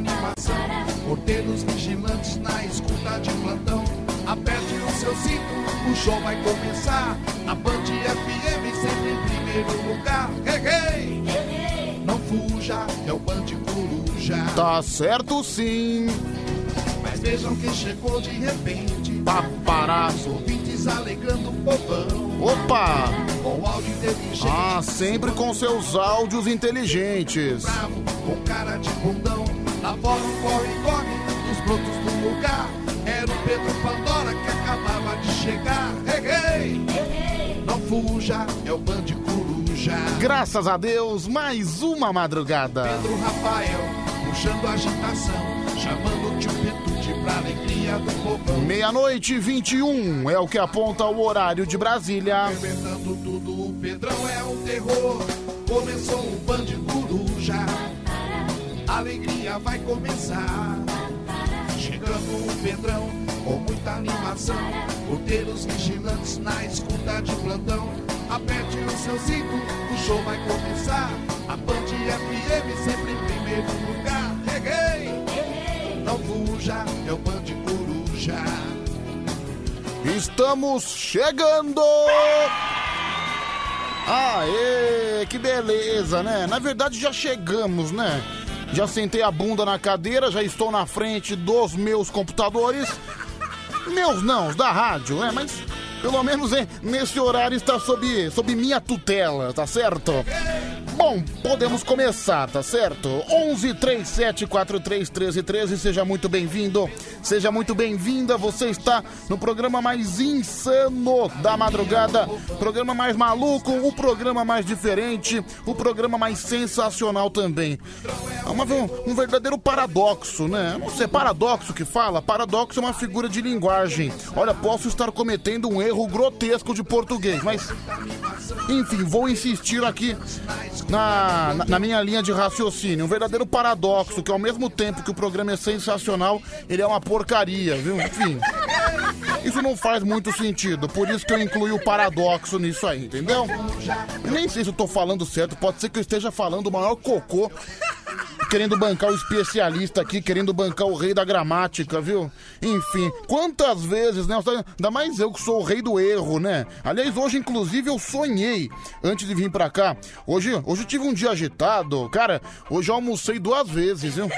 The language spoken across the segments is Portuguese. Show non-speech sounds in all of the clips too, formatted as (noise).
animação. Porteiros vigilantes na escuta de plantão. Aperte o seu cinto, o show vai começar. Na Band FM, sempre em primeiro lugar. Hey, hey! Não fuja, é o Band Coruja. Tá certo sim. Mas vejam quem chegou de repente. Paparazzo. Ouvintes alegrando o povão. Opa! Com áudio inteligente. Ah, sempre com seus áudios inteligentes. Bravo, com cara de bundão. Lá fora um corre, corre, os brotos do lugar. Era o Pedro Pandora que acabava de chegar. Hey, hey! Não fuja, é o Band Coruja. Graças a Deus, mais uma madrugada. Pedro Rafael, puxando agitação. Chamando o tio Petute pra alegria do povão. Meia-noite e 21 é o que aponta o horário de Brasília. Arrebentando tudo, o Pedrão é um terror. Começou o Band Coruja. A alegria vai começar. Chegando o Pedrão com muita animação. Porteiros vigilantes na escuta de plantão. Aperte o seu cinto, o show vai começar. A Band FM sempre em primeiro lugar. Reguei! Não fuja, é o Band Coruja. Estamos chegando! Aê, que beleza, né? Na verdade já chegamos, né? Já sentei a bunda na cadeira, já estou na frente dos meus computadores. Meus não, os da rádio, né? Mas pelo menos é, nesse horário está sob, sob minha tutela, tá certo? Bom, podemos começar, tá certo? 11 37 43 13 13, seja muito bem-vindo, seja muito bem-vinda. Você está no programa mais insano da madrugada, programa mais maluco, o programa mais diferente, o programa mais sensacional também. É uma- um verdadeiro paradoxo, né? Não sei, paradoxo que fala? Paradoxo é uma figura de linguagem. Olha, posso estar cometendo um erro grotesco de português, mas enfim, vou insistir aqui na, na, na minha linha de raciocínio. Um verdadeiro paradoxo, que ao mesmo tempo que o programa é sensacional, ele é uma porcaria, viu? Enfim. Isso não faz muito sentido, por isso que eu incluí o paradoxo nisso aí, entendeu? Eu nem sei se eu tô falando certo, pode ser que eu esteja falando o maior cocô, querendo bancar o especialista aqui, querendo bancar o rei da gramática, viu? Enfim, quantas vezes, né? Ainda mais eu que sou o rei do erro, né? Aliás, hoje, inclusive, eu sonhei antes de vir pra cá. Hoje, hoje eu tive um dia agitado. Cara, hoje eu almocei duas vezes, viu?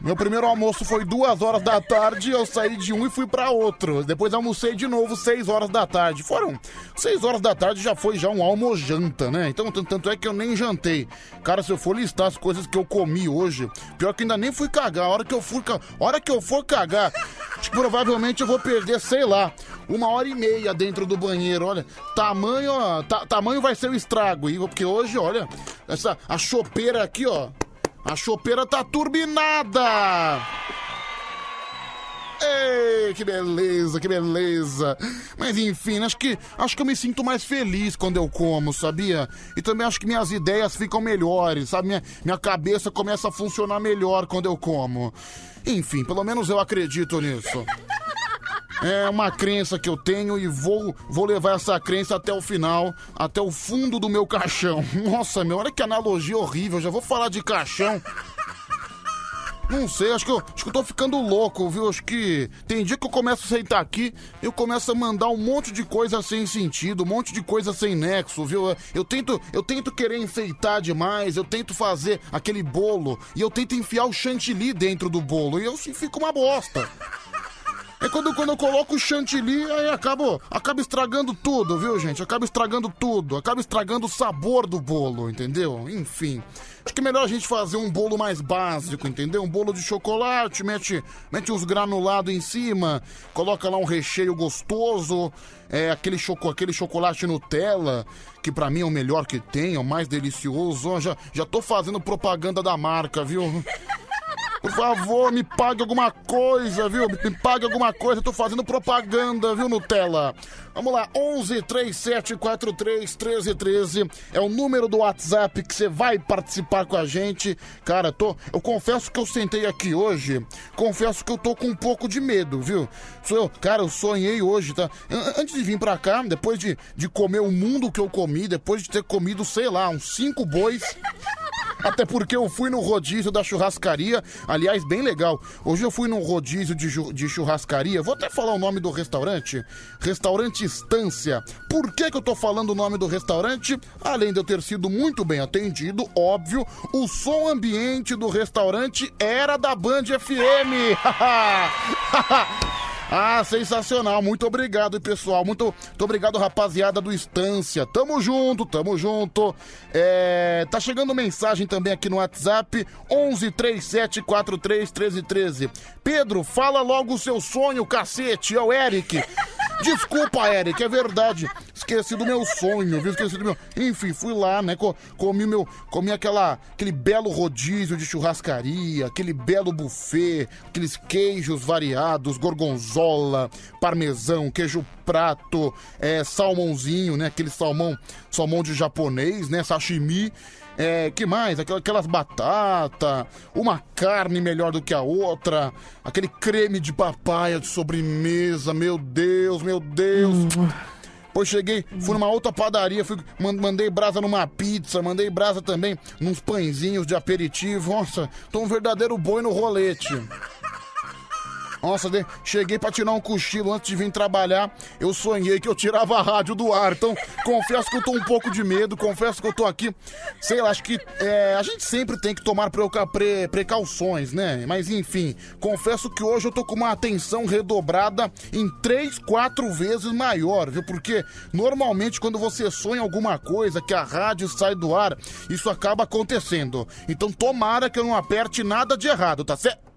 Meu primeiro almoço foi duas horas da tarde, eu saí de um e fui pra outro. Depois almocei de novo seis horas da tarde. Foram seis horas da tarde, já foi já um almojanta, né? Então, tan- tanto é que eu nem jantei. Cara, se eu for listar as coisas que eu comi hoje, pior que ainda nem fui cagar. A hora que eu for, hora que eu for cagar, acho que provavelmente eu vou perder, sei lá, uma hora e meia dentro do banheiro. Olha, tamanho, ó, ta- tamanho vai ser o estrago, porque hoje, olha, essa a chopeira aqui, ó. A chopeira tá turbinada! Ei, que beleza, que beleza. Mas enfim, acho que acho que eu me sinto mais feliz quando eu como, sabia? E também acho que minhas ideias ficam melhores, sabe? Minha, minha cabeça começa a funcionar melhor quando eu como. Enfim, pelo menos eu acredito nisso. (laughs) É uma crença que eu tenho e vou, vou levar essa crença até o final, até o fundo do meu caixão. (laughs) Nossa, meu, olha que analogia horrível. Já vou falar de caixão. Não sei, acho que, eu, acho que eu tô ficando louco, viu? Acho que tem dia que eu começo a sentar aqui, eu começo a mandar um monte de coisa sem sentido, um monte de coisa sem nexo, viu? Eu tento, eu tento querer enfeitar demais, eu tento fazer aquele bolo e eu tento enfiar o chantilly dentro do bolo e eu sim fico uma bosta. É quando, quando eu coloco o chantilly, aí acabo, acaba estragando tudo, viu, gente? Acaba estragando tudo, acaba estragando o sabor do bolo, entendeu? Enfim. Acho que é melhor a gente fazer um bolo mais básico, entendeu? Um bolo de chocolate, mete, mete uns granulados em cima, coloca lá um recheio gostoso, é, aquele, choco, aquele chocolate Nutella, que pra mim é o melhor que tem, é o mais delicioso. Já, já tô fazendo propaganda da marca, viu? Por favor, me pague alguma coisa, viu? Me pague alguma coisa, eu tô fazendo propaganda, viu, Nutella? Vamos lá, 11 37 43 13 13 é o número do WhatsApp que você vai participar com a gente. Cara, tô, eu confesso que eu sentei aqui hoje, confesso que eu tô com um pouco de medo, viu? Sou eu, cara, eu sonhei hoje, tá? An- Antes de vir pra cá, depois de, de comer o mundo que eu comi, depois de ter comido, sei lá, uns cinco bois. Até porque eu fui no rodízio da churrascaria, aliás, bem legal. Hoje eu fui no rodízio de, de churrascaria, vou até falar o nome do restaurante. Restaurante Estância. Por que, que eu tô falando o nome do restaurante? Além de eu ter sido muito bem atendido, óbvio, o som ambiente do restaurante era da Band FM. (laughs) Ah, sensacional. Muito obrigado, pessoal. Muito, muito obrigado, rapaziada do Estância. Tamo junto, tamo junto. É, tá chegando mensagem também aqui no WhatsApp: 11 37 43 13 13. Pedro, fala logo o seu sonho, cacete. É o Eric. Desculpa, Eric, é verdade. Esqueci do meu sonho, viu? Esqueci do meu. Enfim, fui lá, né? co- Comi meu. Comi aquela, aquele belo rodízio de churrascaria, aquele belo buffet, aqueles queijos variados, gorgonzola, parmesão, queijo prato, é, salmãozinho, né? Aquele salmão, salmão de japonês, né? Sashimi. É, que mais? Aquela- Aquelas batatas, uma carne melhor do que a outra, aquele creme de papaya de sobremesa, meu Deus, meu Deus. Depois cheguei, fui numa outra padaria, fui, man- mandei brasa numa pizza, mandei brasa também nos pãezinhos de aperitivo. Nossa, tô um verdadeiro boi no rolete. Nossa, cheguei pra tirar um cochilo antes de vir trabalhar. Eu sonhei que eu tirava a rádio do ar. Então, confesso que eu tô um pouco de medo. Confesso que eu tô aqui. Sei lá, acho que é, a gente sempre tem que tomar pre- precauções, né? Mas enfim, confesso que hoje eu tô com uma atenção redobrada em três, quatro vezes maior, viu? Porque normalmente quando você sonha alguma coisa que a rádio sai do ar, isso acaba acontecendo. Então, tomara que eu não aperte nada de errado, tá certo?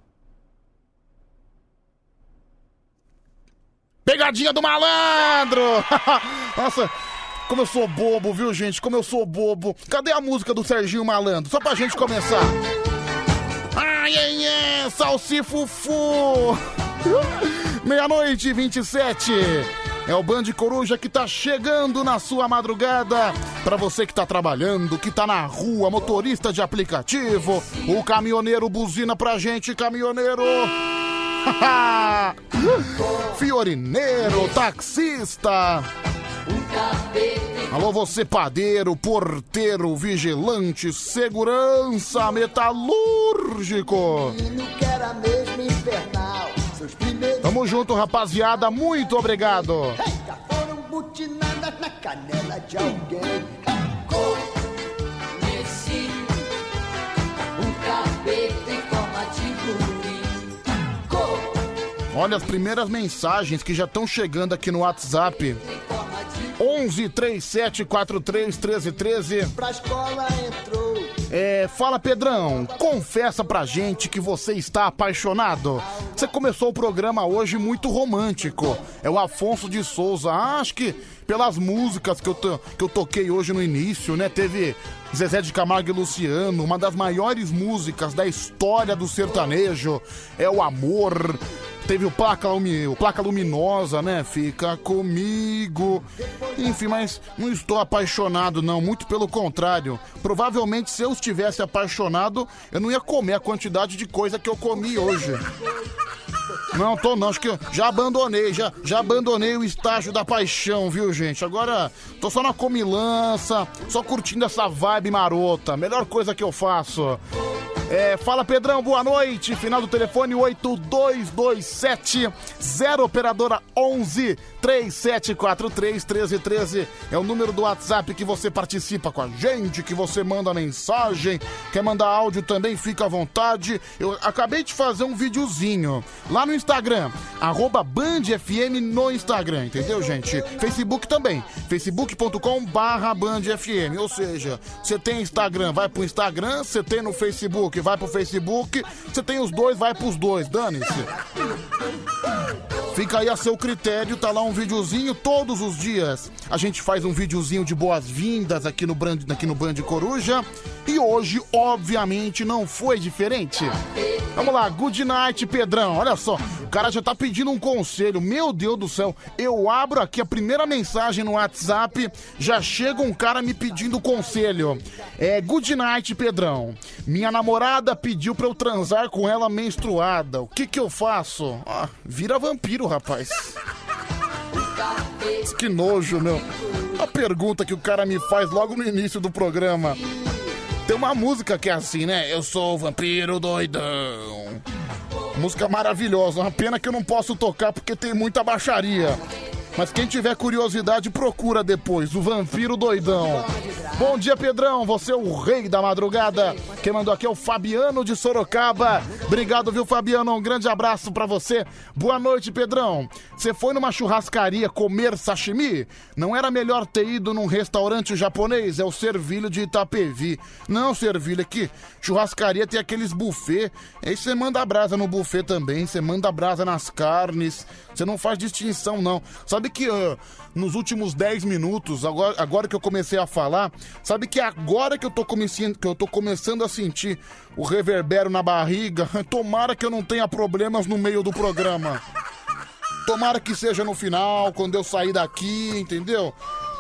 Pegadinha do malandro! (laughs) Nossa, como eu sou bobo, viu, gente? Como eu sou bobo. Cadê a música do Serginho Malandro? Só pra gente começar. Ai, ai, ai, salsifufu! (laughs) Meia-noite e 27. É o Band Coruja que tá chegando na sua madrugada. Pra você que tá trabalhando, que tá na rua, motorista de aplicativo, o caminhoneiro buzina pra gente, caminhoneiro. (laughs) Fiorineiro, taxista. Alô, você padeiro, porteiro, vigilante, segurança, metalúrgico. Tamo junto, rapaziada. Muito obrigado. já foram butinadas na canela de alguém. Olha as primeiras mensagens que já estão chegando aqui no WhatsApp. 11 37 43 13 13. Pra escola entrou. É, fala Pedrão, confessa pra gente que você está apaixonado. Você começou o programa hoje muito romântico. É o Afonso de Souza. Ah, acho que pelas músicas que eu, to- que eu toquei hoje no início, né? Teve Zezé de Camargo e Luciano, uma das maiores músicas da história do sertanejo. É o amor. Teve o placa, o placa luminosa, né? Fica comigo. Enfim, mas não estou apaixonado, não. Muito pelo contrário. Provavelmente, se eu estivesse apaixonado, eu não ia comer a quantidade de coisa que eu comi hoje. Não, tô não. Acho que eu já abandonei, já, já abandonei o estágio da paixão, viu, gente? Agora tô só na comilança, só curtindo essa vibe marota. Melhor coisa que eu faço. É, fala Pedrão, boa noite. Final do telefone 8227 0 operadora 11 3743 1313 é o número do WhatsApp que você participa com a gente, que você manda mensagem, quer mandar áudio também, fica à vontade. Eu acabei de fazer um videozinho lá no Instagram, arroba Band FM no Instagram, entendeu, gente? Facebook também, facebook.com barra Band FM, ou seja, você tem Instagram, vai pro Instagram, você tem no Facebook, vai pro Facebook, você tem os dois, vai pros dois, dane-se. Fica aí a seu critério, tá lá um videozinho todos os dias. A gente faz um videozinho de boas-vindas aqui no Band, aqui no Band Coruja. E hoje, obviamente, não foi diferente. Vamos lá, good night, Pedrão. Olha só, o cara já tá pedindo um conselho. Meu Deus do céu, eu abro aqui a primeira mensagem no WhatsApp, já chega um cara me pedindo conselho. É, good night, Pedrão. Minha namorada pediu pra eu transar com ela menstruada. O que que eu faço? Ah, vira vampiro, rapaz. Que nojo, meu. A pergunta que o cara me faz logo no início do programa. Tem uma música que é assim, né? Eu sou vampiro doidão. Música maravilhosa. Uma pena que eu não posso tocar porque tem muita baixaria. Mas quem tiver curiosidade, procura depois. O Vampiro Doidão. Bom dia, Pedrão. Você é o rei da madrugada. Quem mandou aqui é o Fabiano de Sorocaba. Obrigado, viu, Fabiano? Um grande abraço pra você. Boa noite, Pedrão. Você foi numa churrascaria comer sashimi? Não era melhor ter ido num restaurante japonês? É o Servilho de Itapevi. Não, Servilho, aqui. Churrascaria tem aqueles buffet. Aí você manda brasa no buffet também. Você manda brasa nas carnes. Você não faz distinção, não. Sabe que uh, nos últimos 10 minutos, agora, agora que eu comecei a falar, sabe que agora que eu, tô que eu tô começando a sentir o reverbero na barriga, (laughs) tomara que eu não tenha problemas no meio do programa. Tomara que seja no final, quando eu sair daqui, entendeu?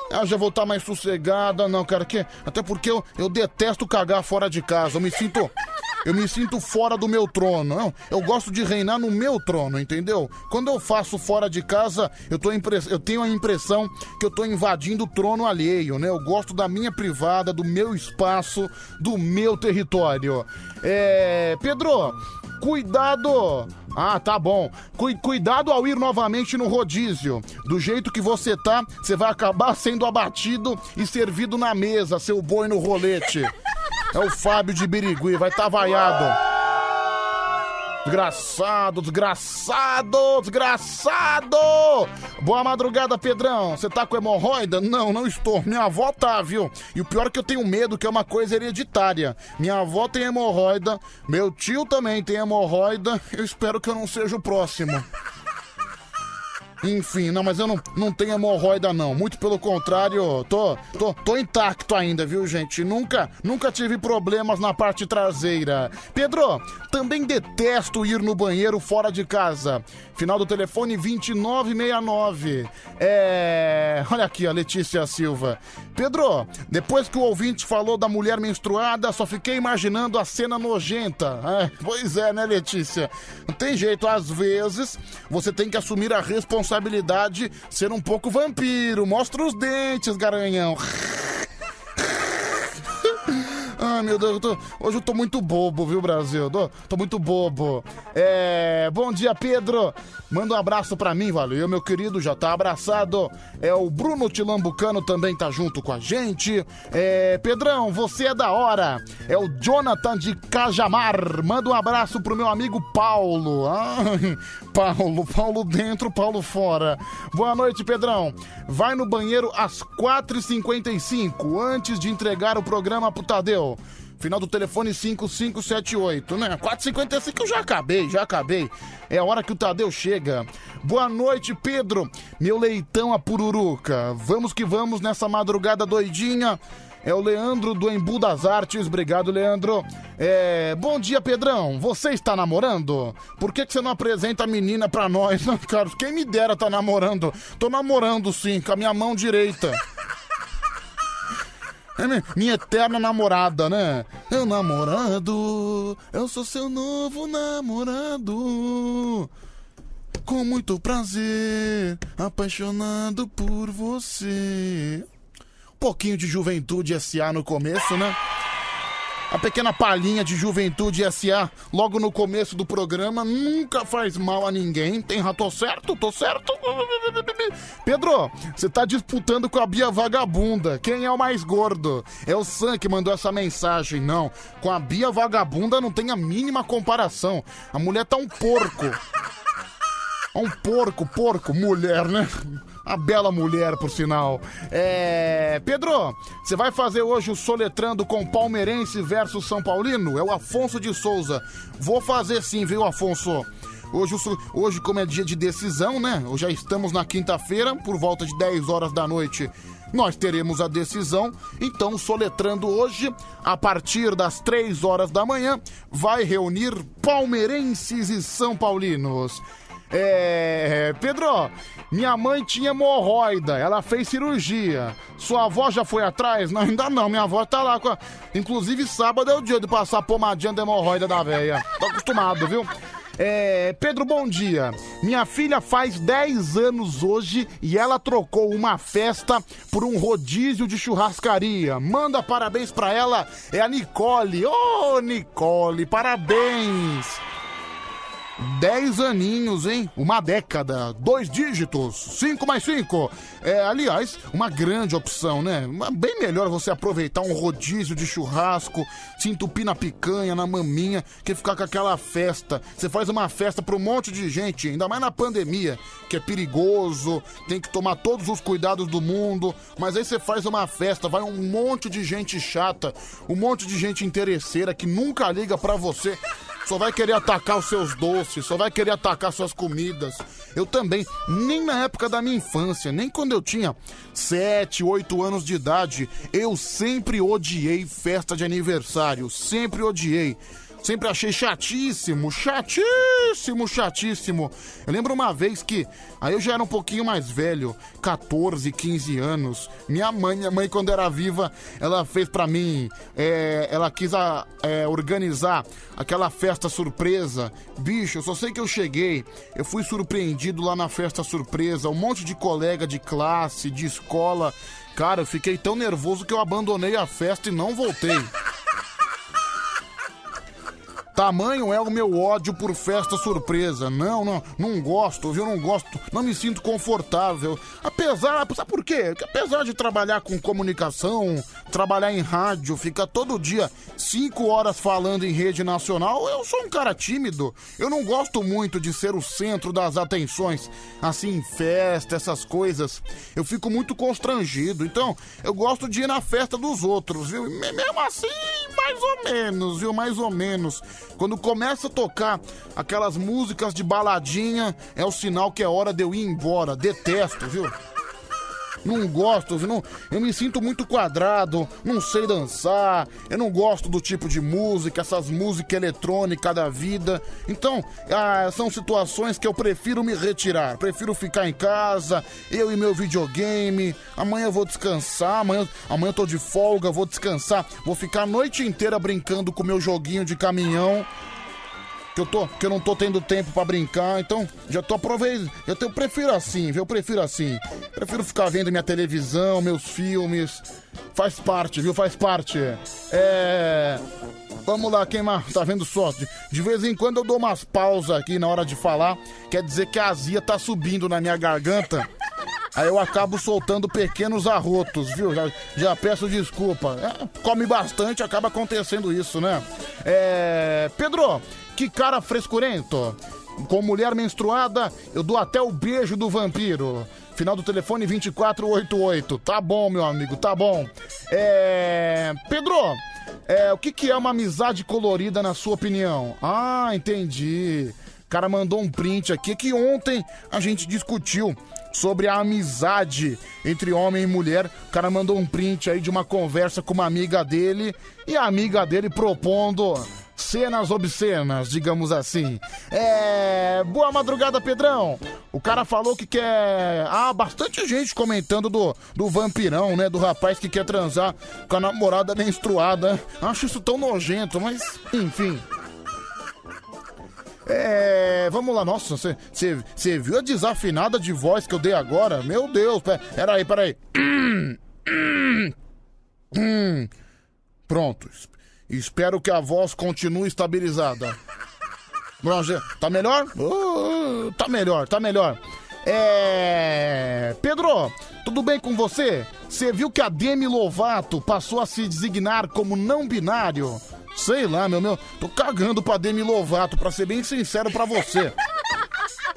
Eu já vou estar mais sossegada, não, cara, que até porque eu, eu detesto cagar fora de casa. Eu me sinto eu me sinto fora do meu trono. Não, eu gosto de reinar no meu trono, entendeu? Quando eu faço fora de casa, eu, tô eu tenho a impressão que eu tô invadindo o trono alheio, né? Eu gosto da minha privada, do meu espaço, do meu território. É. Pedro, cuidado! Ah, tá bom. Cu- cuidado ao ir novamente no rodízio. Do jeito que você tá, você vai acabar (laughs) sendo abatido e servido na mesa, seu boi no rolete. É o Fábio de Birigui, vai tá vaiado. Desgraçado, desgraçado, desgraçado! Boa madrugada, Pedrão. Você tá com hemorroida? Não, não estou. Minha avó tá, viu? E o pior é que eu tenho medo, que é uma coisa hereditária. Minha avó tem hemorroida, meu tio também tem hemorroida. Eu espero que eu não seja o próximo. Enfim, não, mas eu não, não tenho hemorroida, não. Muito pelo contrário, tô, tô, tô intacto ainda, viu, gente? Nunca, nunca tive problemas na parte traseira. Pedro, também detesto ir no banheiro fora de casa. Final do telefone 2969. É. Olha aqui, a Letícia Silva. Pedro, depois que o ouvinte falou da mulher menstruada, só fiquei imaginando a cena nojenta. É, pois é, né, Letícia? Não tem jeito, às vezes você tem que assumir a responsabilidade, ser um pouco vampiro. Mostra os dentes, garanhão. Ai, meu Deus, eu tô- hoje eu tô muito bobo, viu, Brasil? Tô, tô muito bobo. É. Bom dia, Pedro. Manda um abraço pra mim, valeu, meu querido, já tá abraçado. É o Bruno Tilambucano também tá junto com a gente. É. Pedrão, você é da hora. É o Jonathan de Cajamar. Manda um abraço pro meu amigo Paulo. Ai, Paulo, Paulo dentro, Paulo fora. Boa noite, Pedrão. Vai no banheiro às 4h55, antes de entregar o programa pro Tadeu. Final do telefone 5578, né? 4h55 eu já acabei, já acabei. É a hora que o Tadeu chega. Boa noite, Pedro. Meu leitão a pururuca. Vamos que vamos nessa madrugada doidinha. É o Leandro do Embu das Artes. Obrigado, Leandro. É... Bom dia, Pedrão. Você está namorando? Por que, que você não apresenta a menina pra nós? (laughs) Não, Carlos, quem me dera tá namorando. Tô namorando sim, com a minha mão direita. É mi- minha eterna namorada, né? Meu namorado, eu sou seu novo namorado. Com muito prazer, apaixonado por você. Pouquinho de Juventude SA no começo, né? A pequena palhinha de Juventude SA logo no começo do programa nunca faz mal a ninguém. Tem tô certo? Tô certo? Pedro, você tá disputando com a Bia Vagabunda. Quem é o mais gordo? É o Sam que mandou essa mensagem. Não, com a Bia Vagabunda não tem a mínima comparação. A mulher tá um porco. (laughs) É Um porco, porco, mulher, né? A bela mulher, por sinal. É. Pedro, você vai fazer hoje o Soletrando com Palmeirense versus São Paulino? É o Afonso de Souza. Vou fazer sim, viu, Afonso? Hoje, hoje, como é dia de decisão, né? Já estamos na quinta-feira, por volta de 10 horas da noite. Nós teremos a decisão, então soletrando hoje, a partir das 3 horas da manhã, vai reunir palmeirenses e são paulinos. É. Pedro, minha mãe tinha hemorroida, ela fez cirurgia. Sua avó já foi atrás? Não, ainda não, minha avó tá lá com a... Inclusive, sábado é o dia de passar pomadinha da hemorroida da véia. Tô acostumado, viu? É, Pedro, bom dia. Minha filha faz 10 anos hoje e ela trocou uma festa por um rodízio de churrascaria. Manda parabéns pra ela, é a Nicole. Ô, Nicole, parabéns. 10 aninhos, hein? Uma década, dois dígitos, 5 mais 5. É, aliás, uma grande opção, né? Bem melhor você aproveitar um rodízio de churrasco, se entupir na picanha, na maminha, que ficar com aquela festa. Você faz uma festa pra um monte de gente, ainda mais na pandemia, que é perigoso, tem que tomar todos os cuidados do mundo, mas aí você faz uma festa, vai um monte de gente chata, um monte de gente interesseira que nunca liga pra você só vai querer atacar os seus doces, só vai querer atacar suas comidas. Eu também, nem na época da minha infância, nem quando eu tinha 7, 8 anos de idade, eu sempre odiei festa de aniversário, sempre odiei. Sempre achei chatíssimo, chatíssimo, chatíssimo. Eu lembro uma vez que, aí eu já era um pouquinho mais velho, 14, 15 anos. Minha mãe, minha mãe quando era viva, ela fez pra mim, é, ela quis a- é, organizar aquela festa surpresa. Bicho, eu só sei que eu cheguei, eu fui surpreendido lá na festa surpresa, um monte de colega de classe, de escola. Cara, eu fiquei tão nervoso que eu abandonei a festa e não voltei. (laughs) Tamanho é o meu ódio por festa surpresa. Não, não, não gosto, viu? Não gosto, não me sinto confortável. Apesar, sabe por quê? Porque apesar de trabalhar com comunicação, trabalhar em rádio, ficar todo dia cinco horas falando em rede nacional, eu sou um cara tímido. Eu não gosto muito de ser o centro das atenções, assim, festa, essas coisas. Eu fico muito constrangido. Então, eu gosto de ir na festa dos outros, viu? Mesmo assim, mais ou menos, viu? Mais ou menos. Quando começa a tocar aquelas músicas de baladinha, é o sinal que é hora de eu ir embora. Detesto, viu? Não gosto? Não, eu me sinto muito quadrado, não sei dançar, eu não gosto do tipo de música, essas músicas eletrônicas da vida. Então, ah, são situações que eu prefiro me retirar, prefiro ficar em casa, eu e meu videogame. Amanhã eu vou descansar, amanhã, amanhã eu tô de folga, vou descansar, vou ficar a noite inteira brincando com meu joguinho de caminhão que eu, tô, que eu não tô tendo tempo pra brincar, então já tô aproveitando. Eu, eu prefiro assim, viu? Eu prefiro assim. Prefiro ficar vendo minha televisão, meus filmes. Faz parte, viu? Faz parte. É. Vamos lá, quem tá vendo? De, de vez em quando eu dou umas pausas aqui na hora de falar. Quer dizer que a azia tá subindo na minha garganta. Aí eu acabo soltando pequenos arrotos, viu? Já, já peço desculpa. É, come bastante, acaba acontecendo isso, né? É. Pedro, que cara frescurento. Com mulher menstruada, eu dou até o beijo do vampiro. Final do telefone 2488. Tá bom, meu amigo, tá bom. É. Pedro, é, o que, que é uma amizade colorida na sua opinião? Ah, entendi. O cara mandou um print aqui que ontem a gente discutiu sobre a amizade entre homem e mulher. O cara mandou um print aí de uma conversa com uma amiga dele e a amiga dele propondo cenas obscenas, digamos assim. É. Boa madrugada, Pedrão. O cara falou que quer. Ah, bastante gente comentando do, do vampirão, né? Do rapaz que quer transar com a namorada menstruada. Acho isso tão nojento, mas enfim. É, vamos lá, nossa, você viu a desafinada de voz que eu dei agora? Meu Deus, pe- peraí, peraí. Hum, hum, hum. Pronto, espero que a voz continue estabilizada. Já- Tá melhor? Tá melhor, tá melhor. É. Pedro, tudo bem com você? Você viu que a Demi Lovato passou a se designar como não binário? Sei lá, meu, meu. Tô cagando pra Demi Lovato, pra ser bem sincero pra você.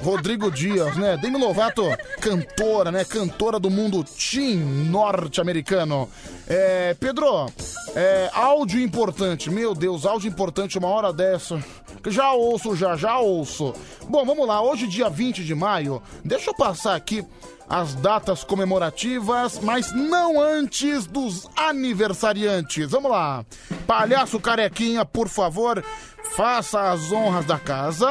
Rodrigo Dias, né? Demi Lovato, cantora, né? Cantora do mundo teen norte-americano. É, Pedro, é, áudio importante. Meu Deus, áudio importante uma hora dessa. Já ouço, já, já ouço. Bom, vamos lá. Hoje, dia 20 de maio, deixa eu passar aqui as datas comemorativas, mas não antes dos aniversariantes. Vamos lá. Palhaço Carequinha, por favor, faça as honras da casa.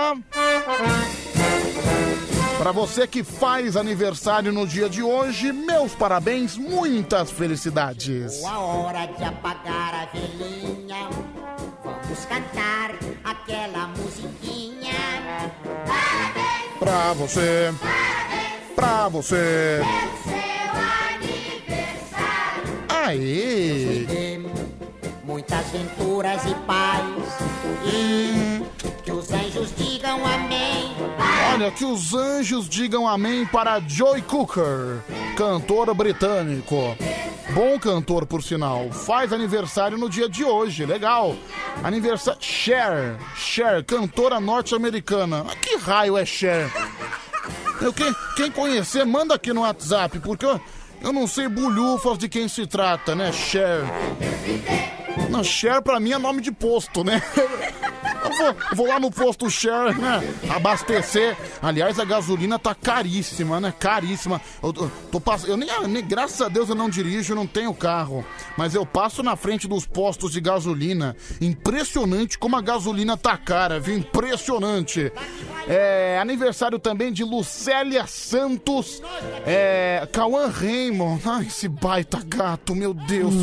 Para você que faz aniversário no dia de hoje, meus parabéns, muitas felicidades. A hora de apagar a velhinha, vamos cantar aquela musiquinha. pra você, pra você. Aí. Dê muitas venturas e paz. E que os anjos digam amém. Olha, que os anjos digam amém para Joey Cooker, cantor britânico. Bom cantor, por sinal. Faz aniversário no dia de hoje, legal. Aniversário. Cher, Cher, cantora norte-americana. Que raio é Cher? Eu, quem, quem conhecer, manda aqui no WhatsApp, porque eu, eu não sei bulhufas de quem se trata, né? Cher. Não, Cher pra mim é nome de posto, né? (laughs) Eu vou, vou lá no posto Cher, né? Abastecer. Aliás, a gasolina tá caríssima, né? Caríssima. Eu, tô- tô pass... eu nem, nem- graças a Deus eu não dirijo, não tenho carro. Mas eu passo na frente dos postos de gasolina. Impressionante como a gasolina tá cara, viu? Impressionante. É, aniversário também de Lucélia Santos. É, Cauã Raymond. Ai, esse baita gato, meu Deus.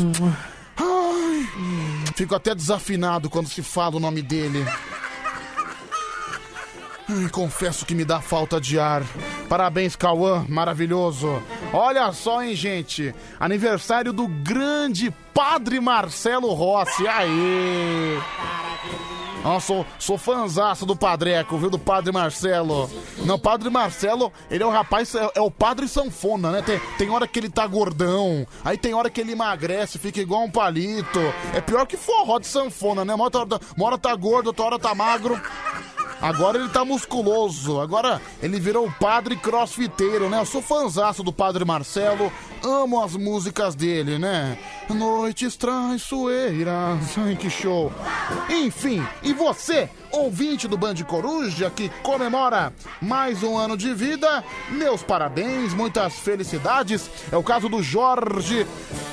Ai, fico até desafinado quando se fala o nome dele. Ai, confesso que me dá falta de ar. Parabéns, Cauã, maravilhoso. Olha só, hein, gente. Aniversário do grande Padre Marcelo Rossi. Aê! Sou, sou fanzaço do Padreco, viu? Do Padre Marcelo. Não, Padre Marcelo, ele é o rapaz, é, é o Padre Sanfona, né? Tem, tem hora que ele tá gordão, aí tem hora que ele emagrece, fica igual um palito. É pior que forró de sanfona, né? Uma hora, uma hora tá gordo, outra hora tá magro. Agora ele tá musculoso. Agora ele virou o padre crossfiteiro, né? Eu sou fanzaço do padre Marcelo. Amo as músicas dele, né? Noites traiçoeiras. Ai, que show. Enfim, e você, ouvinte do Band Coruja, que comemora mais um ano de vida, meus parabéns, muitas felicidades. É o caso do Jorge,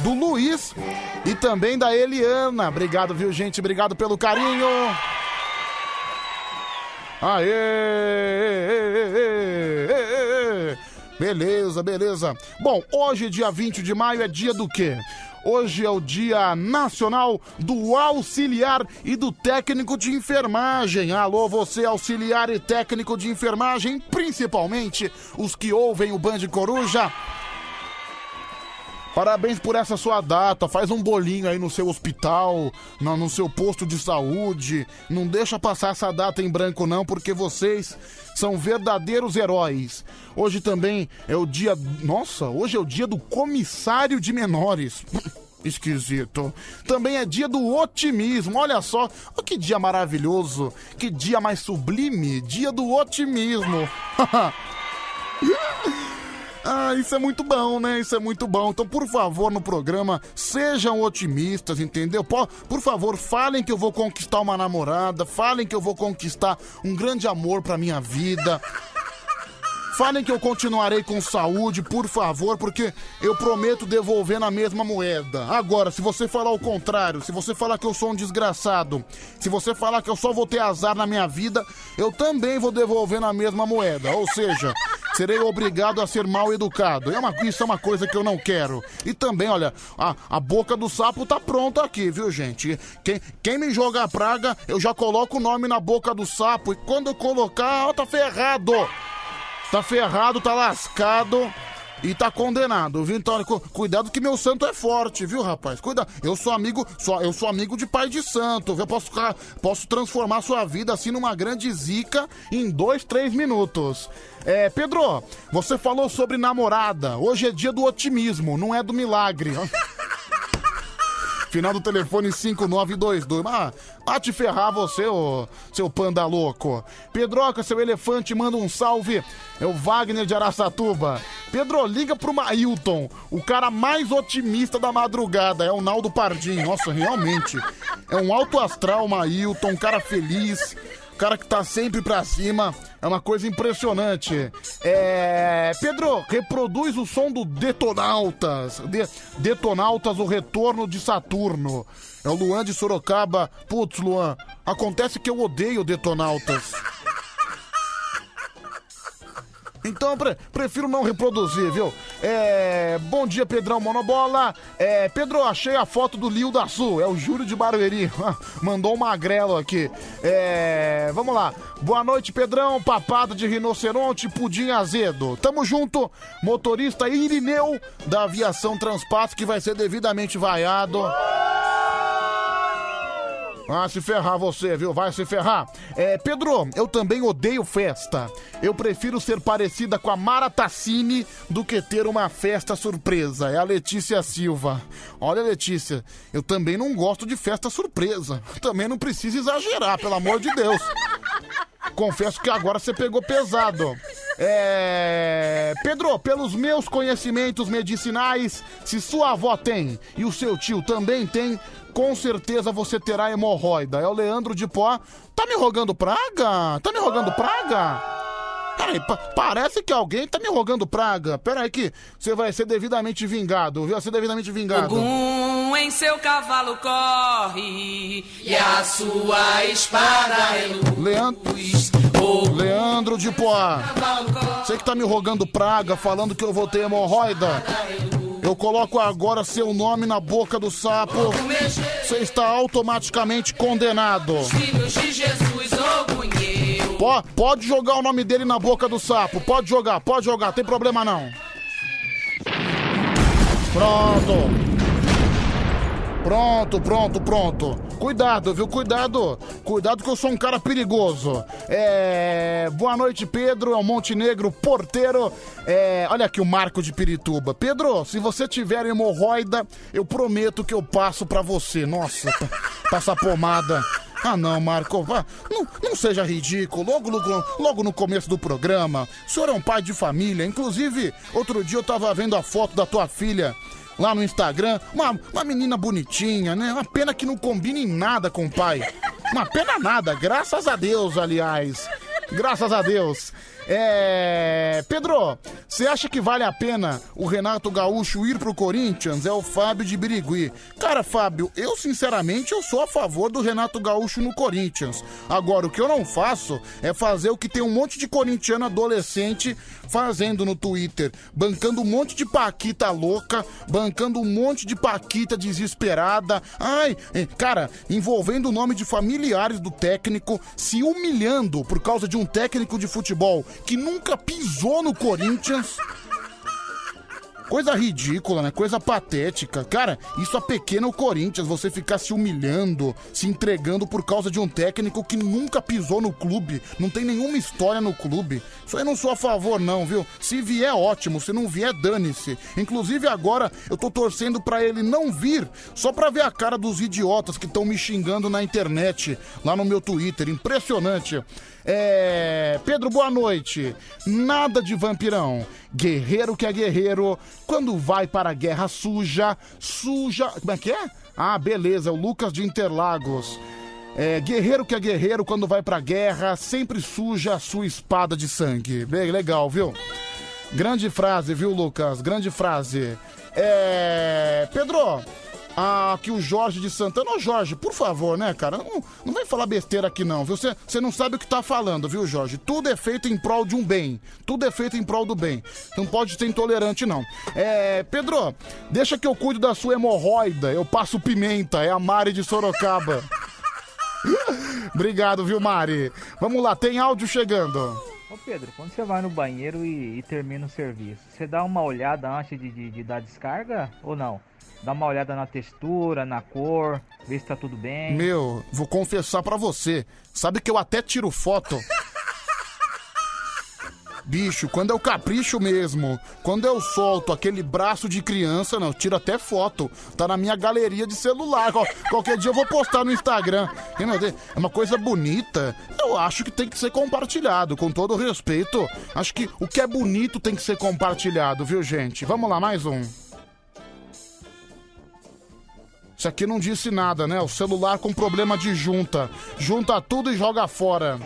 do Luiz e também da Eliana. Obrigado, viu, gente? Obrigado pelo carinho. Aê! Beleza, beleza. Bom, hoje, dia 20 de maio, é dia do quê? Hoje é o Dia Nacional do Auxiliar e do Técnico de Enfermagem. Alô, você, auxiliar e técnico de enfermagem, principalmente os que ouvem o Band Coruja. Parabéns por essa sua data. Faz um bolinho aí no seu hospital, no, no seu posto de saúde. Não deixa passar essa data em branco, não, porque vocês são verdadeiros heróis. Hoje também é o dia. Nossa, hoje é o dia do comissário de menores. (laughs) Esquisito. Também é dia do otimismo. Olha só, oh, que dia maravilhoso. Que dia mais sublime. Dia do otimismo. (laughs) Ah, isso é muito bom, né? Isso é muito bom. Então, por favor, no programa, sejam otimistas, entendeu? Por, por favor, falem que eu vou conquistar uma namorada, falem que eu vou conquistar um grande amor pra minha vida. Falem que eu continuarei com saúde, por favor, porque eu prometo devolver na mesma moeda. Agora, se você falar o contrário, se você falar que eu sou um desgraçado, se você falar que eu só vou ter azar na minha vida, eu também vou devolver na mesma moeda. Ou seja, serei obrigado a ser mal educado. É uma, isso é uma coisa que eu não quero. E também, olha, a, a boca do sapo tá pronta aqui, viu, gente? Quem, quem me jogar praga, eu já coloco o nome na boca do sapo. E quando eu colocar, ó, tá ferrado. Tá ferrado, tá lascado e tá condenado, viu? Então, cu- cuidado que meu santo é forte, viu, rapaz? Cuidado. Eu sou amigo, eu sou amigo de pai de santo, viu? Eu posso, ficar- posso transformar sua vida assim numa grande zica em dois, três minutos. É, Pedro, você falou sobre namorada. Hoje é dia do otimismo, não é do milagre. (laughs) Final do telefone 5922. Ah, a te ferrar você, ô, seu panda louco. Pedroca, seu elefante, manda um salve. É o Wagner de Araçatuba. Pedro, liga pro Mailton, o cara mais otimista da madrugada. É o Naldo Pardim. Nossa, realmente. É um alto astral, Mailton, um cara feliz. Cara que tá sempre pra cima. É uma coisa impressionante. É. Pedro, reproduz o som do Detonautas. De- Detonautas, o retorno de Saturno. É o Luan de Sorocaba. Putz, Luan, acontece que eu odeio Detonautas. (laughs) Então pre- prefiro não reproduzir, viu? É, bom dia, Pedrão Monobola. É, Pedro, achei a foto do Lio da Sul. É o Júlio de Barueri. (laughs) Mandou um magrelo aqui. É, vamos lá. Boa noite, Pedrão. Papada de rinoceronte, pudim azedo. Tamo junto. Motorista Irineu da aviação Transpasso, que vai ser devidamente vaiado. Ah, se ferrar você, viu? Vai se ferrar. É, Pedro, eu também odeio festa. Eu prefiro ser parecida com a Mara Tassini do que ter uma festa surpresa. É a Letícia Silva. Olha, Letícia, eu também não gosto de festa surpresa. Também não precisa exagerar, pelo amor de Deus. Confesso que agora você pegou pesado. É... Pedro, pelos meus conhecimentos medicinais, se sua avó tem e o seu tio também tem, com certeza você terá hemorroida. É o Leandro de Pó. Tá me rogando praga? Tá me rogando praga? Peraí, pa parece que alguém tá me rogando praga. Peraí que você vai ser devidamente vingado, viu? Vai ser devidamente vingado. Ogum em seu cavalo corre e a sua espada é luz. Leandro, Leandro de Poá. Você que tá me rogando praga, falando que eu vou ter hemorroida. Eu coloco agora seu nome na boca do sapo. Você está automaticamente condenado. Po- pode jogar o nome dele na boca do sapo. Pode jogar, pode jogar, tem problema não. Pronto. Pronto, pronto, pronto. Cuidado, viu? Cuidado. Cuidado que eu sou um cara perigoso. É... Boa noite, Pedro. É o Montenegro, porteiro. É... Olha aqui o Marco de Pirituba. Pedro, se você tiver hemorroida, eu prometo que eu passo pra você. Nossa, pa- passa pomada. Ah não, Marco, vá. Não, não seja ridículo. Logo, logo, logo no começo do programa, o senhor é um pai de família. Inclusive, outro dia eu tava vendo a foto da tua filha lá no Instagram. Uma, uma menina bonitinha, né? Uma pena que não combina em nada com o pai. Uma pena nada, graças a Deus, aliás. Graças a Deus. É. Pedro, você acha que vale a pena o Renato Gaúcho ir pro Corinthians? É o Fábio de Birigui. Cara, Fábio, eu sinceramente eu sou a favor do Renato Gaúcho no Corinthians. Agora, o que eu não faço é fazer o que tem um monte de corintiano adolescente fazendo no Twitter, bancando um monte de paquita louca, bancando um monte de paquita desesperada. Ai, cara, envolvendo o nome de familiares do técnico, se humilhando por causa de um técnico de futebol que nunca pisou no Corinthians. Coisa ridícula, né? Coisa patética. Cara, isso apequena o Corinthians, você ficar se humilhando, se entregando por causa de um técnico que nunca pisou no clube, não tem nenhuma história no clube. Isso aí eu não sou a favor, não, viu? Se vier, ótimo. Se não vier, dane-se. Inclusive agora eu tô torcendo pra ele não vir, só pra ver a cara dos idiotas que estão me xingando na internet, lá no meu Twitter. Impressionante. É. Pedro, boa noite. Nada de vampirão. Guerreiro que é guerreiro, quando vai para a guerra suja, suja. Como é que é? Ah, beleza, o Lucas de Interlagos. É, guerreiro que é guerreiro, quando vai pra guerra, sempre suja a sua espada de sangue. Bem, legal, viu? Grande frase, viu, Lucas? Grande frase. É. Pedro, aqui o Jorge de Santana. Ô, Jorge, por favor, né, cara? Não, não vem falar besteira aqui, não, viu? Você você não sabe o que tá falando, viu, Jorge? Tudo é feito em prol de um bem. Tudo é feito em prol do bem. Não pode ser intolerante, não. É. Pedro, deixa que eu cuido da sua hemorroida. Eu passo pimenta. É a Mari de Sorocaba. (laughs) Obrigado, viu, Mari? Vamos lá, tem áudio chegando. Ô Pedro, quando você vai no banheiro e, e termina o serviço, você dá uma olhada antes de, de, de dar descarga ou não? Dá uma olhada na textura, na cor, vê se tá tudo bem. Meu, vou confessar pra você. Sabe que eu até tiro foto? Bicho, quando eu capricho mesmo, quando eu solto aquele braço de criança, não, tiro até foto. Tá na minha galeria de celular. Qual- qualquer dia eu vou postar no Instagram. É uma coisa bonita. Eu acho que tem que ser compartilhado, com todo respeito. Acho que o que é bonito tem que ser compartilhado, viu, gente? Vamos lá, mais um. Isso aqui não disse nada, né? O celular com problema de junta. Junta tudo e joga fora.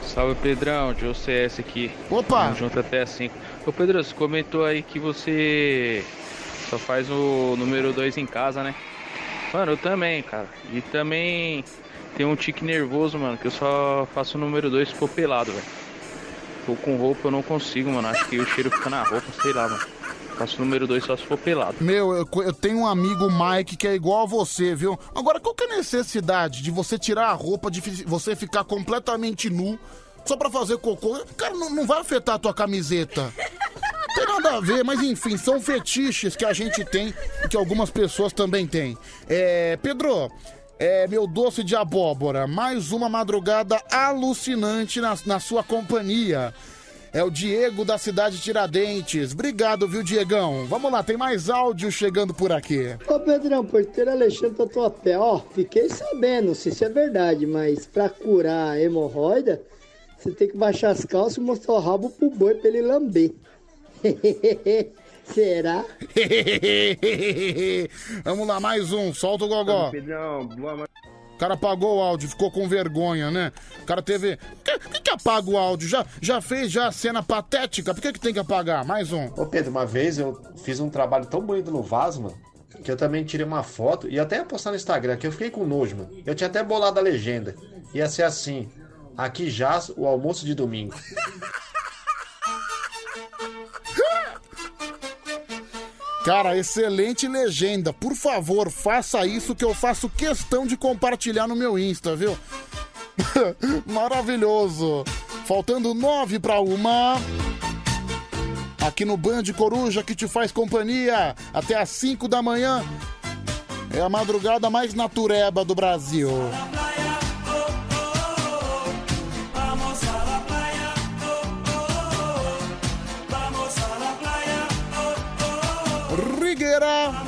Salve Pedrão, de OCS aqui. Opa! Junto até as 5. Ô Pedro, você comentou aí que você só faz o número 2 em casa, né? Mano, eu também, cara. E também tem um tique nervoso, mano, que eu só faço o número 2 se for pelado, velho. Tô com roupa, eu não consigo, mano. Acho que o cheiro fica na roupa, sei lá, mano. Faço o número 2 só se for pelado. Meu, eu, eu tenho um amigo, Mike, que é igual a você, viu? Agora, qual que é a necessidade de você tirar a roupa, de você ficar completamente nu, só pra fazer cocô? Cara, não, não vai afetar a tua camiseta. Não tem nada a ver, mas enfim, são fetiches que a gente tem e que algumas pessoas também têm. É, Pedro, é, meu doce de abóbora, mais uma madrugada alucinante na, na sua companhia. É o Diego da cidade Tiradentes. Obrigado, viu, Diegão? Vamos lá, tem mais áudio chegando por aqui. Ô Pedrão, porteiro Alexandre Tatuapé, ó, fiquei sabendo, não sei se é verdade, mas pra curar a hemorroida, você tem que baixar as calças e mostrar o rabo pro boi pra ele lamber. (laughs) Será? (laughs) Vamos lá, mais um. Solta o gogó. Pedrão, boa noite. O cara apagou o áudio, ficou com vergonha, né? O cara teve. Por que, que apaga o áudio? Já, já fez já a cena patética? Por que, que tem que apagar? Mais um. Ô Pedro, uma vez eu fiz um trabalho tão bonito no vaso, mano, que eu também tirei uma foto e até postar no Instagram, que eu fiquei com nojo, mano. Eu tinha até bolado a legenda. Ia ser assim: aqui jaz o almoço de domingo. Cara, excelente legenda. Por favor, faça isso que eu faço questão de compartilhar no meu Insta, viu? (laughs) Maravilhoso. Faltando nove pra uma. Aqui no Band Coruja que te faz companhia até às 5 da manhã. É a madrugada mais natureba do Brasil. Oh,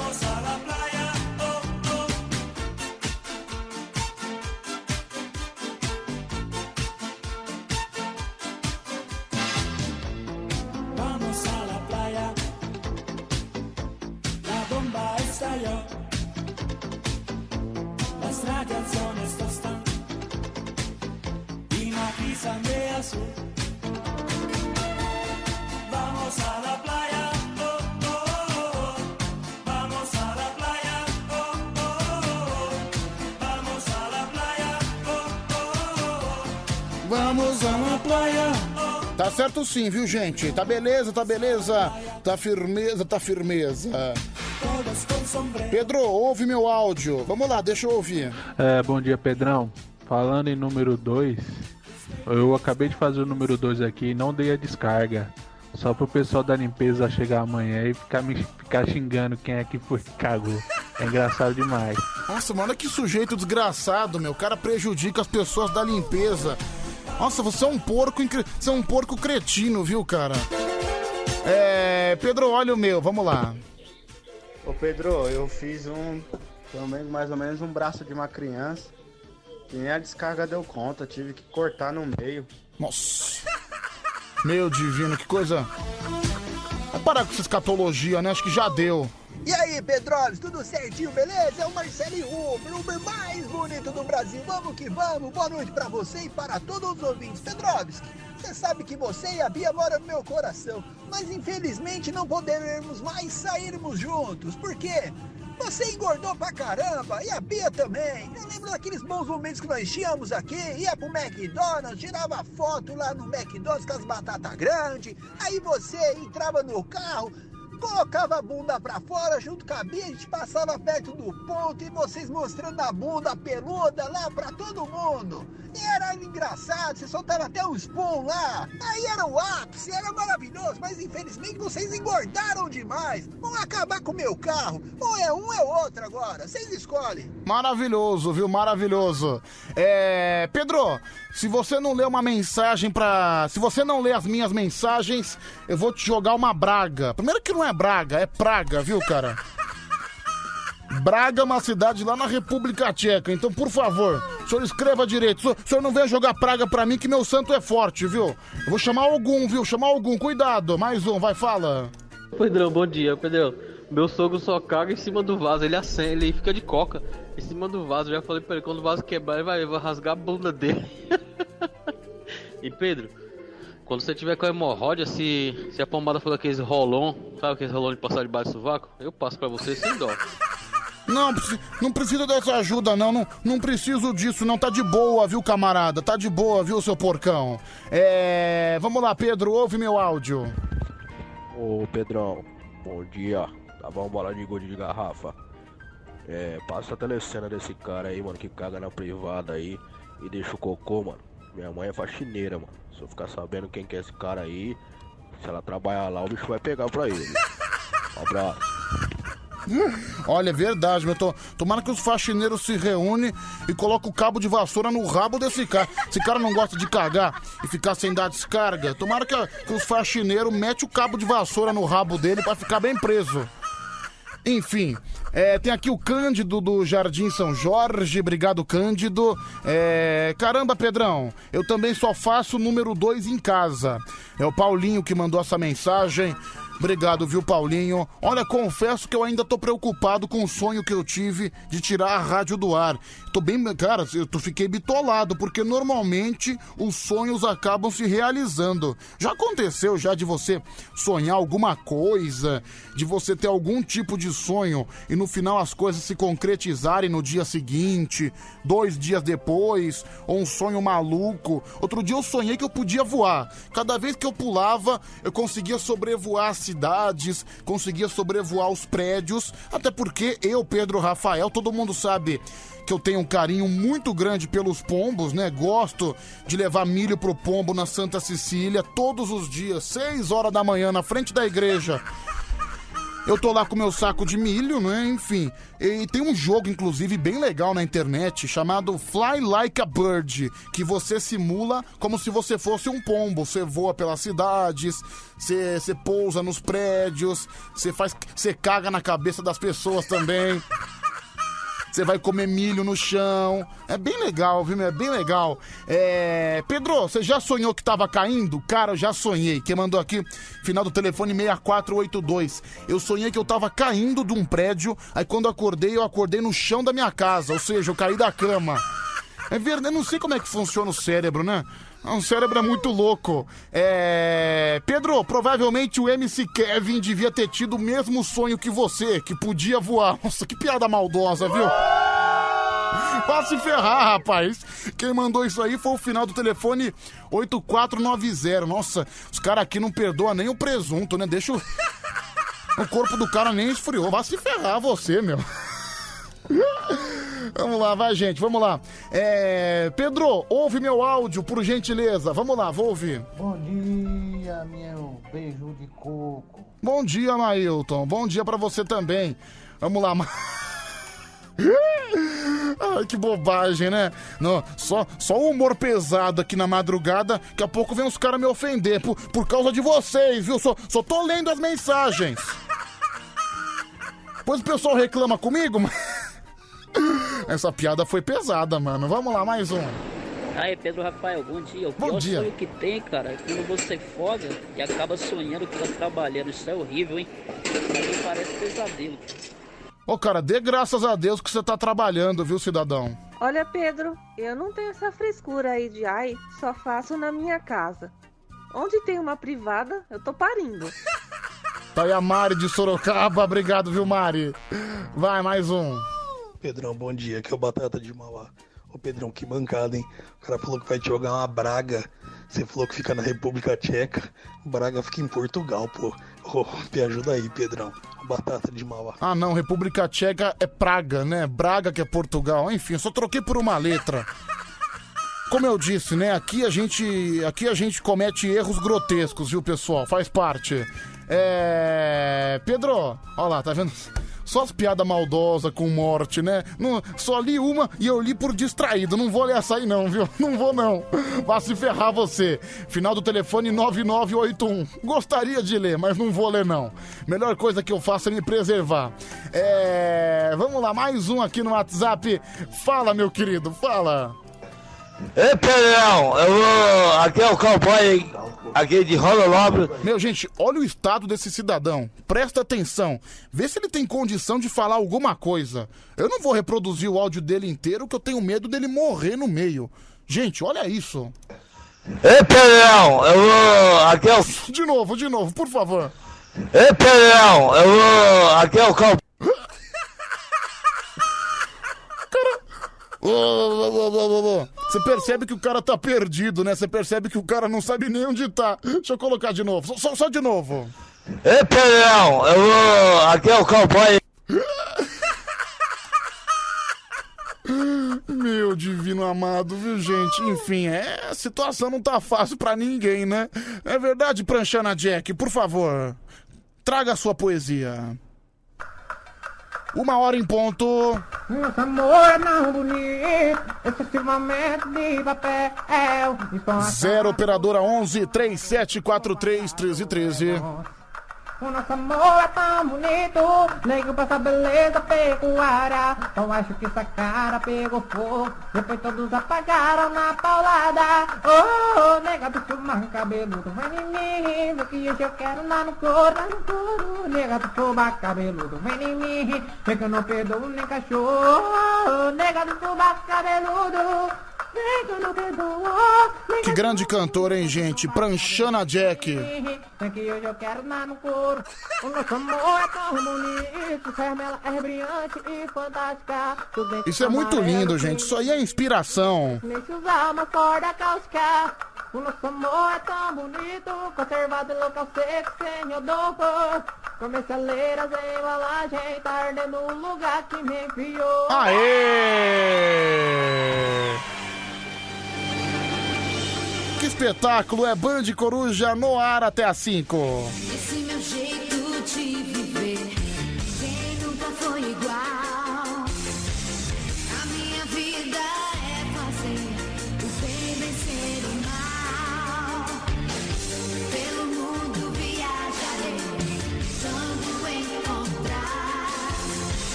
sim, viu, gente? Tá beleza, tá beleza. Tá firmeza, tá firmeza. Pedro, ouve meu áudio. Vamos lá, deixa eu ouvir. É, bom dia, Pedrão. Falando em número 2, eu acabei de fazer o número 2 aqui e não dei a descarga. Só pro pessoal da limpeza chegar amanhã e ficar, me, ficar xingando quem é que foi que cagou. É engraçado demais. Nossa, mano, que sujeito desgraçado, meu. O cara prejudica as pessoas da limpeza. Nossa, você é um porco, incre- você é um porco cretino, viu, cara? É, Pedro, olha o meu, vamos lá. Ô Pedro, eu fiz um também mais ou menos um braço de uma criança. E nem a descarga deu conta, tive que cortar no meio. Nossa. Meu divino, que coisa. Vai parar com essa escatologia, né? Acho que já deu. E aí, Pedroves, tudo certinho, beleza? É o Marcelinho Uber, o Uber mais bonito do Brasil. Vamos que vamos. Boa noite pra você e para todos os ouvintes. Pedrovski, você sabe que você e a Bia moram no meu coração, mas infelizmente não poderemos mais sairmos juntos. Por quê? Você engordou pra caramba e a Bia também. Eu lembro daqueles bons momentos que nós tínhamos aqui. Ia pro McDonald's, tirava foto lá no McDonald's com as batatas grandes. Aí você entrava no carro, colocava a bunda pra fora junto com a gente passava perto do ponto e vocês mostrando a bunda peluda lá pra todo mundo. E era engraçado, você soltava até um spoon lá. Aí era o ápice, era maravilhoso, mas infelizmente vocês engordaram demais. Vão acabar com o meu carro. Ou é um ou é outro agora, vocês escolhem. Maravilhoso, viu? Maravilhoso. É. Pedro, se você não lê uma mensagem pra. Se você não lê as minhas mensagens, eu vou te jogar uma braga. Primeiro que não é braga, é praga, viu, cara? Braga é uma cidade lá na República Tcheca, então por favor, o senhor escreva direito. O senhor- O senhor não venha jogar praga pra mim que meu santo é forte, viu? Eu vou chamar algum, viu? Chamar algum, cuidado. Mais um, vai, fala. Pedrão, bom dia, Pedrão. Meu sogro só caga em cima do vaso, ele acende, ele fica de coca em cima do vaso. Eu já falei pra ele, quando o vaso quebrar, ele vai rasgar a bunda dele. (laughs) e Pedro, quando você tiver com a hemorroida, se, se a pomada for aqueles rolon, sabe aqueles rolon de passar debaixo do sovaco? Eu passo pra você sem dó. Não, não precisa dessa ajuda, não. não. Não preciso disso, não. Tá de boa, viu, camarada? Tá de boa, viu, seu porcão? É. Vamos lá, Pedro, ouve meu áudio. Ô Pedrão, Bom dia. Tava uma bola de gol de garrafa. É, passa a telecena desse cara aí, mano, que caga na privada aí e deixa o cocô, mano. Minha mãe é faxineira, mano. Se eu ficar sabendo quem que é esse cara aí, se ela trabalhar lá, o bicho vai pegar pra ele. (laughs) Um abraço. Olha, é verdade, meu. Tô, tomara que os faxineiros se reúnem e colocam o cabo de vassoura no rabo desse cara. Esse cara não gosta de cagar e ficar sem dar descarga. Tomara que, que os faxineiros metem o cabo de vassoura no rabo dele pra ficar bem preso. Enfim, é, tem aqui o Cândido do Jardim São Jorge. Obrigado, Cândido. É, caramba, Pedrão, eu também só faço número 2 em casa. É o Paulinho que mandou essa mensagem. Obrigado, viu, Paulinho? Olha, confesso que eu ainda tô preocupado com o sonho que eu tive de tirar a rádio do ar. Tô bem, cara, eu tô, fiquei bitolado, porque normalmente os sonhos acabam se realizando. Já aconteceu já de você sonhar alguma coisa, de você ter algum tipo de sonho e no final as coisas se concretizarem no dia seguinte, dois dias depois, ou um sonho maluco. Outro dia eu sonhei que eu podia voar. Cada vez que eu pulava, eu conseguia sobrevoar as cidades, conseguia sobrevoar os prédios, até porque eu, Pedro Rafael, todo mundo sabe que eu tenho um carinho muito grande pelos pombos, né? Gosto de levar milho pro pombo na Santa Cecília todos os dias, 6 horas da manhã, na frente da igreja. Eu tô lá com meu saco de milho, né? Enfim. E tem um jogo, inclusive, bem legal na internet chamado Fly Like a Bird, que você simula como se você fosse um pombo. Você voa pelas cidades, você, você pousa nos prédios, você faz. Você caga na cabeça das pessoas também. Você vai comer milho no chão. É bem legal, viu? É bem legal. É... Pedro, você já sonhou que tava caindo? Cara, eu já sonhei. Quem mandou aqui, final do telefone 6482. Eu sonhei que eu tava caindo de um prédio. Aí quando acordei, eu acordei no chão da minha casa. Ou seja, eu caí da cama. É verdade, eu não sei como é que funciona o cérebro, né? Um cérebro é muito louco. É. Pedro, provavelmente o MC Kevin devia ter tido o mesmo sonho que você, que podia voar. (laughs) Nossa, que piada maldosa, viu? Vá se ferrar, rapaz. Quem mandou isso aí foi o final do telefone 8490. Nossa, os caras aqui não perdoam nem o presunto, né? Deixa o. O corpo do cara nem esfriou. Vá se ferrar você, meu. Vamos lá, vai, gente, vamos lá. É, Pedro, ouve meu áudio, por gentileza. Vamos lá, vou ouvir. Bom dia, meu beijo de coco. Bom dia, Mailton. Bom dia pra você também. Vamos lá. (laughs) Ai, que bobagem, né? Não, só, só o humor pesado aqui na madrugada. Daqui a pouco vem os caras me ofender por, por causa de vocês, viu? Só, só tô lendo as mensagens. Depois o pessoal reclama comigo, mas... (laughs) Essa piada foi pesada, mano. Vamos lá, mais um. Aí, Pedro Rafael, bom dia. O Bom pior dia. sonho que tem, cara, é quando você folga e acaba sonhando que tá trabalhando. Isso é horrível, hein? Mim parece pesadelo. Ô, cara, dê graças a Deus que você tá trabalhando, viu, cidadão? Olha, Pedro, eu não tenho essa frescura aí de ai, só faço na minha casa. Onde tem uma privada, eu tô parindo. (laughs) Tá aí a Mari de Sorocaba. Obrigado, viu, Mari? Vai, mais um. Pedrão, bom dia. Aqui é o Batata de Mauá. Ô Pedrão, que bancada, hein? O cara falou que vai te jogar uma Braga. Você falou que fica na República Tcheca. Braga fica em Portugal, pô. Ô, me ajuda aí, Pedrão. Batata de Mauá. Ah, não, República Tcheca é Praga, né? Braga que é Portugal. Enfim, eu só troquei por uma letra. Como eu disse, né? Aqui a gente, aqui a gente comete erros grotescos, viu, pessoal? Faz parte. É. Pedro, ó lá, tá vendo? Só as piadas maldosas com morte, né? Não, só li uma e eu li por distraído. Não vou ler essa aí, não, viu? Não vou, não. Vá se ferrar você. Final do telefone 9981. Gostaria de ler, mas não vou ler, não. Melhor coisa que eu faço é me preservar. É. Vamos lá, mais um aqui no WhatsApp. Fala, meu querido, fala. Ei, Pedrão, eu vou. Aqui é o cowboy aqui de Rololóbio. Meu, gente, olha o estado desse cidadão. Presta atenção. Vê se ele tem condição de falar alguma coisa. Eu não vou reproduzir o áudio dele inteiro, que eu tenho medo dele morrer no meio. Gente, olha isso. Ei, Pedrão, eu vou. Aqui é o. (laughs) De novo, de novo, por favor. Ei, Pedrão, eu vou. Aqui é o cowboy. (laughs) Ô, ô, ô, ô, ô, ô. Você percebe que o cara tá perdido, né? Você percebe que o cara não sabe nem onde tá. Deixa eu colocar de novo. Só, só- só de novo. Ei, Pedrão, eu vou. Aqui é o cowboy. Meu divino amado, viu, gente? Enfim, é, a situação não tá fácil pra ninguém, né? É verdade, Pranchana Jack, por favor, traga a sua poesia. Uma hora em ponto. Nosso amor tão bonito, excessivamente de papel. Zero operadora 11 3743 1313. O nosso amor é tão bonito, nego passa beleza pecuária. Então acho que essa cara pegou fogo, depois todos apagaram na paulada. Oh, oh nega do fumar cabeludo, vai em mim, vê que hoje eu quero lá no couro, lá no couro. Nega do fumar cabeludo, vem em mim, vê que eu não perdoo nem cachorro. Nega do fumar cabeludo, vem que grande cantor, hein, gente? Pranchana Jack. É é Isso é muito lindo, gente. Isso aí é inspiração. O nosso amor é tão bonito, conservado em local seco, sem odor. Comercialeiras em embalagem, tá ardendo o lugar que me enviou. Aê! Que espetáculo é Band Coruja no ar até às 5. Esse meu jeito de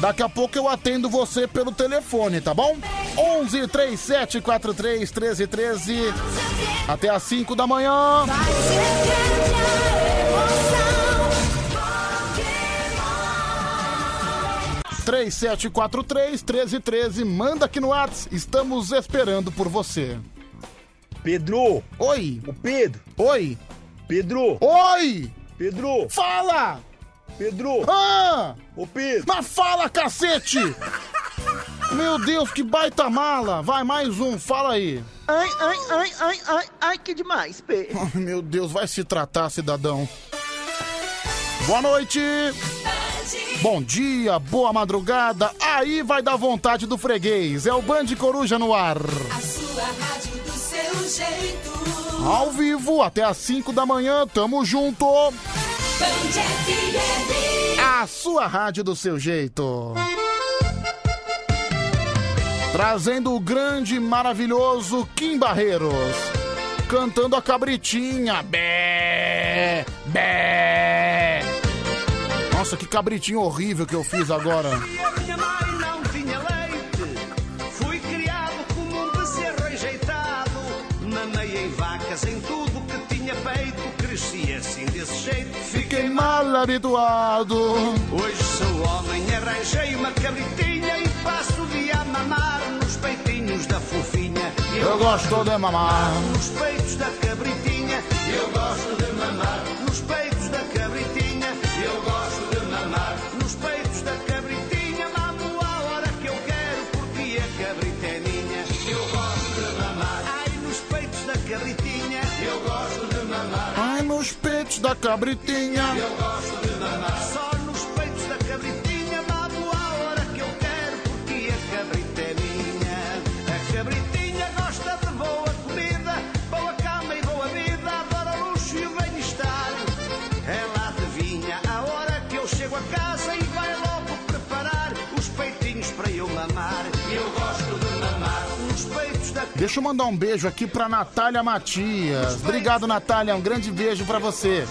Daqui a pouco eu atendo você pelo telefone, tá bom? 11 37 43 13 13 até às 5 da manhã. 3743 1313, manda aqui no Whats, estamos esperando por você. Pedro! Oi! O Pedro! Oi! Pedro! Oi! Pedro! Fala! Pedro! Ah! Ô Pedro! Mas fala, cacete! Meu Deus, que baita mala! Vai, mais um, fala aí. Ai, ai, ai, ai, ai, ai, que demais, P. (laughs) Ai, Meu Deus, vai se tratar, cidadão. Boa noite! Bom dia, boa madrugada. Aí vai dar vontade do freguês. É o Band Coruja no ar. A sua rádio do seu jeito. Ao vivo, até às 5 da manhã, tamo junto. A sua rádio do seu jeito. Trazendo o grande maravilhoso Kim Barreiros. Cantando a cabritinha. Bé! Bé! Nossa, que cabritinho horrível que eu fiz agora. Fiquei mal habituado. Hoje sou homem, arranjei uma cabritinha e passo o dia a mamar nos peitinhos da fofinha. Eu gosto de mamar. Nos peitos da cabritinha, eu gosto de mamar. Peitos da cabritinha. Eu gosto de mamar. Deixa eu mandar um beijo aqui pra Natália Matias. Obrigado, Natália. Um grande beijo pra você.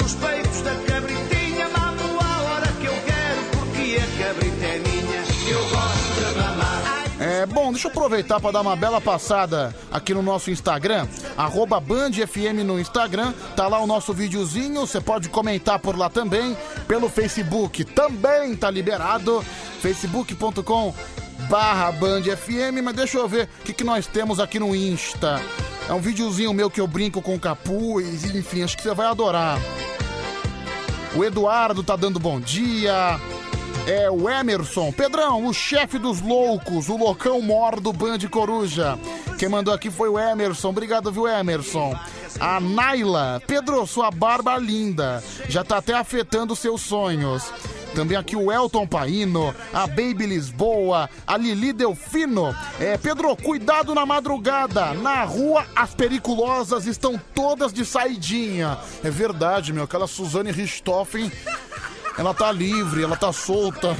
Nos peitos da cabritinha, mamo a hora que eu quero, porque a cabrita é minha. Eu gosto de mamar. É, bom, deixa eu aproveitar para dar uma bela passada aqui no nosso Instagram, arroba Band FM no Instagram, tá lá o nosso videozinho, você pode comentar por lá também, pelo Facebook também tá liberado, facebook.com barra Band FM, mas deixa eu ver o que, que nós temos aqui no Insta. É um videozinho meu que eu brinco com capuz, enfim, acho que você vai adorar. O Eduardo tá dando bom dia. É o Emerson. Pedrão, o chefe dos loucos, o loucão mor do Band Coruja. Quem mandou aqui foi o Emerson. Obrigado, viu, Emerson? A Naila. Pedro, sua barba linda. Já tá até afetando seus sonhos. Também aqui o Elton Paino, a Baby Lisboa, a Lili Delfino. É, Pedro, cuidado na madrugada. Na rua, as periculosas estão todas de saidinha. É verdade, meu. Aquela Suzane Richthofen, ela tá livre, ela tá solta.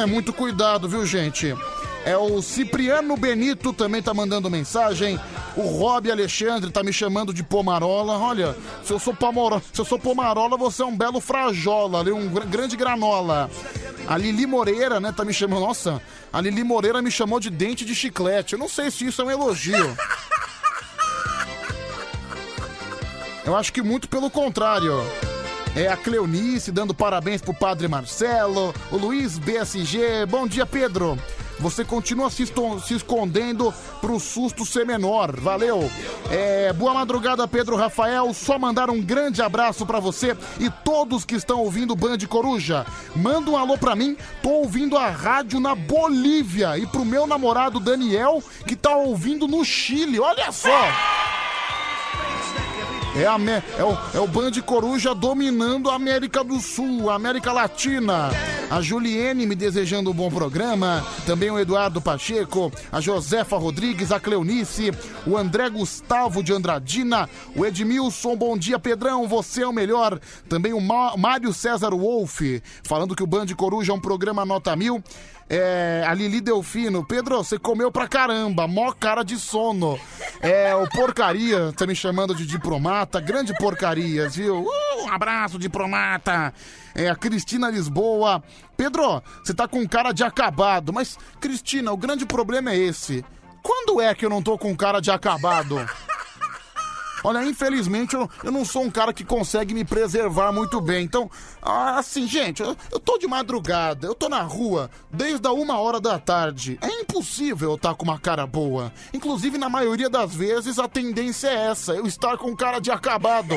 É, muito cuidado, viu, gente? É o Cipriano Benito também tá mandando mensagem. O Rob Alexandre tá me chamando de Pomarola. Olha, se eu sou Pomarola, se eu sou Pomarola, você é um belo frajola, um gr- grande granola. A Lili Moreira, né, tá me chamando. Nossa, a Lili Moreira me chamou de dente de chiclete. Eu não sei se isso é um elogio. Eu acho que muito pelo contrário. É a Cleonice dando parabéns pro Padre Marcelo, o Luiz BSG. Bom dia, Pedro. Você continua se, se escondendo pro susto ser menor. Valeu. É, boa madrugada, Pedro Rafael. Só mandar um grande abraço pra você e todos que estão ouvindo o Band Coruja. Manda um alô pra mim. Tô ouvindo a rádio na Bolívia e pro meu namorado Daniel que tá ouvindo no Chile. Olha só. É, a, é, o, é o Band Coruja dominando a América do Sul, a América Latina. A Juliene me desejando um bom programa. Também o Eduardo Pacheco, a Josefa Rodrigues, a Cleonice, o André Gustavo de Andradina, o Edmilson, bom dia, Pedrão, você é o melhor. Também o Ma- Mário César Wolf, falando que o Band Coruja é um programa nota mil. É, a Lili Delfino, Pedro, você comeu pra caramba, mó cara de sono. É, o Porcaria tá me chamando de diplomata, grande porcarias, viu? Uh, um abraço, diplomata. É, a Cristina Lisboa. Pedro, você tá com cara de acabado, mas, Cristina, o grande problema é esse. Quando é que eu não tô com cara de acabado? Olha, infelizmente eu, eu não sou um cara que consegue me preservar muito bem. Então, ah, assim, gente, eu, eu tô de madrugada, eu tô na rua desde a uma hora da tarde. É impossível eu estar com uma cara boa. Inclusive, na maioria das vezes, a tendência é essa, eu estar com cara de acabado.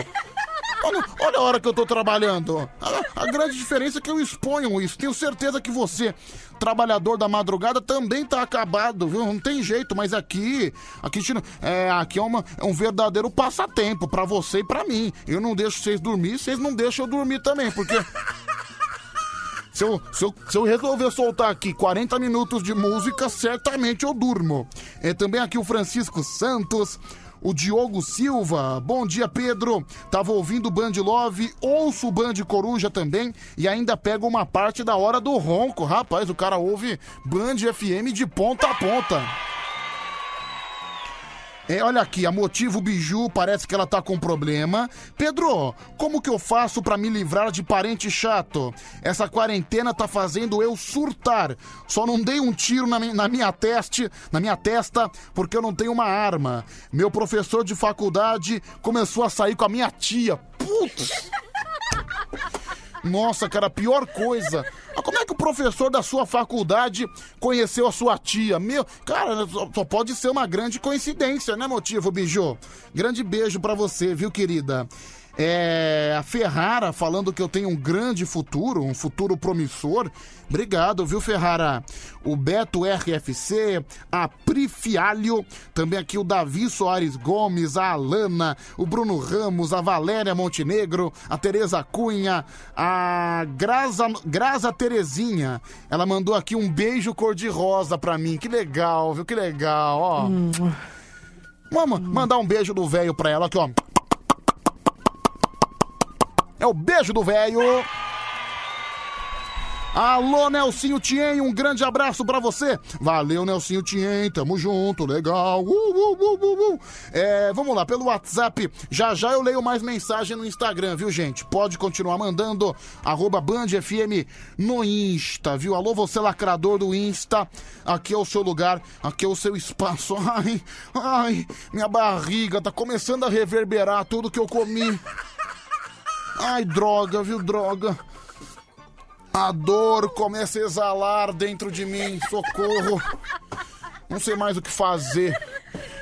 Olha, olha a hora que eu tô trabalhando. A, a grande diferença é que eu exponho isso. Tenho certeza que você, trabalhador da madrugada, também tá acabado, viu? Não tem jeito, mas aqui, aqui, é, aqui é, uma, é um verdadeiro passatempo pra você e pra mim. Eu não deixo vocês dormir, vocês não deixam eu dormir também, porque. Se eu, se, eu, se eu resolver soltar aqui 40 minutos de música, certamente eu durmo. É também aqui o Francisco Santos, o Diogo Silva. Bom dia, Pedro. Tava ouvindo o Band Love, ouço o Band Coruja também e ainda pego uma parte da hora do ronco. Rapaz, o cara ouve Band FM de ponta a ponta. É, olha aqui, a Motivo Biju parece que ela tá com problema. Pedro, como que eu faço pra me livrar de parente chato? Essa quarentena tá fazendo eu surtar. Só não dei um tiro na, na minha teste, na minha testa, porque eu não tenho uma arma. Meu professor de faculdade começou a sair com a minha tia. Putz! (laughs) Nossa, cara, pior coisa. Ah, Como é que o professor da sua faculdade conheceu a sua tia? Meu, cara, só, só pode ser uma grande coincidência, né, motivo, Biju? Grande beijo pra você, viu, querida? É, a Ferrara falando que eu tenho um grande futuro, um futuro promissor. Obrigado, viu, Ferrara? O Beto RFC, a Pri Fialho, também aqui o Davi Soares Gomes, a Alana, o Bruno Ramos, a Valéria Montenegro, a Tereza Cunha, a Graza, Graza Terezinha. Ela mandou aqui um beijo cor-de-rosa pra mim. Que legal, viu? Que legal, ó. Vamos mandar um beijo do velho pra ela aqui, ó. É o beijo do velho. Alô, Nelsinho Tien, um grande abraço pra você. Valeu, Nelsinho Tien, tamo junto, legal. Uh, uh, uh, uh, uh. É, vamos lá, pelo WhatsApp. Já já eu leio mais mensagem no Instagram, viu, gente? Pode continuar mandando. Arroba no Insta, viu? Alô, você lacrador do Insta. Aqui é o seu lugar, aqui é o seu espaço. (laughs) Ai, ai, minha barriga tá começando a reverberar tudo que eu comi. Ai, droga, viu, droga. A dor começa a exalar dentro de mim. Socorro. Não sei mais o que fazer.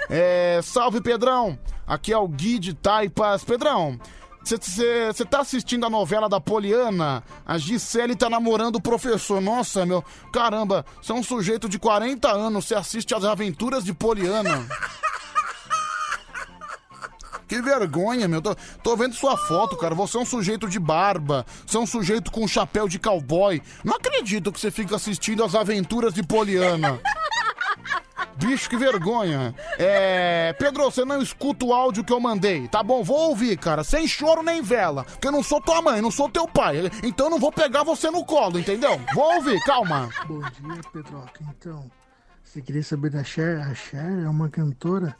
É, salve, Pedrão. Aqui é o Gui de Taipas. Pedrão, você tá assistindo a novela da Poliana? A Gisele tá namorando o professor. Nossa, meu, caramba, você é um sujeito de 40 anos, você assiste as aventuras de Poliana. Que vergonha, meu. Tô, tô vendo sua foto, cara. Você é um sujeito de barba. Você é um sujeito com um chapéu de cowboy. Não acredito que você fica assistindo as aventuras de Poliana. (laughs) Bicho, que vergonha. É. Pedro, você não escuta o áudio que eu mandei. Tá bom, vou ouvir, cara. Sem choro nem vela. Porque eu não sou tua mãe, não sou teu pai. Então eu não vou pegar você no colo, entendeu? Vou ouvir, calma. Bom dia, Pedroca. Então, você queria saber da Cher? A Cher é uma cantora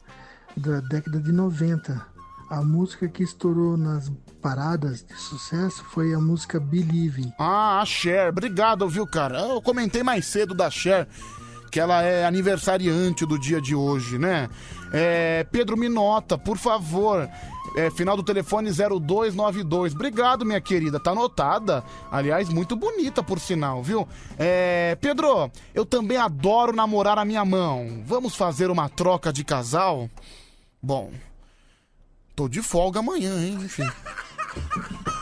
da década de 90. A música que estourou nas paradas de sucesso foi a música Believe. Ah, a Cher, obrigado, viu, cara? Eu comentei mais cedo da Cher, que ela é aniversariante do dia de hoje, né? É, Pedro Minota, por favor. É, final do telefone 0292. Obrigado, minha querida. Tá anotada. Aliás, muito bonita, por sinal, viu? É, Pedro, eu também adoro namorar a minha mão. Vamos fazer uma troca de casal? Bom, tô de folga amanhã, hein? Enfim. (laughs)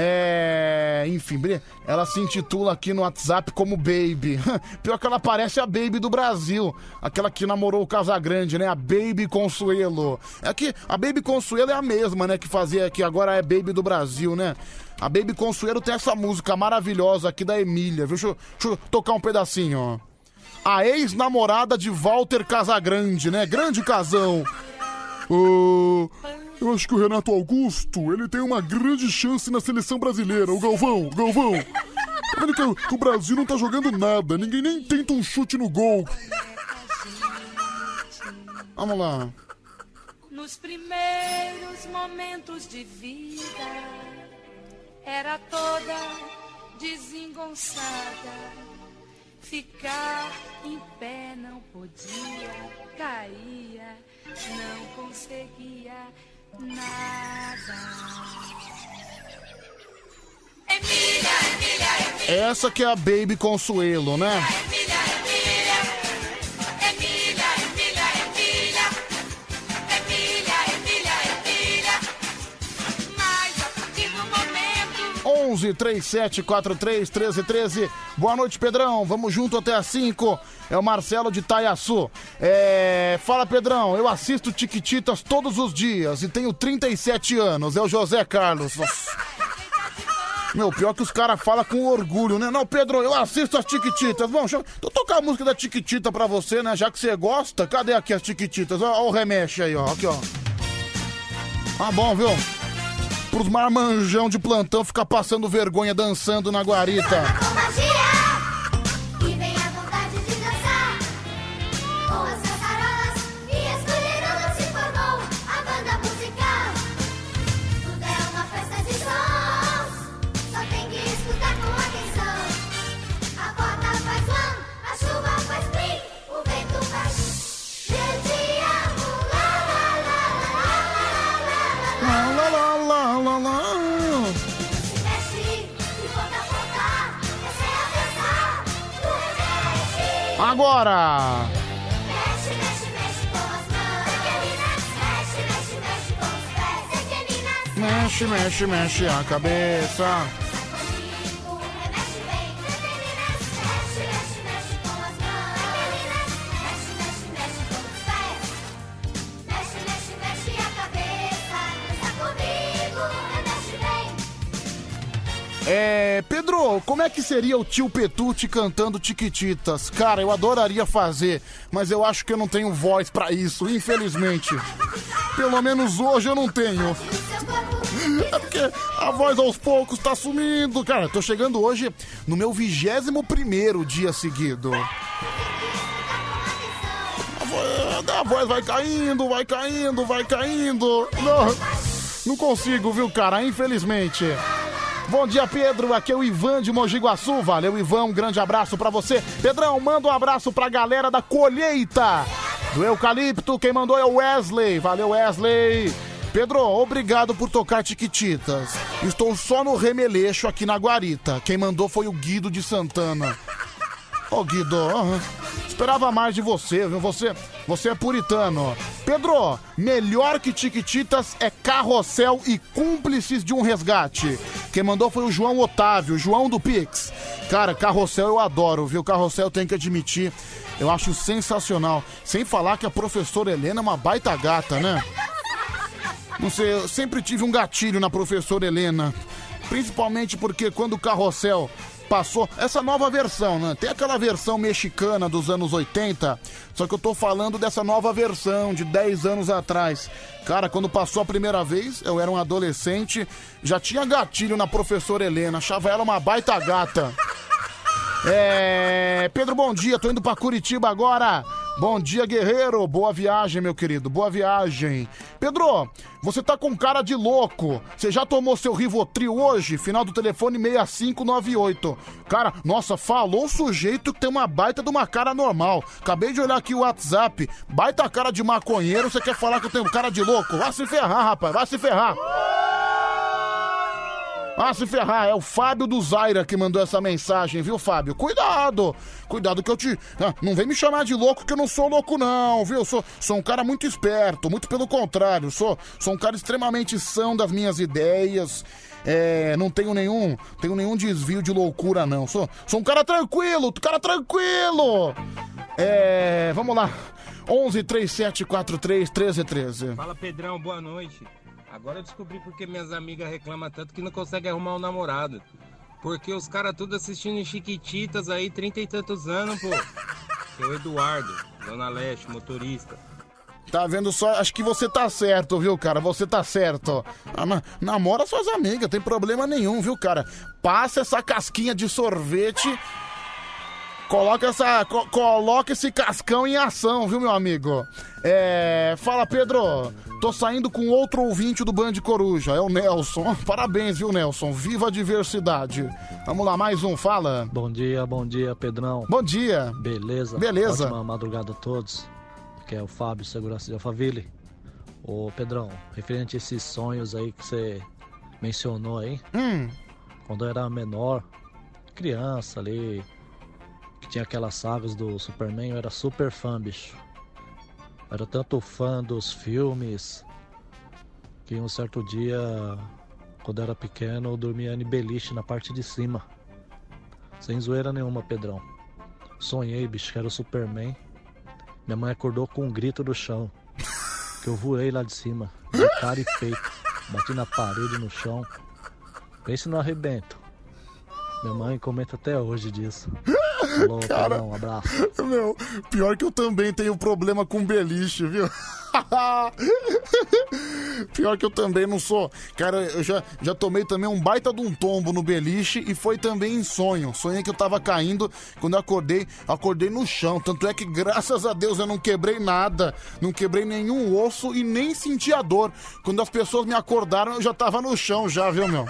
É. Enfim, ela se intitula aqui no WhatsApp como Baby. (laughs) Pior que ela parece a Baby do Brasil. Aquela que namorou o Casagrande, né? A Baby Consuelo. É que a Baby Consuelo é a mesma, né? Que fazia, que agora é Baby do Brasil, né? A Baby Consuelo tem essa música maravilhosa aqui da Emília, viu? Deixa, eu- deixa eu tocar um pedacinho, ó. A ex-namorada de Walter Casagrande, né? Grande casão. Ô, eu acho que o Renato Augusto, ele tem uma grande chance na seleção brasileira. O Galvão, o Galvão. Tá que o Brasil não tá jogando nada. Ninguém nem tenta um chute no gol. Vamos lá. Nos primeiros momentos de vida, era toda desengonçada. Ficar em pé não podia, caía, não conseguia nada. Emília, Emília, Emília, Essa que é a Baby Consuelo, né? Emília, Emília, 11 37 43 13 13. Boa noite, Pedrão. Vamos junto até às 5. É o Marcelo de Taiaçu. É... Fala, Pedrão. Eu assisto Tiquititas todos os dias e tenho 37 anos. É o José Carlos. Meu, pior que os caras falam com orgulho, né? Não, Pedro, eu assisto as Tiquititas. Vamos, deixa eu tocar a música da Tiquitita pra você, né? Já que você gosta. Cadê aqui as Tiquititas? Ó o remexe aí, ó. Aqui, ó. Ah, bom, viu? Pros marmanjão de plantão ficar passando vergonha dançando na guarita. Remexe Agora! Mexe, mexe, mexe com as mãos. Mexe. Mexe, mexe, mexe a cabeça. É, Pedro, como é que seria o tio Petute cantando Tiquititas? Cara, eu adoraria fazer, mas eu acho que eu não tenho voz pra isso, infelizmente. Pelo menos hoje eu não tenho. É porque a voz aos poucos tá sumindo. Cara, eu tô chegando hoje no meu vigésimo primeiro dia seguido. A voz vai caindo, vai caindo, vai caindo. Não, não consigo, viu, cara? Infelizmente. Bom dia, Pedro. Aqui é o Ivan de Mogi Guaçu. Valeu, Ivan. Um grande abraço pra você. Pedrão, manda um abraço pra galera da colheita do Eucalipto. Quem mandou é o Wesley. Valeu, Wesley. Pedro, obrigado por tocar Tiquititas. Estou só no remeleixo aqui na Guarita. Quem mandou foi o Guido de Santana. Ô, Guido. Esperava mais de você, viu? Você, você é puritano. Pedro, melhor que Tiquititas é Carrossel e Cúmplices de um Resgate. Quem mandou foi o João Otávio, João do Pix. Cara, Carrossel eu adoro, viu? Carrossel tenho que admitir. Eu acho sensacional. Sem falar que a professora Helena é uma baita gata, né? Não sei, eu sempre tive um gatilho na professora Helena. Principalmente porque quando o carrossel passou. Essa nova versão, né? Tem aquela versão mexicana dos anos 80. Só que eu tô falando dessa nova versão de 10 anos atrás. Cara, quando passou a primeira vez, eu era um adolescente, já tinha gatilho na professora Helena, achava ela uma baita gata. É. Pedro, bom dia, tô indo pra Curitiba agora. Bom dia, guerreiro. Boa viagem, meu querido. Boa viagem. Pedro, você tá com cara de louco. Você já tomou seu Rivotril hoje? Final do telefone 6598. Cara, nossa, falou o sujeito que tem uma baita de uma cara normal. Acabei de olhar aqui o WhatsApp. Baita cara de maconheiro. Você quer falar que eu tenho cara de louco? Vai se ferrar, rapaz. Vai se ferrar. Ah, se ferrar, é o Fábio do Zaira que mandou essa mensagem, viu, Fábio? Cuidado! Cuidado que eu te. Ah, não vem me chamar de louco que eu não sou louco, não, viu? Sou, sou um cara muito esperto, muito pelo contrário. Sou, sou um cara extremamente são das minhas ideias. É, não tenho nenhum, tenho nenhum desvio de loucura, não. Sou, sou um cara tranquilo, cara tranquilo! É, vamos lá. 11 37 43 13 13. Fala Pedrão, boa noite. Agora eu descobri porque minhas amigas reclamam tanto que não conseguem arrumar um namorado. Porque os caras tudo assistindo Chiquititas aí, trinta e tantos anos, pô. O Eduardo, Dona Leste, motorista. Tá vendo só? Acho que você tá certo, viu, cara? Você tá certo. Ah, na- namora suas amigas, tem problema nenhum, viu, cara? Passa essa casquinha de sorvete. Coloca essa. co- coloca esse cascão em ação, viu, meu amigo? É. Fala, Pedro. Tô saindo com outro ouvinte do Band Coruja, é o Nelson. (laughs) Parabéns, viu, Nelson? Viva a diversidade. Vamos lá, mais um, fala. Bom dia, bom dia, Pedrão. Bom dia. Beleza? Beleza. Ótima madrugada a todos. Que é o Fábio, segurança de Alphaville. Ô, Pedrão, referente a esses sonhos aí que você mencionou aí. Hum. Quando eu era menor, criança ali, que tinha aquelas sagas do Superman, eu era super fã, bicho. Era tanto fã dos filmes que um certo dia, quando eu era pequeno, eu dormia em beliche na parte de cima. Sem zoeira nenhuma, Pedrão. Sonhei, bicho, que era o Superman. Minha mãe acordou com um grito do chão. Que eu voei lá de cima, de cara e peito. Bati na parede, no chão. Pense no arrebento. Minha mãe comenta até hoje disso. Falou, Cara. Pedrão, um abraço. Meu, pior que eu também tenho problema com beliche, viu? (laughs) pior que eu também não sou. Cara, eu já, já tomei também um baita de um tombo no beliche e foi também em sonho. Sonhei que eu tava caindo. Quando eu acordei, acordei no chão. Tanto é que, graças a Deus, eu não quebrei nada. Não quebrei nenhum osso e nem senti a dor. Quando as pessoas me acordaram, eu já tava no chão, já, viu, meu?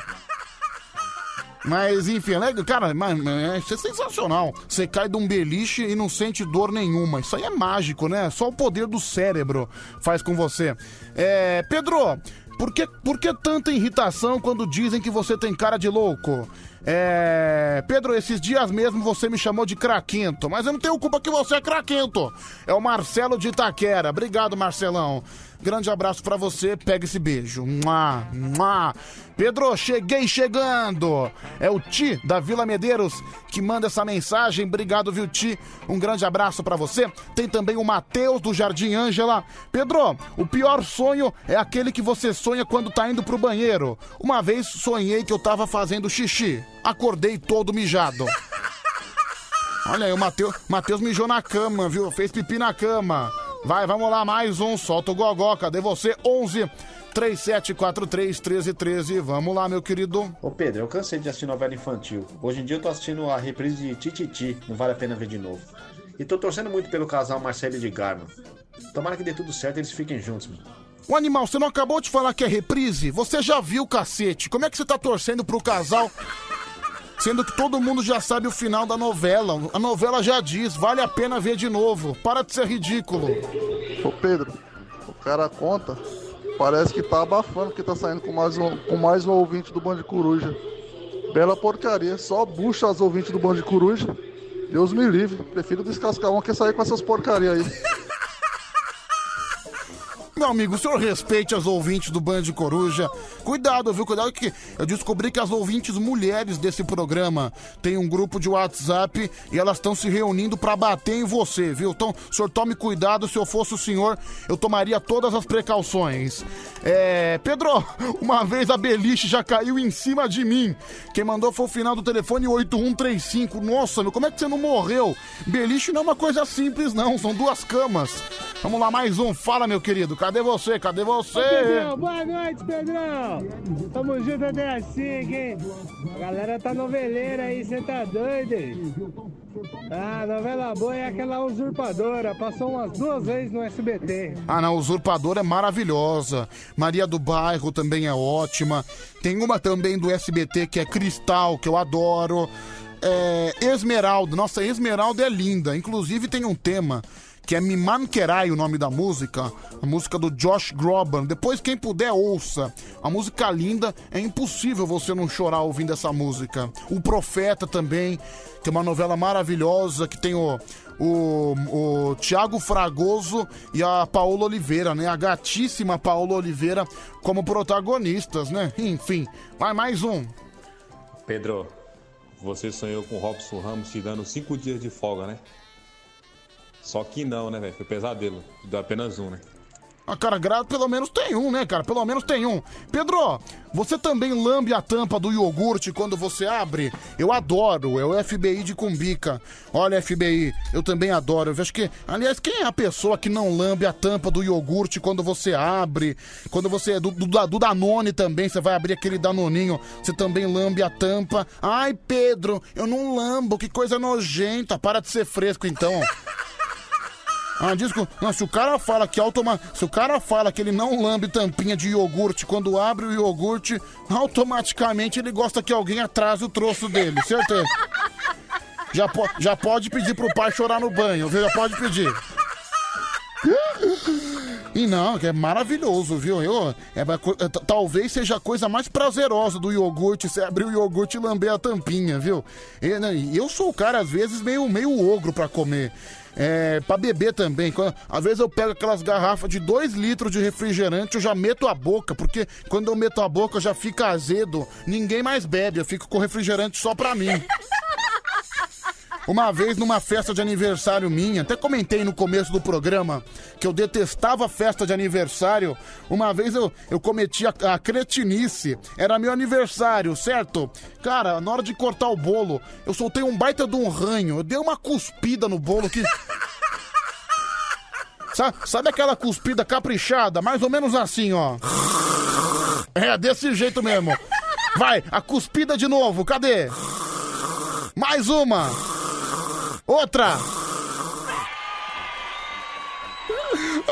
Mas enfim, é. Cara, mas, mas isso é sensacional. Você cai de um beliche e não sente dor nenhuma. Isso aí é mágico, né? Só o poder do cérebro faz com você. É, Pedro, por que, por que tanta irritação quando dizem que você tem cara de louco? É, Pedro, esses dias mesmo você me chamou de craquento, mas eu não tenho culpa que você é craquento. É o Marcelo de Itaquera. Obrigado, Marcelão. Grande abraço pra você, pega esse beijo. Mua, mua. Pedro, cheguei chegando. É o Ti da Vila Medeiros que manda essa mensagem. Obrigado, viu, Ti? Um grande abraço pra você. Tem também o Matheus do Jardim Ângela. Pedro, o pior sonho é aquele que você sonha quando tá indo pro banheiro. Uma vez sonhei que eu tava fazendo xixi. Acordei todo mijado. Olha aí, o Matheus mijou na cama, viu? Fez pipi na cama. Vai, vamos lá, mais um. Solta o gogó. Cadê você? 11 3743 1313. Vamos lá, meu querido. Ô Pedro, eu cansei de assistir novela infantil. Hoje em dia eu tô assistindo a reprise de Tititi, não vale a pena ver de novo. E tô torcendo muito pelo casal Marcelo e Edgar, mano. Tomara que dê tudo certo e eles fiquem juntos, mano. O animal, você não acabou de falar que é reprise? Você já viu, cacete. Como é que você tá torcendo pro casal? Sendo que todo mundo já sabe o final da novela. A novela já diz, vale a pena ver de novo. Para de ser ridículo. Ô Pedro, o cara conta, parece que tá abafando que tá saindo com mais um, com mais um ouvinte do Band Coruja. Bela porcaria, só bucha as ouvintes do Band Coruja. Deus me livre. Prefiro descascar uma que sair com essas porcaria aí. (laughs) Meu amigo, o senhor respeite as ouvintes do Band Coruja. Cuidado, viu? Cuidado que eu descobri que as ouvintes mulheres desse programa têm um grupo de WhatsApp e elas estão se reunindo pra bater em você, viu? Então, senhor, tome cuidado. Se eu fosse o senhor, eu tomaria todas as precauções. É. Pedro, (laughs) uma vez a beliche já caiu em cima de mim. Quem mandou foi o final do telefone 8135. Nossa, meu, como é que você não morreu? Beliche não é uma coisa simples, não. São duas camas. Vamos lá, mais um. Fala, meu querido. Cadê você? Cadê você? Ô, Pedrão, boa noite, Pedrão. Tamo junto até assim, hein? A galera tá noveleira aí, cê tá doido? hein? Ah, novela boa é aquela usurpadora. Passou umas duas vezes no SBT. Ah, não, Usurpadora é maravilhosa. Maria do Bairro também é ótima. Tem uma também do SBT que é Cristal, que eu adoro. É, Esmeralda, nossa, Esmeralda é linda. Inclusive tem um tema que é Miman Kerai, o nome da música. A música do Josh Groban. Depois, quem puder, ouça. A música linda, é impossível você não chorar ouvindo essa música. O Profeta também, que é uma novela maravilhosa, que tem o, o, o Tiago Fragoso e a Paola Oliveira, né? A gatíssima Paola Oliveira como protagonistas, né? Enfim, vai mais um. Pedro, você sonhou com Robson Ramos te dando cinco dias de folga, né? Só que não, né, velho? Foi pesadelo. Deu apenas um, né? Ah, cara, gra- pelo menos tem um, né, cara? Pelo menos tem um. Pedro, você também lambe a tampa do iogurte quando você abre? Eu adoro, é o FBI de Cumbica. Olha, FBI, eu também adoro. Eu acho que, aliás, quem é a pessoa que não lambe a tampa do iogurte quando você abre? Quando você, do, do, do Danone também, você vai abrir aquele Danoninho, você também lambe a tampa. Ai, Pedro, eu não lambo, que coisa nojenta. Para de ser fresco, então. Ah, diz que, não, se o cara fala que automa, se o cara fala que ele não lambe tampinha de iogurte quando abre o iogurte, automaticamente ele gosta que alguém atrase o troço dele, certeza? Já, po, já pode pedir pro pai chorar no banho, viu? Já pode pedir. E não, é maravilhoso, viu? Eu, é, é, talvez seja a coisa mais prazerosa do iogurte, você abrir o iogurte e lamber a tampinha, viu? E, né, eu sou o cara, às vezes, meio, meio ogro pra comer. É, pra beber também. Às vezes eu pego aquelas garrafas de 2 litros de refrigerante, eu já meto a boca, porque quando eu meto a boca já fica azedo, ninguém mais bebe, eu fico com refrigerante só pra mim. (laughs) Uma vez numa festa de aniversário minha, até comentei no começo do programa que eu detestava festa de aniversário. Uma vez eu, eu cometi a, a cretinice. Era meu aniversário, certo? Cara, na hora de cortar o bolo, eu soltei um baita de um ranho. Eu dei uma cuspida no bolo que. Sabe, sabe aquela cuspida caprichada? Mais ou menos assim, ó. É, desse jeito mesmo. Vai, a cuspida de novo, cadê? Mais uma! Outra!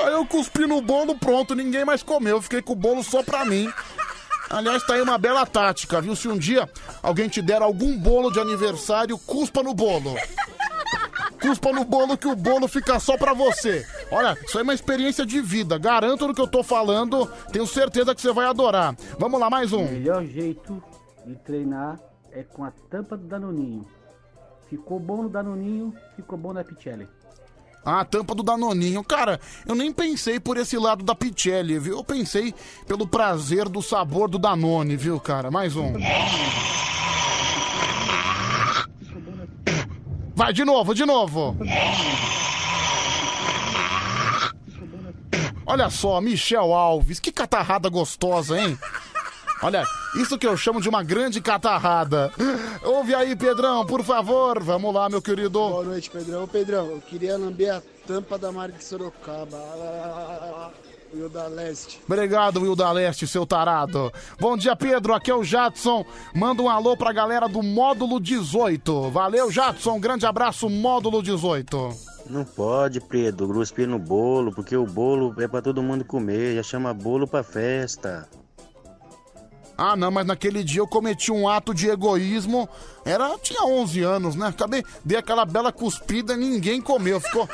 Aí eu cuspi no bolo, pronto, ninguém mais comeu. Fiquei com o bolo só pra mim. Aliás, tá aí uma bela tática, viu? Se um dia alguém te der algum bolo de aniversário, cuspa no bolo. Cuspa no bolo que o bolo fica só pra você. Olha, isso aí é uma experiência de vida. Garanto no que eu tô falando. Tenho certeza que você vai adorar. Vamos lá, mais O um. melhor jeito de treinar é com a tampa do Danoninho. Ficou bom no Danoninho, ficou bom na Pichelli. Ah, a tampa do Danoninho. Cara, eu nem pensei por esse lado da Pichelli, viu? Eu pensei pelo prazer do sabor do Danone, viu, cara? Mais um. Vai, de novo, de novo. Olha só, Michel Alves, que catarrada gostosa, hein? Olha, isso que eu chamo de uma grande catarrada. Ouve aí, Pedrão, por favor. Vamos lá, meu querido. Boa noite, Pedrão. Ô, Pedrão, eu queria lamber a tampa da Mari de Sorocaba. Ah, O da Leste. Obrigado, Will da Leste, seu tarado. Bom dia, Pedro. Aqui é o Jadson. Manda um alô pra galera do Módulo 18. Valeu, Jadson. Grande abraço, Módulo 18. Não pode, Pedro, cuspir no bolo, porque o bolo é pra todo mundo comer, já chama bolo pra festa. Ah, não, mas naquele dia eu cometi um ato de egoísmo. Era, tinha 11 anos, né? Acabei, dei aquela bela cuspida, ninguém comeu. Ficou,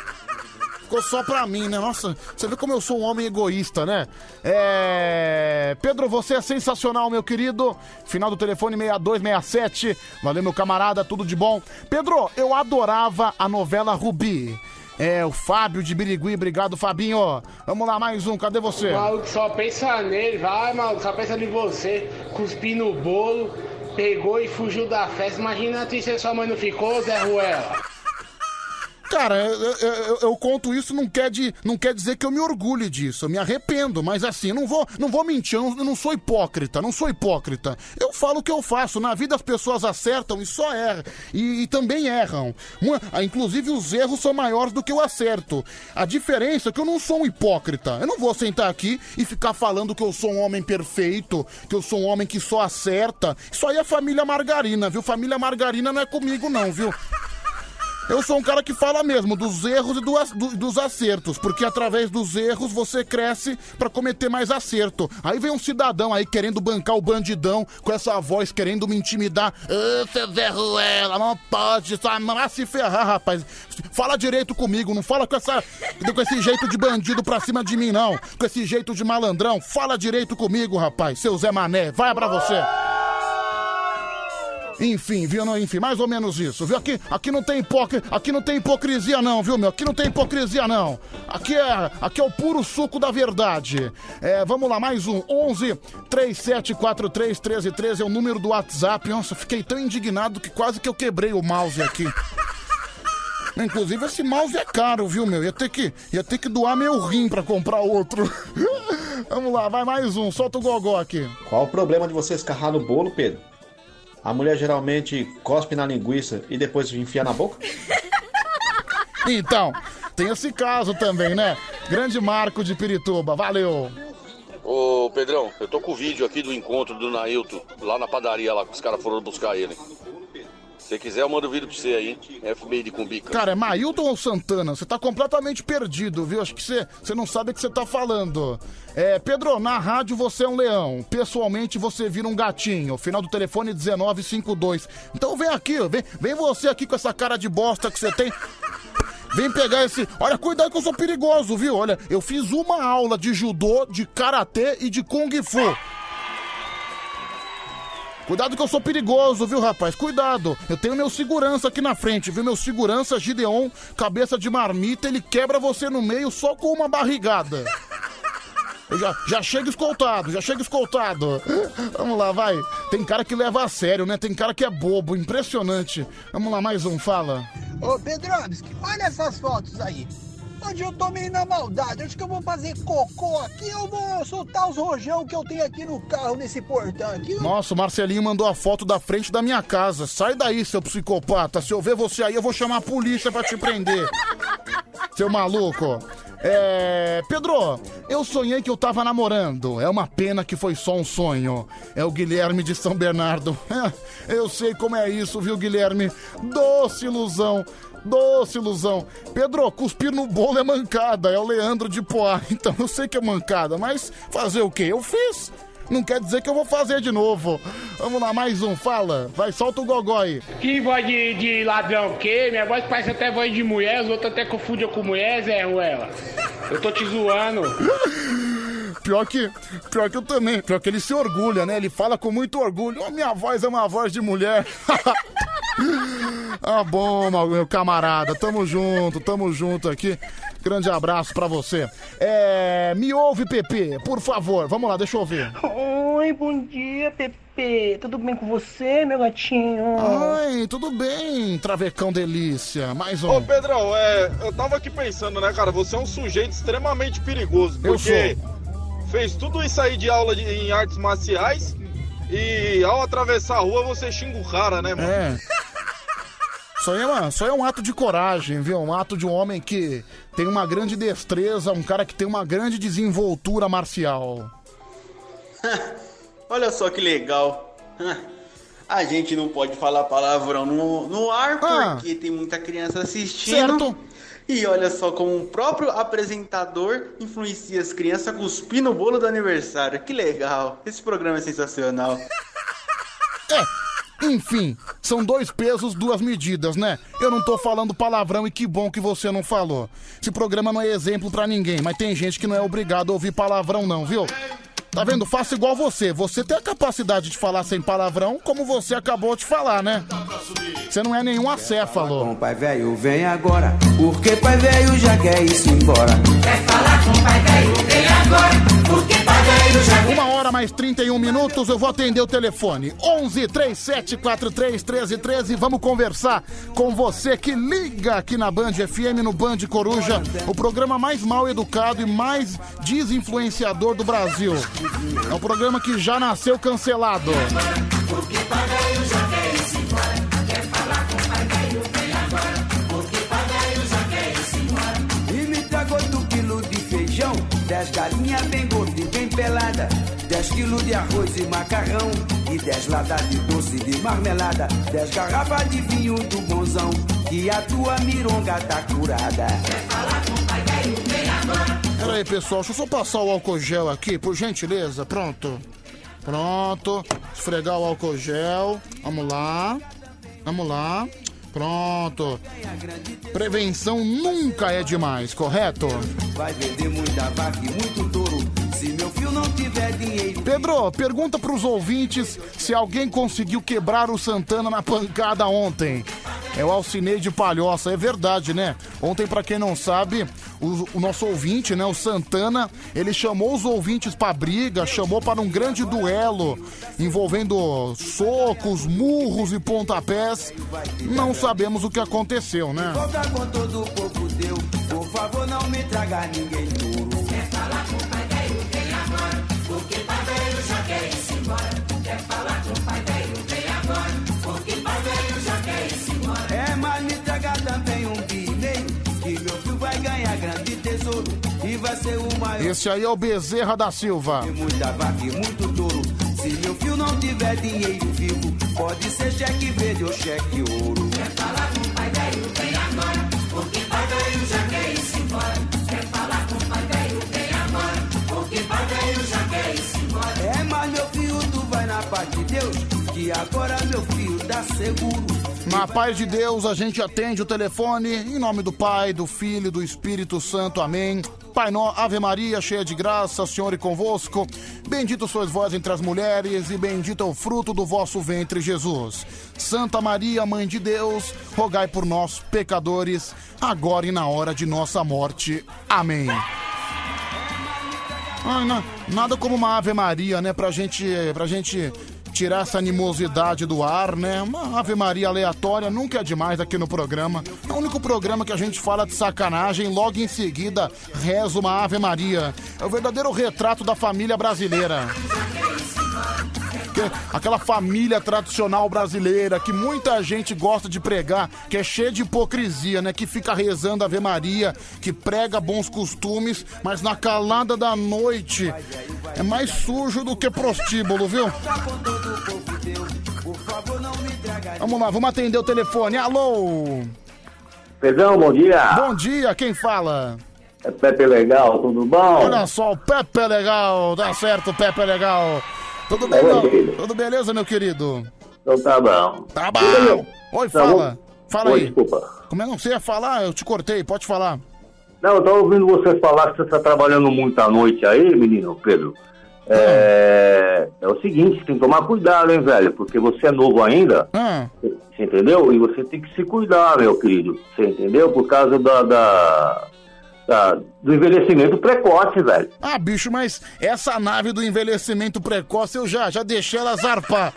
ficou só pra mim, né? Nossa, você vê como eu sou um homem egoísta, né? É... Pedro, você é sensacional, meu querido. Final do telefone 6267. Valeu, meu camarada, tudo de bom. Pedro, eu adorava a novela Rubi. É, o Fábio de Birigui, obrigado, Fabinho. Vamos lá, mais um, cadê você? O maluco só pensa nele, vai, maluco, só pensa em você. Cuspi no bolo, pegou e fugiu da festa. Imagina se sua mãe não ficou, Zé Ruela. Cara, eu, eu- eu- conto isso, não quer, de, não quer dizer que eu me orgulhe disso, eu me arrependo, mas assim, não vou, não vou mentir, eu não, sou hipócrita, não sou hipócrita. Eu falo o que eu faço, na vida as pessoas acertam e só erram, e, e também erram. Ah, inclusive os erros são maiores do que o acerto. A diferença é que eu não sou um hipócrita, eu não vou sentar aqui e ficar falando que eu sou um homem perfeito, que eu sou um homem que só acerta. Isso aí é família margarina, viu? Família margarina não é comigo não, viu? Eu sou um cara que fala mesmo dos erros e do do- dos acertos, porque através dos erros você cresce pra cometer mais acerto. Aí vem um cidadão aí querendo bancar o bandidão com essa voz querendo me intimidar. Ô, seu Zé Ruela, não pode, só vai se ferrar, rapaz. Fala direito comigo, não fala com essa com esse jeito de bandido pra cima de mim não, com esse jeito de malandrão. Fala direito comigo, rapaz. Seu Zé Mané, vai pra você. Enfim, viu? Não, Enfim, mais ou menos isso, viu? Aqui, aqui não tem hipocri... aqui não tem hipocrisia não, viu, meu? Aqui não tem hipocrisia não. Aqui é, aqui é o puro suco da verdade. É, vamos lá, mais um. 11 3743 1313 é o número do WhatsApp. Nossa, fiquei tão indignado que quase que eu quebrei o mouse aqui. Inclusive, esse mouse é caro, viu, meu? Ia ter que, ia ter que doar meu rim pra comprar outro. (laughs) Vamos lá, vai mais um. Solta o gogó aqui. Qual o problema de você escarrar no bolo, Pedro? A mulher geralmente cospe na linguiça e depois enfia na boca? Então, tem esse caso também, né? Grande Marco de Pirituba, valeu. Ô Pedrão, eu tô com o vídeo aqui do encontro do Nailton, lá na padaria lá que os caras foram buscar ele. Se quiser, eu mando o vídeo pra você aí? FBI de Cumbica. Cara, é Mailton ou Santana? Você tá completamente perdido, viu? Acho que você, você não sabe o que você tá falando. É, Pedro, na rádio você é um leão. Pessoalmente você vira um gatinho. Final do telefone 1952. Então vem aqui, vem, vem você aqui com essa cara de bosta que você tem. Vem pegar esse. Olha, cuidado que eu sou perigoso, viu? Olha, eu fiz uma aula de judô, de karatê e de kung fu. Cuidado que eu sou perigoso, viu, rapaz? Cuidado. Eu tenho meu segurança aqui na frente, viu? Meu segurança, Gideon, cabeça de marmita, ele quebra você no meio só com uma barrigada. Eu já, já chego escoltado, já chego escoltado. Vamos lá, vai. Tem cara que leva a sério, né? Tem cara que é bobo, impressionante. Vamos lá, mais um, fala. Ô Pedrovski, olha essas fotos aí. Onde eu tô meio na maldade, acho que eu vou fazer cocô aqui, eu vou soltar os rojão que eu tenho aqui no carro, nesse portão aqui. Nossa, o Marcelinho mandou a foto da frente da minha casa. Sai daí, seu psicopata. Se eu ver você aí, eu vou chamar a polícia pra te prender. (laughs) Seu maluco. É. Pedro, eu sonhei que eu tava namorando. É uma pena que foi só um sonho. É o Guilherme de São Bernardo. (laughs) Eu sei como é isso, viu, Guilherme? Doce ilusão. Doce ilusão. Pedro, cuspir no bolo é mancada. É o Leandro de Poá. (laughs) Então eu sei que é mancada, mas fazer o quê? Eu fiz. Não quer dizer que eu vou fazer de novo. Vamos lá, mais um, fala. Vai, solta o gogó aí. Que voz de, de ladrão o quê? Minha voz parece até voz de mulher, os outros até confundem com mulher, Zé Ruela. Eu tô te zoando. (laughs) Pior que, pior que eu também. Pior que ele se orgulha, né? Ele fala com muito orgulho. "Oh, minha voz é uma voz de mulher. (laughs) ah, bom, meu camarada. Tamo junto, tamo junto aqui. Grande abraço pra você. É, me ouve, Pepe, por favor. Vamos lá, deixa eu ouvir. Oi, bom dia, Pepe. Tudo bem com você, meu gatinho? Oi, tudo bem, travecão delícia. Mais um. Ô, Pedrão, é, eu tava aqui pensando, né, cara? Você é um sujeito extremamente perigoso. Eu Porque fez tudo isso aí de aula de- em artes marciais e ao atravessar a rua você xinga o cara, né, mano? É. Isso aí, é uma, isso aí é um ato de coragem, viu? Um ato de um homem que tem uma grande destreza, um cara que tem uma grande desenvoltura marcial. (laughs) Olha só que legal. A gente não pode falar palavrão no, no ar Ah. porque tem muita criança assistindo. Certo. E olha só como o próprio apresentador influencia as crianças a cuspir no bolo do aniversário. Que legal. Esse programa é sensacional. Enfim, são dois pesos, duas medidas, né? Eu não tô falando palavrão e que bom que você não falou. Esse programa não é exemplo pra ninguém, mas tem gente que não é obrigado a ouvir palavrão não, viu? Tá vendo? Faça igual você. Você tem a capacidade de falar sem palavrão, como você acabou de falar, né? Você não é nenhum acéfalo. Com pai velho, vem agora, porque pai velho já quer ir embora. Quer falar com pai velho, vem agora, Uma hora mais 31 minutos, eu vou atender o telefone. 11 37 43 13 13. Vamos conversar com você que liga aqui na Band FM, no Band Coruja, o programa mais mal educado e mais desinfluenciador do Brasil. É um programa que já nasceu cancelado. Porque velho já 10 galinhas bem gordas e bem pelada, 10 quilos de arroz e macarrão, e 10 latas de doce de marmelada, 10 garrafas de vinho do bonzão, que a tua mironga tá curada. Quer falar com pai vem agora. Pera aí, pessoal, deixa eu só passar o álcool gel aqui, por gentileza. Pronto. Pronto. Esfregar o álcool gel. Vamos lá. Vamos lá. Pronto. Prevenção nunca é demais, correto? Vai vender muita vaca e muito filho não tiver dinheiro. Pedro, pergunta pros ouvintes se alguém conseguiu quebrar o Santana na pancada ontem. É o Alcinei de Palhoça, é verdade, né? Ontem, pra quem não sabe, o, o nosso ouvinte, né, o Santana, ele chamou os ouvintes pra briga, chamou para um grande duelo envolvendo socos, murros e pontapés. Não sabemos o que aconteceu, né? Volta com todo o povo teu, por favor não me traga ninguém ser o maior. Esse aí é o Bezerra da Silva. Muita vaca e muito touro. Se meu filho não tiver dinheiro vivo, pode ser cheque verde ou cheque ouro. Quer falar com o pai velho, vem agora, porque pai velho já quer ir embora. Quer falar com o pai velho, vem agora, porque pai velho já quer ir embora. É, mas meu filho, tu vai na paz de Deus, que agora meu filho tá seguro. Na paz de Deus, a gente atende o telefone em nome do Pai, do Filho do Espírito Santo. Amém. Pai Nó, Ave Maria, cheia de graça, Senhor e convosco. Bendito sois vós entre as mulheres e bendito é o fruto do vosso ventre, Jesus. Santa Maria, Mãe de Deus, rogai por nós, pecadores, agora e na hora de nossa morte. Amém. Ai, na- nada como uma Ave Maria, né? Pra gente, pra gente tirar essa animosidade do ar, né? Uma Ave Maria aleatória nunca é demais aqui no programa. É o único programa que a gente fala de sacanagem, logo em seguida reza uma Ave Maria. É o verdadeiro retrato da família brasileira. Que- aquela família tradicional brasileira que muita gente gosta de pregar, que é cheia de hipocrisia, né? Que fica rezando Ave Maria, que prega bons costumes, mas na calada da noite é mais sujo do que prostíbulo, viu? Vamos lá, vamos atender o telefone. Alô? Pedrão, bom dia. Bom dia, quem fala? É Pepe Legal, tudo bom? Olha só, o Pepe legal, tá certo, Pepe legal. Tudo bem, meu? querido. Tudo beleza, meu querido? Então tá bom. Tá bom. Oi, tá fala. bom? Fala Oi, aí. desculpa. Como é que você ia falar? Eu te cortei, pode falar. Não, eu tô ouvindo você falar que você tá trabalhando muito à noite aí, menino, Pedro. É, é o seguinte, tem que tomar cuidado, hein, velho? Porque você é novo ainda, Ah, você entendeu? E você tem que se cuidar, meu querido. Você entendeu? Por causa da, da- do envelhecimento precoce, velho. ah, bicho, mas essa nave do envelhecimento precoce eu já, já deixei ela zarpar.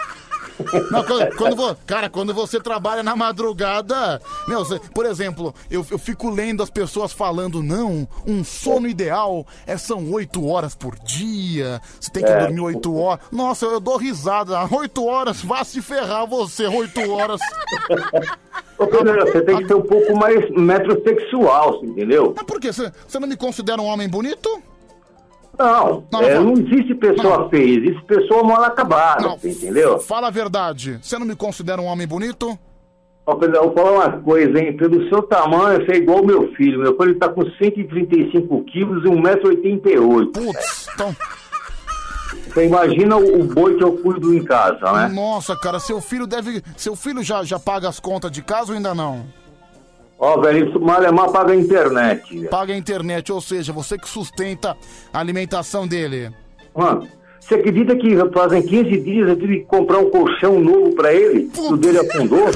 Não, quando, quando vo- cara, quando você trabalha na madrugada, meu, você- por exemplo, eu, eu fico lendo as pessoas falando, não, um sono ideal é são oito horas por dia, você tem que É. dormir oito horas. Nossa, eu dou risada, oito horas, vá se ferrar você, oito horas. (laughs) Ô, Pedro, você tem que ser um pouco mais metrosexual, você entendeu? Mas por quê? Você, você não me considera um homem bonito? Não, Não, é, não. existe pessoa Não. feia, existe pessoa mal acabada, entendeu? Fala a verdade, você não me considera um homem bonito? Ó, Pedro, eu vou falar uma coisa, hein? Pelo seu tamanho, você é igual o meu filho. Meu filho tá com 135 quilos e 1,88m. Putz, então. Você imagina o, o boi que eu cuido em casa, né? Nossa, cara, seu filho deve. Seu filho já, já paga as contas de casa ou ainda não? Ó, velho, Malemar paga a internet. velho. Paga a internet, ou seja, você que sustenta a alimentação dele. Mano, você acredita que fazem 15 dias eu tive que comprar um colchão novo pra ele? O dele afundou? (laughs)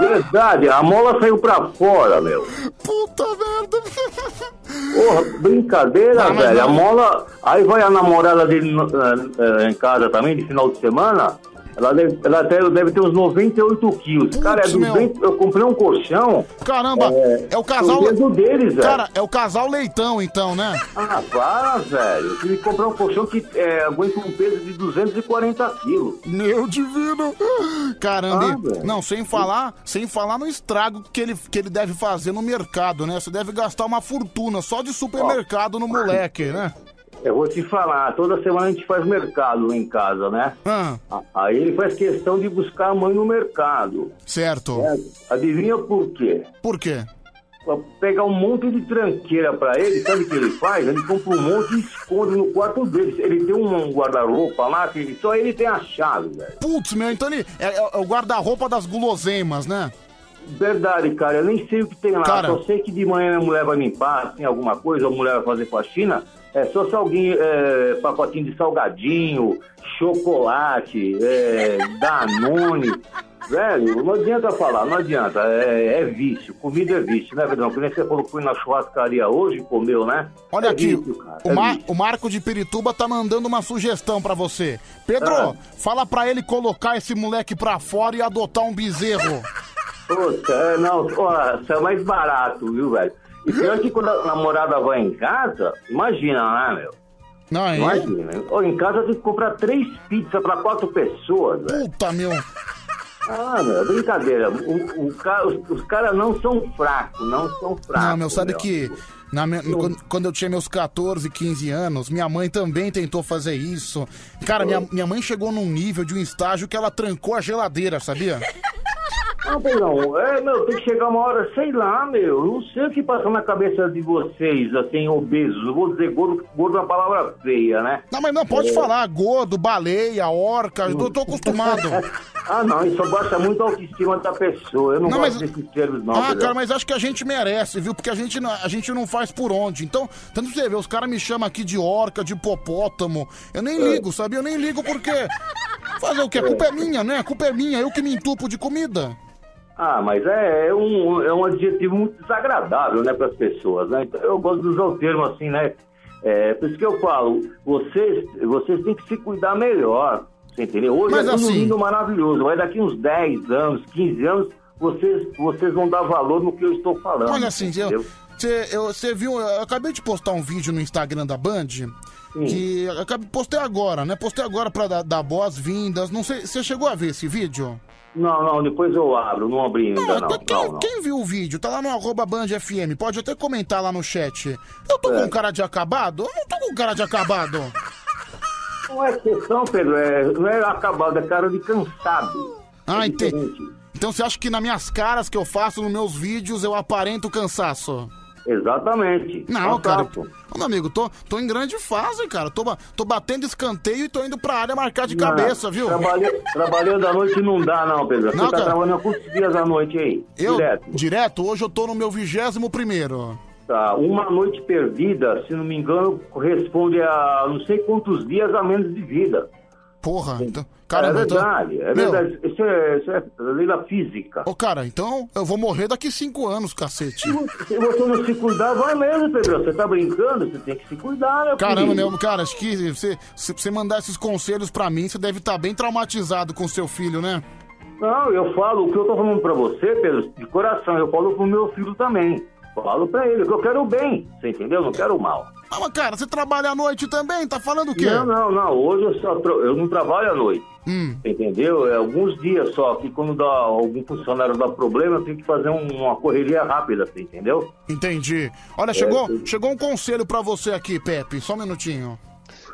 Verdade, a mola saiu pra fora, meu. Puta merda. Porra, brincadeira, Não, velho. A não- mola. Aí vai a namorada dele eh, eh, em casa também, de final de semana. Ela deve, ela deve, deve ter uns 98 quilos. Cara, é Putz, meu. 200, eu comprei um colchão. Caramba, é, o casal. o dedo deles, velho. Cara, é o casal leitão, então, né? Ah, para, velho. Eu tive que comprar um colchão que é, aguenta um peso de 240 quilos. Meu divino. Caramba, Ah, não, sem falar, sem falar no estrago que ele, que ele deve fazer no mercado, né? Você deve gastar uma fortuna só de supermercado no moleque, né? Eu vou te falar, toda semana a gente faz mercado lá em casa, né? Ah. Aí ele faz questão de buscar a mãe no mercado. Certo. Adivinha por quê? Por quê? Pra pegar um monte de tranqueira pra ele, sabe o que ele faz? Ele compra um monte e esconde no quarto dele. Ele tem um guarda-roupa lá que só ele tem a chave, velho. Putz, meu, então ele é, é- é o guarda-roupa das guloseimas, né? Verdade, cara, eu nem sei o que tem lá. Cara. Só sei que de manhã minha mulher vai limpar, assim, alguma coisa, a mulher vai fazer faxina. É só se alguém, é, pacotinho de salgadinho, chocolate, é, (laughs) Danone. Velho, não adianta falar, não adianta. É, é vício, comida é vício, né, Pedrão? Que nem você falou que foi na churrascaria hoje comeu, né? Olha É aqui, vício, o, é Mar- o Marco de Pirituba tá mandando uma sugestão pra você. Pedro, Ah. fala pra ele colocar esse moleque pra fora e adotar um bezerro. (laughs) Puta, é, não, ó, isso é mais barato, viu, velho? E pior que quando a namorada vai em casa, imagina, né, meu? Não, é? Imagina. Ó, em casa tem que comprar três pizzas pra quatro pessoas, velho. Puta, meu. Ah, meu, é brincadeira. O, o ca- os, os caras não são fracos, não são fracos. Não, meu, sabe que na minha- quando, quando eu tinha meus 14, 15 anos, minha mãe também tentou fazer isso. Cara, minha, minha mãe chegou num nível de um estágio que ela trancou a geladeira, sabia? Não, Pedrão, é, meu, tem que chegar uma hora, sei lá, meu, não sei o que passa na cabeça de vocês, assim, obesos. Eu vou dizer gordo, gordo é uma palavra feia, né? Não, mas não, pode É. falar, gordo, baleia, orca, eu tô, acostumado. (laughs) Ah, não, isso baixa muito a autoestima da pessoa. Eu não, Não, gosto mas- desses termos, não, ah, cara, mas acho que a gente merece, viu? Porque a gente, não- a gente não faz por onde. Então, tanto você vê, os caras me chamam aqui de orca, de hipopótamo. Eu nem É. ligo, sabia? Eu nem ligo porque. Fazer o quê? A culpa é minha, né? A culpa é minha, eu que me entupo de comida. Ah, mas é, é um, é um adjetivo muito desagradável, né, para as pessoas, né? Então, eu gosto de usar o termo assim, né? É, por isso que eu falo, vocês, vocês têm que se cuidar melhor, você entendeu? Hoje Mas é tudo assim- lindo, maravilhoso, mas daqui uns 10 anos, 15 anos, vocês, vocês vão dar valor no que eu estou falando. Olha assim, eu, entendeu? você, eu, você viu, eu acabei de postar um vídeo no Instagram da Band. Que eu acabei, postei agora, né? Postei agora pra dar, dar boas-vindas. Não sei, você chegou a ver esse vídeo? Não, não, depois eu abro, não abri ainda, não. Não, quem, não, não. quem viu o vídeo, tá lá no arroba Band FM, pode até comentar lá no chat. Eu tô com cara de acabado? Eu não tô com cara de acabado. (laughs) Não é questão, Pedro, é, não é acabado, é cara de cansado. Ah, É entendi. Então você acha que nas minhas caras que eu faço nos meus vídeos eu aparento cansaço? Exatamente. Não, cara. Meu amigo, tô, tô em grande fase, cara. Tô, tô batendo escanteio e tô indo pra área marcar de Não, cabeça, viu? trabalha- trabalhando à noite não dá, não, Pedro. Você Não, tá cara. trabalhando quantos dias à noite aí? Eu, Direto. direto, hoje eu tô no meu vigésimo primeiro. Tá, uma noite perdida, se não me engano, corresponde a não sei quantos dias a menos de vida. Porra, então. é Caramba, então- verdade, é Meu. verdade. Isso é, isso é lei da física. Ô, cara, então eu vou morrer daqui cinco anos, cacete. Se você não se cuidar, vai mesmo, Pedro. Você tá brincando, você tem que se cuidar, né? Caramba, meu, cara, acho que você, se você mandar esses conselhos pra mim, você deve estar bem traumatizado com seu filho, né? Não, eu falo, o que eu tô falando pra você, Pedro, de coração, eu falo pro meu filho também. Falo pra ele que eu quero o bem, você entendeu? Não quero o mal. Ah, mas cara, você trabalha à noite também? Tá falando o quê? Não, não, não. Hoje eu, só eu não trabalho à noite. Hum. Entendeu? É alguns dias só que quando dá, algum funcionário dá problema, eu tenho que fazer um- uma correria rápida, você entendeu? Entendi. Olha, É, chegou, sim. chegou um conselho pra você aqui, Pepe. Só um minutinho.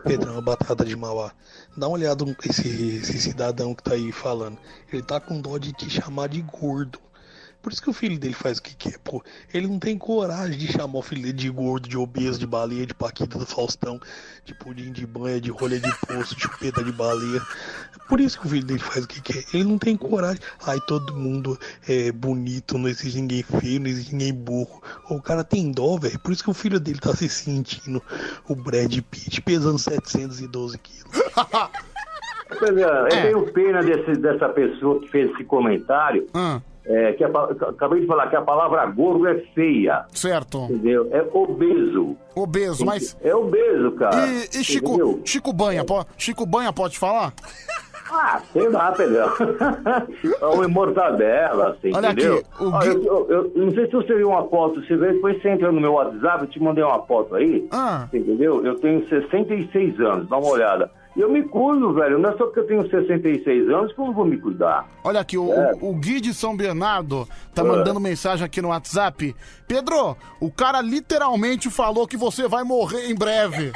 Pedrão, batata de Mauá. Dá uma olhada nesse esse cidadão que tá aí falando. Ele tá com dó de te chamar de gordo. Por isso que o filho dele faz o que quer, pô. Ele não tem coragem de chamar o filho dele de gordo, de obeso, de baleia, de paquita do Faustão, de pudim de banha, de rolha de poço, de chupeta de baleia. Por isso que o filho dele faz o que quer. Ele não tem coragem. Ai, todo mundo é bonito, não existe ninguém feio, não existe ninguém burro. O cara tem dó, velho. Por isso que o filho dele tá se sentindo o Brad Pitt pesando 712 quilos. (laughs) Pois é, eu tenho pena desse- dessa pessoa que fez esse comentário. É, que a acabei de falar que a palavra gordo é feia. Certo. Entendeu? É obeso. Obeso, mas. É obeso, cara. E, e Chico, Entendeu? Chico Banha, po- Chico Banha pode falar? Ah, sei lá, Pedrão. (laughs) é uma mortadela, assim, Olha entendeu? aqui, o Gui- eu, eu- eu não sei se você viu uma foto, você vê, depois você entra no meu WhatsApp, eu te mandei uma foto aí, Ah. entendeu? Eu tenho 66 anos, dá uma olhada. Eu me cuido, velho, não é só porque eu tenho 66 anos que eu não vou me cuidar. Olha aqui, o, É. o, o Gui de São Bernardo tá É. mandando mensagem aqui no WhatsApp. Pedro, o cara literalmente falou que você vai morrer em breve.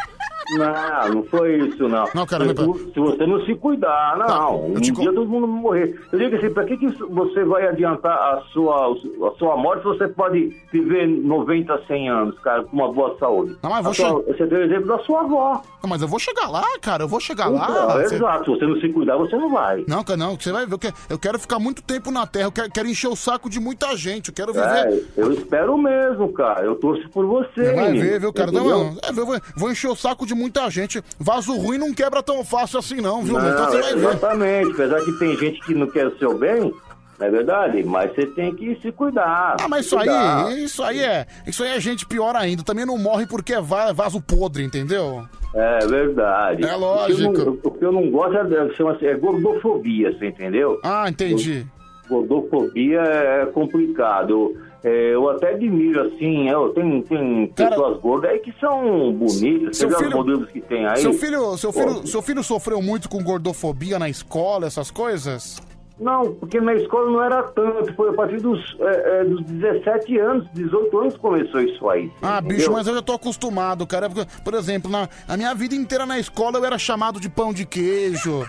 Não, não foi isso, não. Não, cara, se, não- se você não se cuidar, não. um dia todo mundo morrer. Eu digo assim, pra que, que você vai adiantar a sua, a sua morte se você pode viver 90, 100 anos, cara, com uma boa saúde? Não, mas vou sua- che- Você deu o exemplo da sua avó. Não, mas eu vou chegar lá, cara, eu vou chegar Então, lá. Você- Exato, se você não se cuidar, você não vai. Não, cara, não, você vai ver. Eu quero, eu quero ficar muito tempo na Terra, eu quero, quero encher o saco de muita gente, eu quero viver. É, eu espero mesmo, cara. Eu torço por você. Vai ver, viu, cara? Não, Entendeu? não, é, eu vou, vou encher o saco de muita gente. Vaso ruim não quebra tão fácil assim, não, viu? Não, então você vai ver. exatamente. Apesar que tem gente que não quer o seu bem, não é verdade? Mas você tem que se cuidar. Ah, mas isso aí, isso aí é. Isso aí é gente pior ainda. Também não morre porque é va- vaso podre, entendeu? É verdade. É lógico. O que eu não, o que eu não gosto é, é gordofobia, você entendeu? Ah, entendi. Gordofobia é complicado. É, eu até admiro, assim, eu tenho, tem pessoas gordas aí que são bonitas. Você filho- modelos que tem aí? Seu filho, seu, filho, Pô, seu filho sofreu muito com gordofobia na escola, essas coisas? Não, porque na escola não era tanto. Foi a partir dos, é, é, dos 17 anos, 18 anos começou isso aí. Ah, bicho, entendeu? mas eu já tô acostumado, cara. Porque, Por exemplo, na a minha vida inteira na escola eu era chamado de pão de queijo,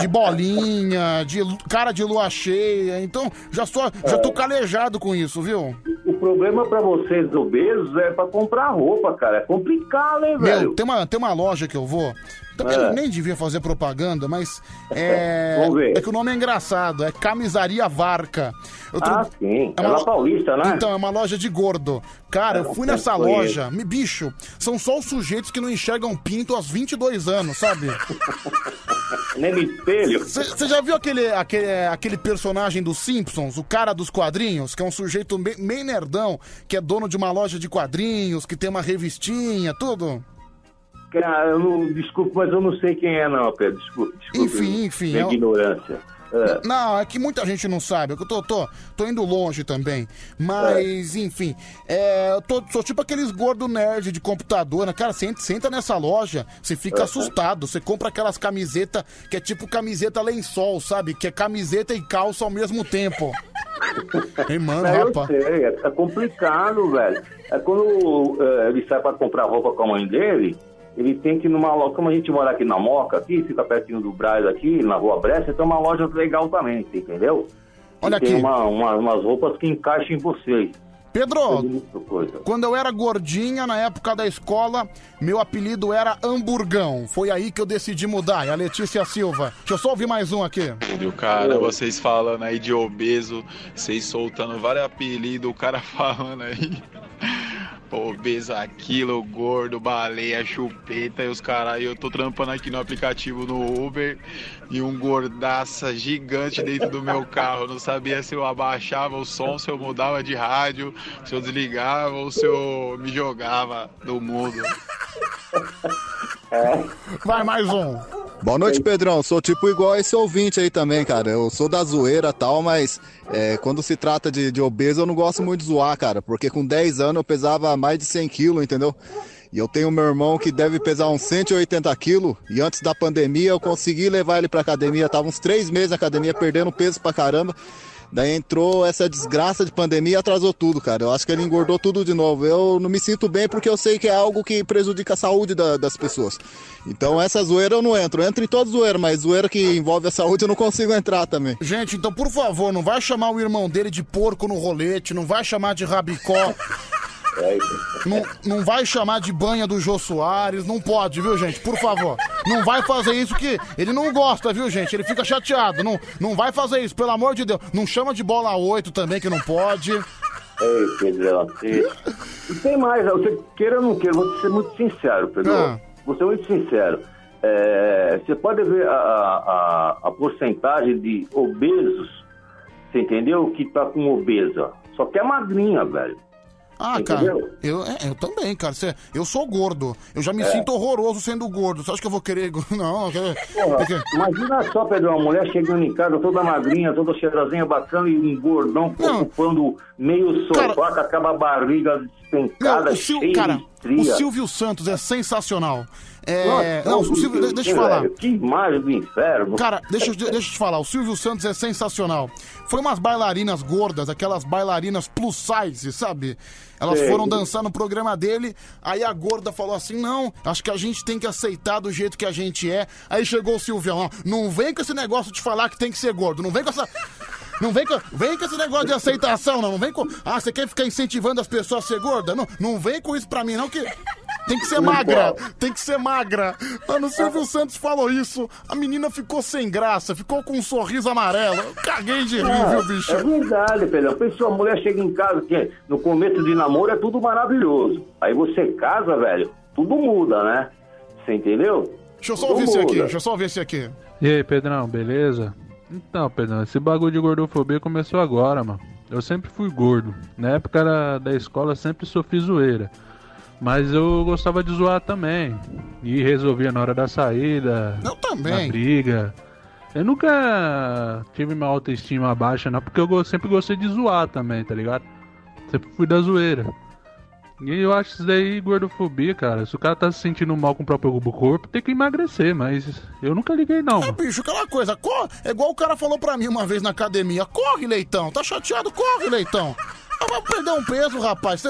de bolinha, de cara de lua cheia. Então, já, sou, já tô calejado com isso, viu? O problema pra vocês obesos é pra comprar roupa, cara. É complicado, hein, velho? Meu, tem uma, tem uma loja que eu vou. Também É. nem devia fazer propaganda, mas é, (laughs) Vamos ver. é que o nome é engraçado, é Camisaria Varca. Eu Ah, sim. É lá paulista, né? Então, é uma loja de gordo. Cara, eu fui eu nessa loja, me bicho, são só os sujeitos que não enxergam pinto aos 22 anos, sabe? (laughs) Nem no espelho. Você já viu aquele, aquele, aquele personagem dos Simpsons, o cara dos quadrinhos, que é um sujeito me- meio nerdão, que é dono de uma loja de quadrinhos, que tem uma revistinha, tudo? Cara, eu não, desculpa, mas eu não sei quem é, não, Pedro. Desculpa. desculpa Enfim, enfim, Minha é ignorância. É. Não, é que muita gente não sabe. é Eu tô, tô, tô indo longe também. Mas, enfim, é, eu tô, sou tipo aqueles gordo nerd de computador, né? Cara, você entra, você entra nessa loja, você fica assustado. Você compra aquelas camisetas que é tipo camiseta lençol, sabe? Que é camiseta e calça ao mesmo tempo. (laughs) Ei, mano, É, eu rapaz. sei, é, é complicado, velho. É quando é, ele sai pra comprar roupa com a mãe dele, ele tem que ir numa loja, como a gente mora aqui na Moca, aqui, fica pertinho do Braz aqui, na Rua Bressa, tem uma loja legal também, entendeu? Olha E tem aqui. uma- uma- umas roupas que encaixam em vocês. Pedro, coisa. quando eu era gordinha, na época da escola, meu apelido era Hamburgão. Foi aí que eu decidi mudar. E a Letícia Silva. Deixa eu só ouvir mais um aqui. Filho, cara, vocês falando aí de obeso, vocês soltando vários apelidos, o cara (laughs) falando aí. Obeso aquilo, gordo, baleia, chupeta e os caras. Eu tô trampando aqui no aplicativo no Uber e um gordaça gigante dentro do meu carro. Não sabia se eu abaixava o som, se eu mudava de rádio, se eu desligava ou se eu me jogava do mundo. (laughs) (laughs) Vai mais um. Boa noite, Pedrão. Sou tipo igual esse ouvinte aí também, cara. Eu sou da zoeira e tal, mas é, quando se trata de, de obeso, eu não gosto muito de zoar, cara. Porque com 10 anos eu pesava mais de 100 quilos, entendeu? E eu tenho meu irmão que deve pesar uns 180 quilos. E antes da pandemia eu consegui levar ele pra academia. Tava uns 3 meses na academia, perdendo peso pra caramba. Daí entrou essa desgraça de pandemia e atrasou tudo, cara. Eu acho que ele engordou tudo de novo. Eu não me sinto bem porque eu sei que é algo que prejudica a saúde da- das pessoas. Então essa zoeira eu não entro. Eu entro em toda zoeira, mas zoeira que envolve a saúde eu não consigo entrar também. Gente, então por favor, não vai chamar o irmão dele de porco no rolete, não vai chamar de rabicó. Não, não vai chamar de banha do Jô Soares, não pode, viu, gente? Por favor. Não vai fazer isso que ele não gosta, viu, gente? Ele fica chateado. Não, não vai fazer isso, pelo amor de Deus. Não chama de bola 8 também, que não pode. Ei, Pedrão, e, e tem mais, você queira ou não queira, vou ser muito sincero, Pedro. Ah. Vou ser muito sincero. É, você pode ver a, a, a porcentagem de obesos, você entendeu? Que tá com obesa. Só que é magrinha, velho. Ah, Entendeu? cara, eu, é, eu também, cara. Cê- eu sou gordo. Eu já me É. sinto horroroso sendo gordo. Você acha que eu vou querer. (laughs) Não, quero- Porra, porque- imagina só, Pedro, uma mulher chegando em casa toda magrinha, toda cheirosinha, bacana e um gordão ocupando meio sofá com aquela barriga despencada, Não, o Sil- cheia cara, o Silvio Santos é sensacional. É, Nossa, não, o Silvio, Deus, deixa eu te falar. Que imagem do inferno. Cara, deixa, deixa eu te falar, o Silvio Santos é sensacional. Foi umas bailarinas gordas, aquelas bailarinas plus size, sabe? Elas Sei. foram dançar no programa dele, aí a gorda falou assim: não, acho que a gente tem que aceitar do jeito que a gente é. Aí chegou o Silvião, ó, não vem com esse negócio de falar que tem que ser gordo, não vem com essa. Não vem com, vem com esse negócio de aceitação, não. Não vem com. Ah, você quer ficar incentivando as pessoas a ser gorda? Não, não vem com isso pra mim, não, que. Tem que ser magra, tem que ser magra. Mano, o Silvio Santos falou isso, a menina ficou sem graça, ficou com um sorriso amarelo. Eu caguei de rir, Ah, viu, bicho? É verdade, Pedrão. Pessoa, a mulher chega em casa, que no começo de namoro é tudo maravilhoso. Aí você casa, velho, tudo muda, né? Você entendeu? Deixa eu só Tudo ouvir esse aqui, deixa eu só ouvir esse aqui. E aí, Pedrão, beleza? Então, Pedrão, esse bagulho de gordofobia começou agora, mano. Eu sempre fui gordo. Na época era da escola, sempre sofri zoeira. Mas eu gostava de zoar também. E resolvia na hora da saída. Eu também. Na briga. Eu nunca tive minha autoestima baixa, não, porque eu sempre gostei de zoar também, tá ligado? Sempre fui da zoeira. E eu acho isso daí gordofobia, cara. Se o cara tá se sentindo mal com o próprio corpo, tem que emagrecer, mas eu nunca liguei não. É, bicho, aquela coisa, corre. É igual o cara falou pra mim uma vez na academia: corre, leitão. Tá chateado? Corre, leitão. Ah, vai perder um peso, rapaz.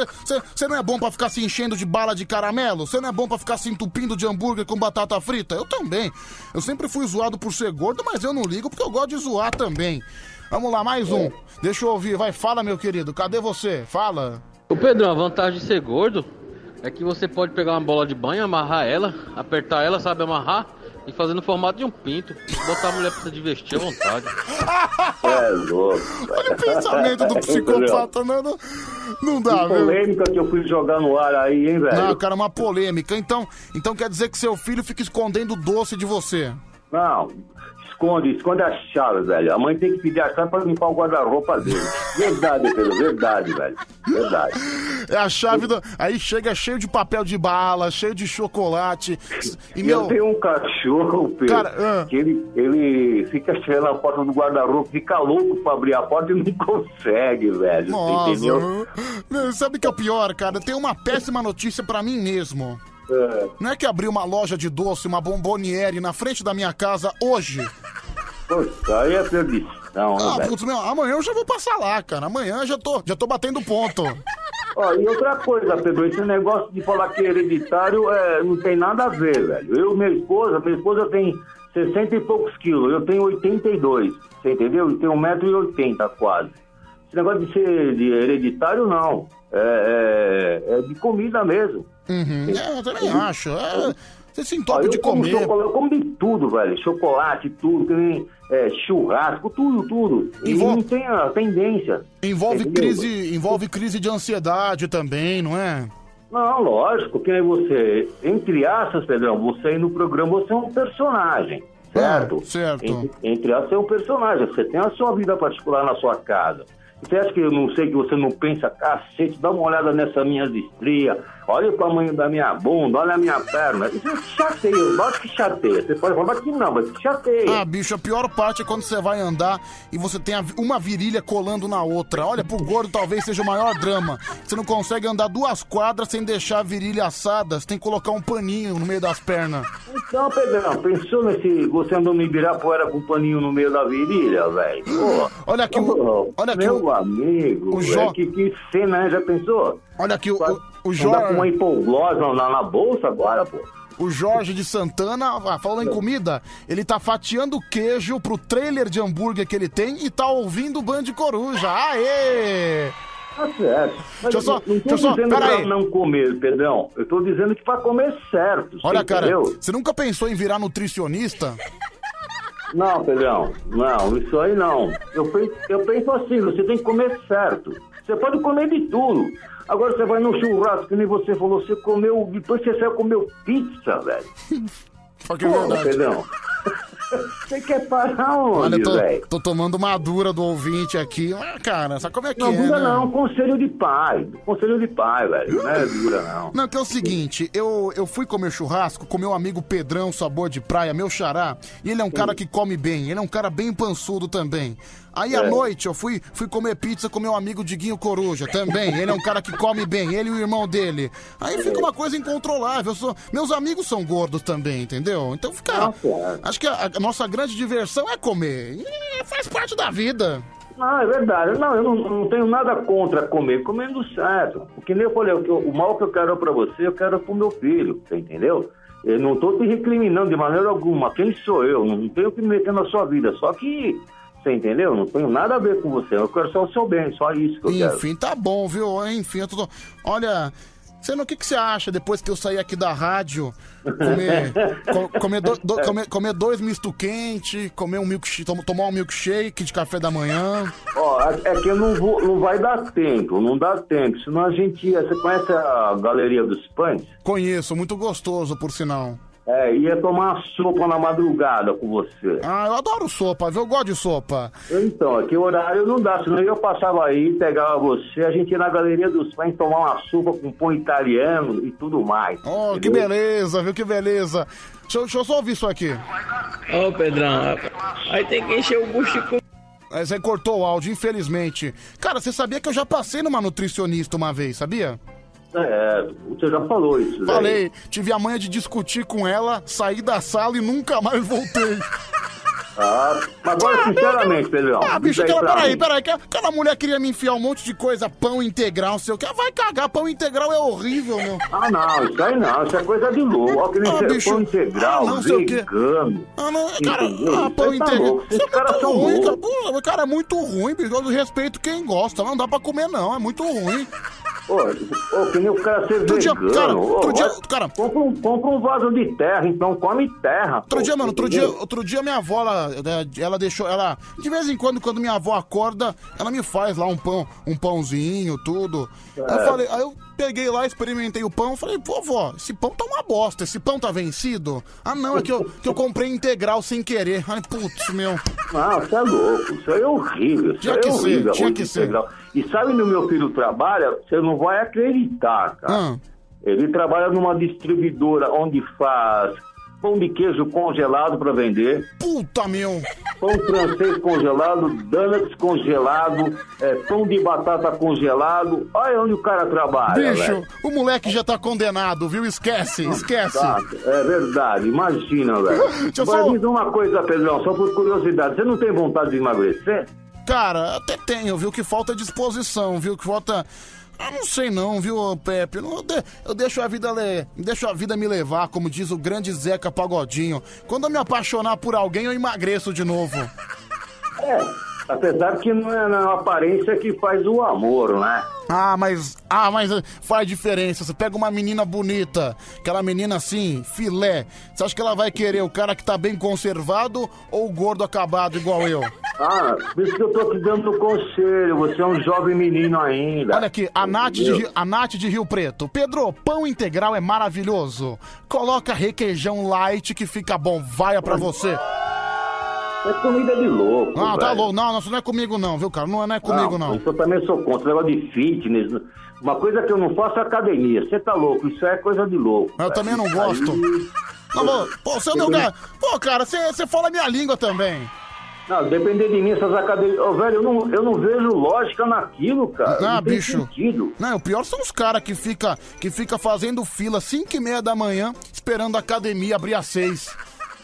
Você não é bom pra ficar se enchendo de bala de caramelo? Você não é bom pra ficar se entupindo de hambúrguer com batata frita? Eu também. Eu sempre fui zoado por ser gordo, mas eu não ligo porque eu gosto de zoar também. Vamos lá, mais um. Deixa eu ouvir. Vai, fala, meu querido. Cadê você? Fala. Ô Pedrão, a vantagem de ser gordo é que você pode pegar uma bola de banho, amarrar ela, apertar ela, sabe amarrar, e fazer no formato de um pinto. Botar a mulher pra se divertir à vontade. (laughs) É louco. Olha o pensamento do (laughs) psicopata, não, não, não dá, Que viu? polêmica que eu fui jogar no ar aí, hein, velho? Não, cara, uma polêmica. Então, então quer dizer que seu filho fica escondendo doce de você. Não, esconde, esconde a chave, velho. A mãe tem que pedir a chave pra limpar o guarda-roupa dele. Verdade, Pedro, verdade, velho. Verdade. É a chave do. Aí chega cheio de papel de bala, cheio de chocolate. E meu. eu tenho um cachorro, Pedro, Cara, ah. que ele, ele fica cheirando a porta do guarda-roupa, fica louco pra abrir a porta e não (laughs) consegue, velho. Nossa, entendeu? sabe o que é o pior, cara? Tem uma péssima notícia pra mim mesmo. É. Não é que abri uma loja de doce, uma bomboniere na frente da minha casa hoje. Puta, aí é perdição, né, Ah, velho? putz, meu, amanhã eu já vou passar lá, cara. Amanhã já tô, já tô batendo ponto. Ó, e outra coisa, Pedro, esse negócio de falar que é hereditário é, não tem nada a ver, velho. Eu, minha esposa, minha esposa tem 60 e poucos quilos, eu tenho 82, você entendeu? E tenho 1,80m quase. Esse negócio de ser de hereditário, não. É, é- é de comida mesmo. Uhum. É, eu também acho. É, você se entope de como comer. eu como de tudo, velho. Chocolate, tudo, tem é, churrasco, tudo, tudo. E Envol- não tem a tendência. Envolve entendeu? crise, envolve crise de ansiedade também, não é? Não, lógico, que você, entre aspas, Pedrão, você aí no programa, você é um personagem, certo? certo. Entre, entre aspas, é um personagem, você tem a sua vida particular na sua casa. Você acha que eu não sei que você não pensa, cacete, dá uma olhada nessa minha estrias, olha o tamanho da minha bunda, olha a minha perna. Isso chateia, lógico que chateia. Você pode falar que não, mas chateia. Ah, bicho, a pior parte é quando você vai andar e você tem uma virilha colando na outra. Olha, pro gordo talvez seja o maior drama. Você não consegue andar duas quadras sem deixar a virilha assada. Você tem que colocar um paninho no meio das pernas. Então, Pedrão, pensou nesse. Você andou no Ibirapuera com um paninho no meio da virilha, velho? Olha aqui, o- olha aqui, Meu amigo, o velho, Jo- que, que cena, né? Já pensou? Olha aqui, o, o, o Jorge. com uma hipoglose na, na bolsa agora, pô. O Jorge de Santana, ah, falando em comida, ele tá fatiando queijo pro trailer de hambúrguer que ele tem e tá ouvindo o Band Coruja. Aê! Tá certo. Mas Deixa eu só- não tô só- dizendo pra aí. não comer, Pedrão. Eu tô dizendo que pra comer certo. Olha, cara, entendeu? você nunca pensou em virar nutricionista? Não, Pedrão, não, isso aí não. Eu penso, eu penso assim, você tem que comer certo. Você pode comer de tudo. Agora você vai no churrasco, que nem você falou, você comeu, depois você saiu comeu pizza, velho. (laughs) Só que Pô, verdade. Pedrão. (laughs) Você quer parar Olha, onde, eu tô, velho? tô tomando uma dura do ouvinte aqui. Ah, Cara, sabe como é que Não, é, dura né? não, conselho de pai. Conselho de pai, velho. Não é dura, não. Não, que é o seguinte, eu, eu fui comer churrasco com meu amigo Pedrão, sabor de praia, meu xará, e ele é um cara que come bem, ele é um cara bem pançudo também. Aí à É. noite eu fui, fui comer pizza com meu amigo Diguinho Coruja também, ele é um cara que come bem, ele e o irmão dele. Aí fica uma coisa incontrolável, sou, meus amigos são gordos também, entendeu? Então fica... Acho que a, a nossa grande diversão é comer, e faz parte da vida. Ah, é verdade. Não, eu não, não tenho nada contra comer, comendo certo. Porque nem eu falei, o, o mal que eu quero pra você, eu quero pro meu filho, você entendeu? Eu não tô te recriminando de maneira alguma. Quem sou eu? Não tenho que me meter na sua vida. Só que, você entendeu? Não tenho nada a ver com você. Eu quero só o seu bem, só isso que eu quero. Enfim, tá bom, viu? Enfim, eu tô... Olha, você não, o que, que você acha depois que eu sair aqui da rádio? Comer, (laughs) co- comer, do- do- comer, comer dois misto quente, comer um milkshake, tom- tomar um milkshake de café da manhã. Ó, é é que não, vou, não vai dar tempo, não dá tempo. Senão a gente ia. Você conhece a Galeria dos Pães? Conheço, muito gostoso, por sinal. É, ia tomar uma sopa na madrugada com você. Ah, eu adoro sopa, viu? Eu gosto de sopa. Então, aqui o horário não dá, senão eu passava aí, pegava você, a gente ia na Galeria dos Pães tomar uma sopa com pão italiano e tudo mais. Oh, que beleza, viu? Que beleza. Deixa, eu- deixa eu só ouvir isso aqui. Ô, Pedrão, aí tem que encher o bucho com... Aí você cortou o áudio, infelizmente. Cara, você sabia que eu já passei numa nutricionista uma vez, sabia? É, você já falou isso, né? Falei, tive a manha de discutir com ela, saí da sala e nunca mais voltei. (laughs) Ah, agora, sinceramente, Pedrão. Ah, bicho, aquela, peraí, peraí, que aquela mulher queria me enfiar um monte de coisa, pão integral, não sei o que. Vai cagar, pão integral é horrível, meu. Ah, não, isso aí não, isso é coisa de louco. Ó, que nem Ah, bicho, pão integral, ah, não sei o vegano. Ah, não, cara, ah, pão tá integral. Isso Esses é caras são ruim, cara. Pô, cara, é muito ruim, bicho. Eu respeito quem gosta, não dá pra comer, não. É muito ruim. Ô, ô, que nem o cara ser Outro dia, vegano. cara, Ô, outro dia, vai- cara. Compra um, compra um vaso de terra, então come terra. Outro dia, mano, outro dia, outro dia minha avó, ela, ela deixou, ela, de vez em quando, quando minha avó acorda, ela me faz lá um pão, um pãozinho, tudo. Aí eu É. falei, aí eu peguei lá, experimentei o pão, falei, pô, vó, esse pão tá uma bosta, esse pão tá vencido? Ah, não, é que eu, que eu comprei integral sem querer. Ai, putz, meu. Não, você é louco, isso aí é horrível, isso Tinha é ser, horrível. tinha arroz que ser. integral. E sabe onde o meu filho trabalha? Você não vai acreditar, cara. Ah. Ele trabalha numa distribuidora onde faz pão de queijo congelado para vender. Puta, meu. Pão francês congelado, donuts congelado, é, pão de batata congelado. Olha onde o cara trabalha, Bicho, o moleque já tá condenado, viu? Esquece, esquece. Tá, é verdade, imagina, velho. (laughs) Agora só- me diz uma coisa, Pedrão, só por curiosidade. Você não tem vontade de emagrecer? Cara, até tenho, viu? Que falta disposição, viu? Que falta. Ah, não sei não, viu, Pepe? Eu, de- eu deixo a vida le... deixo a vida me levar, como diz o grande Zeca Pagodinho. Quando eu me apaixonar por alguém, eu emagreço de novo. Apesar que não é a aparência que faz o amor, né? Ah, mas. Ah, mas faz diferença. Você pega uma menina bonita, aquela menina assim, filé. Você acha que ela vai querer o cara que tá bem conservado ou o gordo acabado igual eu? Ah, por isso que eu tô te dando conselho. Você é um jovem menino ainda. Olha aqui, a Nath, de, Rio- a Nath de Rio Preto. Pedro, pão integral é maravilhoso. Coloca requeijão light que fica bom. Vaia pra você. É comida de louco. Não, tá velho. louco. Não, não, isso não é comigo não, viu, cara? Não é, não é comigo não. Isso eu também sou contra. Negócio de fitness. Uma coisa que eu não faço é academia. Você tá louco? Isso é coisa de louco. Eu velho. também não gosto. aí- Não, pô, pô, seu. Pô, cara, você fala minha língua também. Não, depender de mim, essas academias. Ô, velho, eu não, eu não vejo lógica naquilo, cara. Ah, não bicho. sentido. Não, o pior são os caras que fica, que fica fazendo fila 5 e meia da manhã, esperando a academia abrir às 6.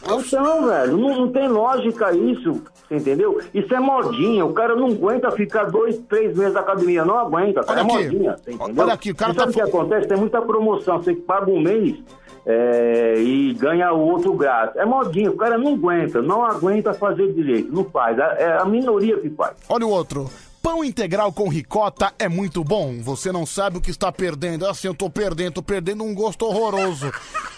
Então, velho, não, não tem lógica isso, você entendeu? Isso é modinha, o cara não aguenta ficar dois, três meses na academia, não aguenta, cara, Olha é aqui, modinha, entendeu? olha aqui, o cara Você sabe tá o que acontece? Tem muita promoção, você paga um mês é, e ganha o outro grátis. É modinha, o cara não aguenta, não aguenta fazer direito, não faz, é é a minoria que faz. Olha o outro. Pão integral com ricota é muito bom. Você não sabe o que está perdendo. Assim, eu tô perdendo, tô perdendo um gosto horroroso.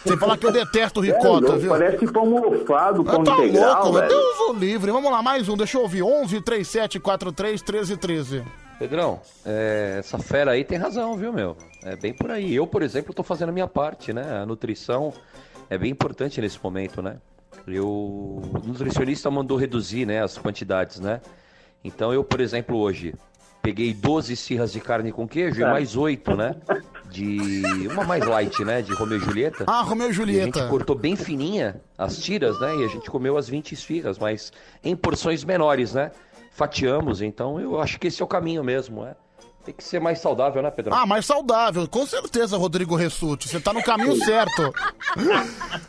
Sem falar que eu detesto ricota, É viu? Parece pão mofado, pão tá integral, louco, meu velho. Deus o livre. Vamos lá, mais um. Deixa eu ouvir. 11 37 43 13 13. Pedrão, é, essa fera aí tem razão, viu, meu? É bem por aí. Eu, por exemplo, tô fazendo a minha parte, né? A nutrição é bem importante nesse momento, né? Eu, o nutricionista mandou reduzir, né, as quantidades, né? Então eu, por exemplo, hoje peguei 12 cirras de carne com queijo e É. mais 8, né? De uma mais light, né, de Romeu e Julieta. Ah, Romeu e E a Julieta. gente cortou bem fininha as tiras, né? E a gente comeu as 20 esfirras, mas em porções menores, né? Fatiamos, então eu acho que esse é o caminho mesmo, é. Tem que ser mais saudável, né, Pedrão? Ah, mais saudável. Com certeza, Rodrigo Ressuti. Você tá no caminho (laughs) certo.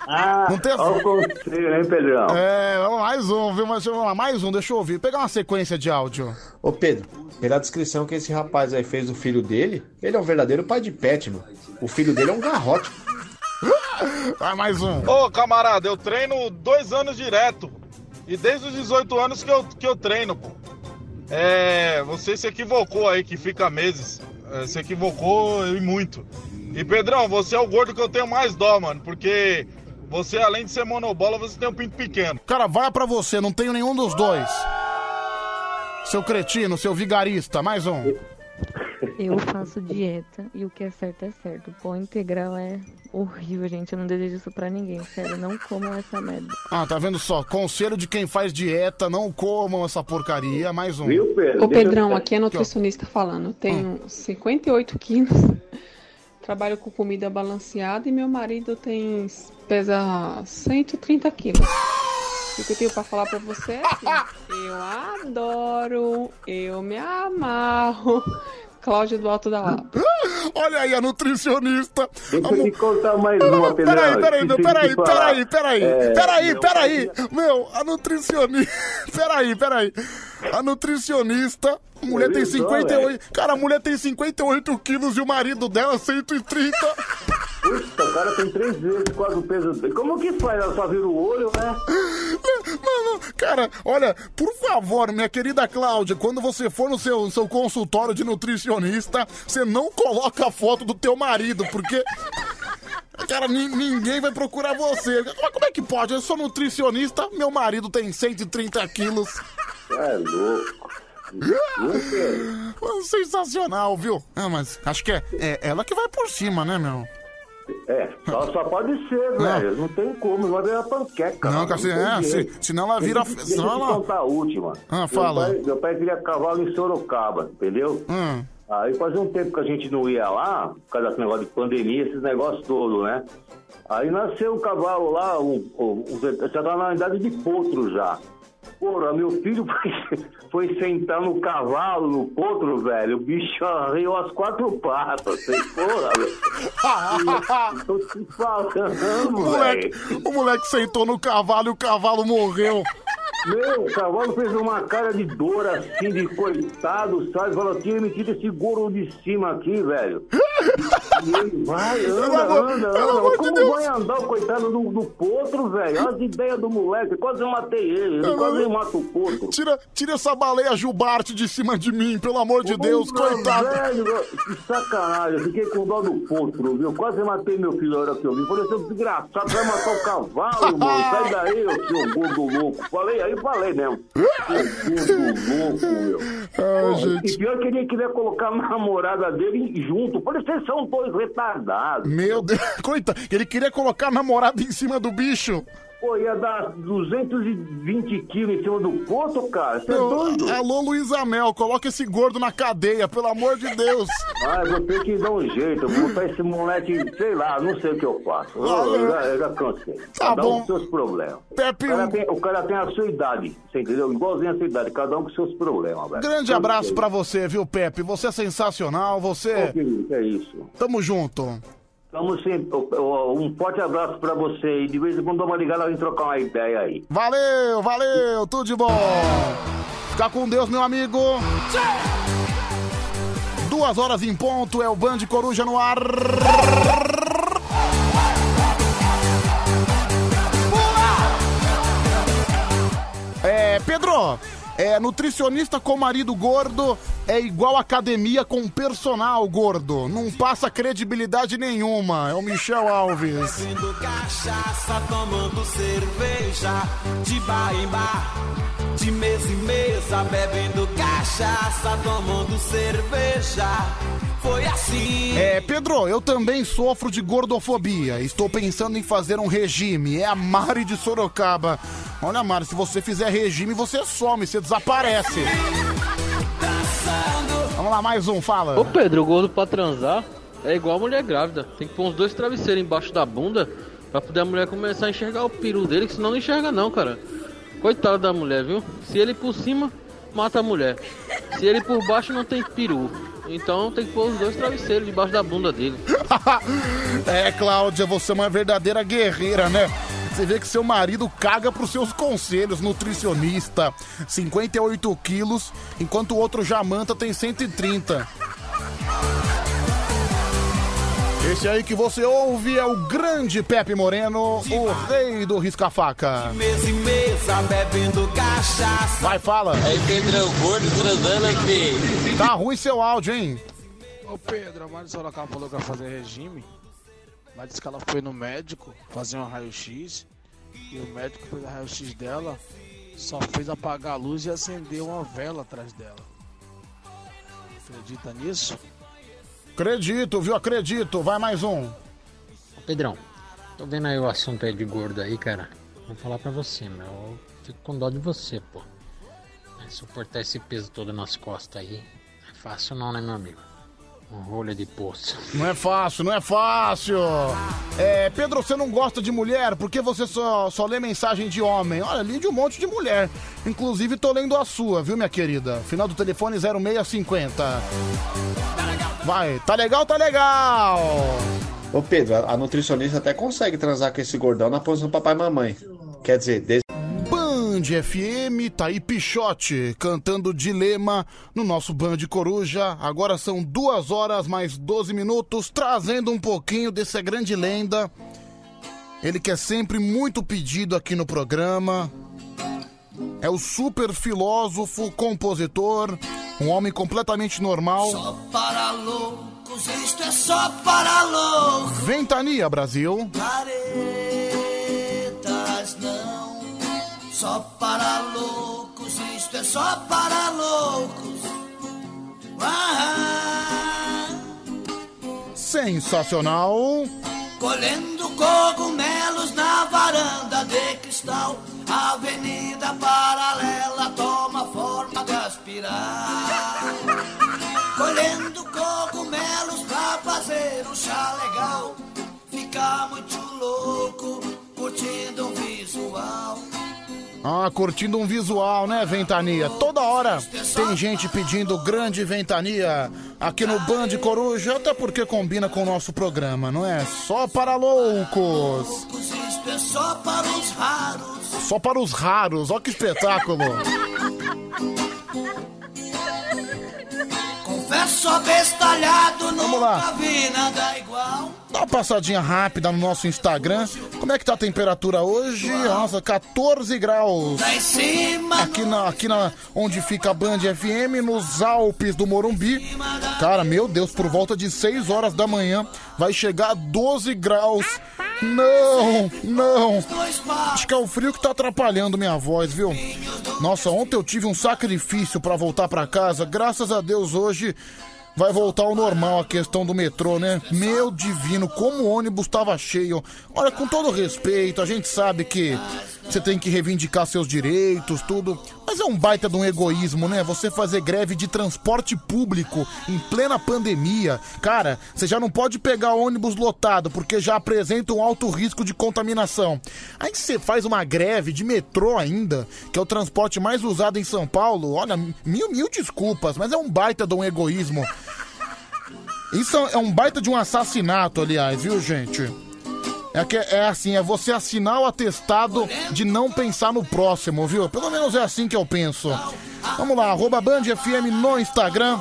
Ah, Não tem... Olha o conselho, hein, Pedrão? É, mais um, viu? Mas vamos lá, mais um, deixa eu ouvir. Pegar uma sequência de áudio. Ô Pedro, pela descrição que esse rapaz aí fez do filho dele, ele é um verdadeiro pai de pet, mano. O filho dele é um garrote. (laughs) Vai mais um. Ô, camarada, eu treino dois anos direto. E desde os 18 anos que eu, que eu treino, pô. É, você se equivocou aí, que fica meses. É, se equivocou e muito. E Pedrão, você é o gordo que eu tenho mais dó, mano. Porque você, além de ser monobola, você tem um pinto pequeno. Cara, vai pra você, não tenho nenhum dos dois. Seu cretino, seu vigarista, mais um. Eu faço dieta e o que é certo é certo. O pão integral é horrível, gente. Eu não desejo isso pra ninguém. Sério, não comam essa merda. Ah, tá vendo só? Conselho de quem faz dieta, não comam essa porcaria. Mais um. Ô Pedrão, aqui é nutricionista falando. Eu tenho 58 quilos, (laughs) trabalho com comida balanceada e meu marido tem pesa 130 quilos. O que eu tenho pra falar pra você é assim, (laughs) eu adoro, eu me amarro. Cláudia do Alto da Lapa. (laughs) Olha aí a nutricionista. Deixa eu te contar mais uma, Pedrão. Peraí, peraí, de peraí, peraí, peraí, É, peraí, meu peraí. Meu, a nutricionista. (laughs) Peraí, peraí. A nutricionista. A mulher tem Ele só, 58. Cara, a mulher tem 58 quilos e o marido dela 130. (laughs) Puta, o cara tem três vezes quase o peso dele. Como que faz? Ela só vira o olho, né? Mano, cara, olha, por favor, minha querida Cláudia, quando você for no seu, seu consultório de nutricionista, você não coloca a foto do teu marido, porque. Cara, ni- ninguém vai procurar você. Mas como é que pode? Eu sou nutricionista, meu marido tem 130 quilos. É louco. Mano, sensacional, viu? Ah, mas acho que é, é ela que vai por cima, né, meu? É, só, só pode ser, velho. Não tem como, vai virar panqueca. Não, cara, se- é, se- senão ela vira- Deixa, senão deixa eu te ela- contar a última. Ah, fala. Meu pai, meu pai queria cavalo em Sorocaba, entendeu? Hum. Aí fazia um tempo que a gente não ia lá, por causa desse negócio de pandemia, esses negócios todos, né? Aí nasceu o cavalo lá, um, um, um- já tava na idade de potro já. Porra, meu filho foi, (laughs) foi sentar no cavalo, no potro, velho. O bicho arreou as quatro patas. Sei, porra, velho. (laughs) Tô te O falando, moleque, velho. o moleque sentou no cavalo e o cavalo morreu. Meu, o cavalo fez uma cara de dor assim, de coitado, sabe? Falou, tira, me tira esse gordo de cima aqui, velho. E ele vai, (laughs) anda, Pelo anda, pelo anda. de Como Deus. vai andar o coitado do, do potro, velho? Olha as ideias do moleque. Quase eu matei ele. Ele quase mata o potro. Tira, tira essa baleia jubarte de cima de mim, pelo amor de Deus, Porra, coitado. Velho, que sacanagem. Eu fiquei com dó do potro, viu? Quase matei meu filho na hora que eu vi. Falei, seu desgraçado, vai matar o cavalo, mano. Sai daí, ô seu gordo louco. Falei, aí falei mesmo. Louco, meu. Porra, E pior que ele queria colocar a namorada dele junto. Falei, vocês são dois retardados. Meu Deus, (laughs) coitado, ele queria colocar a namorada em cima do bicho. Pô, ia dar 220 quilos em cima do ponto, cara. Você é Meu, doido? alô, Luísa Mel, coloca esse gordo na cadeia, pelo amor de Deus. Ah, eu vou ter que dar um jeito. Vou botar esse moleque, sei lá, não sei o que eu faço. Eu, eu já, eu já cansei. Tá Cada um bom. com seus problemas. Pepe, o, cara tem, o cara tem a sua idade, você entendeu? Igualzinho a sua idade, cada um com seus problemas, velho. Grande abraço pra você, viu, Pepe? Você é sensacional, você. Que é isso. Tamo junto. Tamo sempre. Um forte abraço pra você e de vez em quando dá uma ligada gente trocar uma ideia aí. Valeu, valeu, tudo de bom. Fica com Deus, meu amigo. Duas horas em ponto, é o Band Coruja no ar. É, Pedro, é, nutricionista com marido gordo é igual academia com personal gordo. Não passa credibilidade nenhuma. É o Michel Alves. Cachaça, tomando cerveja, de bar em bar, de mesa em mesa, bebendo cachaça, tomando cerveja. Foi assim. É, Pedro, eu também sofro de gordofobia. Estou pensando em fazer um regime. É a Mari de Sorocaba. Olha, Mari, se você fizer regime, você some, você desaparece. Vamos lá, mais um, fala. Ô Pedro, o gordo pra transar é igual a mulher grávida. Tem que pôr uns dois travesseiros embaixo da bunda pra poder a mulher começar a enxergar o peru dele, que senão não enxerga não, cara. Coitado da mulher, viu? Se ele por cima, mata a mulher. Se ele por baixo, não tem peru. Então tem que pôr os dois travesseiros debaixo da bunda dele. (laughs) É, Cláudia, você é uma verdadeira guerreira, né? Você vê que seu marido caga pros seus conselhos, nutricionista. 58 quilos, enquanto o outro jamanta tem 130. Esse aí que você ouve é o grande Pepe Moreno, o rei do risca-faca. Mesa em mesa, bebendo cachaça. Vai, fala. Aí, Pedrão, gordo transando aqui. Tá ruim seu áudio, hein? Ô Pedro, a Mari de Sorocaba falou que ia fazer regime, mas disse que ela foi no médico fazer um raio-x e o médico fez o raio-x dela, só fez apagar a luz e acender uma vela atrás dela. Acredita nisso? Acredito, viu? Acredito. Vai mais um. Ô, Pedrão, tô vendo aí o assunto aí de gordo aí, cara. Vou falar pra você, meu. Eu fico com dó de você, pô. É, Suportar esse peso todo nas costas aí. Não é fácil não, né, meu amigo? Um rolho de poço. (laughs) Não é fácil, não é fácil. É, Pedro, você não gosta de mulher? Por que você só, só lê mensagem de homem? Olha, li de um monte de mulher. Inclusive, tô lendo a sua, viu, minha querida? Final do telefone 0650. Vai, tá legal, tá legal. Ô Pedro, a, a nutricionista até consegue transar com esse gordão na posição papai e mamãe. Quer dizer, desde Band FM, tá aí Pichote cantando Dilema no nosso Band Coruja. Agora são duas horas mais 12 minutos, trazendo um pouquinho dessa grande lenda. Ele que é sempre muito pedido aqui no programa. É o super filósofo, compositor, um homem completamente normal. Só para loucos, isto é só para loucos. Ventania, Brasil. Caretas não, só para loucos, isto é só para loucos. Ah, Sensacional. Colhendo cogumelos na varanda de cristal, a avenida paralela toma forma de aspirar. Colhendo cogumelos pra fazer um chá legal, fica muito louco, curtindo um visual. Ah, curtindo um visual, né, Ventania? Toda hora tem gente pedindo grande Ventania aqui no Band Coruja, até porque combina com o nosso programa, não é? Só para loucos. Só para os raros. Só para os raros, ó que espetáculo. (laughs) Confesso abestalhado, Vamos lá. nunca vi nada igual. Dá uma passadinha rápida no nosso Instagram. Como é que tá a temperatura hoje? Nossa, 14 graus. Lá Aqui na, aqui na onde fica a Band FM, nos Alpes do Morumbi. Cara, meu Deus, por volta de 6 horas da manhã vai chegar a 12 graus. Não, não. Acho que é o frio que tá atrapalhando minha voz, viu? Nossa, ontem eu tive um sacrifício pra voltar pra casa. Graças a Deus hoje vai voltar ao normal a questão do metrô, né? Meu divino, como o ônibus tava cheio. Olha, com todo respeito, a gente sabe que você tem que reivindicar seus direitos, tudo. Mas é um baita de um egoísmo, né? Você fazer greve de transporte público em plena pandemia. Cara, você já não pode pegar ônibus lotado porque já apresenta um alto risco de contaminação. Aí você faz uma greve de metrô ainda, que é o transporte mais usado em São Paulo. Olha, mil, mil desculpas, mas é um baita de um egoísmo. Isso é um baita de um assassinato, aliás, viu, gente? É, que, é assim, é você assinar o atestado de não pensar no próximo, viu? Pelo menos é assim que eu penso. Vamos lá, arroba Band FM no Instagram.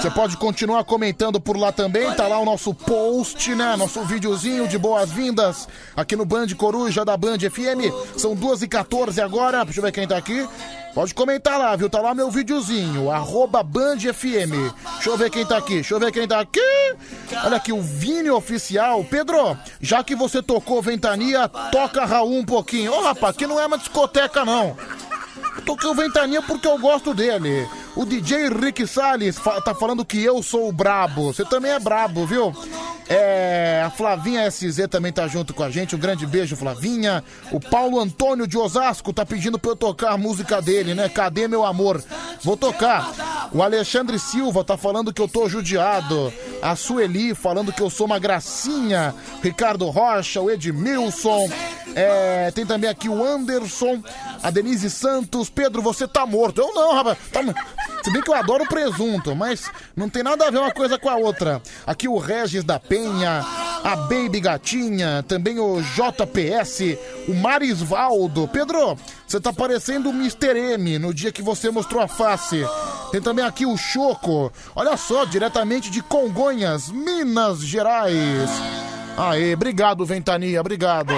Você pode continuar comentando por lá também, tá lá o nosso post, né? Nosso videozinho de boas-vindas aqui no Band Coruja da Band FM. São 2h14 agora, deixa eu ver quem tá aqui. Pode comentar lá, viu? Tá lá meu videozinho, arroba Band FM. Deixa eu ver quem tá aqui, deixa eu ver quem tá aqui. Olha aqui, o Vini Oficial. Pedro, já que você tocou Ventania, toca Raul um pouquinho. Ô, rapaz, aqui não é uma discoteca, não. Toquei o Ventania porque eu gosto dele. O DJ Rick Salles fa tá falando que eu sou o brabo. Você também é brabo, viu? É, a Flavinha SZ também tá junto com a gente. Um grande beijo, Flavinha. O Paulo Antônio de Osasco tá pedindo pra eu tocar a música dele, né? Cadê meu amor? Vou tocar. O Alexandre Silva tá falando que eu tô judiado. A Sueli falando que eu sou uma gracinha. Ricardo Rocha, o Edmilson. É, tem também aqui o Anderson, a Denise Santos. Pedro, você tá morto. Eu não, rapaz. Tá... Se bem que eu adoro presunto, mas não tem nada a ver uma coisa com a outra. Aqui o Regis da Penha, a Baby Gatinha, também o JPS, o Marisvaldo. Pedro, você tá parecendo o Mr. M no dia que você mostrou a face. Tem também aqui o Choco. Olha só, diretamente de Congonhas, Minas Gerais. Aê, obrigado, Ventania, obrigado.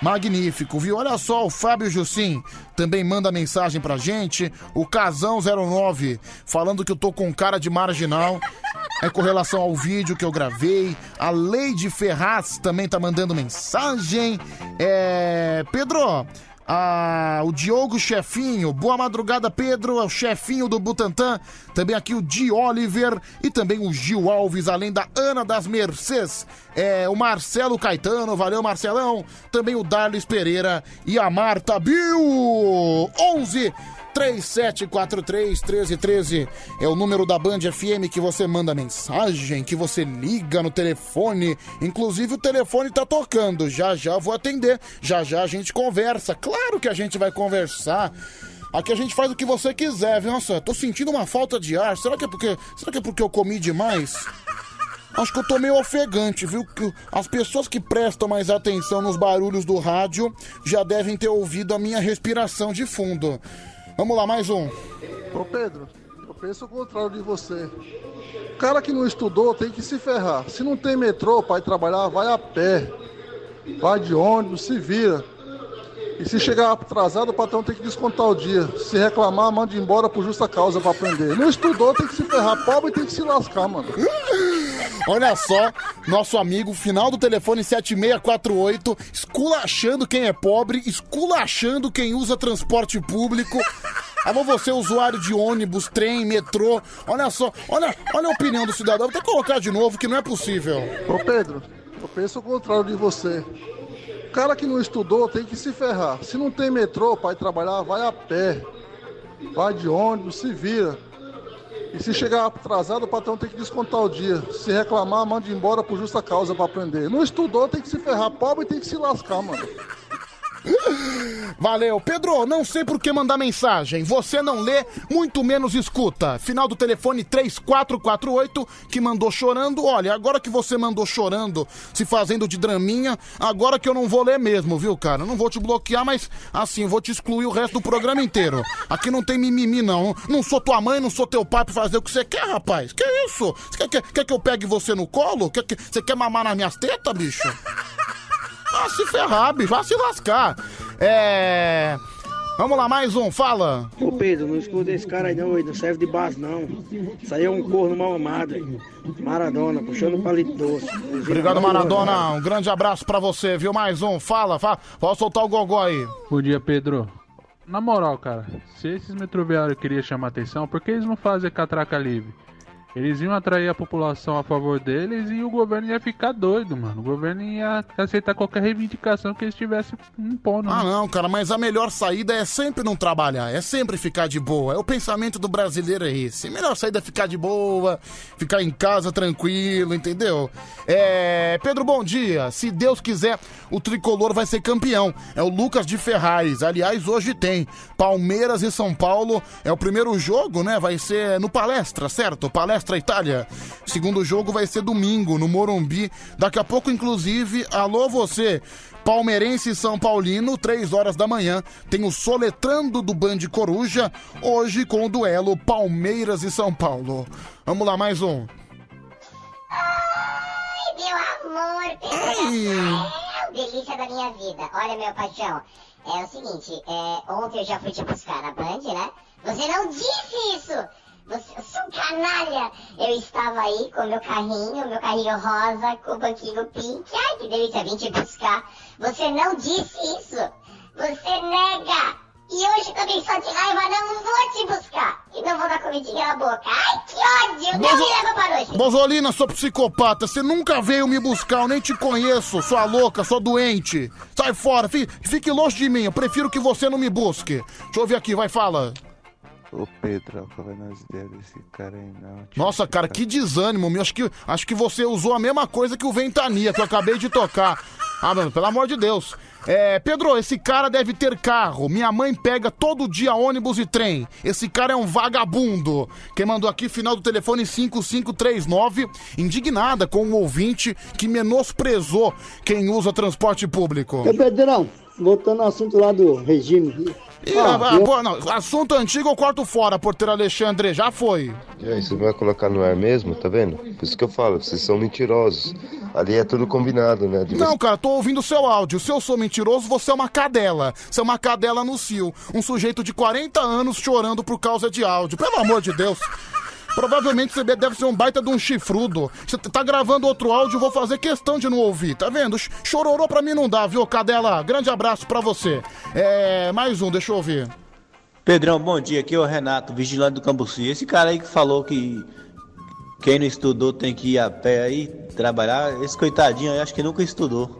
Magnífico, viu? Olha só, o Fábio Jussim também manda mensagem pra gente. O Casão09 falando que eu tô com cara de marginal. É com relação ao vídeo que eu gravei. A Leide Ferraz também tá mandando mensagem. É. Pedro, ah, o Diogo Chefinho, boa madrugada, Pedro, é o chefinho do Butantã. Também aqui o Di Oliver e também o Gil Alves, além da Ana das Mercês. É, o Marcelo Caetano, valeu Marcelão. Também o Darlis Pereira e a Marta Bill. 11 3743 1313 é o número da Band FM que você manda mensagem, que você liga no telefone. Inclusive o telefone tá tocando. Já já vou atender. Já já a gente conversa. Claro que a gente vai conversar. Aqui a gente faz o que você quiser, viu? Nossa, tô sentindo uma falta de ar. Será que é porque, será que é porque eu comi demais? Acho que eu tô meio ofegante, viu? As pessoas que prestam mais atenção nos barulhos do rádio já devem ter ouvido a minha respiração de fundo. Vamos lá, mais um. Ô Pedro, eu penso o contrário de você. O cara que não estudou tem que se ferrar. Se não tem metrô para ir trabalhar, vai a pé. Vai de ônibus, se vira. E se chegar atrasado, o patrão tem que descontar o dia. Se reclamar, manda embora por justa causa para aprender. Não estudou, tem que se ferrar. Pobre tem que se lascar, mano. (laughs) Olha só, nosso amigo, final do telefone 7648, esculachando quem é pobre, esculachando quem usa transporte público. Alô, você, usuário de ônibus, trem, metrô. Olha só, olha, olha a opinião do cidadão. Vou até colocar de novo que não é possível. Ô Pedro, eu penso o contrário de você. Cara que não estudou tem que se ferrar. Se não tem metrô para ir trabalhar, vai a pé. Vai de ônibus, se vira. E se chegar atrasado, o patrão tem que descontar o dia. Se reclamar, manda embora por justa causa para aprender. Não estudou, tem que se ferrar. Pobre tem que se lascar, mano. Valeu. Pedro, não sei por que mandar mensagem. Você não lê, muito menos escuta. Final do telefone 3448 que mandou chorando. Olha, agora que você mandou chorando, se fazendo de draminha, agora que eu não vou ler mesmo, viu, cara? Não vou te bloquear, mas assim, vou te excluir o resto do programa inteiro. Aqui não tem mimimi, não. Não sou tua mãe, não sou teu pai pra fazer o que você quer, rapaz. Que isso? Você quer, quer, quer que eu pegue você no colo? Quer, quer, você quer mamar nas minhas tetas, bicho? Ah, se ferrar, bicho, vai se lascar. É. Vamos lá, mais um, fala. Ô Pedro, não escuta esse cara aí não, ele não serve de base não. Isso aí é um corno mal amado. Maradona, puxando palito doce. Obrigado, Maradona. Um grande abraço pra você, viu? Mais um, fala, fala. Pode soltar o gogó aí. Bom dia, Pedro. na moral, cara, se esses metroviários queriam chamar atenção, por que eles não fazem catraca livre? Eles iam atrair a população a favor deles e o governo ia ficar doido, mano. O governo ia aceitar qualquer reivindicação que eles tivessem impondo. Ah, não, cara, mas a melhor saída é sempre não trabalhar, é sempre ficar de boa. É o pensamento do brasileiro é esse. A melhor saída é ficar de boa, ficar em casa tranquilo, entendeu? É. Pedro, bom dia. Se Deus quiser, o tricolor vai ser campeão. É o Lucas de Ferraz. Aliás, hoje tem Palmeiras e São Paulo. É o primeiro jogo, né? Vai ser no Palestra, certo? Palestra Itália. Segundo jogo vai ser domingo, no Morumbi. Daqui a pouco, inclusive, alô você. Palmeirense e São Paulino, 3 horas da manhã, tem o Soletrando do Band Coruja, hoje com o duelo Palmeiras e São Paulo. Vamos lá, mais um. Ai, meu amor. É, delícia da minha vida. Olha, meu paixão, é o seguinte, é, ontem eu já fui te buscar na Band, né? Você não disse isso! Você, seu canalha! Eu estava aí com o meu carrinho, meu carrinho rosa, com o banquinho pink. Ai, que delícia, vim te buscar. Você não disse isso! Você nega! E hoje também só de raiva não vou te buscar. E não vou dar comidinha na boca. Ai, que ódio! Não Bozo- me leva pra noite. Bozolina, sua psicopata, você nunca veio me buscar, eu nem te conheço, sua louca, sua doente. Sai fora, fi- fique longe de mim, eu prefiro que você não me busque. Deixa eu ver aqui, vai, fala. Ô Pedro, qual vai nas ideias desse cara aí não? Nossa, cara, que desânimo, meu. Acho que, acho que você usou a mesma coisa que o Ventania, que eu acabei de tocar. (laughs) Ah, mano, pelo amor de Deus. É, Pedro, esse cara deve ter carro. Minha mãe pega todo dia ônibus e trem. Esse cara é um vagabundo. Quem mandou aqui, final do telefone 5539, indignada com um ouvinte que menosprezou quem usa transporte público. Ô Pedrão, voltando ao assunto lá do regime. Ó, ah, eu- pô, não, assunto antigo eu corto fora, porteiro Alexandre, já foi. E aí, você vai colocar no ar mesmo, tá vendo? Por isso que eu falo, vocês são mentirosos. Ali é tudo combinado, né? De Não, cara, tô ouvindo o seu áudio. Se eu sou mentiroso, você é uma cadela. Você é uma cadela no cio. Um sujeito de 40 anos chorando por causa de áudio. Pelo amor de Deus. Provavelmente você deve ser um baita de um chifrudo. Você tá gravando outro áudio, vou fazer questão de não ouvir, tá vendo? Ch- Chororô pra mim não dá, viu, cadela? Grande abraço pra você. É. Mais um, deixa eu ouvir. Pedrão, bom dia. Aqui é o Renato, vigilante do Cambuci. Esse cara aí que falou que quem não estudou tem que ir a pé aí trabalhar, esse coitadinho aí acho que nunca estudou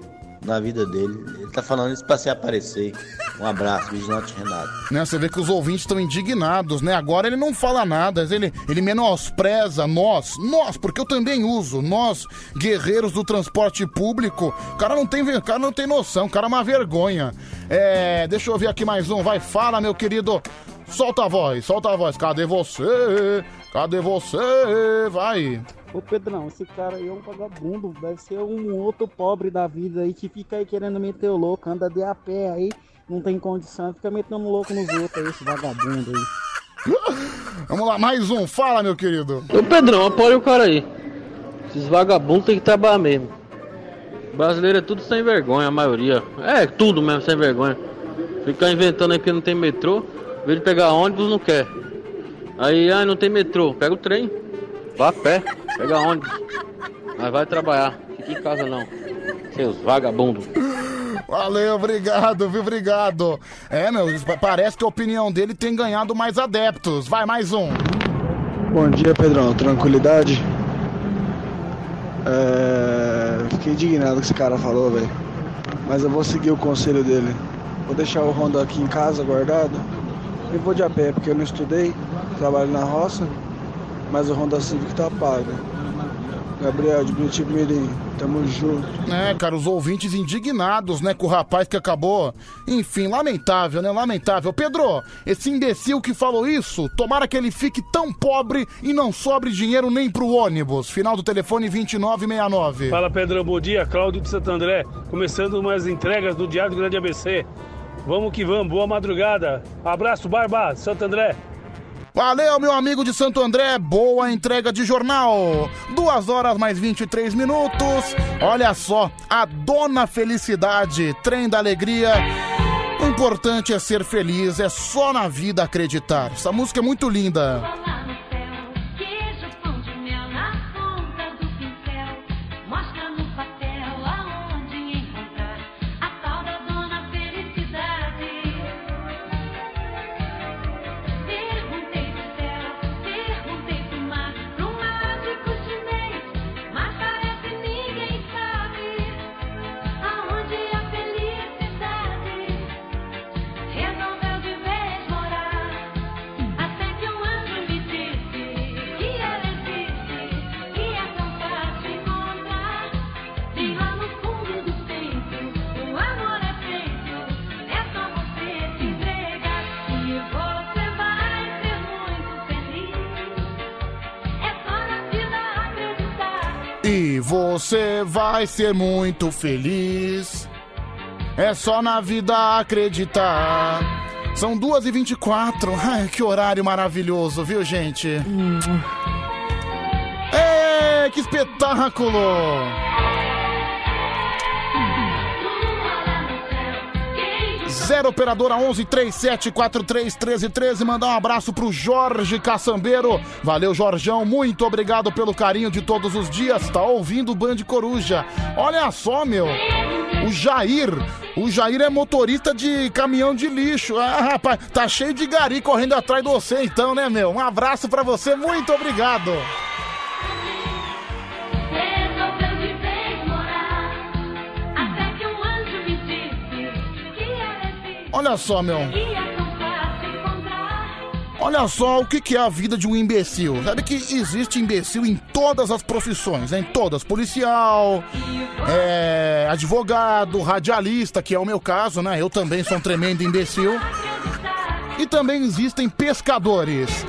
na vida dele. Ele tá falando isso pra se aparecer. Um abraço, vigilante Renato. Né, você vê que os ouvintes estão indignados, né? Agora ele não fala nada, ele, ele menospreza nós, nós, porque eu também uso, nós, guerreiros do transporte público. O cara não tem, cara não tem noção, o cara é uma vergonha. É, deixa eu ver aqui mais um, vai, fala, meu querido. Solta a voz, solta a voz. Cadê você? Cadê você? Vai. Ô Pedrão, esse cara aí é um vagabundo, deve ser um outro pobre da vida aí que fica aí querendo meter o louco, anda de a pé aí, não tem condição, fica metendo louco nos outros aí, esse vagabundo aí. (laughs) Vamos lá, mais um, fala, meu querido. Ô Pedrão, apoia o cara aí. Esses vagabundos tem que trabalhar mesmo. Brasileiro é tudo sem vergonha, a maioria. É, tudo mesmo sem vergonha. Ficar inventando aí que não tem metrô, vez de pegar ônibus, não quer. Aí, ai, não tem metrô, pega o trem. Vá a pé, pega ônibus. Mas vai trabalhar, fica em casa não. Seus vagabundos. Valeu, obrigado, viu? Obrigado. É, meu, parece que a opinião dele tem ganhado mais adeptos. Vai, mais um. Bom dia, Pedrão. Tranquilidade? É... Fiquei indignado com o que esse cara falou, velho. Mas eu vou seguir o conselho dele. Vou deixar o Honda aqui em casa guardado e vou de a pé, porque eu não estudei, trabalho na roça, mas o Honda Civic tá pago. Gabriel, de Bonitivo Mirim, tamo junto. É, cara, os ouvintes indignados, né, com o rapaz que acabou. Enfim, lamentável, né? Lamentável. Pedro, esse imbecil que falou isso, tomara que ele fique tão pobre e não sobre dinheiro nem pro ônibus. Final do telefone 2969. Fala Pedrão, bom dia. Cláudio de Santo André, começando umas entregas do Diário do Grande ABC. Vamos que vamos, boa madrugada. Abraço, Barba, Santo André. Valeu, meu amigo de Santo André. Boa entrega de jornal. Duas horas mais 23 minutos. Olha só, a Dona Felicidade, trem da alegria. O importante é ser feliz, é só na vida acreditar. Essa música é muito linda. E você vai ser muito feliz. É só na vida acreditar. São 2h24. Ai, que horário maravilhoso, viu, gente? Ê, que espetáculo! Zero operadora 11 37 43 13 13. Mandar um abraço pro Jorge Caçambeiro. Valeu, Jorjão. Muito obrigado pelo carinho de todos os dias. Tá ouvindo o Band Coruja. Olha só, meu. O Jair. O Jair é motorista de caminhão de lixo. Ah, rapaz, tá cheio de gari correndo atrás de você, então, né, meu? Um abraço pra você. Muito obrigado. Olha só, meu. Olha só o que é a vida de um imbecil. Sabe que existe imbecil em todas as profissões, né? em todas. Policial, é, advogado, radialista, que é o meu caso, né? Eu também sou um tremendo imbecil. E também existem pescadores.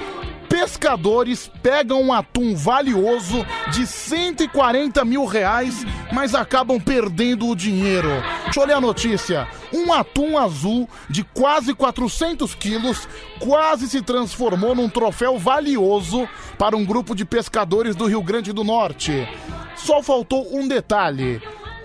Pescadores pegam um atum valioso de 140 mil reais, mas acabam perdendo o dinheiro. Deixa eu ler a notícia. Um atum azul de quase 400 quilos quase se transformou num troféu valioso para um grupo de pescadores do Rio Grande do Norte. Só faltou um detalhe.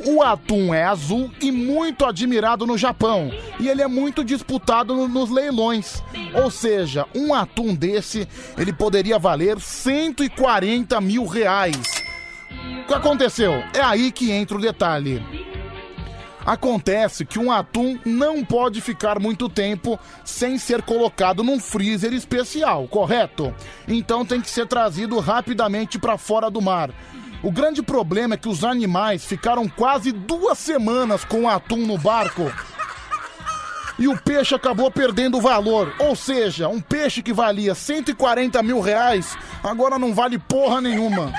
O atum é azul e muito admirado no Japão. E ele é muito disputado no- nos leilões. Ou seja, um atum desse, ele poderia valer 140 mil reais. O que aconteceu? É aí que entra o detalhe. Acontece que um atum não pode ficar muito tempo sem ser colocado num freezer especial, correto? Então tem que ser trazido rapidamente para fora do mar. O grande problema é que os animais ficaram quase duas semanas com o atum no barco. E o peixe acabou perdendo o valor. Ou seja, um peixe que valia 140 mil reais, agora não vale porra nenhuma.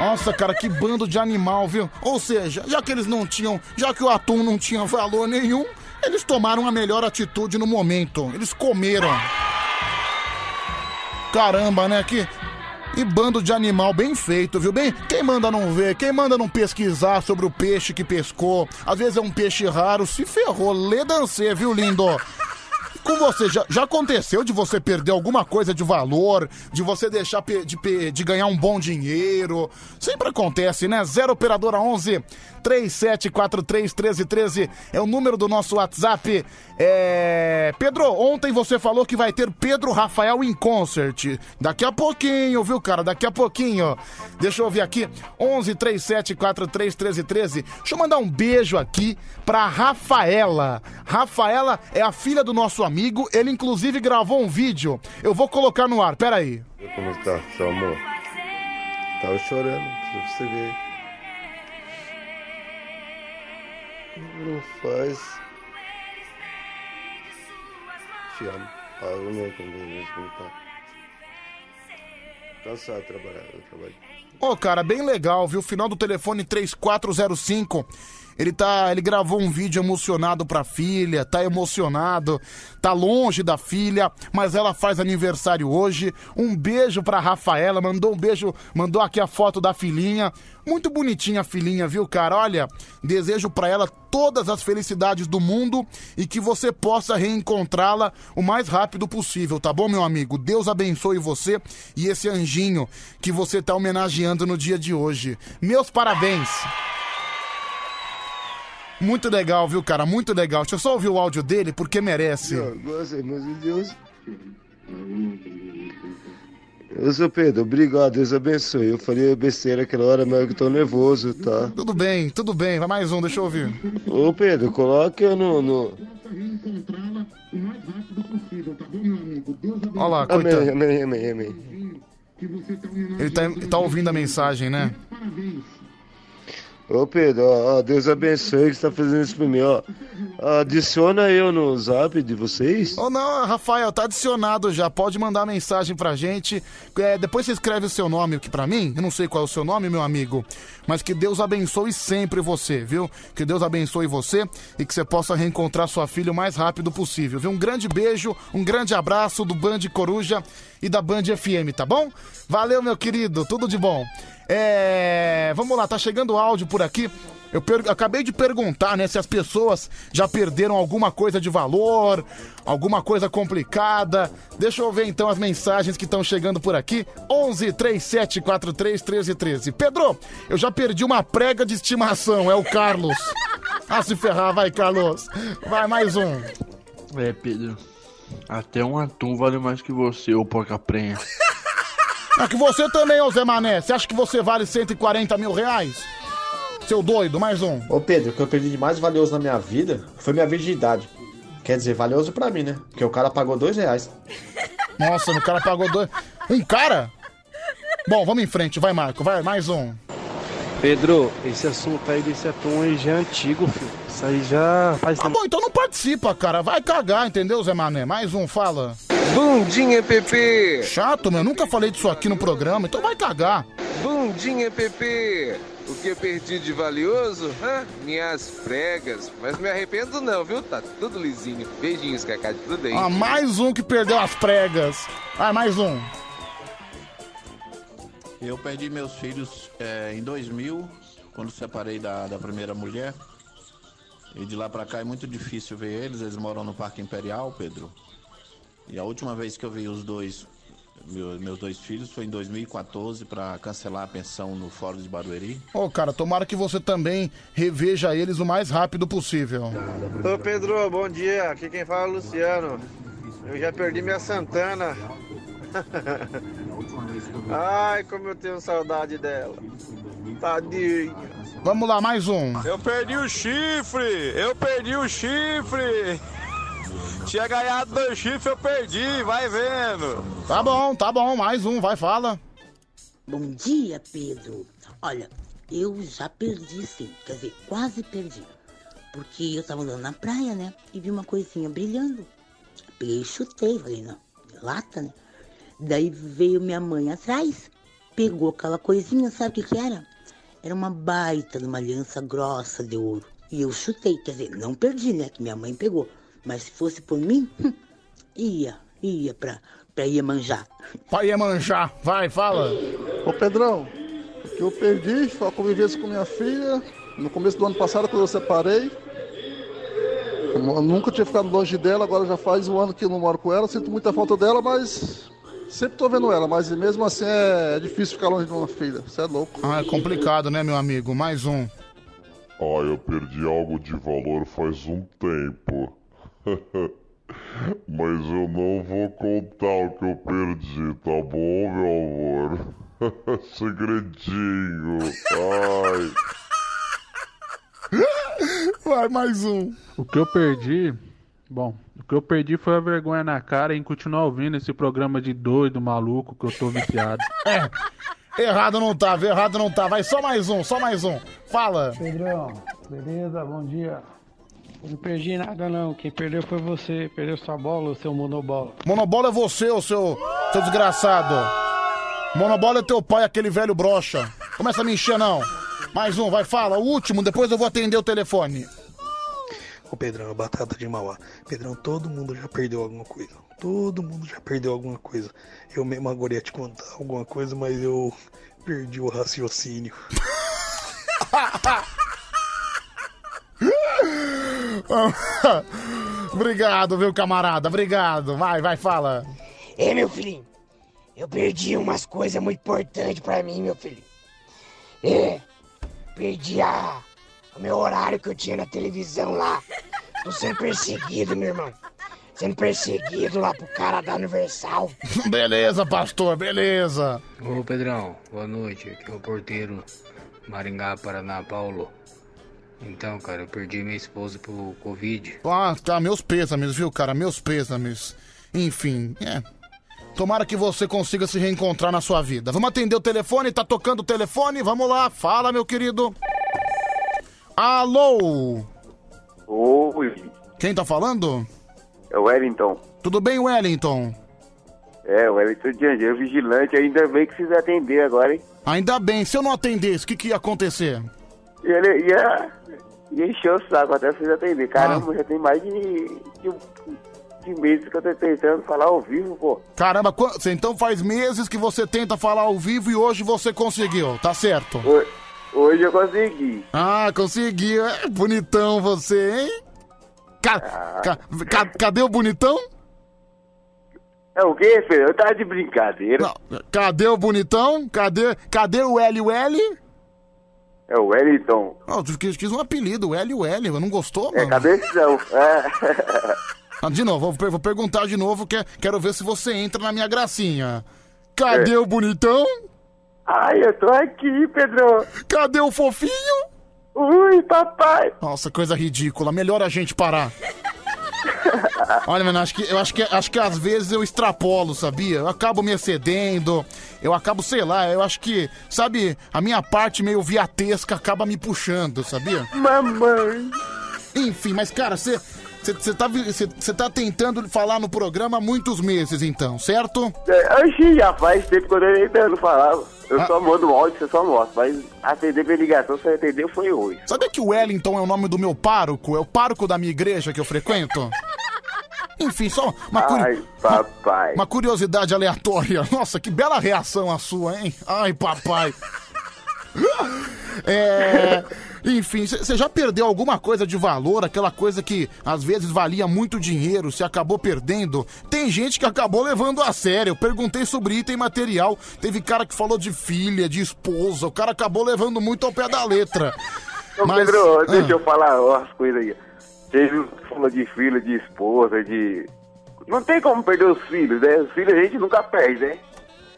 Nossa, cara, que bando de animal, viu? Ou seja, já que eles não tinham, já que o atum não tinha valor nenhum, eles tomaram a melhor atitude no momento. Eles comeram. Caramba, né? Que e bando de animal bem feito, viu? Bem, quem manda não ver, quem manda não pesquisar sobre o peixe que pescou, às vezes é um peixe raro, se ferrou, lê dancê, viu, lindo? Com você, já, já aconteceu de você perder alguma coisa de valor, de você deixar pe- de, pe- de ganhar um bom dinheiro? Sempre acontece, né? Zero Operadora 11 3743 1313 é o número do nosso WhatsApp. É... Pedro, ontem você falou que vai ter Pedro Rafael em concert. Daqui a pouquinho, viu, cara? Daqui a pouquinho. Deixa eu ver aqui. 11 3743 1313. Deixa eu mandar um beijo aqui pra Rafaela. Rafaela é a filha do nosso amigo. Ele, inclusive, gravou um vídeo. Eu vou colocar no ar. Pera aí. Como está, seu amor? Tava chorando, pra você ver. Não faz. Te amo. Meu com Deus, como tá? Cansado de trabalhar, eu trabalho. Ô, cara, bem legal, viu? Final do telefone 3405. Ele tá, ele gravou um vídeo emocionado pra filha, tá emocionado, tá longe da filha, mas ela faz aniversário hoje. Um beijo pra Rafaela, mandou um beijo, mandou aqui a foto da filhinha. Muito bonitinha a filhinha, viu, cara? Olha, desejo pra ela todas as felicidades do mundo e que você possa reencontrá-la o mais rápido possível, tá bom, meu amigo? Deus abençoe você e esse anjinho que você tá homenageando no dia de hoje. Meus parabéns! Muito legal, viu, cara? Muito legal. Deixa eu só ouvir o áudio dele, porque merece. Nossa, meu Deus. Ô, seu Pedro, obrigado, Deus abençoe. Eu falei besteira aquela hora, mas eu tô nervoso, tá? Tudo bem, tudo bem. Vai mais um, deixa eu ouvir. Ô, Pedro, coloca eu no. no... Olha lá, coitado. Amém, amém, amém, amém. Ele tá, tá ouvindo a mensagem, né? Ô Pedro, ó, Deus abençoe que você tá fazendo isso pra mim, ó. Adiciona eu no zap de vocês. Ou não, Rafael, tá adicionado já. Pode mandar mensagem pra gente. É, depois você escreve o seu nome aqui pra mim. Eu não sei qual é o seu nome, meu amigo. Mas que Deus abençoe sempre você, viu? Que Deus abençoe você e que você possa reencontrar sua filha o mais rápido possível, viu? Um grande beijo, um grande abraço do Band Coruja e da Band FM, tá bom? Valeu, meu querido. Tudo de bom. É. Vamos lá, tá chegando áudio por aqui. Eu per- acabei de perguntar, né, se as pessoas já perderam alguma coisa de valor, alguma coisa complicada. Deixa eu ver então as mensagens que estão chegando por aqui. 11 37 43 13 13. Pedro, eu já perdi uma prega de estimação, é o Carlos. (laughs) Ah, se ferrar, vai, Carlos. Vai, mais um. É, Pedro. Até um atum vale mais que você, ô porca prenha. (laughs) Ah, que você também, ô Zé Mané. Você acha que você vale 140 mil reais? Seu doido, mais um. Ô Pedro, o que eu perdi de mais valioso na minha vida foi minha virgindade. Quer dizer, valioso pra mim, né? Porque o cara pagou dois reais. Nossa, o cara pagou dois. Um cara? Bom, vamos em frente, vai, Marco, vai, mais um. Pedro, esse assunto aí desse atum aí já é antigo, filho. Isso aí já faz Tá bom, então não participa, cara. Vai cagar, entendeu, Zé Mané? Mais um, fala. Bundinha, Pepe! Chato, meu. Nunca falei disso aqui no programa, então vai cagar. Bundinha, Pepe! O que eu perdi de valioso? Hã? Minhas pregas. Mas me arrependo não, viu? Tá tudo lisinho. Beijinhos, Cacá, de tudo aí. Ah, mais um que perdeu as pregas. Ah, mais um. Eu perdi meus filhos é, em 2000, quando separei da, da primeira mulher. E de lá pra cá é muito difícil ver eles. Eles moram no Parque Imperial, Pedro. E a última vez que eu vi os dois, meu- meus dois filhos, foi em 2014 pra cancelar a pensão no Fórum de Barueri. Ô, cara, tomara que você também reveja eles o mais rápido possível. Ô Pedro, bom dia. Aqui quem fala é o Luciano. Eu já perdi minha Santana. Ai, como eu tenho saudade dela. Tadinha. Vamos lá, mais um. Eu perdi o chifre! Eu perdi o chifre! Tinha ganhado dois chifres, eu perdi, vai vendo! Tá bom, tá bom, mais um, vai, fala. Bom dia, Pedro. Olha, eu já perdi sim, quer dizer, quase perdi. Porque eu tava andando na praia, né? E vi uma coisinha brilhando. Peguei e chutei, falei, não, lata, né? Daí veio minha mãe atrás, pegou aquela coisinha, sabe o que que era? Era uma baita de uma aliança grossa de ouro. E eu chutei, quer dizer, não perdi, né? Que minha mãe pegou. Mas se fosse por mim, hum, ia, ia pra, pra Iemanjá. Pra Iemanjá, vai, fala. Ô Pedrão, o que eu perdi foi a convivência com minha filha. No começo do ano passado, quando eu separei. Eu nunca tinha ficado longe dela, agora já faz um ano que eu não moro com ela. Sinto muita falta dela, mas sempre tô vendo ela. Mas mesmo assim é difícil ficar longe de uma filha. Você é louco. Ah, é complicado, né, meu amigo? Mais um. Ah, eu perdi algo de valor faz um tempo. (laughs) Mas eu não vou contar o que eu perdi, tá bom, meu amor? (laughs) Segredinho. Ai. (laughs) Vai, mais um. O que eu perdi. Bom, o que eu perdi foi a vergonha na cara em continuar ouvindo esse programa de doido, maluco, que eu tô viciado. (laughs) É, errado não tá, viu? errado não tá. Vai, só mais um, só mais um. Fala. Pedrão, beleza? Bom dia. Eu não perdi nada não, quem perdeu foi você, perdeu sua bola, o seu monobola. Monobola é você, ô seu, seu desgraçado. Monobola é teu pai, aquele velho brocha. Começa a me encher, não. Mais um, vai, fala. O último, depois eu vou atender o telefone. Ô Pedrão, batata de Mauá. Pedrão, todo mundo já perdeu alguma coisa. Todo mundo já perdeu alguma coisa. Eu mesmo agora ia te contar alguma coisa, mas eu perdi o raciocínio. (laughs) Obrigado, viu, camarada? Obrigado. Vai, vai, fala. Ei, meu filhinho, eu perdi umas coisas muito importantes pra mim, meu filho. É, perdi a, o meu horário que eu tinha na televisão lá. Tô sendo perseguido, meu irmão. Sendo perseguido lá pro cara da Universal. (laughs) Beleza, pastor, beleza. Ô Pedrão, boa noite. Aqui é o porteiro Maringá, Paraná, Paulo. Então, cara, eu perdi minha esposa pro Covid. Ah, tá, meus pêsames, viu, cara? Meus pêsames. Enfim, é. Tomara que você consiga se reencontrar na sua vida. Vamos atender o telefone? Tá tocando o telefone? Vamos lá, fala, meu querido. Alô? Oi, Quem tá falando? é o Wellington. Tudo bem, Wellington? É, o Wellington de Angel, vigilante. Ainda bem que vocês atender agora, hein? Ainda bem, se eu não atendesse, o que, que ia acontecer? E ele ia, ia encher o saco até vocês atender. Caramba, já tem mais de, de, de meses que eu tô tentando falar ao vivo, pô. Caramba, então faz meses que você tenta falar ao vivo e hoje você conseguiu, tá certo? Hoje, hoje eu consegui. Ah, conseguiu. É, bonitão você, hein? Ca- ca- ca- cadê o bonitão? É o quê, filho? Eu tava de brincadeira. Cadê o bonitão? Cadê, cadê o LUL? É o Wellington. Oh, tu quis, quis um apelido, LUL, não gostou, É mano? cabeção. É. (laughs) Ah, de novo, vou, per- vou perguntar de novo, que, quero ver se você entra na minha gracinha. Cadê o bonitão? Ai, eu tô aqui, Pedro. Cadê o fofinho? Ui, papai. Nossa, coisa ridícula. Melhor a gente parar. (laughs) Olha, mano, acho que, eu acho que, acho que às vezes eu extrapolo, sabia? Eu acabo me excedendo, eu acabo, sei lá, eu acho que, sabe, a minha parte meio viatesca acaba me puxando, sabia? Mamãe. Enfim, mas cara, você. Você tá, vi- cê- cê tá tentando falar no programa há muitos meses, então, certo? É, Oxi, já faz tempo que eu tô tentando falar. Eu Ah. só mando um áudio, você só mostra. Mas atender minha ligação, você atendeu foi hoje. Sabia que o Wellington é o nome do meu pároco? É o pároco da minha igreja que eu frequento? Enfim, só uma, curi- Ai, papai. uma curiosidade aleatória. Nossa, que bela reação a sua, hein? Ai, papai. É. Enfim, você já perdeu alguma coisa de valor, aquela coisa que às vezes valia muito dinheiro, você acabou perdendo? Tem gente que acabou levando a sério. Eu perguntei sobre item material, teve cara que falou de filha, de esposa, o cara acabou levando muito ao pé da letra. (laughs) Ô, Mas- Pedro, ah. deixa eu falar umas coisas aí. Teve falou de filho, de esposa, de. Não tem como perder os filhos, né? Os filhos a gente nunca perde, né?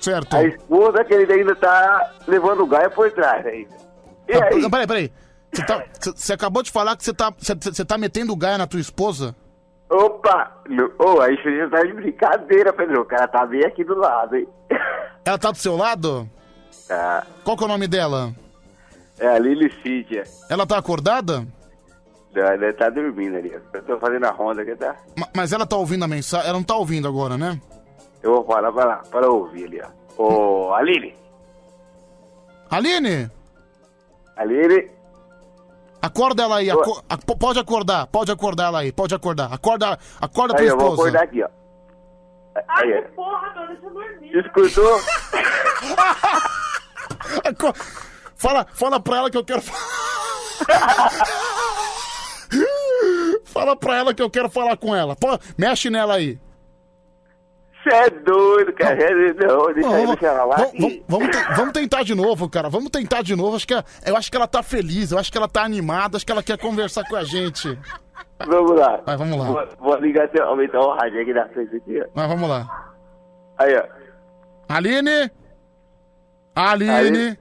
Certo. A esposa que ele ainda tá levando o gaia por trás ainda. E Ah, aí? não, peraí, peraí. Você tá- acabou de falar que você tá, tá metendo gaia na tua esposa? Opa! Meu- Ô, aí você tá de brincadeira, Pedro. O cara tá bem aqui do lado, hein? Ela tá do seu lado? Tá. Qual que é o nome dela? É a Lili Cíntia. Ela tá acordada? Ela tá dormindo ali. Eu tô fazendo a ronda aqui, tá? Ma- Mas ela tá ouvindo a mensagem? Ela não tá ouvindo agora, né? Eu vou falar pra, pra ouvir ali, ó. Ô, Aline! Aline! Aline! Acorda ela aí, aco- a- pode acordar, pode acordar ela aí, pode acordar. Acorda, acorda tua Aí, eu vou esposa. acordar aqui, ó. Aí, ó. Porra, meu, deixa eu dormir. Escutou? (laughs) Fala, fala pra ela que eu quero (laughs) Fala pra ela que eu quero falar com ela. Pô, mexe nela aí. Você é doido, cara. Não, deixa, Não, deixa ela lá. vamos, que- vamos- vamos te- vamos tentar de novo, cara. Vamos tentar de novo. Acho que, ela- eu acho que ela tá feliz, eu acho que ela tá animada, acho que ela quer conversar com a gente. Vamos lá. Vai, vamos lá. Vou, vou ligar até aumentar o rádio aqui na frente aqui, ó. Mas vamos lá. Aí, ó. Aline? Aline?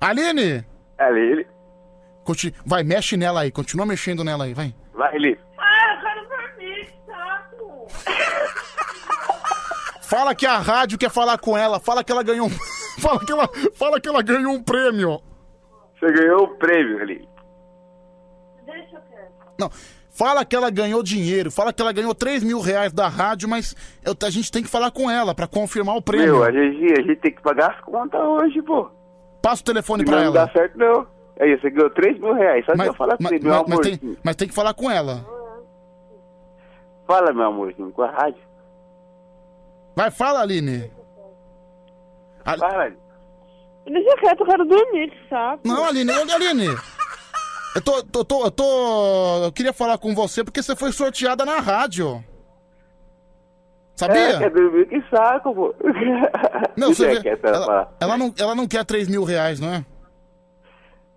Aline? Aline? Conti- Vai, mexe nela aí, continua mexendo nela aí, vai. Vai, Lili. Ah, eu quero dormir, que saco. (laughs) Fala que a rádio quer falar com ela, fala que ela ganhou um. (laughs) fala, que ela, fala que ela ganhou um prêmio. Você ganhou o prêmio, Lili. Deixa eu quero. Não, fala que ela ganhou dinheiro, fala que ela ganhou 3 mil reais da rádio, mas eu- a gente tem que falar com ela pra confirmar o prêmio. Meu, a gente, a gente tem que pagar as contas hoje, pô. Passa o telefone pra não ela. dá certo, não. Aí, você ganhou 3 mil reais. Só Mas, que eu falar com mas- você, meu mas- mas amorzinho. tem, mas tem que falar com ela. Fala, meu amorzinho, com a rádio. Vai, fala, Aline. A- Fala. Deixa quieto, eu quero dormir, que saco. Não, Aline, olha, Aline. Eu tô, tô, tô, eu tô. Eu queria falar com você porque você foi sorteada na rádio. Sabia? É, quer dormir, que saco, pô. Não, você vê, quieto ela ela, não, ela não quer 3 mil reais, não é?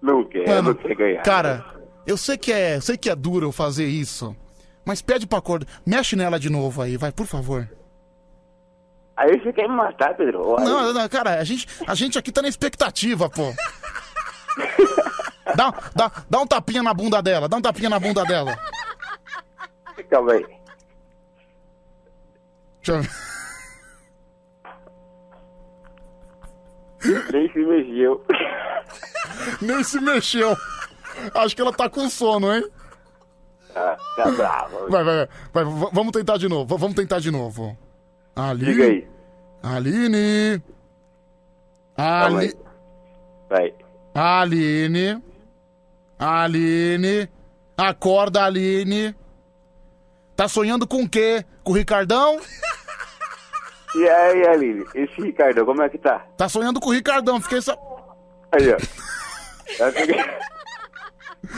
Não quer, Mano, não quer ganhar. Cara, eu sei que é, eu sei que é duro eu fazer isso, mas pede pra acordar. Mexe nela de novo aí, vai, por favor. Aí você quer me matar, Pedro? Aí- Não, não, cara, a gente, a gente aqui tá na expectativa, pô. Dá, dá, dá um tapinha na bunda dela, dá um tapinha na bunda dela. Calma aí. Deixa eu ver. Nem se mexeu. Nem se mexeu. Acho que ela tá com sono, hein? Ah, tá bravo. Vai, vai, vai, vamos tentar de novo, vamos tentar de novo. Aline. Diga aí. Aline. Ali... Vai. Aline. Aline. Acorda, Aline. Tá sonhando com o quê? Com o Ricardão? E aí, Aline? Esse Ricardo, como é que tá? Tá sonhando com o Ricardão, fiquei só. Aí, ó. (laughs)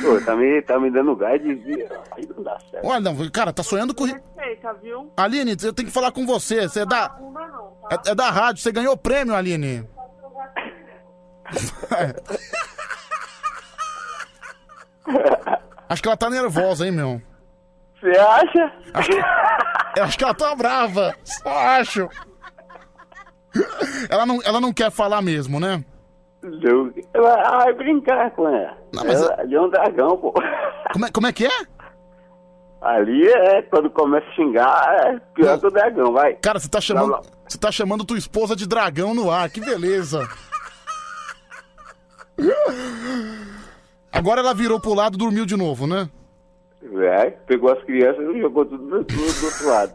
Pô, tá me, tá me dando gás de. Aí não dá certo. Olha, não, cara, tá sonhando com Respeita, viu? Aline, eu tenho que falar com você. Você é da. É, é da rádio, você ganhou prêmio, Aline. (laughs) Acho que ela tá nervosa, hein, meu? Você acha? Acho que, eu acho que ela tá brava. Só acho. Ela não, ela não quer falar mesmo, né? Não, ela vai brincar com ela. Não, mas ela é um dragão, pô. Como é, como é que é? Ali é, quando começa a xingar, é pior que o dragão, vai. Cara, você tá chamando. Você tá chamando tua esposa de dragão no ar, que beleza. Agora ela virou pro lado e dormiu de novo, né? É, pegou as crianças e jogou tudo do, tudo do outro lado.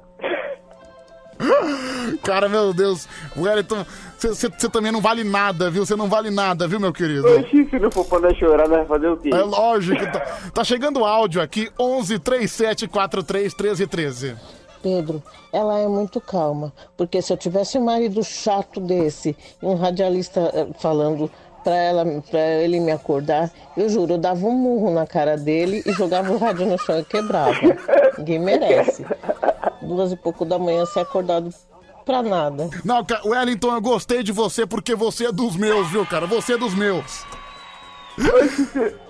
(laughs) Cara, meu Deus, Wellington, você também não vale nada, viu? Você não vale nada, viu, meu querido? Oxi, se não for pra nós chorar, nós vai fazer o quê? É lógico. Tá, tá chegando áudio aqui, 11 37 43 13 13. Pedro, ela é muito calma, porque se eu tivesse um marido chato desse, e um radialista eh, falando pra, ela, pra ele me acordar, eu juro, eu dava um murro na cara dele e jogava o rádio no chão e quebrava. (laughs) Ninguém merece. Duas e pouco da manhã ser acordado pra nada. Não, Wellington, eu gostei de você porque você é dos meus, viu, cara? Você é dos meus.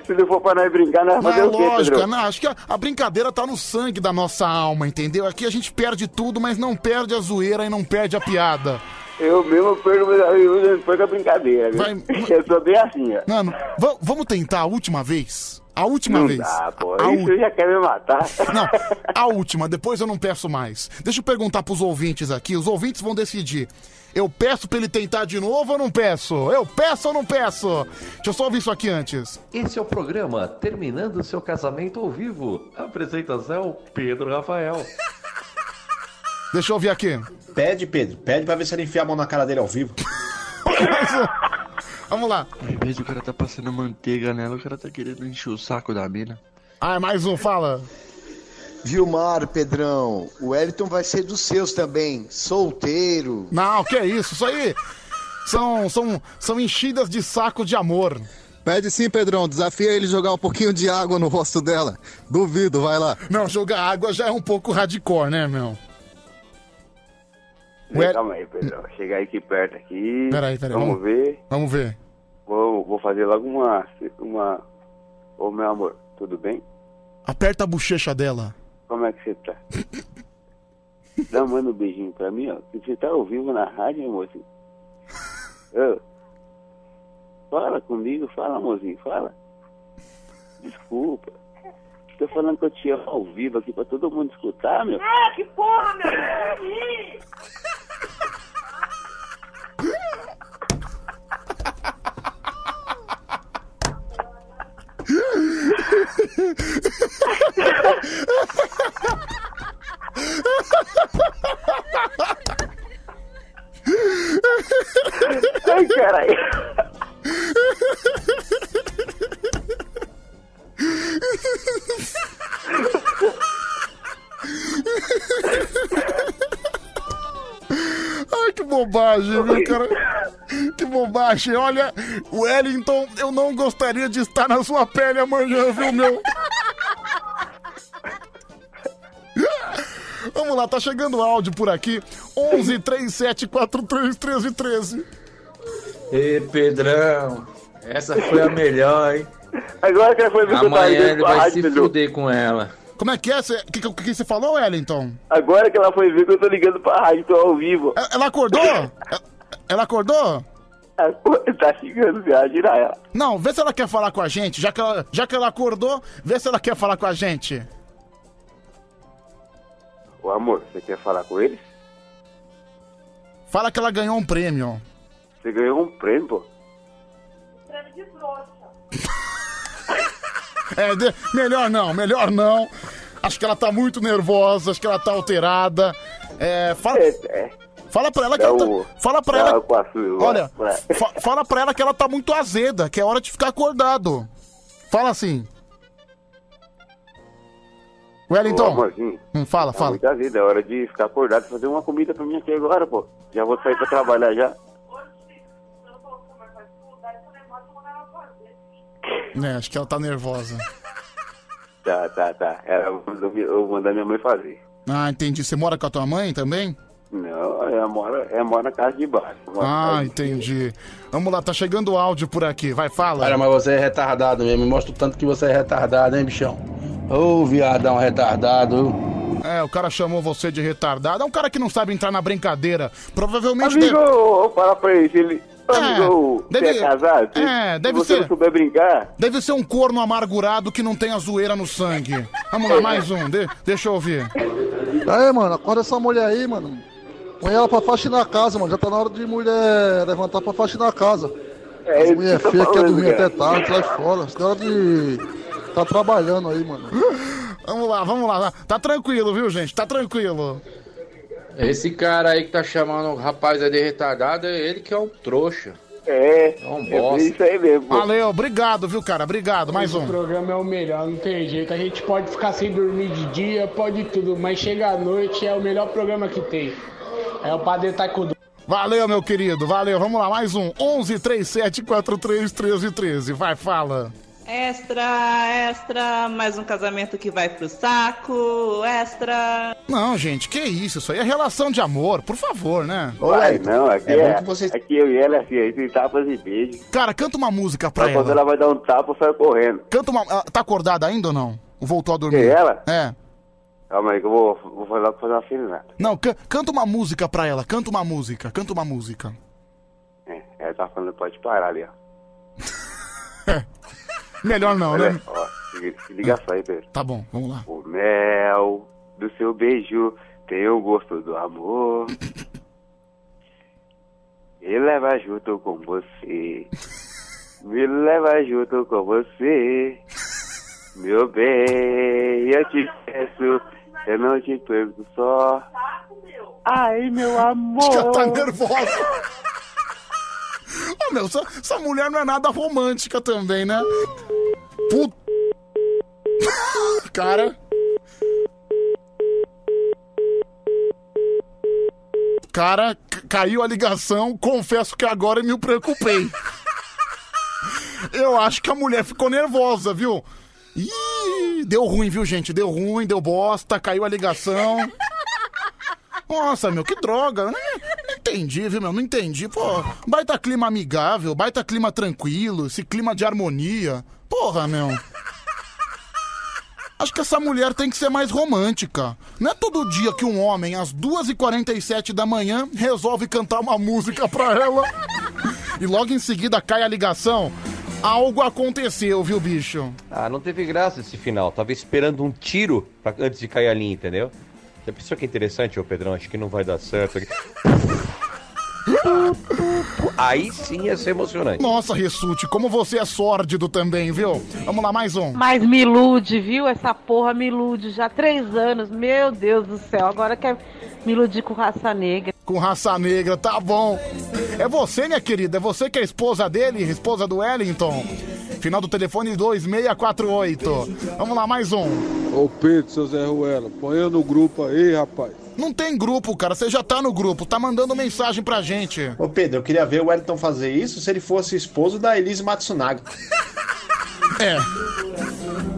Se não for pra nós brincar, nós Não, vamos é fazer o quê, lógico, Pedro? não, acho que a, a brincadeira tá no sangue da nossa alma, entendeu? Aqui a gente perde tudo, mas não perde a zoeira e não perde a piada. Eu mesmo perco, eu perco a brincadeira, viu? Vai- (laughs) Eu sou bem assim, ó. Mano, va- vamos tentar a última vez? A última Não vez. dá, pô. A Isso já quer me matar. (laughs) Não, a (laughs) última, depois eu não peço mais. Deixa eu perguntar pros ouvintes aqui, os ouvintes vão decidir. Eu peço pra ele tentar de novo ou não peço? Eu peço ou não peço? Deixa eu só ouvir isso aqui antes. Esse é o programa Terminando Seu Casamento ao Vivo. Apresentação Pedro Rafael. Deixa eu ouvir aqui. Pede, Pedro. Pede pra ver se ele enfia a mão na cara dele ao vivo. (laughs) Vamos lá. Ao invés do cara tá passando manteiga nela, o cara tá querendo encher o saco da mina. Ah, mais um, fala. Vilmar, Pedrão, o Wellington vai ser dos seus também, solteiro. Não, que isso? Isso aí são, são, são enchidas de saco de amor. Pede sim, Pedrão. Desafia ele jogar um pouquinho de água no rosto dela. Duvido, vai lá. Não, jogar água já é um pouco hardcore, né, meu? Ué- Calma aí, Pedro. Chegar aqui perto aqui. Peraí, peraí, Vamos, vamos- ver. Vamos ver. Vou, vou fazer logo uma. uma... Ô, meu amor, tudo bem? Aperta a bochecha dela. Como é que você tá? (laughs) Dá manda um beijinho pra mim, ó. que Você tá ao vivo na rádio, mocinho? Ô, fala comigo, fala, mozinho, fala. Desculpa. Tô falando que eu te amo ao vivo aqui pra todo mundo escutar, meu. Ah, que porra, meu! Ai, caralho. (laughs) Ai, que bobagem, viu, cara? Que bobagem. Olha, Wellington, eu não gostaria de estar na sua pele amanhã, viu, meu? (laughs) Vamos lá, tá chegando áudio por aqui. 11 37 43 13 13. Ê, Pedrão, essa foi a melhor, hein? Agora que foi Amanhã ele vai se fuder com ela. Como é que é? O que, que, que você falou, Wellington? Agora que ela foi ver que eu tô ligando pra rádio, tô ao vivo. Ela- Ela acordou? (laughs) Ela- Ela acordou? Tá chegando, viado, ela. Não, vê se ela quer falar com a gente. Já que ela, já que ela acordou, vê se ela quer falar com a gente. Ô, amor, você quer falar com eles? Fala que ela ganhou um prêmio. Você ganhou um prêmio, pô. Prêmio de trouxa. (laughs) É, de- melhor não, melhor não. Acho que ela tá muito nervosa, acho que ela tá alterada. É, fala, fala pra ela que Dá ela tá, Fala pra dá ela. o passo, Olha, fa- fala pra ela que ela tá muito azeda, que é hora de ficar acordado. Fala assim. Wellington. Ô, Hum, fala, tá fala. Muita vida, é hora de ficar acordado e fazer uma comida pra mim aqui agora, pô. Já vou sair pra trabalhar já. É, acho que ela tá nervosa. (laughs) Tá, tá, tá. É, eu vou- eu vou mandar minha mãe fazer. Ah, entendi. Você mora com a tua mãe também? Não, ela mora, na casa de baixo. Ah, entendi. Vamos lá, tá chegando o áudio por aqui. Vai, fala. Cara, mas você é retardado mesmo. Me mostra o tanto que você é retardado, hein, bichão? Ô, viadão retardado. É, o cara chamou você de retardado. É um cara que não sabe entrar na brincadeira. Provavelmente Amigo, deve... ô, fala pra ele, se ele... Ô, Amigo, deve- é casado? Se- É, deve se você ser- não souber brincar... Deve ser um corno amargurado que não tem a zoeira no sangue. Vamos lá, mais um. De- deixa eu ouvir. Aí, mano, acorda essa mulher aí, mano. Põe ela pra faxinar a casa, mano. Já tá na hora de mulher levantar pra faxinar a casa. É, As mulher feia quer dormir cara. até tarde, lá fora. Os caras de. tá trabalhando aí, mano. Vamos lá, vamos lá. Tá tranquilo, viu, gente? Tá tranquilo. Esse cara aí que tá chamando o rapaz aí de retardado, é ele que é um trouxa. É, é um é bosta. isso aí mesmo. Valeu, obrigado, viu, cara? Obrigado. Mais Esse um. programa é o melhor, não tem jeito. A gente pode ficar sem dormir de dia, pode tudo, mas chega à noite é o melhor programa que tem. É o Padre Taekwondo. Valeu, meu querido. Valeu. Vamos lá, mais um. 11 37 43 13 13. Vai, fala. Extra, extra, mais um casamento que vai pro saco, extra. Não, gente, que isso? Isso aí é relação de amor, por favor, né? Vai, não, aqui é é, bom que você- aqui eu e ela é assim, aí tem tapas e beijos. Cara, canta uma música pra Pra quando ela. ela vai dar um tapa, sai correndo. Canta uma. ela Tá acordada ainda ou não? Ou voltou a dormir? Quem, ela? É. Calma aí que eu vou, vou pra fazer uma serenata. Não, ca- canta uma música pra ela. Canta uma música. Canta uma música. É, ela tá falando, pode parar ali, ó. (laughs) Melhor não, Olha, né? ó, se, se liga só aí, Pedro. Tá bom, vamos lá. O mel do seu beijo tem o gosto do amor. Me leva junto com você. Me leva junto com você. Meu bem, eu te peço, eu não te pergunto só. Ai, meu amor. Ela tá nervosa. Ô, meu, essa, essa mulher não é nada romântica também, né? Put... (laughs) Cara. Cara, caiu a ligação. Confesso que agora me preocupei. Eu acho que a mulher ficou nervosa, viu? Ih, deu ruim, viu, gente? Deu ruim, deu bosta, caiu a ligação. Nossa, meu, que droga. Não entendi, viu, meu? Não entendi. Pô, baita clima amigável, baita clima tranquilo, esse clima de harmonia. Porra, meu. Acho que essa mulher tem que ser mais romântica. Não é todo dia que um homem, às 2h47 da manhã, resolve cantar uma música pra ela. E logo em seguida cai a ligação. Algo aconteceu, viu, bicho? Ah, não teve graça esse final. Tava esperando um tiro pra- antes de cair a linha, entendeu? Já pensou que é interessante, ô Pedrão? Acho que não vai dar certo. Aí sim ia ser emocionante. Nossa, Ressute, como você é sórdido também, viu? Vamos lá, mais um. Mas me ilude, viu? Essa porra me ilude já há três anos. Meu Deus do céu. Agora quer me iludir com raça negra. Com raça negra, tá bom. É você, minha querida, é você que é a esposa dele, esposa do Wellington. Final do telefone 2648. Vamos lá, mais um. Ô Pedro, seu Zé Ruela, põe eu no grupo aí, rapaz. Não tem grupo, cara, você já tá no grupo, tá mandando mensagem pra gente. Ô Pedro, eu queria ver o Wellington fazer isso se ele fosse esposo da Elise Matsunaga. (laughs) É.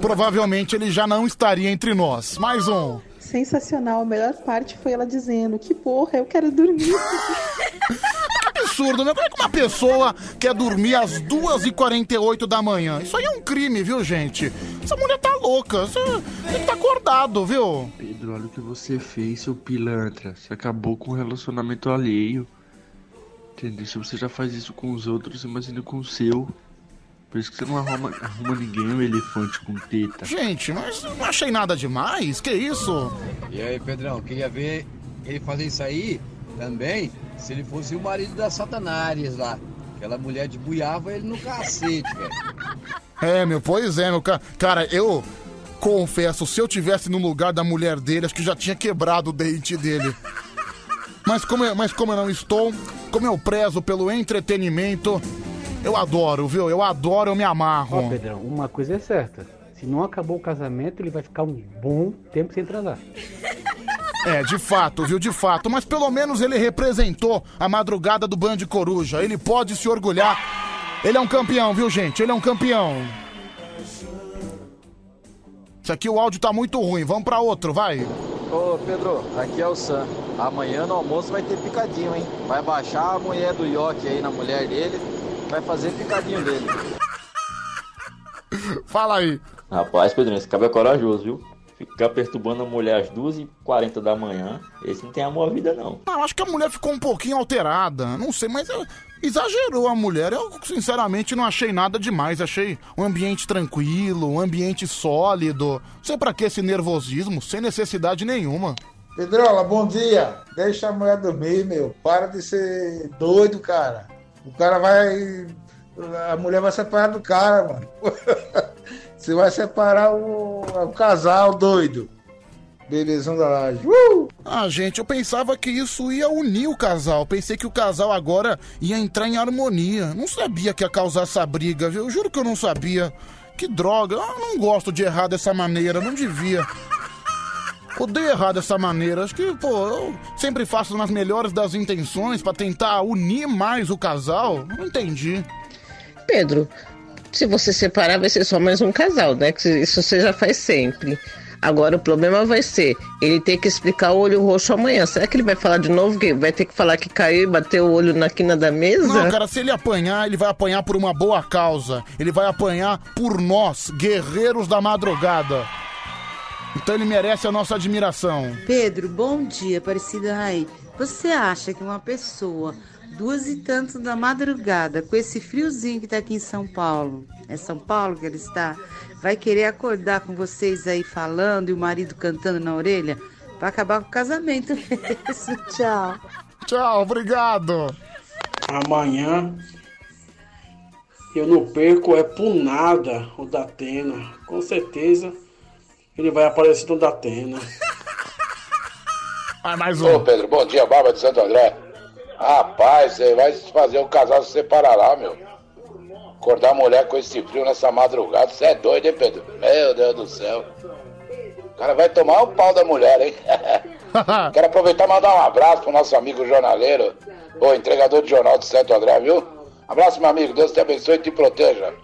Provavelmente ele já não estaria entre nós. Mais um. Sensacional, a melhor parte foi ela dizendo: Que porra, eu quero dormir. (laughs) Absurdo, né? Como é que uma pessoa quer dormir às 2h48 da manhã? Isso aí é um crime, viu, gente? Essa mulher tá louca. Você tem que estar acordado, viu? Pedro, olha o que você fez, seu pilantra. Você acabou com o relacionamento alheio. Entendeu? Se você já faz isso com os outros, imagina com o seu. Por isso que você não arruma, (laughs) arruma ninguém um elefante com teta. Gente, mas não achei nada demais. Que isso? E aí, Pedrão, queria ver ele fazer isso aí também se ele fosse o marido da Satanás lá. Aquela mulher debuiava ele no cacete, velho. (laughs) É, meu, pois é, meu cara. Cara, eu. confesso, se eu tivesse no lugar da mulher dele, acho que já tinha quebrado o dente dele. Mas como, eu, mas como eu não estou, como eu prezo pelo entretenimento, eu adoro, viu? Eu adoro, eu me amarro. Ó, Pedrão, uma coisa é certa. Se não acabou o casamento, ele vai ficar um bom tempo sem transar. É, de fato, viu? De fato. Mas pelo menos ele representou a madrugada do Band Coruja. Ele pode se orgulhar. Ele é um campeão, viu, gente? Ele é um campeão. Isso aqui o áudio tá muito ruim. Vamos pra outro, vai. Ô Pedro, aqui é o Sam. Amanhã no almoço vai ter picadinho, hein? Vai baixar a mulher do Yoki aí na mulher dele, vai fazer picadinho dele. Fala aí. Rapaz, Pedrinho, esse cara é corajoso, viu? Ficar perturbando a mulher às 2h40 da manhã, esse não tem amor à vida, não. Não, acho que a mulher ficou um pouquinho alterada. Não sei, mas eu- exagerou a mulher. Eu, sinceramente, não achei nada demais. Achei um ambiente tranquilo, um ambiente sólido. Não sei pra que esse nervosismo, sem necessidade nenhuma. Pedrola, bom dia. Deixa a mulher dormir, meu. Para de ser doido, cara. O cara vai. A mulher vai separar do cara, mano. (laughs) Você vai separar o, o casal doido. Belezão da laje. Uh! Ah, gente, eu pensava que isso ia unir o casal. Pensei que o casal agora ia entrar em harmonia. Não sabia que ia causar essa briga, viu? Eu juro que eu não sabia. Que droga. Eu não gosto de errar dessa maneira. Não devia. Odeio errar dessa maneira. Acho que, pô, eu sempre faço nas melhores das intenções pra tentar unir mais o casal. Não entendi. Pedro, se você separar, vai ser só mais um casal, né? Que isso você já faz sempre. Agora o problema vai ser ele ter que explicar o olho roxo amanhã. Será que ele vai falar de novo que vai ter que falar que caiu e bateu o olho na quina da mesa? Não, cara, se ele apanhar, ele vai apanhar por uma boa causa. Ele vai apanhar por nós, guerreiros da madrugada. Então ele merece a nossa admiração. Pedro, bom dia, Aparecida Rai. Você acha que uma pessoa, duas e tanto da madrugada, com esse friozinho que tá aqui em São Paulo, é São Paulo que ele está, vai querer acordar com vocês aí falando e o marido cantando na orelha? Vai acabar com o casamento (laughs) mesmo. Tchau. Tchau, obrigado. Amanhã eu não perco é por nada o Datena. Com certeza ele vai aparecer no Datena. Ah, mais Ô Pedro, bom dia, Barba de Santo André. Rapaz, você vai fazer o casal se separar lá, meu. Acordar a mulher com esse frio nessa madrugada, você é doido, hein, Pedro? Meu Deus do céu. O cara vai tomar o pau da mulher, hein? (laughs) Quero aproveitar e mandar um abraço pro nosso amigo jornaleiro, o entregador de jornal de Santo André, viu? Abraço, meu amigo. Deus te abençoe e te proteja.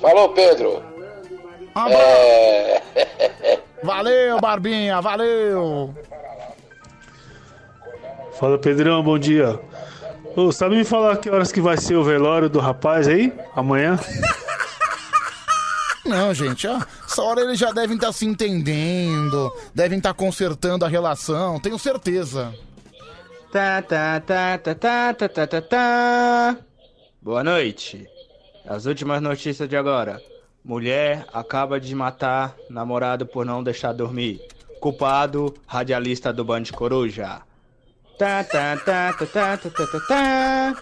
Falou, Pedro. É... (laughs) Valeu, Barbinha, valeu. Fala Pedrão, bom dia. Ô, sabe me falar que horas que vai ser o velório do rapaz aí? Amanhã? (laughs) Não, gente, ó, essa hora eles já devem estar se entendendo, devem estar consertando a relação, tenho certeza. Tá, tá, tá, tá, tá, tá, tá, tá, tá. Boa noite. As últimas notícias de agora. Mulher acaba de matar namorado por não deixar dormir. Culpado, radialista do Band Coruja. Tá, tá, tá, tá, tá, tá, tá, tá, tá.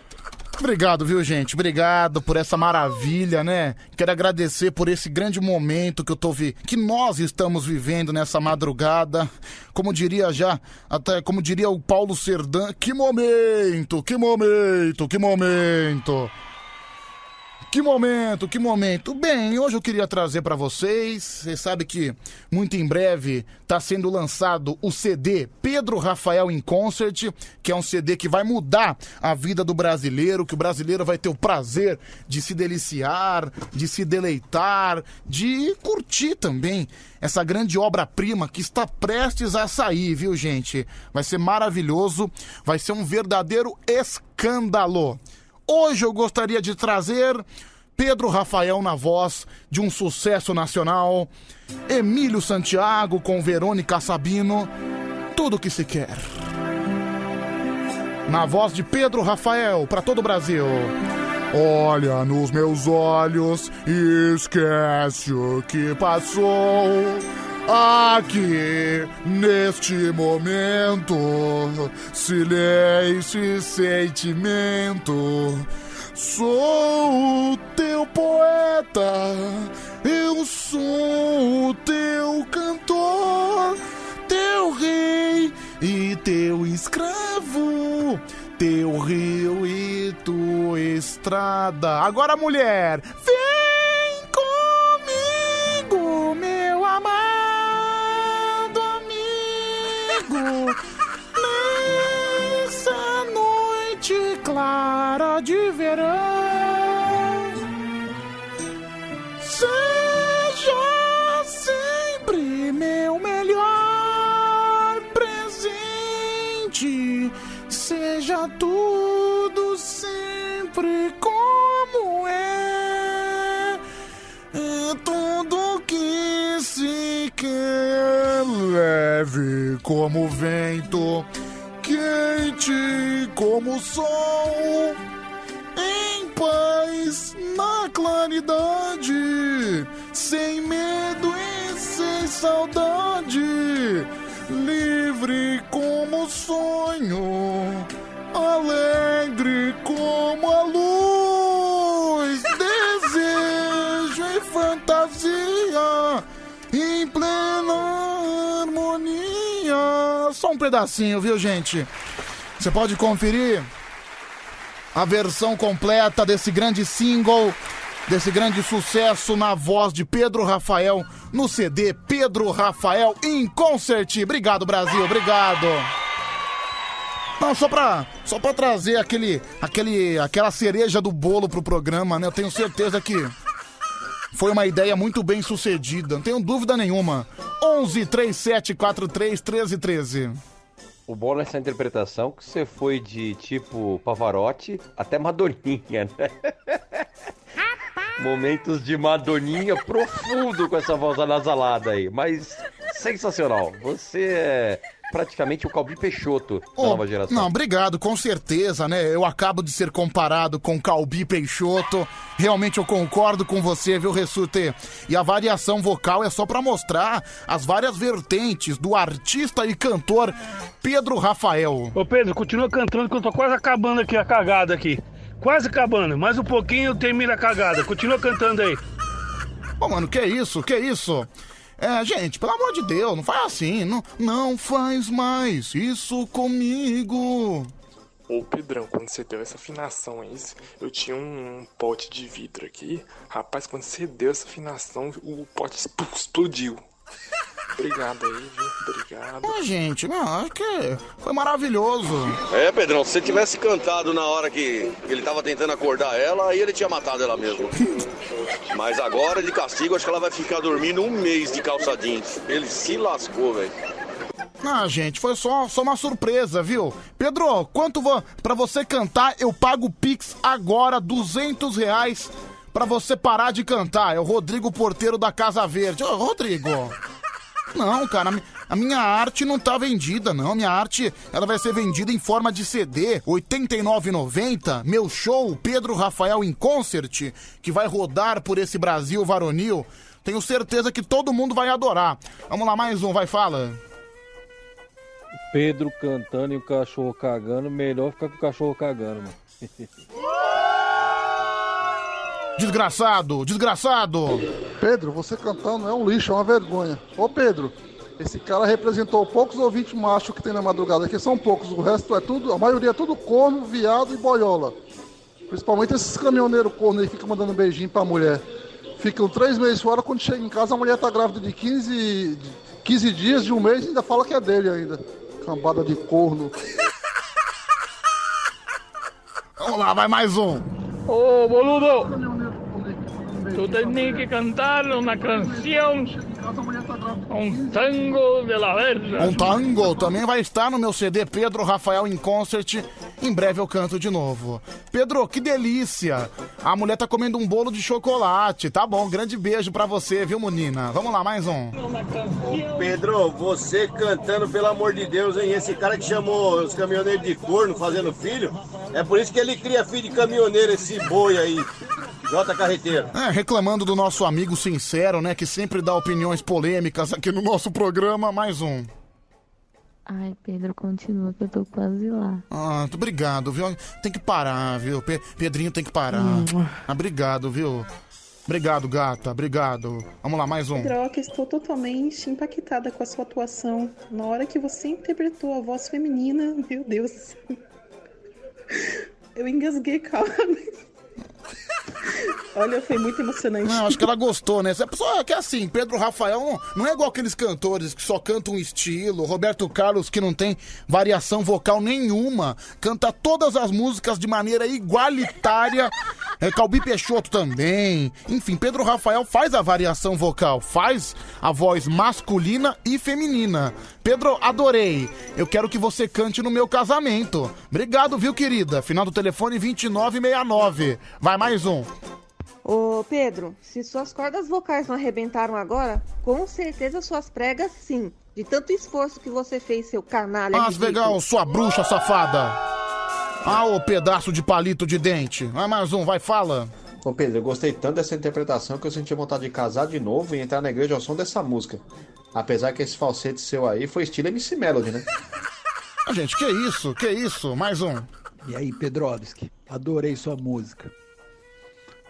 Obrigado, viu, gente? Obrigado por essa maravilha, né? Quero agradecer por esse grande momento que eu tô vi... que nós estamos vivendo nessa madrugada. Como diria já, até como diria o Paulo Serdan, que momento, que momento, que momento. Que momento, que momento. Bem, hoje eu queria trazer pra vocês. Você sabe que muito em breve tá sendo lançado o CD Pedro Rafael em Concert, que é um CD que vai mudar a vida do brasileiro, que o brasileiro vai ter o prazer de se deliciar, de se deleitar, de curtir também essa grande obra-prima que está prestes a sair, viu, gente? Vai ser maravilhoso, vai ser um verdadeiro escândalo. Hoje eu gostaria de trazer Pedro Rafael na voz de um sucesso nacional, Emílio Santiago com Verônica Sabino, tudo que se quer. Na voz de Pedro Rafael para todo o Brasil. Olha nos meus olhos e esquece o que passou. Aqui, neste momento, silêncio e sentimento. Sou o teu poeta, eu sou o teu cantor, teu rei e teu escravo, teu rio e tua estrada. Agora, mulher, vem comigo, meu amado. Nessa noite clara de verão. Seja sempre meu melhor presente. Seja tudo sempre como é. É tudo se quer leve como o vento, quente como o sol, em paz na claridade, sem medo e sem saudade, livre como o sonho, alegre como a luz, Só um pedacinho, viu, gente? Você pode conferir a versão completa desse grande single, desse grande sucesso na voz de Pedro Rafael no CD Pedro Rafael em Concert. Obrigado, Brasil, obrigado. Não, só pra, só pra trazer aquele, aquele, aquela cereja do bolo pro programa, né? Eu tenho certeza que foi uma ideia muito bem sucedida, não tenho dúvida nenhuma. 11 37 43 13 13. O bom nessa interpretação é que você foi de tipo Pavarotti até Madoninha, né? Momentos de Madoninha profundo com essa voz anasalada aí, mas sensacional. Você é praticamente o Calbi Peixoto da Oh, nova geração. Não, obrigado, com certeza, né? Eu acabo de ser comparado com Calbi Peixoto. Realmente eu concordo com você, viu, Ressute? E a variação vocal é só pra mostrar as várias vertentes do artista e cantor Pedro Rafael. Ô Pedro, continua cantando que eu tô quase acabando aqui a cagada aqui. Quase acabando. Mais um pouquinho eu termino a cagada. Continua cantando aí. Ô, mano, que isso? Que isso? É, gente, pelo amor de Deus, não faz assim. Não, não faz mais isso comigo. Ô Pedrão, quando você deu essa afinação aí, eu tinha um pote de vidro aqui. Rapaz, quando você deu essa afinação, o pote expl- explodiu. Obrigado aí, viu? Obrigado. Ô, gente, não, acho que foi maravilhoso. É, Pedrão, se você tivesse cantado na hora que ele tava tentando acordar ela, aí ele tinha matado ela mesmo. (laughs) Mas agora, de castigo, acho que ela vai ficar dormindo um mês de calça jeans. Ele se lascou, velho. Ah, gente, foi só, só uma surpresa, viu? Pedro, quanto vo pra você cantar, eu pago o Pix agora, 200 reais, pra você parar de cantar. É o Rodrigo Porteiro da Casa Verde. Ô, Rodrigo. Não, cara, a mi- a minha arte não tá vendida, não. Minha arte, ela vai ser vendida em forma de CD, R$ 89,90. Meu show, Pedro Rafael em Concert, que vai rodar por esse Brasil varonil. Tenho certeza que todo mundo vai adorar. Vamos lá, mais um, vai, fala. Pedro cantando e o cachorro cagando, melhor ficar com o cachorro cagando, mano. (laughs) Desgraçado, desgraçado! Pedro, você cantando é um lixo, é uma vergonha. Ô Pedro, esse cara representou poucos ouvintes machos que tem na madrugada, que são poucos, o resto é tudo, a maioria é tudo corno, viado e boiola. Principalmente esses caminhoneiros corno aí que ficam mandando beijinho pra mulher. Ficam três meses fora, quando chega em casa a mulher tá grávida de 15, de 15 dias, de um mês e ainda fala que é dele ainda. Cambada de corno. Vamos lá, vai mais um. Oh, boludo. Tú tenías que cantar una canción, un tango de la verga. Um tango também vai estar no meu CD Pedro Rafael em Concert. Em breve eu canto de novo. Pedro, que delícia! A mulher tá comendo um bolo de chocolate. Tá bom, grande beijo pra você, viu, menina? Vamos lá, mais um. Pedro, você cantando, pelo amor de Deus, hein? Esse cara que chamou os caminhoneiros de corno fazendo filho, é por isso que ele cria filho de caminhoneiro, esse boi aí. Jota Carreteiro. É, reclamando do nosso amigo sincero, né? Que sempre dá opiniões polêmicas aqui no nosso programa. Mais um. Ai, Pedro, continua que eu tô quase lá. Ah, muito obrigado, viu? Tem que parar, viu? Pe- Pedrinho tem que parar. Ah, obrigado, viu? Obrigado, gata. Obrigado. Vamos lá, mais um. Droga, estou totalmente impactada com a sua atuação. Na hora que você interpretou a voz feminina, meu Deus. (laughs) Eu engasguei, calma. (laughs) Olha, foi muito emocionante. Não, acho que ela gostou, né? Essa pessoa que é assim, Pedro Rafael não, é igual aqueles cantores que só cantam um estilo, Roberto Carlos que não tem variação vocal nenhuma, canta todas as músicas de maneira igualitária, é, Calbi Peixoto também, enfim, Pedro Rafael faz a variação vocal, faz a voz masculina e feminina. Pedro, adorei. Eu quero que você cante no meu casamento. Obrigado, viu, querida? Final do telefone 2969. Vai mais um. Ô, Pedro, se suas cordas vocais não arrebentaram agora, com certeza suas pregas sim. De tanto esforço que você fez, seu canalha. Mas legal, sua bruxa safada. Ah, ô pedaço de palito de dente. Vai mais um, vai, fala. Ô Pedro, eu gostei tanto dessa interpretação que eu senti vontade de casar de novo e entrar na igreja ao som dessa música. Apesar que esse falsete seu aí foi estilo MC Melody, né? (laughs) Ah, gente, que isso, que isso? Mais um. E aí, Pedrovski, adorei sua música.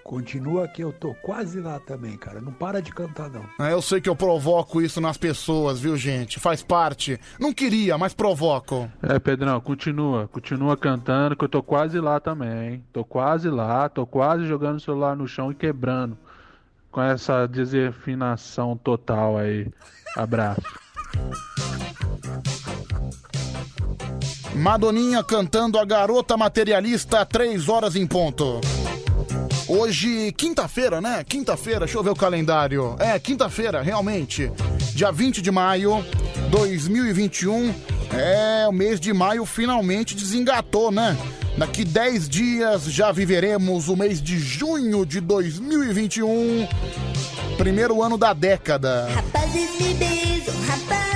Continua que eu tô quase lá também, cara. Não para de cantar, não. É, eu sei que eu provoco isso nas pessoas, viu, gente? Faz parte. Não queria, mas provoco. É, Pedrão, continua. Continua cantando que eu tô quase lá também. Tô quase lá, tô quase jogando o celular no chão e quebrando. Com essa desafinação total aí. Abraço. Madoninha cantando a garota materialista, três horas em ponto. Hoje, quinta-feira, né? Quinta-feira, deixa eu ver o calendário. É, quinta-feira, realmente. Dia 20 de maio 2021. É, o mês de maio finalmente desengatou, né? Daqui 10 dias já viveremos o mês de junho de 2021. Primeiro ano da década. Rapazes me beijam, rapazes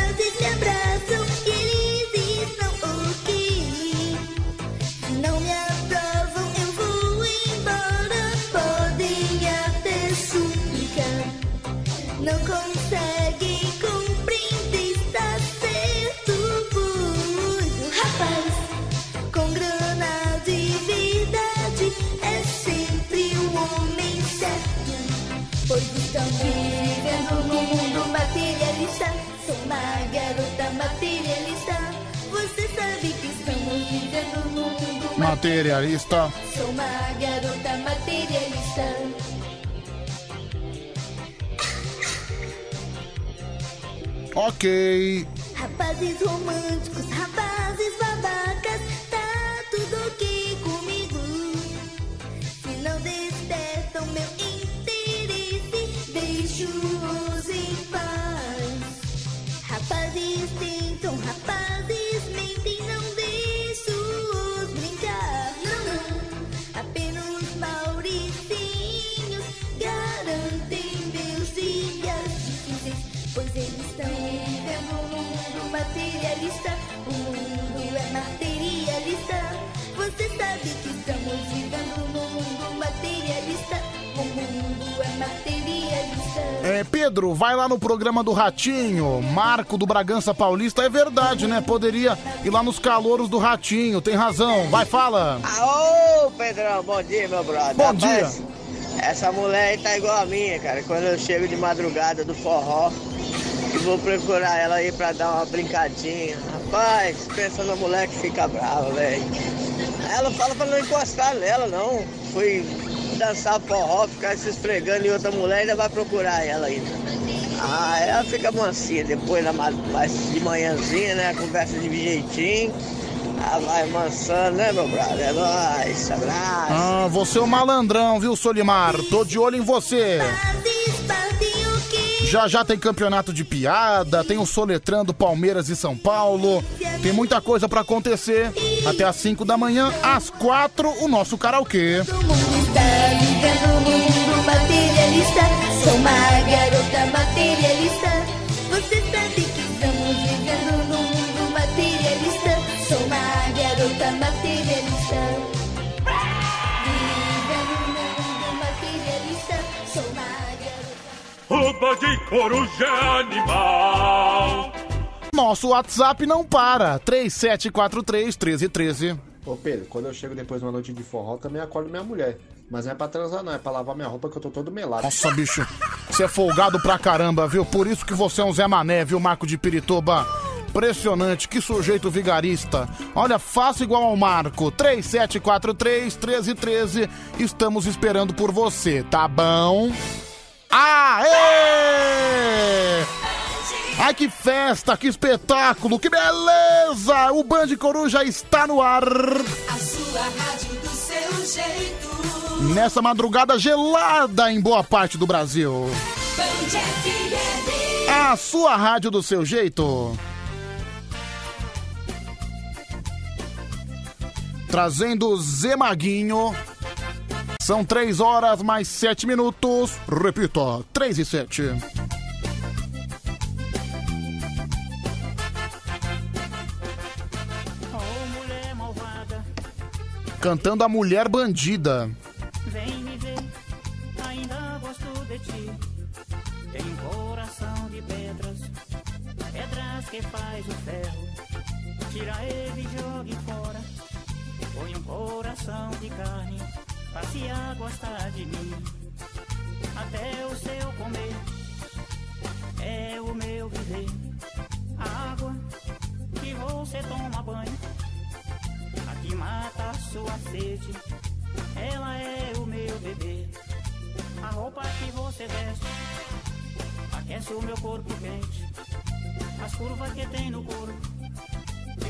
Materialista. Sou uma garota materialista. Ok. Rapazes românticos, rapazes Você sabe que estamos vivendo num mundo materialista. O mundo é materialista. É, Pedro, vai lá no programa do Ratinho, Marco do Bragança Paulista. É verdade, né? Poderia ir lá nos calouros do Ratinho, tem razão. Vai, fala. Ô, Pedrão, bom dia, meu brother. Bom Rapaz, Essa mulher aí tá igual a minha, cara. Quando eu chego de madrugada do forró, e vou procurar ela aí pra dar uma brincadinha. Rapaz, pensa na mulher que fica brava, velho. Ela fala pra não encostar nela, não. Fui dançar forró, ficar se esfregando em outra mulher e ainda vai procurar ela ainda. Ah, ela fica mansinha depois, na, ma- mais de manhãzinha, né? Conversa de jeitinho. Ela vai mansando, né, meu brother? É nóis, abraço. Ah, você é um malandrão, viu, Solimar? Tô de olho em você. Já já tem campeonato de piada, tem o Soletrando Palmeiras e São Paulo. Tem muita coisa pra acontecer. Até às 5 da manhã, às 4, o nosso karaokê. Materialista. Sou Roupa de coruja é animal. Nosso WhatsApp não para. 3743 1313. Ô Pedro, quando eu chego depois de uma noite de forró, também acordo minha mulher. Mas não é pra transar, não, é pra lavar minha roupa que eu tô todo melado. Nossa, bicho, você é folgado pra caramba, viu? Por isso que você é um Zé Mané, viu, Marco de Pirituba? Impressionante, que sujeito vigarista. Olha, faça igual ao Marco. 3743-1313. Estamos esperando por você, tá bom? Aê! Ai, que festa, que espetáculo, que beleza! O Band Coruja está no ar. A sua rádio do seu jeito. Nessa madrugada gelada em boa parte do Brasil. A sua rádio do seu jeito. Trazendo Zé Maguinho. São três horas mais sete minutos. Repita, três e sete. Cantando a Mulher Bandida. Vem me ver, ainda gosto de ti. Tem um coração de pedras, pedras que faz o ferro. Tira ele e jogue fora. Põe um coração de carne, passe a gostar de mim. Até o seu comer é o meu viver. A água que você toma banho, a que mata a sua sede ela é o meu bebê. A roupa que você veste aquece o meu corpo quente. As curvas que tem no corpo,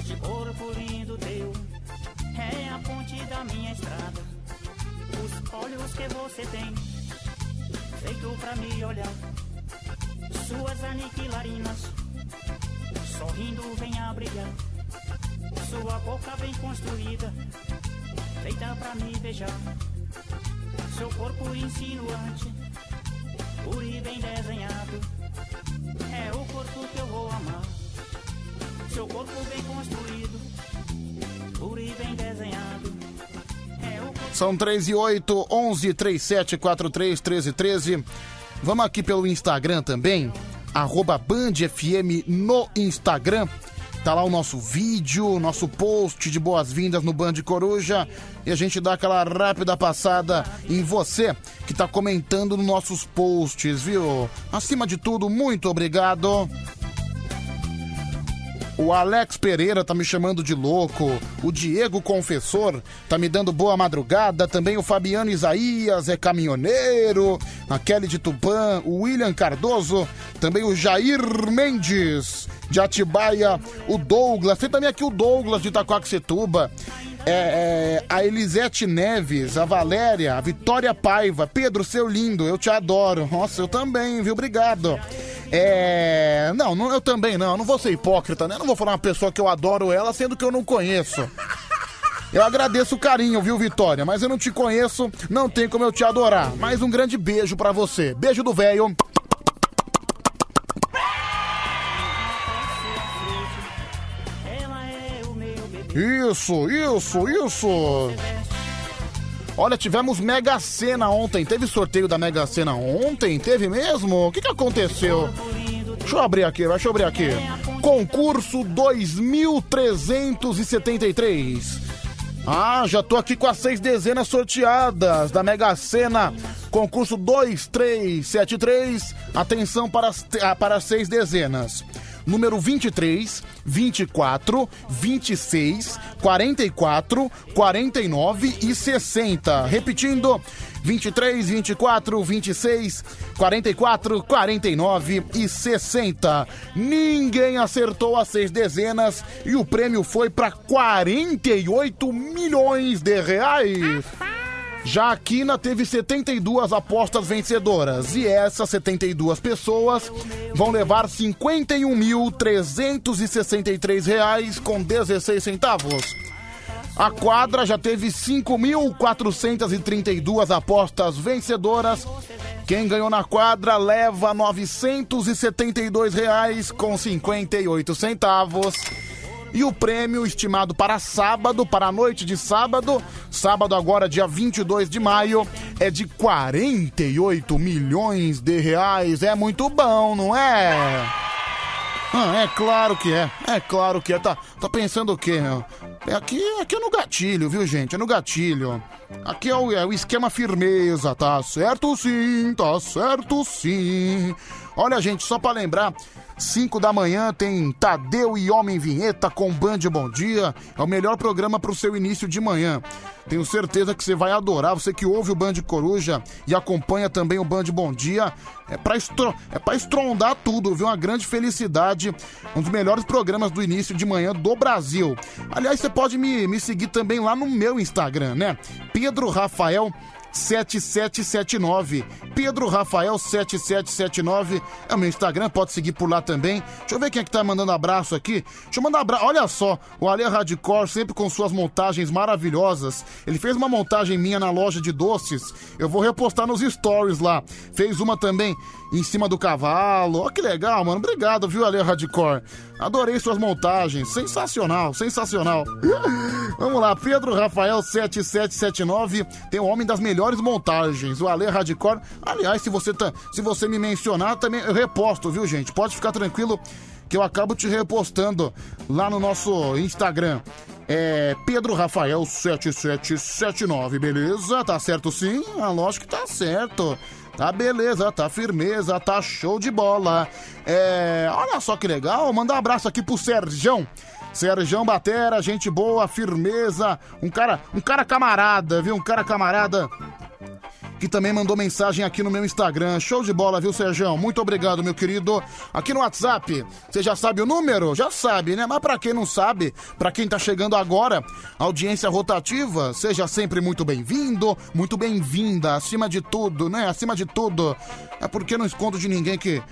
este corpo lindo teu, é a ponte da minha estrada. Os olhos que você tem, feito pra me olhar. Suas aniquilarinas, sorrindo vem a brilhar. Sua boca bem construída, feita pra me beijar. Seu corpo insinuante, puro e bem desenhado, é o corpo que eu vou amar. Seu corpo bem construído, puro e bem desenhado, São 3 e 8, 11 37 43 13 13. Vamos aqui pelo Instagram também, arroba Band FM no Instagram. Tá lá o nosso vídeo, nosso post de boas-vindas no Band Coruja. E a gente dá aquela rápida passada em você que tá comentando nos nossos posts, viu? Acima de tudo, muito obrigado. O Alex Pereira tá me chamando de louco. O Diego Confessor tá me dando boa madrugada. Também o Fabiano Isaías é caminhoneiro. A Kelly de Tupã. O William Cardoso. Também o Jair Mendes de Atibaia. O Douglas. Tem também aqui o Douglas de Itacoaxetuba. É, é, a Elisete Neves, a Valéria, a Vitória Paiva. Pedro, seu lindo, eu te adoro. Nossa, eu também, viu? Obrigado. É. Não, não, eu também não. Eu não vou ser hipócrita, né? Eu não vou falar uma pessoa que eu adoro ela, sendo que eu não conheço. Eu agradeço o carinho, viu, Vitória? Mas eu não te conheço, não tem como eu te adorar. Mais um grande beijo pra você. Beijo do velho. Isso, isso, isso. Olha, tivemos Mega Sena ontem. Teve sorteio da Mega Sena ontem? Teve mesmo? O que, que aconteceu? Deixa eu abrir aqui, deixa eu abrir aqui. Concurso 2373. Ah, já tô aqui com as seis dezenas sorteadas da Mega Sena. Concurso 2373. Atenção para as, ah, para as seis dezenas. Número 23, 24, 26, 44, 49 e 60. Repetindo, 23, 24, 26, 44, 49 e 60. Ninguém acertou as seis dezenas e o prêmio foi para 48 milhões de reais. Já a Quina teve 72 apostas vencedoras e essas 72 pessoas vão levar 51.363 reais com 16 centavos. A quadra já teve 5.432 apostas vencedoras. Quem ganhou na quadra leva R$ 972 E o prêmio estimado para sábado, para a noite de sábado, sábado agora, dia 22 de maio, é de 48 milhões de reais. É muito bom, não é? Ah, é claro que é. É claro que é. Tá, tá pensando o quê? É aqui, aqui é no gatilho, viu, gente? É no gatilho. Aqui é o, é o esquema firmeza, tá certo sim, tá certo sim. Olha, gente, só pra lembrar, 5 da manhã tem Tadeu e Homem Vinheta com Band Bom Dia. É o melhor programa para o seu início de manhã. Tenho certeza que você vai adorar. Você que ouve o Band Coruja e acompanha também o Band Bom Dia. É pra, estro... é estrondar tudo, viu? Uma grande felicidade. Um dos melhores programas do início de manhã do Brasil. Aliás, você pode me, me seguir também lá no meu Instagram, né? Pedro Rafael 7779. Pedro Rafael 7779 é o meu Instagram, pode seguir por lá também. Deixa eu ver quem é que tá mandando abraço aqui. Deixa eu mandar abraço. Olha só, o Ale Radicor sempre com suas montagens maravilhosas. Ele fez uma montagem minha na loja de doces. Eu vou repostar nos stories lá. Fez uma também em cima do cavalo. Ó, que legal, mano. Obrigado, viu, Ale Radicor? Adorei suas montagens. Sensacional, sensacional. (laughs) Vamos lá, Pedro Rafael 7779 tem o homem das melhores montagens, o Ale Radicor. Aliás, se você, tá, se você me mencionar, também eu reposto, viu, gente? Pode ficar tranquilo que eu acabo te repostando lá no nosso Instagram. É Pedro Rafael 7779, beleza? Tá certo sim? Ah, lógico que tá certo. Tá beleza, tá firmeza, tá show de bola. É, olha só que legal, mandar um abraço aqui pro Serjão. Serjão Batera, gente boa, firmeza, um cara, um cara camarada, viu? Um cara camarada que também mandou mensagem aqui no meu Instagram. Show de bola, viu, Serjão? Muito obrigado, meu querido. Aqui no WhatsApp, você já sabe o número? Já sabe, né? Mas pra quem não sabe, pra quem tá chegando agora, audiência rotativa, seja sempre muito bem-vindo, muito bem-vinda, acima de tudo, né? Acima de tudo. É porque não escondo de ninguém que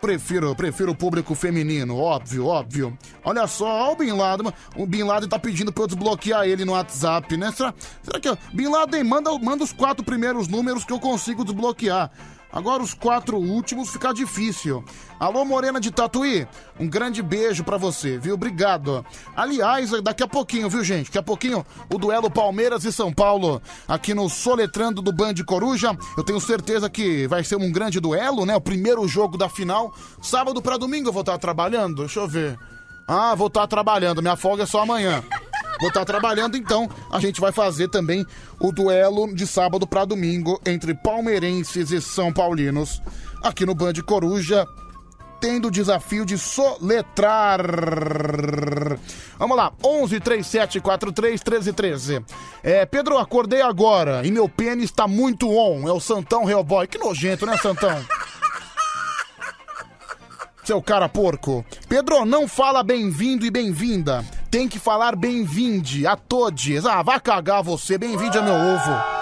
Prefiro, prefiro o público feminino, óbvio, óbvio. Olha só, o Bin Laden, o Bin Laden tá pedindo pra eu desbloquear ele no WhatsApp, né? Será, será que... Bin Laden, manda, manda os quatro primeiros números que eu consigo desbloquear. Agora os quatro últimos fica difícil. Alô, Morena de Tatuí, um grande beijo pra você, viu? Obrigado. Aliás, daqui a pouquinho, viu, gente? Daqui a pouquinho, o duelo Palmeiras e São Paulo aqui no Soletrando do Band Coruja. Eu tenho certeza que vai ser um grande duelo, né? O primeiro jogo da final. Sábado pra domingo eu vou estar trabalhando, deixa eu ver. Ah, vou estar trabalhando, minha folga é só amanhã. Vou estar trabalhando, então a gente vai fazer também o duelo de sábado para domingo entre palmeirenses e são paulinos aqui no Band Coruja, tendo o desafio de soletrar. Vamos lá, 11 37 43 13 13. É, Pedro, acordei agora e meu pênis está muito on. É o Santão Hellboy. Que nojento, né, Santão? Seu cara porco. Pedro, não fala bem-vindo e bem-vinda. Tem que falar bem-vinde a todos. Ah, vai cagar você. Bem-vinde a meu ovo.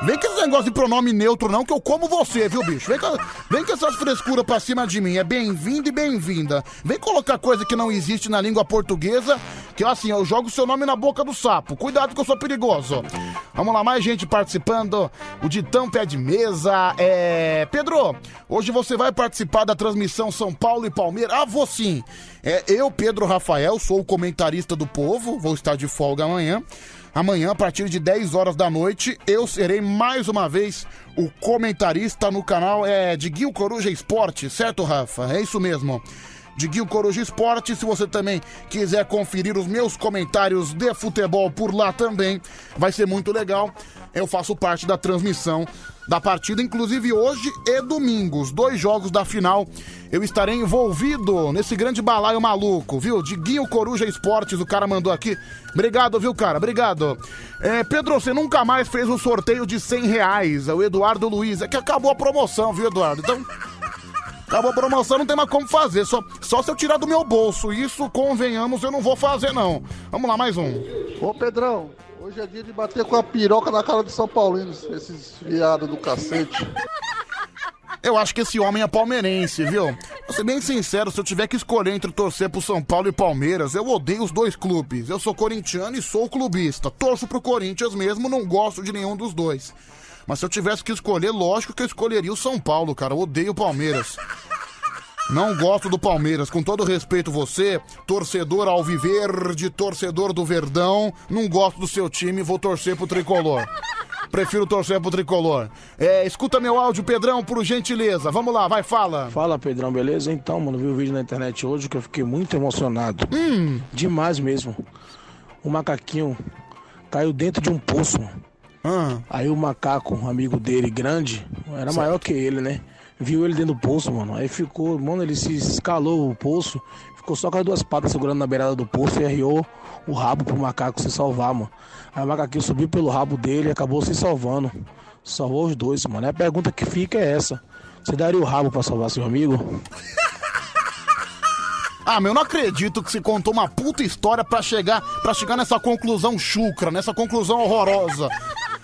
Vem com esse negócio de pronome neutro, não, que eu como você, viu, bicho? Vem com, vem com essas frescuras pra cima de mim. É bem-vindo e bem-vinda. Vem colocar coisa que não existe na língua portuguesa, que assim, eu jogo seu nome na boca do sapo. Cuidado que eu sou perigoso. Vamos lá, mais gente participando. O Ditão pé de mesa. É. Pedro, hoje você vai participar da transmissão São Paulo e Palmeiras. Ah, vou sim. É, eu, Pedro Rafael, sou o comentarista do povo. Vou estar de folga amanhã. Amanhã, a partir de 10 horas da noite, eu serei mais uma vez o comentarista no canal é, de Guil Coruja Esporte, certo, Rafa? É isso mesmo. De Guil Coruja Esporte, se você também quiser conferir os meus comentários de futebol por lá também, vai ser muito legal. Eu faço parte da transmissão da partida, inclusive hoje e domingo, os dois jogos da final. Eu estarei envolvido nesse grande balaio maluco, viu? De Guinho Coruja Esportes, o cara mandou aqui. Obrigado, viu, cara? Obrigado. É, Pedro, você nunca mais fez um sorteio de 100 reais. É o Eduardo Luiz. É que acabou a promoção, viu, Eduardo? Então. Acabou a promoção, não tem mais como fazer. Só, só se eu tirar do meu bolso. Isso, convenhamos, eu não vou fazer, não. Vamos lá, mais um. Ô Pedrão, hoje é dia de bater com a piroca na cara do São Paulinos, esses viados do cacete. Eu acho que esse homem é palmeirense, viu? Vou ser bem sincero, se eu tiver que escolher entre torcer pro São Paulo e Palmeiras, eu odeio os dois clubes. Eu sou corintiano e sou clubista. Torço pro Corinthians mesmo, não gosto de nenhum dos dois. Mas se eu tivesse que escolher, lógico que eu escolheria o São Paulo, cara. Eu odeio o Palmeiras. Não gosto do Palmeiras. Com todo respeito, você, torcedor alviverde, torcedor do Verdão, não gosto do seu time, vou torcer pro tricolor. Prefiro torcer pro tricolor. É, escuta meu áudio, Pedrão, por gentileza. Vamos lá, vai, fala. Fala, Pedrão, beleza? Então, mano, vi o vídeo na internet hoje que eu fiquei muito emocionado. Hum. Demais mesmo. O macaquinho caiu dentro de um poço. Ah. Aí o macaco, um amigo dele, grande, era Certo. maior que ele, né? Viu ele dentro do poço, mano. Aí ficou, mano, ele se escalou o poço, ficou só com as duas patas segurando na beirada do poço e arriou o rabo pro macaco se salvar, mano. Aí o macaquinho subiu pelo rabo dele e acabou se salvando. Salvou os dois, mano. Aí a pergunta que fica é essa: você daria o rabo pra salvar seu amigo? (laughs) Ah, meu, eu não acredito que você contou uma puta história pra chegar, pra chegar nessa conclusão chucra, nessa conclusão horrorosa.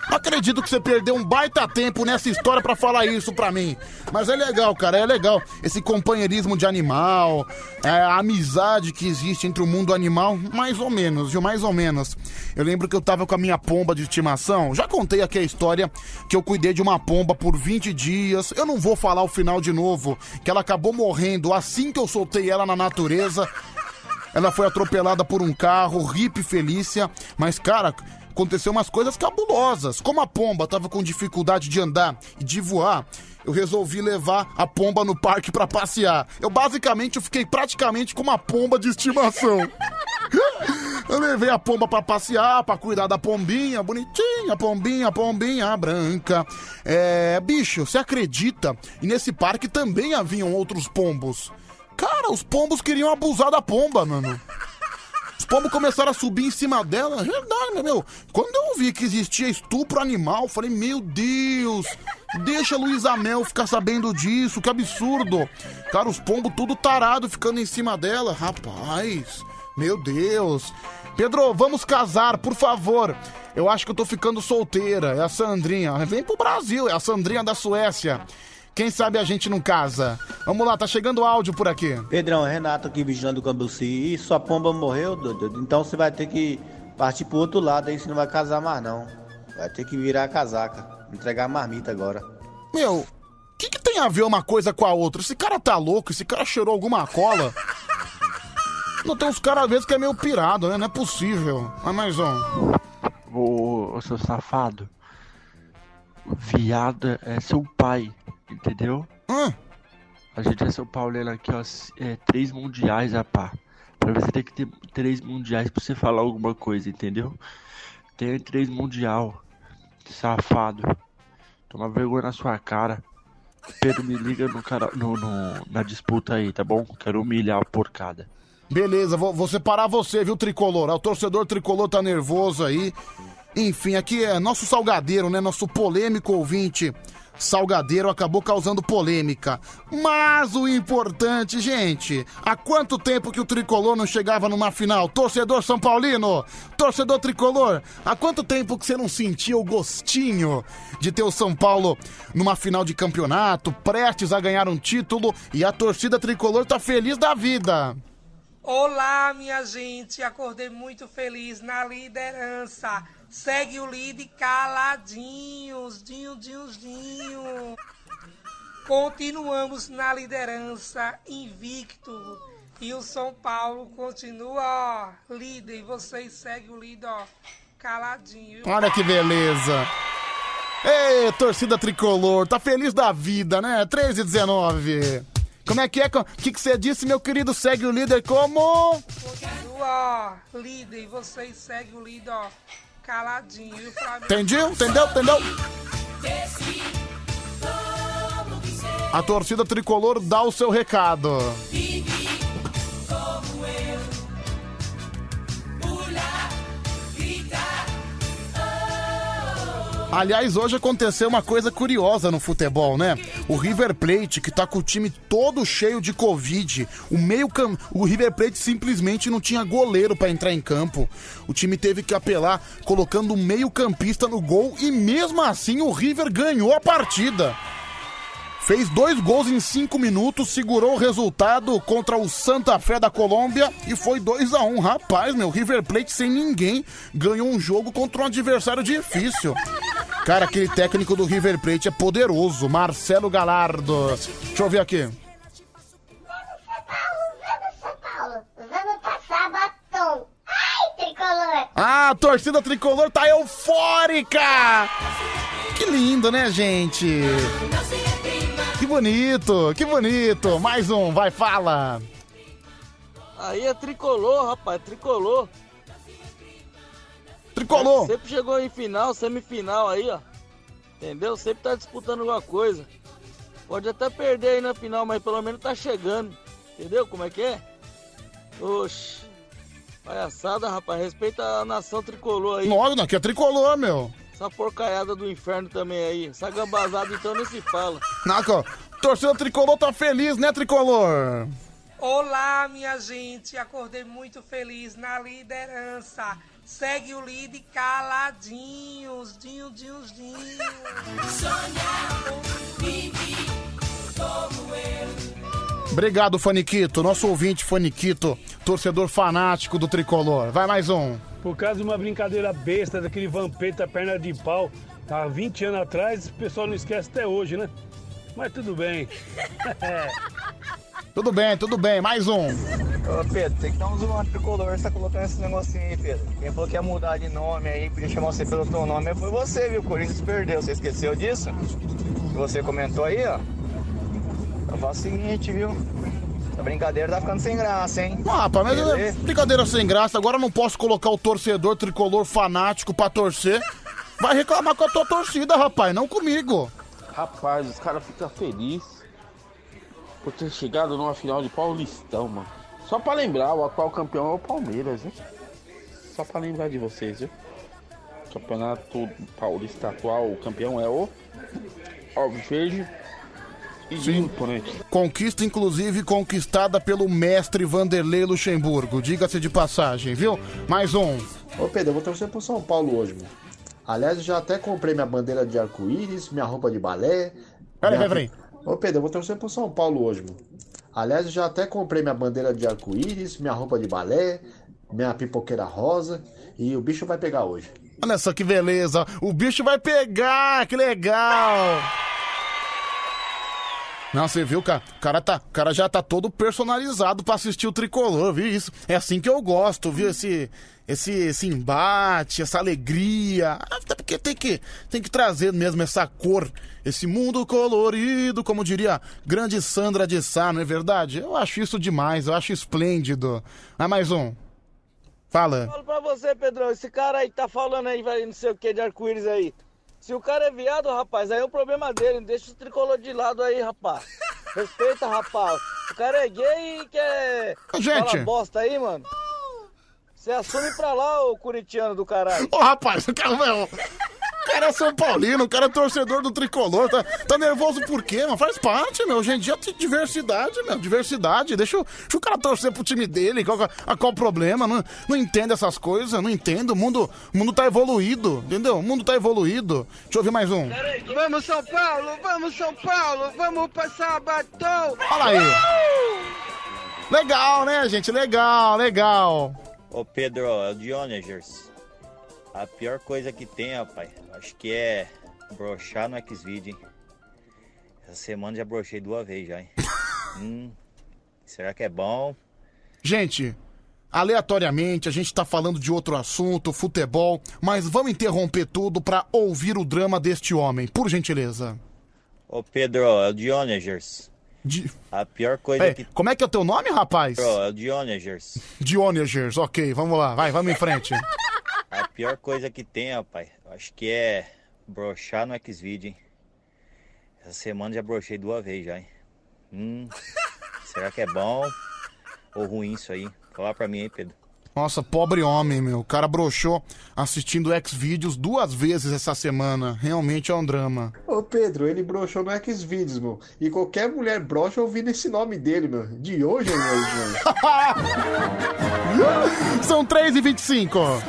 Não acredito que você perdeu um baita tempo nessa história pra falar isso pra mim. Mas é legal, cara, é legal. Esse companheirismo de animal, é, a amizade que existe entre o mundo animal, mais ou menos, viu? Mais ou menos. Eu lembro que eu tava com a minha pomba de estimação. Já contei aqui a história que eu cuidei de uma pomba por 20 dias. Eu não vou falar o final de novo, que ela acabou morrendo assim que eu soltei ela na natureza. Ela foi atropelada por um carro, Rip Felícia, mas cara, aconteceu umas coisas cabulosas. Como a pomba tava com dificuldade de andar e de voar, eu resolvi levar a pomba no parque pra passear. Eu basicamente eu fiquei praticamente com uma pomba de estimação. (laughs) Eu levei a pomba pra passear, pra cuidar da pombinha, bonitinha, pombinha, pombinha branca. É, bicho, você acredita? E nesse parque também haviam outros pombos. Cara, os pombos queriam abusar da pomba, mano. Os pombos começaram a subir em cima dela. É Verdade, meu. Quando eu vi que existia estupro animal, falei, meu Deus, deixa a Luísa Mel ficar sabendo disso, que absurdo. Cara, os pombos tudo tarado ficando em cima dela. Rapaz, meu Deus. Pedro, vamos casar, por favor. Eu acho que eu tô ficando solteira. É a Sandrinha. Vem pro Brasil, é a Sandrinha da Suécia. Quem sabe a gente não casa? Vamos lá, tá chegando áudio por aqui. Pedrão, Renato aqui vigilando o Cambuci. E sua pomba morreu, doido? Então você vai ter que partir pro outro lado aí, você não vai casar mais não. Vai ter que virar a casaca. Entregar a marmita agora. Meu, o que, que tem a ver uma coisa com a outra? Esse cara tá louco, esse cara cheirou alguma cola. Não tem uns caras às vezes que é meio pirado, né? Não é possível. Mas mais um. Ô, ô seu safado. Viada é seu pai, entendeu? A gente é São Paulino aqui, ó. É, três mundiais, rapá. Pra você ter que ter três mundiais pra você falar alguma coisa, entendeu? Tem três mundial. Safado. Toma vergonha na sua cara. Pedro, me liga no cara, no, no- na disputa aí, tá bom? Quero humilhar a porcada. Beleza, vou, vou separar você, viu, tricolor? Ah, O torcedor tricolor tá nervoso aí. Enfim, aqui é nosso salgadeiro, né? Nosso polêmico ouvinte. Salgadeiro acabou causando polêmica. Mas o importante, gente, há quanto tempo que o tricolor não chegava numa final? Torcedor São Paulino, torcedor tricolor, há quanto tempo que você não sentia o gostinho de ter o São Paulo numa final de campeonato, prestes a ganhar um título e a torcida tricolor tá feliz da vida? Olá, minha gente. Acordei muito feliz na liderança. Segue o líder caladinhos. Dinho, dinho, dinho. Continuamos na liderança, invicto. E o São Paulo continua, ó, líder. E vocês seguem o líder, ó, caladinho. Olha que beleza. Ei, torcida tricolor, tá feliz da vida, né? 3 e 19. Como é que é? O que, que você disse, meu querido? Segue o líder como? Continua, ó, líder. E vocês seguem o líder, ó, caladinho. E Flamengo... Entendeu? Entendeu? Entendeu? A torcida tricolor dá o seu recado. como eu. Aliás, hoje aconteceu uma coisa curiosa no futebol, né? O River Plate, que tá com o time todo cheio de Covid, o meio cam... o River Plate simplesmente não tinha goleiro pra entrar em campo. O time teve que apelar colocando um meio campista no gol e mesmo assim o River ganhou a partida. Fez dois gols em cinco minutos, segurou o resultado contra o Santa Fé da Colômbia e foi 2 a 1 um. Rapaz, meu, River Plate sem ninguém ganhou um jogo contra um adversário difícil. Cara, aquele técnico do River Plate é poderoso, Marcelo Galardo. Deixa eu ver aqui. Ah, a torcida tricolor tá eufórica! Que lindo, né, gente? Que bonito, que bonito. Mais um, vai, fala. Aí é tricolor, rapaz, tricolor. Tricolor. Sempre chegou em final, semifinal aí, ó. Entendeu? Sempre tá disputando alguma coisa. Pode até perder aí na final, mas pelo menos tá chegando. Entendeu como é que é? Oxi. Palhaçada, rapaz. Respeita a nação tricolor aí. Não, aqui é tricolor, meu. Essa porcaiada do inferno também aí. Essa gambazada então nem se fala. Naco, torcida tricolor tá feliz, né, tricolor? Olá, minha gente. Acordei muito feliz na liderança. Segue o líder caladinhos. Dinho, dinho, dinho. Sonhar, vive como eu. Obrigado, Faniquito. Nosso ouvinte, Faniquito, torcedor fanático do tricolor. Vai mais um. Por causa de uma brincadeira besta daquele vampeta perna de pau, há 20 anos atrás, o pessoal não esquece até hoje, né? Mas tudo bem. (laughs) Tudo bem, tudo bem. Mais um. Ô Pedro, tem que dar um zoando tricolor, você tá colocando esse negocinho aí, Pedro. Quem falou que ia mudar de nome aí, podia chamar você pelo teu nome, foi você, viu? O Corinthians perdeu, você esqueceu disso? Você comentou aí, ó. Eu faço o seguinte, viu? Essa brincadeira tá ficando sem graça, hein? Ah, rapaz, mas é brincadeira sem graça. Agora eu não posso colocar o torcedor tricolor fanático pra torcer. Vai reclamar com a tua torcida, rapaz, não comigo. Rapaz, os caras ficam felizes por ter chegado numa final de Paulistão, mano. Só pra lembrar, o atual campeão é o Palmeiras, viu? Só pra lembrar de vocês, viu? Campeonato Paulista atual, o campeão é o Alviverde e Sim. Imponente. Conquista, inclusive, conquistada pelo mestre Vanderlei Luxemburgo. Diga-se de passagem, viu? Mais um. Ô Pedro, eu vou torcer pro São Paulo hoje, mano. Aliás, eu já até comprei minha bandeira de arco-íris, minha roupa de balé. Peraí, minha- peraí, Ô Pedro, eu vou torcer pro São Paulo hoje, mano. Aliás, eu já até comprei minha bandeira de arco-íris, minha roupa de balé, minha pipoqueira rosa. E o bicho vai pegar hoje. Olha só que beleza. O bicho vai pegar, que legal. Não, você viu, cara? O cara, tá, o cara já tá todo personalizado pra assistir o tricolor, viu isso? É assim que eu gosto, viu? Esse, esse, esse embate, essa alegria. Até porque tem que, tem que trazer mesmo essa cor, esse mundo colorido, como diria grande Sandra de Sá, não é verdade? Eu acho isso demais, eu acho esplêndido. Ah, mais um. Fala. Falo pra você, Pedrão, esse cara aí que tá falando aí, vai não sei o que de arco-íris aí. Se o cara é viado, rapaz, aí é o problema dele. Deixa o tricolor de lado aí, rapaz. Respeita, rapaz. O cara é gay e quer Gente. falar bosta aí, mano. Você assume pra lá, ô curitiano do caralho. Ô, rapaz, o cara, meu, o cara é São Paulino, o cara é torcedor do tricolor. Tá, tá nervoso por quê, mano? Faz parte, meu. Hoje em dia tem diversidade, meu. Diversidade. Deixa, o- deixa o cara torcer pro time dele. Qual, a, qual o problema? Não, não entendo essas coisas, não entendo. O mundo, o mundo tá evoluído, entendeu? O mundo tá evoluído. Deixa eu ouvir mais um. Vamos São Paulo, vamos São Paulo, vamos passar batom. Fala aí. Legal, né, gente? Legal, legal. Ô Pedro, é o Dionegers. A pior coisa que tem, rapaz, acho que é brochar no Xvideo, hein? Essa semana já brochei duas vezes já, hein? (laughs) hum, será que é bom? Gente, aleatoriamente a gente tá falando de outro assunto, futebol, mas vamos interromper tudo pra ouvir o drama deste homem, por gentileza. Ô Pedro, é o Dionegers. Di- A pior coisa Peraí, que como é que é o teu nome, rapaz? Pedro, é o Dionegers. Dionegers, ok, vamos lá, vai, vamos em frente. (laughs) A pior coisa que tem, rapaz, acho que é brochar no Xvideo, hein? Essa semana já brochei duas vezes já, hein? Hum, será que é bom ou ruim isso aí? Fala pra mim, hein, Pedro. Nossa, pobre homem, meu. O cara broxou assistindo X-Vídeos duas vezes essa semana. Realmente é um drama. Ô Pedro, ele broxou no Xvideos, meu. E qualquer mulher broxa ouvindo esse nome dele, meu. De hoje, meu. meu. (laughs) São 3h25.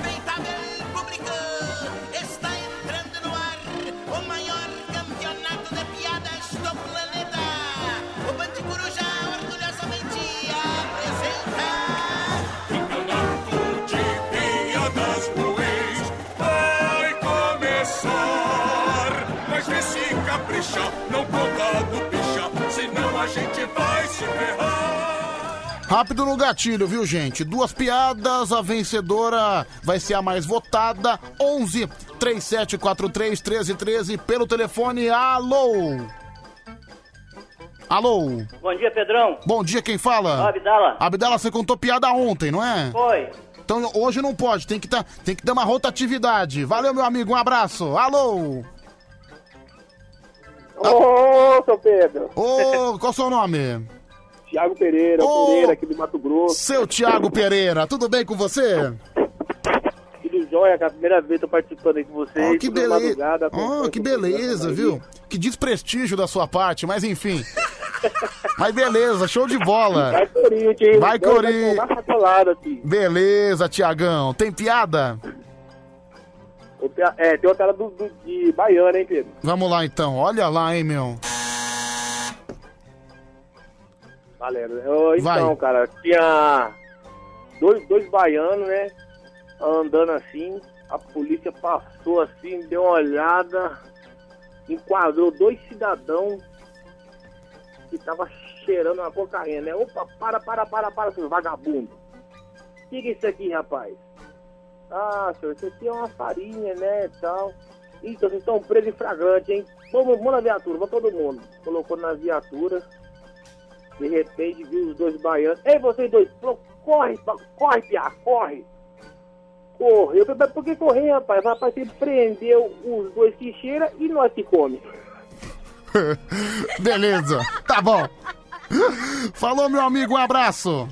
A gente vai se ferrar. Rápido no gatilho, viu, gente? Duas piadas, a vencedora vai ser a mais votada. 11 3743 1313 pelo telefone. Alô! Alô! Bom dia, Pedrão. Bom dia, quem fala? Abdala. Abdala, você contou piada ontem, não é? Foi. Então hoje não pode, tem que, tá, tem que dar uma rotatividade. Valeu, meu amigo, um abraço. Alô! Ô, seu Pedro. Ô, qual o seu nome? Tiago Pereira, Ô, Pereira aqui do Mato Grosso. Seu Tiago Pereira, tudo bem com você? Tudo jóia, cara. Primeira vez tô participando aí com vocês. Oh, que toda beleza. madrugada, Oh, que beleza, viu? Que desprestígio da sua parte, mas enfim. (laughs) mas beleza, show de bola. Vai Corinthians, hein? Vai, Corinthians. Beleza, Tiagão. Tem piada? É, tem outra do, do, de Baiana, hein, Pedro? Vamos lá então. Olha lá, hein, meu. Valendo. Eu, Vai. então, cara, tinha dois, dois baianos, né? Andando assim. A polícia passou assim, deu uma olhada, enquadrou dois cidadãos que tava cheirando uma cocaína, né? Opa, para, para, para, para, seu vagabundo. O que, que é isso aqui, rapaz? Ah, senhor, isso aqui é uma farinha, né, e tal. Então, vocês estão presos em flagrante, hein? Vamos, vamos na viatura, vamos todo mundo. Colocou na viatura. De repente viu os dois baianos. Ei, vocês dois, corre, corre, piá, corre. Correu. Mas por que correr, rapaz? Rapaz, você prendeu os dois que cheira e nós que come. (laughs) Beleza, tá bom. Falou, meu amigo, um abraço.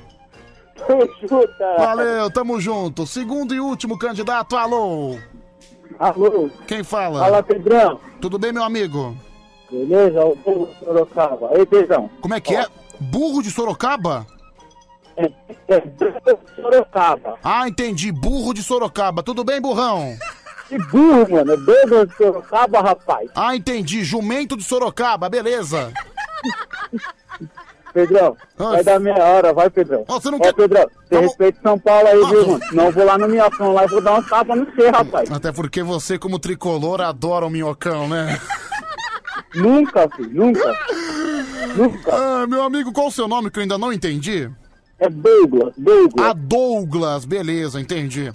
Tamo junto. Valeu, tamo junto. Segundo e último candidato, alô. Alô. Quem fala? Fala, Pedrão. Tudo bem, meu amigo? Beleza? O povo de Sorocaba. Ei, Pedrão. Como é que é? Burro de Sorocaba? É, Sorocaba. Ah, entendi. Burro de Sorocaba. Tudo bem, burrão? Que burro, mano. É Douglas de Sorocaba, rapaz. Ah, entendi. Jumento de Sorocaba, beleza. (laughs) Pedrão, vai dar meia hora, vai, Pedrão. Ó, você não Ó, Pedrão, você respeita São Paulo aí, viu, mano? Eu vou lá no Minhocão lá e vou dar um tapa no você, rapaz. Até porque você, como tricolor, adora o minhocão, né? Nunca, filho, nunca. Nunca. Ah, meu amigo, qual o seu nome que eu ainda não entendi? É Douglas, Douglas. Ah, Douglas, beleza, entendi.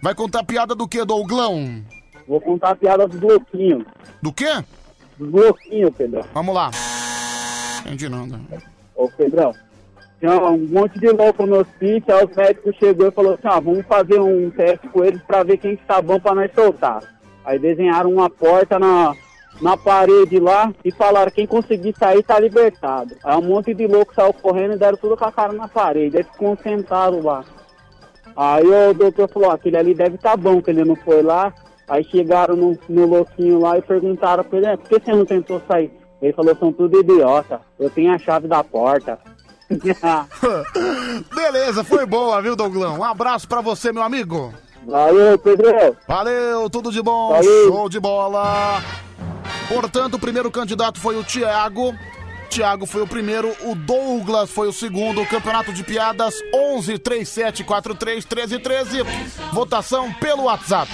Vai contar piada do que, Douglão? Vou contar a piada dos bloquinhos. Do quê? Dos bloquinhos, Pedrão. Vamos lá. Entendi nada. Ô, Pedrão, tinha um monte de louco no hospício, aí os médicos chegou e falou assim, ah, vamos fazer um teste com eles pra ver quem que tá bom pra nós soltar. Aí desenharam uma porta na, na parede lá e falaram, quem conseguir sair tá libertado. Aí um monte de louco saiu correndo e deram tudo com a cara na parede, aí ficou sentado lá. Aí o doutor falou, "Ó, aquele ali deve tá bom, que ele não foi lá. Aí chegaram no, no louquinho lá e perguntaram pra ele, "É, por que você não tentou sair? Ele falou, são tudo idiota, eu tenho a chave da porta. (laughs) Beleza, foi boa, viu, Douglão? Um abraço pra você, meu amigo. Valeu, Pedro. Valeu, tudo de bom, Valeu. show de bola. Portanto, o primeiro candidato foi o Thiago. Thiago foi o primeiro, o Douglas foi o segundo. Campeonato de piadas 11 37 43 13 13. Votação pelo WhatsApp.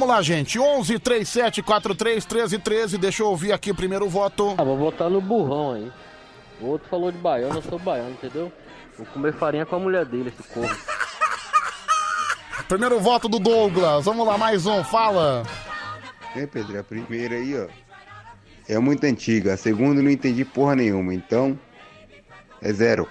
Vamos lá, gente. 11 37 43 13 13. Deixa eu ouvir aqui o primeiro voto. Ah, vou votar no burrão aí. O outro falou de baiano, eu sou baiano, entendeu? Vou comer farinha com a mulher dele, esse corno. (laughs) Primeiro voto do Douglas. Vamos lá, mais um. Fala. É, Pedro, a primeira aí, ó. É muito antiga. A segunda não entendi porra nenhuma. Então, é zero.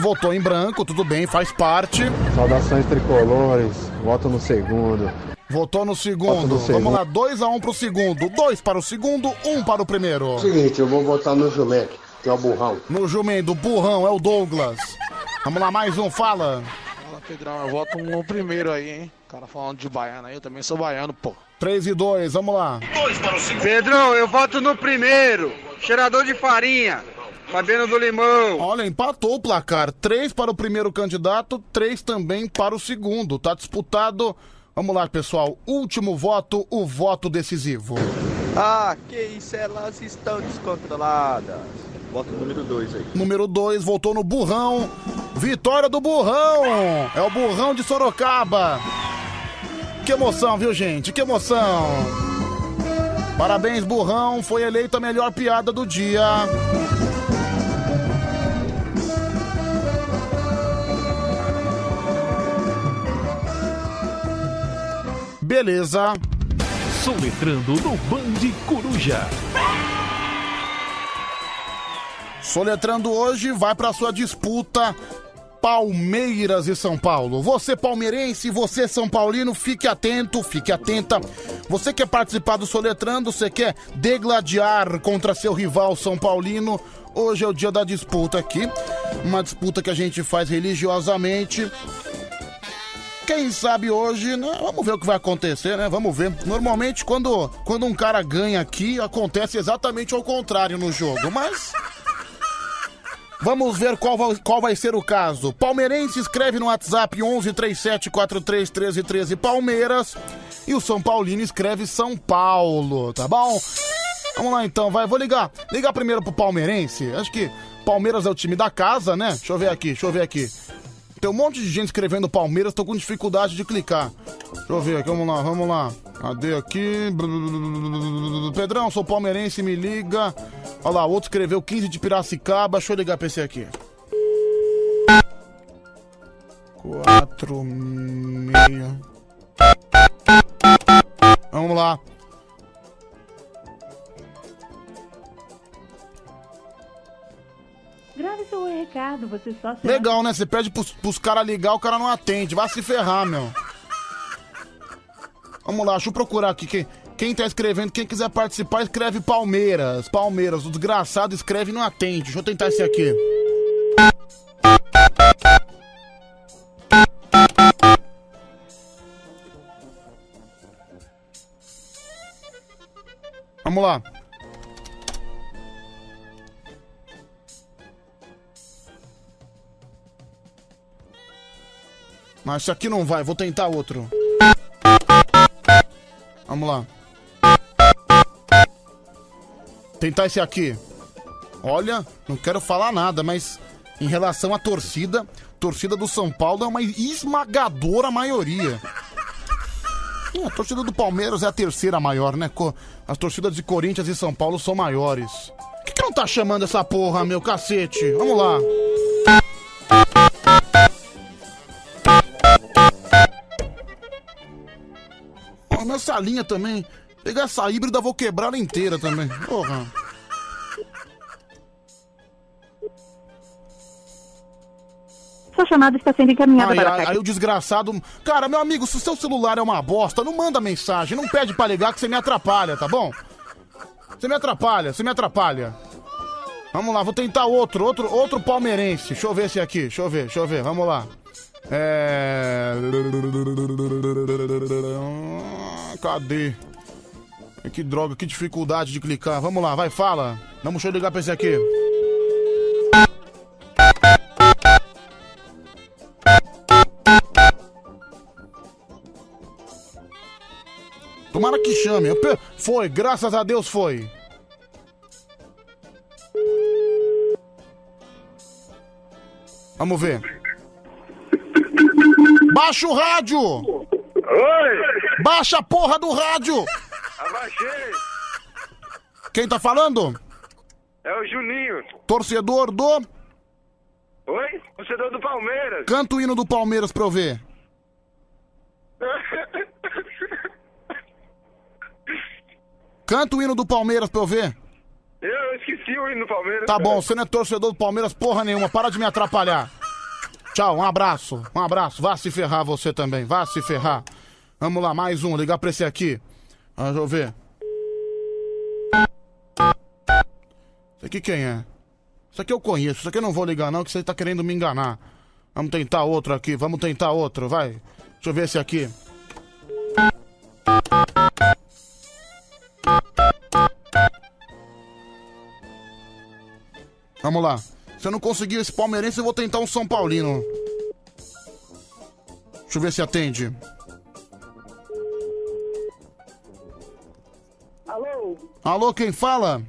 Votou em branco, tudo bem, faz parte. Saudações tricolores, voto no segundo. Votou no Voto segundo. no Vamos segundo. lá, 2x1 um pro segundo. 2 para o segundo, 1 um para o primeiro. Seguinte, eu vou votar no Jumento, que é o burrão. No jumento, burrão é o Douglas. Vamos lá, mais um, fala. Fala, Pedrão, eu voto no primeiro aí, hein? O cara falando de baiano aí, eu também sou baiano, pô. 3 e 2, vamos lá. Pedrão, eu voto no primeiro. Cheirador de farinha. Fabiano do Limão. Olha, empatou o placar. 3 para o primeiro candidato, 3 também para o segundo. Tá disputado. Vamos lá, pessoal. Último voto, o voto decisivo. Ah, que isso, elas estão descontroladas. Voto número 2 aí. Número 2 voltou no burrão. Vitória do burrão! É o burrão de Sorocaba. Que emoção, viu, gente? Que emoção! Parabéns, Burrão, foi eleito a melhor piada do dia. Beleza. Soletrando no Band Coruja. Soletrando hoje vai para sua disputa Palmeiras e São Paulo. Você palmeirense, você São Paulino, fique atento, fique atenta. Você quer participar do Soletrando, você quer degladiar contra seu rival São Paulino? Hoje é o dia da disputa aqui. Uma disputa que a gente faz religiosamente. Quem sabe hoje, né? Vamos ver o que vai acontecer, né? Vamos ver. Normalmente, quando, quando um cara ganha aqui, acontece exatamente ao contrário no jogo, mas. Vamos ver qual vai, qual vai ser o caso. Palmeirense escreve no WhatsApp 11 37 43 13 13 Palmeiras. E o São Paulino escreve São Paulo, tá bom? Vamos lá então, vai. Vou ligar. Ligar primeiro pro palmeirense. Acho que Palmeiras é o time da casa, né? Deixa eu ver aqui, deixa eu ver aqui. Tem um monte de gente escrevendo Palmeiras, tô com dificuldade de clicar. Deixa eu ver aqui, vamos lá, vamos lá. Cadê aqui? Pedrão, sou palmeirense, me liga. Olha lá, outro escreveu 15 de Piracicaba. Deixa eu ligar pra esse aqui. 4, meia. Vamos lá. Grave seu recado, você só será... Legal, né? Você pede pros, pros caras ligar, o cara não atende. Vai se ferrar, meu. Vamos lá, deixa eu procurar aqui. Quem, quem tá escrevendo, quem quiser participar, escreve Palmeiras. Palmeiras, o desgraçado escreve e não atende. Deixa eu tentar esse aqui. Vamos lá. Mas isso aqui não vai, vou tentar outro. Vamos lá. Tentar esse aqui. Olha, não quero falar nada, mas em relação à torcida, torcida do São Paulo é uma esmagadora maioria. A torcida do Palmeiras é a terceira maior, né? As torcidas de Corinthians e São Paulo são maiores. Por que, que não tá chamando essa porra, meu cacete? Vamos lá. Ó, nessa linha também. Pegar essa híbrida, vou quebrar ela inteira também. Porra. Sua chamada está sendo encaminhada Aí, para aí, aí o desgraçado. Cara, meu amigo, se o seu celular é uma bosta, não manda mensagem, não pede pra ligar que você me atrapalha, tá bom? Você me atrapalha, você me atrapalha. Vamos lá, vou tentar outro, outro, outro palmeirense. Deixa eu ver esse aqui, deixa eu ver, deixa eu ver, vamos lá. É. Cadê? Que droga, que dificuldade de clicar. Vamos lá, vai, fala. Vamos, deixa eu ligar pra esse aqui. Tomara que chame. Foi, graças a Deus foi. Vamos ver. Baixa o rádio! Oi! Baixa a porra do rádio! Abaixei! Quem tá falando? É o Juninho. Torcedor do. Oi? Torcedor do Palmeiras. Canta o hino do Palmeiras pra eu ver. Canta o hino do Palmeiras pra eu ver. Eu esqueci o hino do Palmeiras. Tá bom, você não é torcedor do Palmeiras porra nenhuma, para de me atrapalhar. Tchau, um abraço, um abraço. Vá se ferrar você também, vá se ferrar. Vamos lá, mais um, ligar pra esse aqui. Ah, Deixa eu ver. Esse aqui quem é? Isso aqui eu conheço, isso aqui eu não vou ligar não, que você tá querendo me enganar. Vamos tentar outro aqui, vamos tentar outro, vai. Deixa eu ver esse aqui. Vamos lá. Se eu não conseguir esse palmeirense, eu vou tentar um São Paulino. Deixa eu ver se atende. Alô? Alô, quem fala?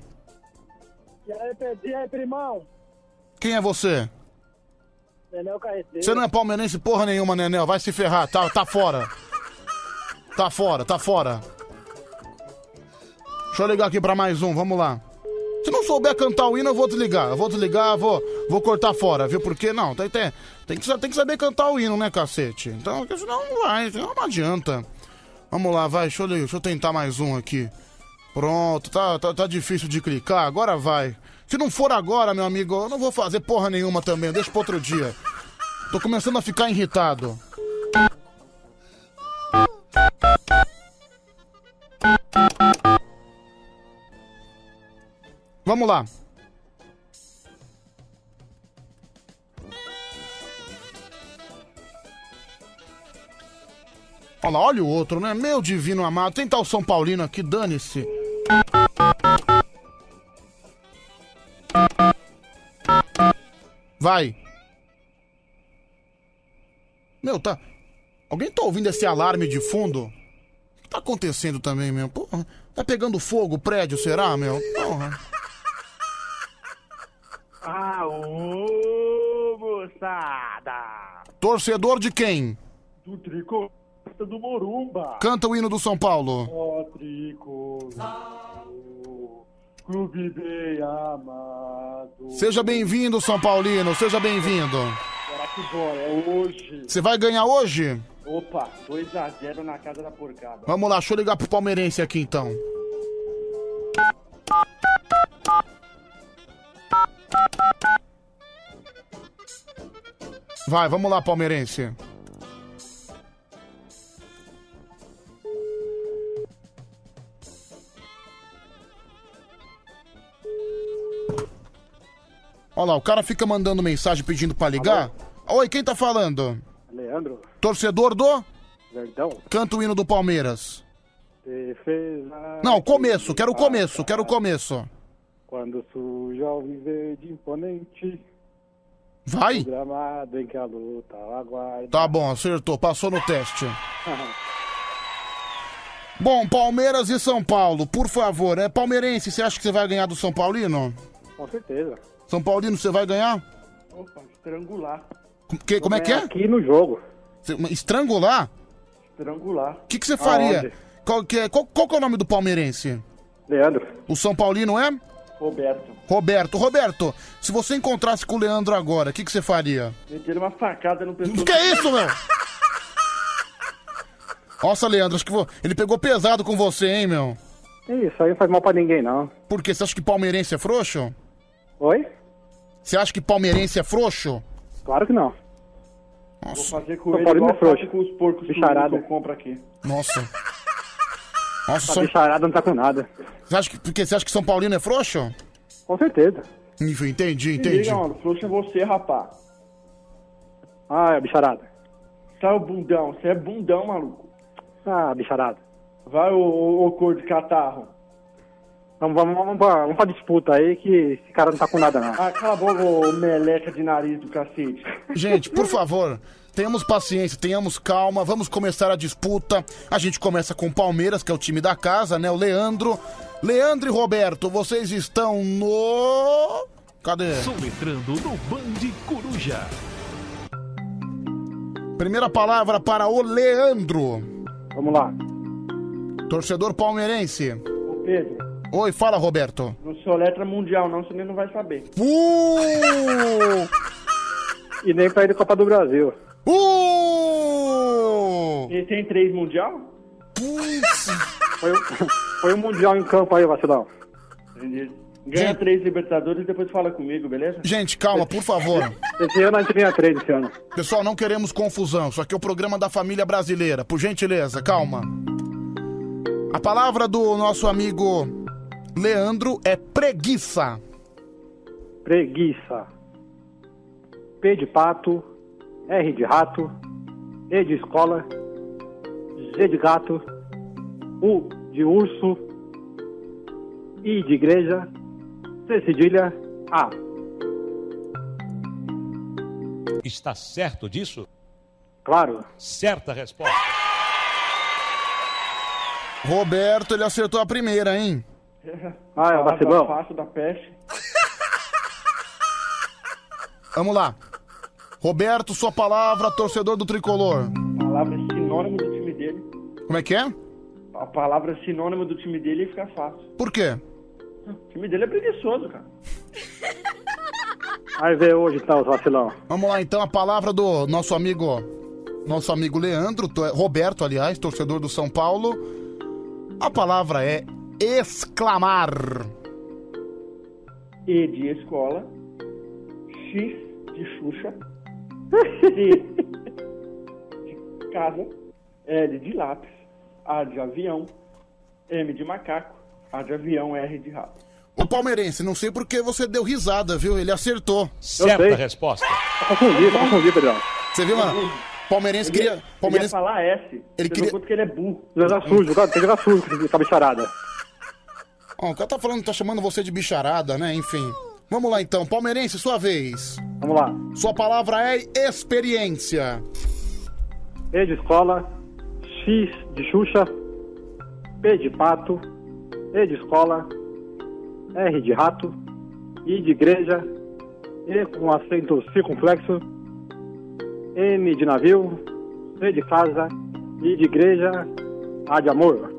E aí? E aí, primão? Quem é você? Nenel Carreteiro. Você não é palmeirense porra nenhuma, Nenel. Vai se ferrar. Tá, tá fora. Tá fora, tá fora. Deixa eu ligar aqui pra mais um. Vamos lá. Se não souber cantar o hino, eu vou desligar. Eu vou desligar, vou, vou cortar fora, viu? Porque não, tem, tem, tem, que, tem que saber cantar o hino, né, cacete? Então, senão não vai, senão não adianta. Vamos lá, vai, deixa eu, deixa eu tentar mais um aqui. Pronto, tá, tá, tá difícil de clicar, agora vai. Se não for agora, meu amigo, eu não vou fazer porra nenhuma também. Deixa pra outro dia. Tô começando a ficar irritado. Vamos lá. Olha lá, olha o outro, né? Meu divino amado. Tem tal São Paulino aqui, dane-se. Vai. Meu, tá. Alguém tá ouvindo esse alarme de fundo? O que tá acontecendo também, meu? Porra, tá pegando fogo o prédio, será, meu? Porra. Aô, moçada! Torcedor de quem? Do tricolor do Morumba. Canta o hino do São Paulo. Ó, tricolor, clube bem amado. Seja bem-vindo, São Paulino. Seja bem-vindo. Bora que bora, é hoje. Você vai ganhar hoje? Opa, 2x0 na casa da porcada. Vamos lá, deixa eu ligar pro palmeirense aqui então. Vai, vamos lá, palmeirense. Olha lá, o cara fica mandando mensagem pedindo pra ligar. Oi, quem tá falando? Leandro, Torcedor do? Verdão. Canta o hino do Palmeiras. Defesa. Não, começo, quero o começo, quero o começo. Quando surge ao viver de imponente. Vai. o Gramado em que a luta aguarda. Tá bom, acertou, passou no teste. (laughs) Bom, Palmeiras e São Paulo, por favor, é palmeirense, você acha que você vai ganhar do São Paulino? Com certeza. São Paulino, você vai ganhar? Opa, estrangular. Que- como é que é? Aqui no jogo. Estrangular? Estrangular. O que, que você faria? Aonde? Qual que, é, qual, qual que é o nome do palmeirense? Leandro. O São Paulino é? Roberto. Roberto. Roberto, se você encontrasse com o Leandro agora, o que, que você faria? Meteram uma facada no pescoço. Que é isso, meu? Nossa, Leandro, acho que vo- ele pegou pesado com você, hein, meu? Isso aí não faz mal pra ninguém, não. Por quê? Você acha que palmeirense é frouxo? Oi? Você acha que palmeirense é frouxo? Claro que não. Nossa. Vou fazer com São ele Paulino igual é frouxo. faço com os porcos Bicharada. que eu compro aqui. Nossa. (laughs) Nossa, São... bicharada não tá com nada. Você acha que, porque você acha que São Paulino é frouxo? Com certeza. Enfim, entendi, entendi. liga, mano, frouxo é você, rapá. Ah, é bicharada. Tá o bundão, você é bundão, maluco. Ah, bicharada. Vai, ô, ô, ô cor de catarro. Vamos, vamos, vamos, pra, vamos pra disputa aí que esse cara não tá com nada, não. (laughs) Ah, cala a boca, ô meleca de nariz do cacete. Gente, por favor, tenhamos paciência, tenhamos calma, vamos começar a disputa. A gente começa com o Palmeiras, que é o time da casa, né? O Leandro. Leandro e Roberto, vocês estão no. Cadê? Soletrando no Band Coruja. Primeira palavra para o Leandro. Vamos lá. Torcedor palmeirense. Ô Pedro, Oi, fala, Roberto. não sou letra mundial não, senão ele não vai saber. Uh! E nem pra ir da Copa do Brasil. Uh! Ele tem três mundial? Foi, o- (laughs) foi um mundial em campo aí, vacilão. Entendi. Ganha três Libertadores e depois fala comigo, beleza? Gente, calma, por favor. Esse ano a gente ganha três esse ano. Pessoal, não queremos confusão. Isso aqui é o programa da família brasileira. Por gentileza, calma. A palavra do nosso amigo Leandro é preguiça. Preguiça. P de pato, R de rato, E de escola, G de gato, U de urso, I de igreja, C cedilha, A. Está certo disso? Claro. Certa resposta. Roberto, ele acertou a primeira, hein? Ah, é o vacilão? fácil da peste. (laughs) Vamos lá. Roberto, sua palavra, torcedor do tricolor. Palavra sinônimo do time dele. Como é que é? A palavra sinônimo do time dele e fica fácil. Por quê? O time dele é preguiçoso, cara. (laughs) Vai ver hoje então, vacilão. Vamos lá então, a palavra do nosso amigo, nosso amigo Leandro, to- Roberto, aliás, torcedor do São Paulo. A palavra é exclamar. E de escola. X de Xuxa. C (laughs) de casa. L de lápis. A de avião. M de macaco. A de avião. R de rato. Ô palmeirense, não sei por que você deu risada, viu? Ele acertou. Certa sei. resposta. Confundi, confundi, Pedrão. Você viu, mano? Palmeirense Ele queria. ia Palmeirense. falar S. Ele Você queria- não conta que ele é burro. Jogar sujo, cara, tem que sujo com essa bicharada. Ó, o cara tá falando, tá chamando você de bicharada, né? Enfim. Vamos lá então, palmeirense, sua vez. Vamos lá. Sua palavra é experiência. E de escola, X de Xuxa, P de pato, E de escola, R de rato, I de igreja, E com acento circunflexo, N de navio, C de casa, I de igreja, A de amor.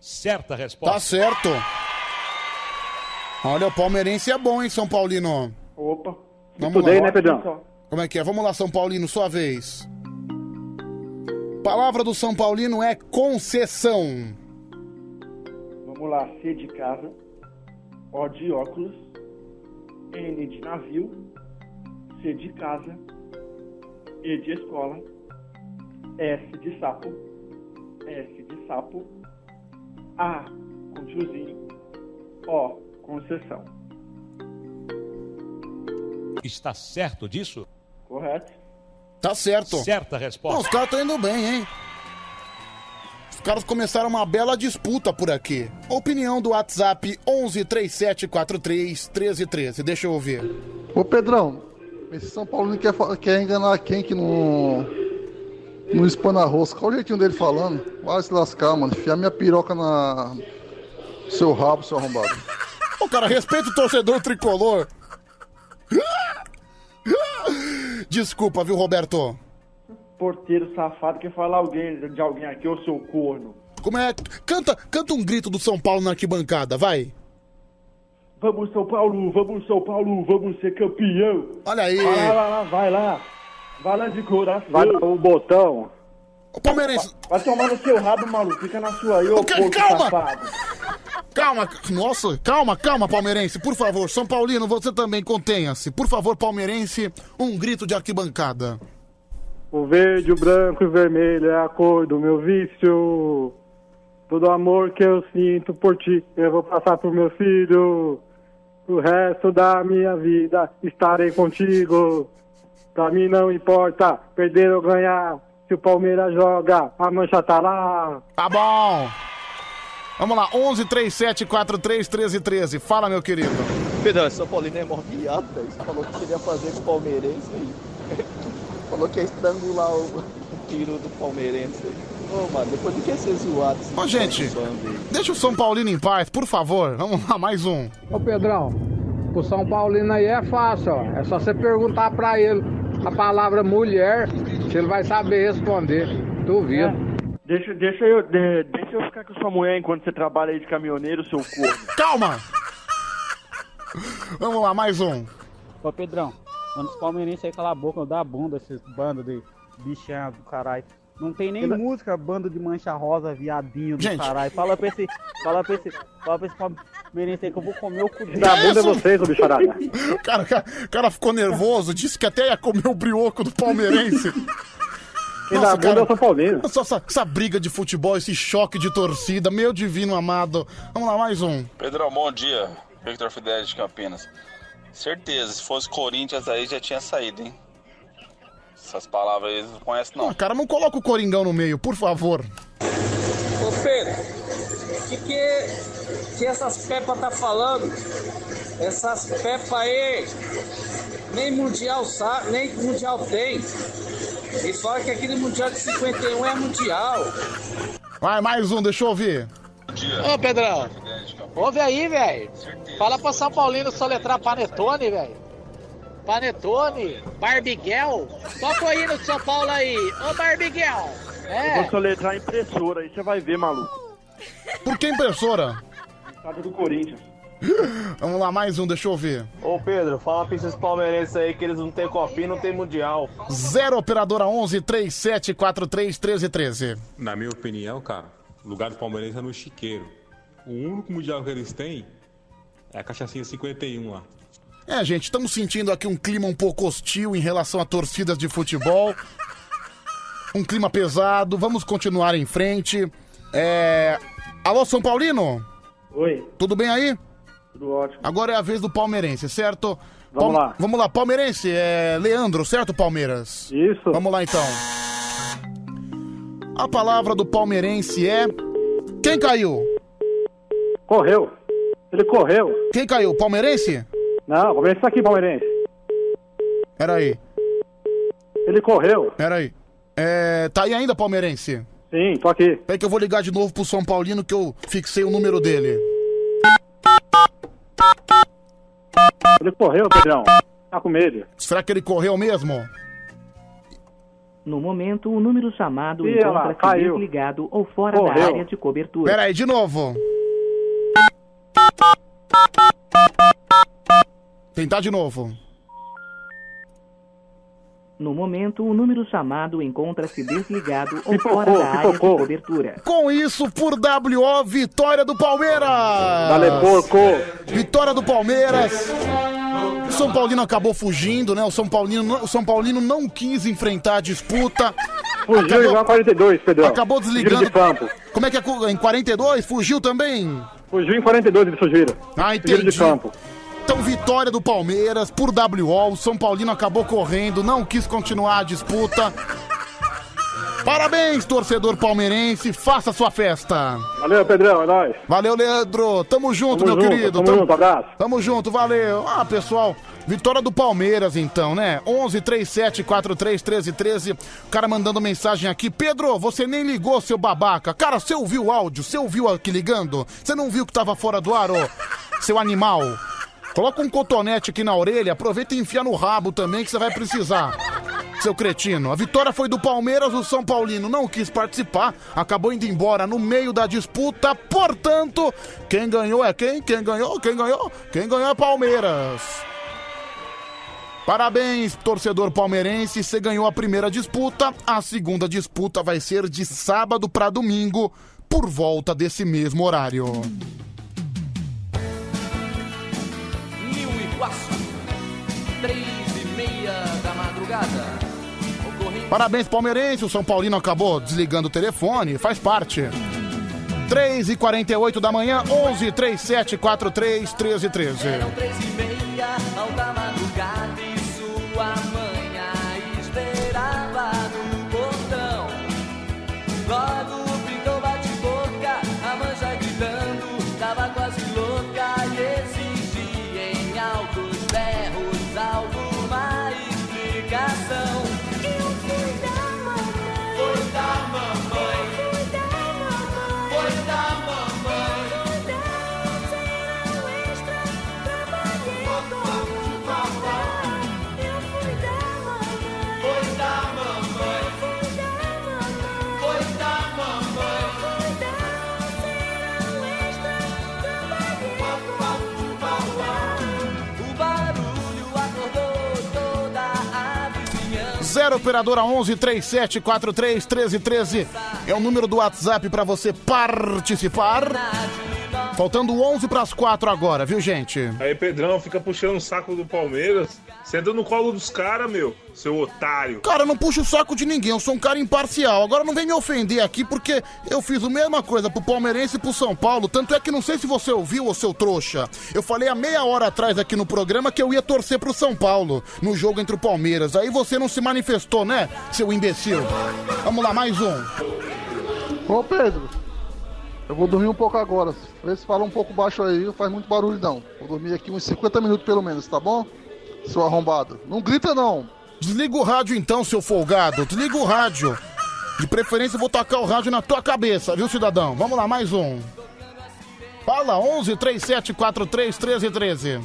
Certa resposta. Tá certo. Olha, o palmeirense é bom, hein, São Paulino? Opa. Vamos Estudei, lá. né, Pedrão? Como é que é? Vamos lá, São Paulino, sua vez. Palavra do São Paulino é concessão. Vamos lá, C de casa, O de óculos, N de navio, C de casa, E de escola, S de sapo, S de sapo, A com tiozinho, O concessão. Está certo disso? Correto? Tá certo. Certa resposta. os caras estão indo bem, hein? Os caras começaram uma bela disputa por aqui. Opinião do WhatsApp 11 3743 1313. Deixa eu ouvir. Ô Pedrão, esse São Paulo quer, fa- quer enganar quem que não. Não espana arroz. Qual o jeitinho dele falando? Vai se lascar, mano. Enfiar minha piroca na. Seu rabo, seu arrombado. Ô, cara, respeita o torcedor tricolor. Desculpa, viu, Roberto? Porteiro safado quer falar alguém, de alguém aqui, ô seu corno. Como é? Canta, canta um grito do São Paulo na arquibancada, vai. Vamos São Paulo, vamos São Paulo, vamos ser campeão. Olha aí. Vai lá, vai lá, vai lá. Vai lá de coração. Vai dar o botão. Ô, Palmeirense. Vai tomar no seu rabo, maluco. Fica na sua aí, ô Ok, porco calma. safado. Calma, nossa, calma, calma, palmeirense, por favor. São Paulino, você também contenha-se. Por favor, palmeirense, um grito de arquibancada. O verde, o branco e o vermelho é a cor do meu vício. Todo amor que eu sinto por ti, eu vou passar pro meu filho. O resto da minha vida estarei contigo. Pra mim não importa perder ou ganhar. Se o Palmeiras joga, a mancha tá lá. Tá bom. Vamos lá, 11 37 43 13 13. Fala, meu querido. Pedrão, São Paulino é mó viado, velho. Falou que queria fazer com o palmeirense aí. (laughs) falou que ia estrangular o, tiro do palmeirense aí. Ô, mano, depois do que ser zoado. esse Ô, gente, aí. deixa o São Paulino em paz, por favor. Vamos lá, mais um. Ô Pedrão, o São Paulino aí é fácil, ó. É só você perguntar pra ele a palavra mulher, que ele vai saber responder. Duvido. Deixa, deixa, eu, de- deixa eu ficar com sua mulher enquanto você trabalha aí de caminhoneiro, seu corno. (laughs) Calma! Vamos lá, mais um. Ô Pedrão, manda os palmeirenses aí calar a boca, dá a bunda esses bandos de bichão do caralho. Não tem nem Eu música, bando de mancha rosa, viadinho do Gente. caralho. Fala pra esse. Fala pra esse. Fala pra esse palmeirense aí que eu vou comer o cu dele. Da bunda é vocês, ô bicharada. O cara, cara- o cara ficou nervoso, disse que até ia comer o brioco do palmeirense. Quem dá a bunda é o São Paulino. Essa, essa, essa briga de futebol, esse choque de torcida, meu divino amado. Vamos lá, mais um. Pedrão, bom dia. Victor Fidelis de Campinas. Certeza, se fosse Corinthians aí já tinha saído, hein? Essas palavras aí eles não conhecem não. Cara, não coloca o Coringão no meio, por favor. Ô Pedro, o que, que, que essas pepas tá falando? Essas pepas aí, nem mundial sabe, nem mundial tem. E fala que aquele mundial de 51 é mundial. Vai, mais um, deixa eu ouvir. Ô Pedrão, ouve aí, velho. Fala pra São Paulino soletrar Panetone, velho. Panetone, Barbiguel. Toca aí no São Paulo aí. Ô Barbiguel. Eu É. vou soletrar a impressora, aí você vai ver, maluco. Por que impressora? Estado do Corinthians. (laughs) Vamos lá, mais um, deixa eu ouvir. Ô Pedro, fala pra esses palmeirenses aí que eles não tem copinha, não tem mundial. Zero operadora 11 37 43 13 13. Na minha opinião, cara, o lugar do Palmeirense é no chiqueiro. O único mundial que eles têm É a cachaçinha 51 lá. É, gente, estamos sentindo aqui um clima um pouco hostil em relação a torcidas de futebol. Um clima pesado. Vamos continuar em frente. É... Alô, São Paulino? Oi. Tudo bem aí? Tudo ótimo. Agora é a vez do palmeirense, certo? Vamos lá. Vamos lá, palmeirense, é Leandro, certo, Palmeiras? Isso. Vamos lá, então. A palavra do palmeirense é... Quem caiu? Correu. Ele correu. Quem caiu? Palmeirense? Não, o Palmeirense tá aqui, Palmeirense. Peraí. Ele correu. Peraí. É... Tá aí ainda, palmeirense? Sim, tô aqui. Peraí que eu vou ligar de novo pro São Paulino que eu fixei o número dele. Ele correu, Pedrão. Tá com medo. Será que ele correu mesmo? No momento, o número chamado encontra-se caiu. desligado ou fora da Correu. área de cobertura. Peraí, de novo. Tentar de novo. No momento, o número chamado encontra-se (laughs) desligado ou fora da área de cobertura. Com isso, por WO, vitória do Palmeiras! Dale, porco! Vitória do Palmeiras! O São Paulino acabou fugindo, né? O São Paulino, não- o São Paulino não quis enfrentar a disputa. Fugiu Acabou- igual a 42, Pedrão. Acabou desligando. de campo. Como é que é? Em 42? Fugiu também? Fugiu em 42 eles fugiram. Ah, entendi. de campo. Então, vitória do Palmeiras por WO. O São Paulino acabou correndo, não quis continuar a disputa. Parabéns, torcedor palmeirense. Faça sua festa. Valeu, Pedrão, é nóis. Valeu, Leandro. Tamo junto, Tamo meu junto, querido. tamo junto, abraço. Tamo junto, valeu. Ah, pessoal, vitória do Palmeiras, então, né? 11 37 43 13 13. O cara mandando mensagem aqui. Pedro, você nem ligou, seu babaca. Cara, você ouviu o áudio? Você ouviu aqui ligando? Você não viu que tava fora do ar, ô? Seu animal. Coloca um cotonete aqui na orelha, aproveita e enfia no rabo também que você vai precisar. Seu cretino. A vitória foi do Palmeiras, o São Paulino não quis participar, acabou indo embora no meio da disputa. Portanto, quem ganhou é quem? Quem ganhou? Quem ganhou? Quem ganhou é Palmeiras. Parabéns, torcedor palmeirense. Você ganhou a primeira disputa. A segunda disputa vai ser de sábado para domingo, por volta desse mesmo horário. Iguaçu, três e meia da madrugada. Ocorrendo Parabéns, palmeirense. O São Paulino acabou desligando o telefone, faz parte. 3 e 48 da manhã, 11 37 43 13 13. três e meia, alta vizinhança. 0 operadora 11 37 43 13 13 é o número do WhatsApp pra você participar. Faltando 11 pras 4 agora, viu, gente? Aí, Pedrão, fica puxando o saco do Palmeiras. Senta no colo dos caras, meu, seu otário. Cara, eu não puxo o saco de ninguém, eu sou um cara imparcial. Agora não vem me ofender aqui porque eu fiz a mesma coisa pro Palmeirense e pro São Paulo. Tanto é que não sei se você ouviu, ô seu trouxa. Eu falei há meia hora atrás aqui no programa que eu ia torcer pro São Paulo no jogo entre o Palmeiras. Aí você não se manifestou, né, seu imbecil? Vamos lá, mais um. Ô Pedro, eu vou dormir um pouco agora. Vê se fala um pouco baixo aí, não faz muito barulho não. Vou dormir aqui uns 50 minutos pelo menos, tá bom? Seu arrombado. Não grita não. Desliga o rádio então, seu folgado. Desliga o rádio. De preferência eu vou tacar o rádio na tua cabeça, viu, cidadão? Vamos lá, mais um. Fala, 11 37 43 13 13.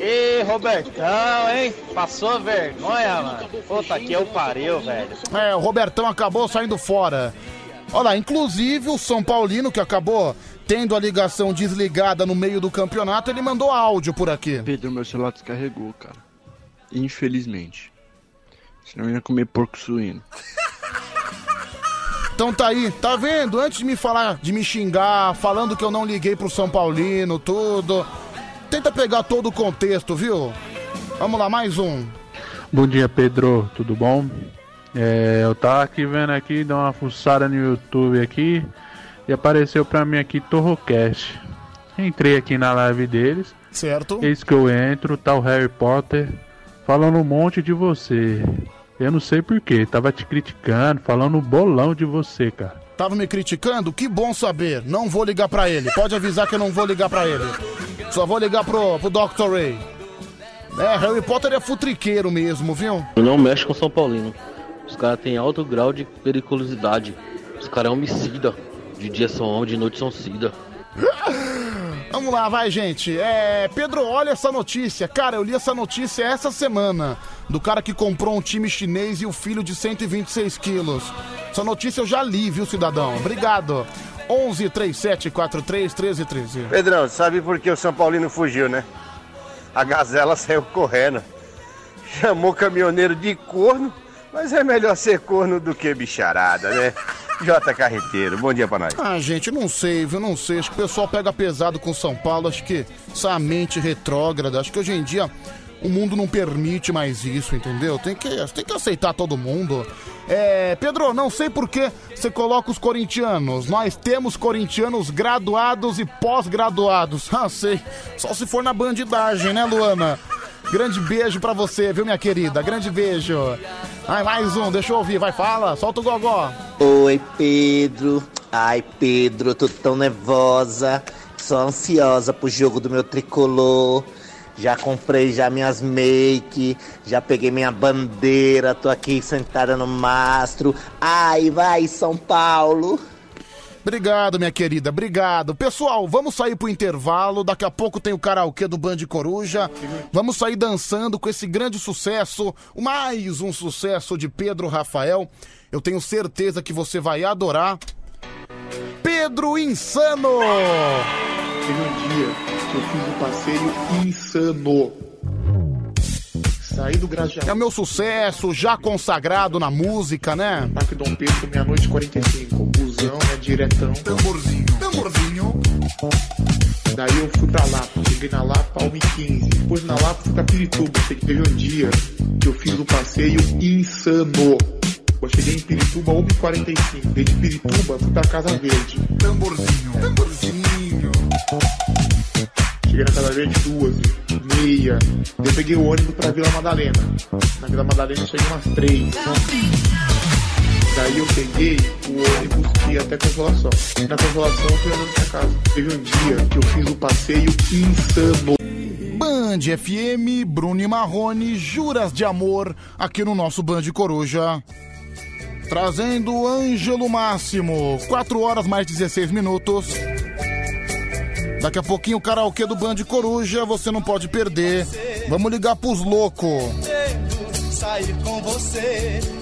Ê, Robertão, hein? Passou vergonha, mano. Puta que eu pariu, velho. É, o Robertão acabou saindo fora. Olha lá, inclusive o São Paulino, que acabou tendo a ligação desligada no meio do campeonato, ele mandou áudio por aqui. Pedro, meu celular descarregou, cara. Infelizmente. Senão eu ia comer porco suíno. (laughs) Então tá aí, tá vendo? Antes de me falar, de me xingar, falando que eu não liguei pro São Paulino, tudo. tenta pegar todo o contexto, viu? Vamos lá, mais um. Bom dia, Pedro. Tudo bom? É, eu tava aqui vendo aqui, dei uma fuçada no YouTube aqui e apareceu pra mim aqui Torrocast. Entrei aqui na live deles. Certo. Eis que eu entro, tá o Harry Potter falando um monte de você. Eu não sei porquê, tava te criticando, falando um bolão de você, cara. Tava me criticando? Que bom saber. Não vou ligar pra ele. Pode avisar que eu não vou ligar pra ele. Só vou ligar pro, pro Dr. Ray. É, Harry Potter é futriqueiro mesmo, viu? Não mexe com São Paulino. Os caras têm alto grau de periculosidade. Os caras é homicida. De dia são homem, de noite são cida. Vamos lá, vai, gente. É, Pedro, olha essa notícia. Cara, eu li essa notícia essa semana. Do cara que comprou um time chinês e o filho de 126 quilos. Essa notícia eu já li, viu, cidadão? Obrigado. 11 37 43 13 13. Pedrão, sabe por que o São Paulino fugiu, né? A gazela saiu correndo. Chamou o caminhoneiro de corno, mas é melhor ser corno do que bicharada, né? J Carreteiro, bom dia pra nós. Ah, gente, não sei, viu? Não sei. Acho que o pessoal pega pesado com São Paulo. Acho que essa mente retrógrada. Acho que hoje em dia o mundo não permite mais isso, entendeu? Tem que, tem que aceitar todo mundo. É, Pedro, não sei por que você coloca os corintianos. Nós temos corintianos graduados e pós-graduados. (laughs) Ah, sei. Só se for na bandidagem, né, Luana? Grande beijo pra você, viu, minha querida? Grande beijo. Ai, mais um, deixa eu ouvir. Vai, fala. Solta o gogó. Oi, Pedro. Ai, Pedro, tô tão nervosa. Sou ansiosa pro jogo do meu tricolor. Já comprei já minhas make, já peguei minha bandeira, tô aqui sentada no mastro. Ai, vai São Paulo. Obrigado, minha querida, obrigado. Pessoal, vamos sair pro intervalo. Daqui a pouco tem o karaokê do Band Coruja. Vamos sair dançando com esse grande sucesso, mais um sucesso de Pedro Rafael. Eu tenho certeza que você vai adorar. Pedro Insano! Teve um dia que eu fiz um passeio insano. Saí do Grajaú. É o meu sucesso, já consagrado na música, né? Parque Dom Pedro, meia-noite e 45. Busão, né? Diretão. Tamborzinho. Tamborzinho. Daí eu fui pra Lapa. Cheguei na Lapa, 1h15. Depois na Lapa fui pra Pirituba. Sei que teve um dia que eu fiz um passeio insano. Eu cheguei em Pirituba, 1h45. Daí de Pirituba, fui pra Casa Verde. Tamborzinho. Tamborzinho. Cheguei na Casa Verde duas, meia. Eu peguei o ônibus pra Vila Madalena. Na Vila Madalena eu cheguei umas três. Daí eu peguei o ônibus que ia até Consolação. Na Consolação eu fui andando pra casa. Teve um dia que eu fiz um passeio insano. Band FM, Bruno e Marrone, Juras de Amor, aqui no nosso Band Coruja. Trazendo Ângelo Máximo, 4 horas mais 16 minutos. Daqui a pouquinho o karaokê do Band Coruja, você não pode perder. Vamos ligar pros loucos. sair com você.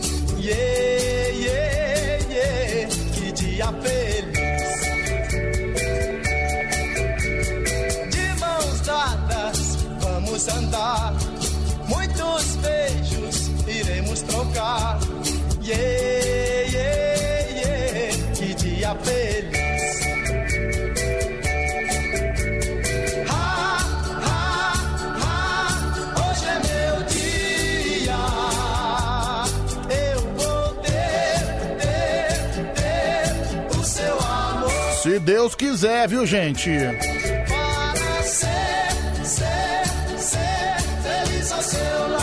Que dia feliz. De mãos dadas, vamos andar. Muitos beijos iremos trocar. Que dia feliz. Se Deus quiser, viu, gente? para ser, feliz ao seu lado.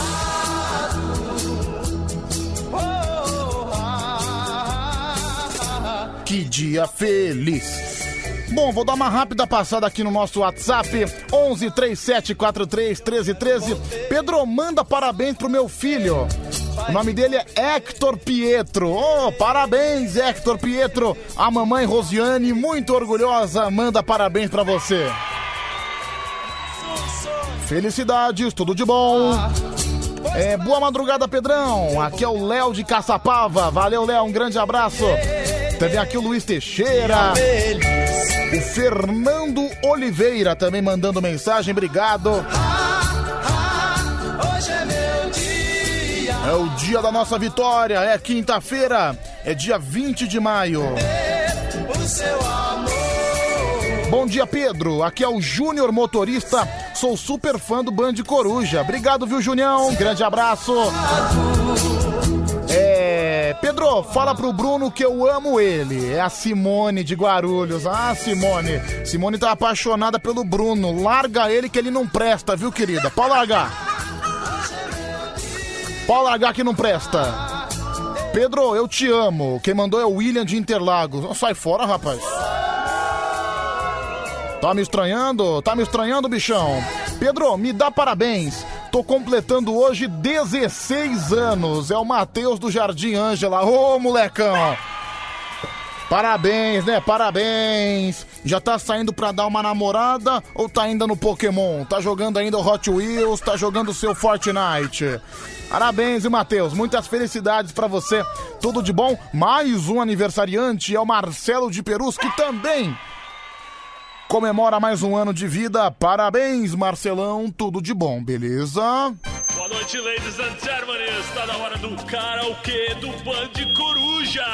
Que dia feliz. Bom, vou dar uma rápida passada aqui no nosso WhatsApp, 11 37 43 13 13. Pedro, manda parabéns pro meu filho. O nome dele é Hector Pietro. Oh, parabéns, Hector Pietro. A mamãe Rosiane, muito orgulhosa, manda parabéns pra você. Felicidades, tudo de bom. É, boa madrugada, Pedrão. Aqui é o Léo de Caçapava. Valeu, Léo, um grande abraço. Também aqui o Luiz Teixeira. O Fernando Oliveira também mandando mensagem, obrigado. É o dia da nossa vitória, é quinta-feira, é dia 20 de maio. Bom dia, Pedro. Aqui é o Júnior Motorista, Sou super fã do Band Coruja. Obrigado, viu, Junião? Grande abraço. Pedro, fala pro Bruno que eu amo ele. É a Simone de Guarulhos. Ah, Simone. Simone tá apaixonada pelo Bruno. Larga ele que ele não presta, viu, querida? Pode largar. Pode largar que não presta. Pedro, eu te amo. Quem mandou é o William de Interlagos. Sai fora, rapaz. Tá me estranhando? Tá me estranhando, bichão? Pedro, me dá parabéns. Tô completando hoje 16 anos. É o Matheus do Jardim Ângela. Ô, molecão! Parabéns, né? Parabéns! Já tá saindo pra dar uma namorada ou tá ainda no Pokémon? Tá jogando ainda o Hot Wheels? Tá jogando o seu Fortnite? Parabéns, Matheus? Muitas felicidades pra você. Tudo de bom? Mais um aniversariante é o Marcelo de Perus, que também comemora mais um ano de vida. Parabéns, Marcelão. Tudo de bom, beleza? Boa noite, ladies and gentlemen. Está na hora do karaokê do Band Coruja.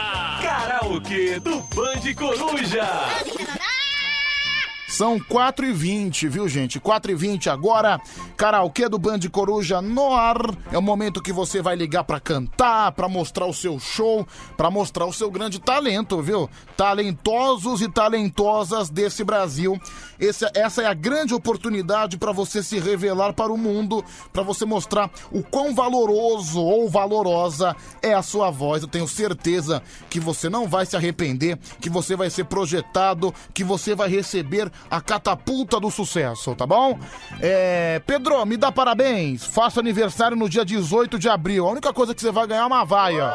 Karaokê do Band Coruja. São 4 e 20 viu, gente? 4 e 20 agora. Karaokê do Band Coruja no ar. É o momento que você vai ligar pra cantar, pra mostrar o seu show, pra mostrar o seu grande talento, viu? Talentosos e talentosas desse Brasil. Esse- essa é a grande oportunidade pra você se revelar para o mundo, pra você mostrar o quão valoroso ou valorosa é a sua voz. Eu tenho certeza que você não vai se arrepender, que você vai ser projetado, que você vai receber a catapulta do sucesso, tá bom? É, Pedro, me dá parabéns. Faço aniversário no dia 18 de abril. A única coisa que você vai ganhar é uma vaia.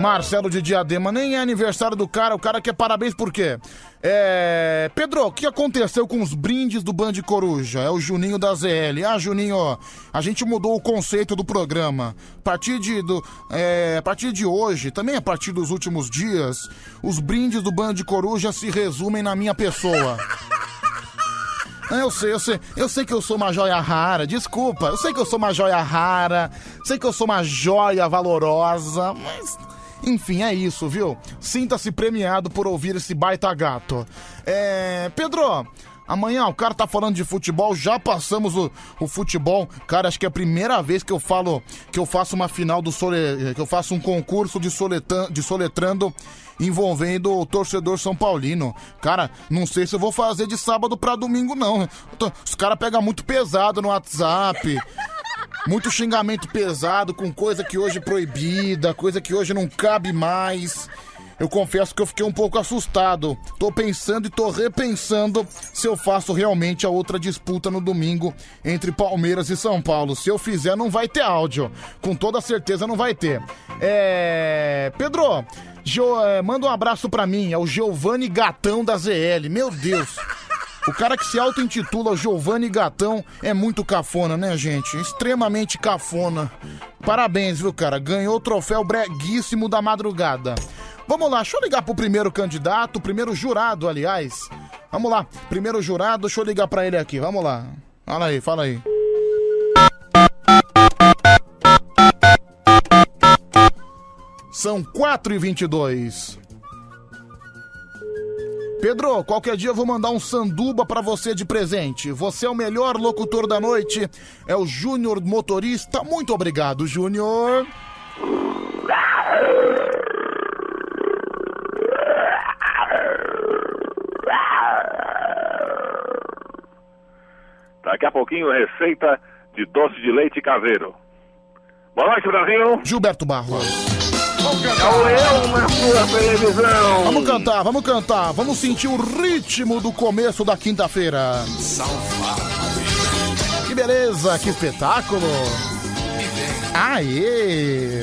Marcelo de Diadema, nem é aniversário do cara, o cara quer parabéns por quê? É. Pedro, o que aconteceu com os brindes do Band Coruja? É o Juninho da ZL. Ah, Juninho, a gente mudou o conceito do programa. A partir de, do, é, a partir de hoje, também a partir dos últimos dias, os brindes do Band Coruja se resumem na minha pessoa. (laughs) Eu sei, eu sei, eu sei que eu sou uma joia rara, desculpa, eu sei que eu sou uma joia rara, sei que eu sou uma joia valorosa, mas enfim, é isso, viu? Sinta-se premiado por ouvir esse baita gato. É. Pedro! Amanhã o cara tá falando de futebol, já passamos o, o futebol. Cara, acho que é a primeira vez que eu falo que eu faço uma final do sole, que eu faço um concurso de, soletan, de soletrando envolvendo o torcedor São Paulino. Cara, não sei se eu vou fazer de sábado pra domingo, não. Os caras pegam muito pesado no WhatsApp. Muito xingamento pesado com coisa que hoje é proibida, coisa que hoje não cabe mais. Eu confesso que eu fiquei um pouco assustado. Tô pensando e tô repensando se eu faço realmente a outra disputa no domingo entre Palmeiras e São Paulo. Se eu fizer, não vai ter áudio. Com toda certeza não vai ter. É. Pedro, Jo- é, manda um abraço pra mim. É o Giovanni Gatão da ZL. Meu Deus. O cara que se auto-intitula Giovanni Gatão é muito cafona, né, gente? Extremamente cafona. Parabéns, viu, cara? Ganhou o troféu breguíssimo da madrugada. Vamos lá, deixa eu ligar pro primeiro candidato, primeiro jurado, aliás. Vamos lá, primeiro jurado, deixa eu ligar pra ele aqui, vamos lá. Fala aí, fala aí. São 4 e 22 Pedro, qualquer dia eu vou mandar um sanduba pra você de presente. Você é o melhor locutor da noite. É o Júnior Motorista. Muito obrigado, Júnior. Daqui a pouquinho, receita de doce de leite caseiro. Boa noite, Brasil. Gilberto Barros. É o leão na sua televisão. Vamos cantar, vamos cantar. Vamos sentir o ritmo do começo da quinta-feira. Que beleza, que espetáculo. Aê!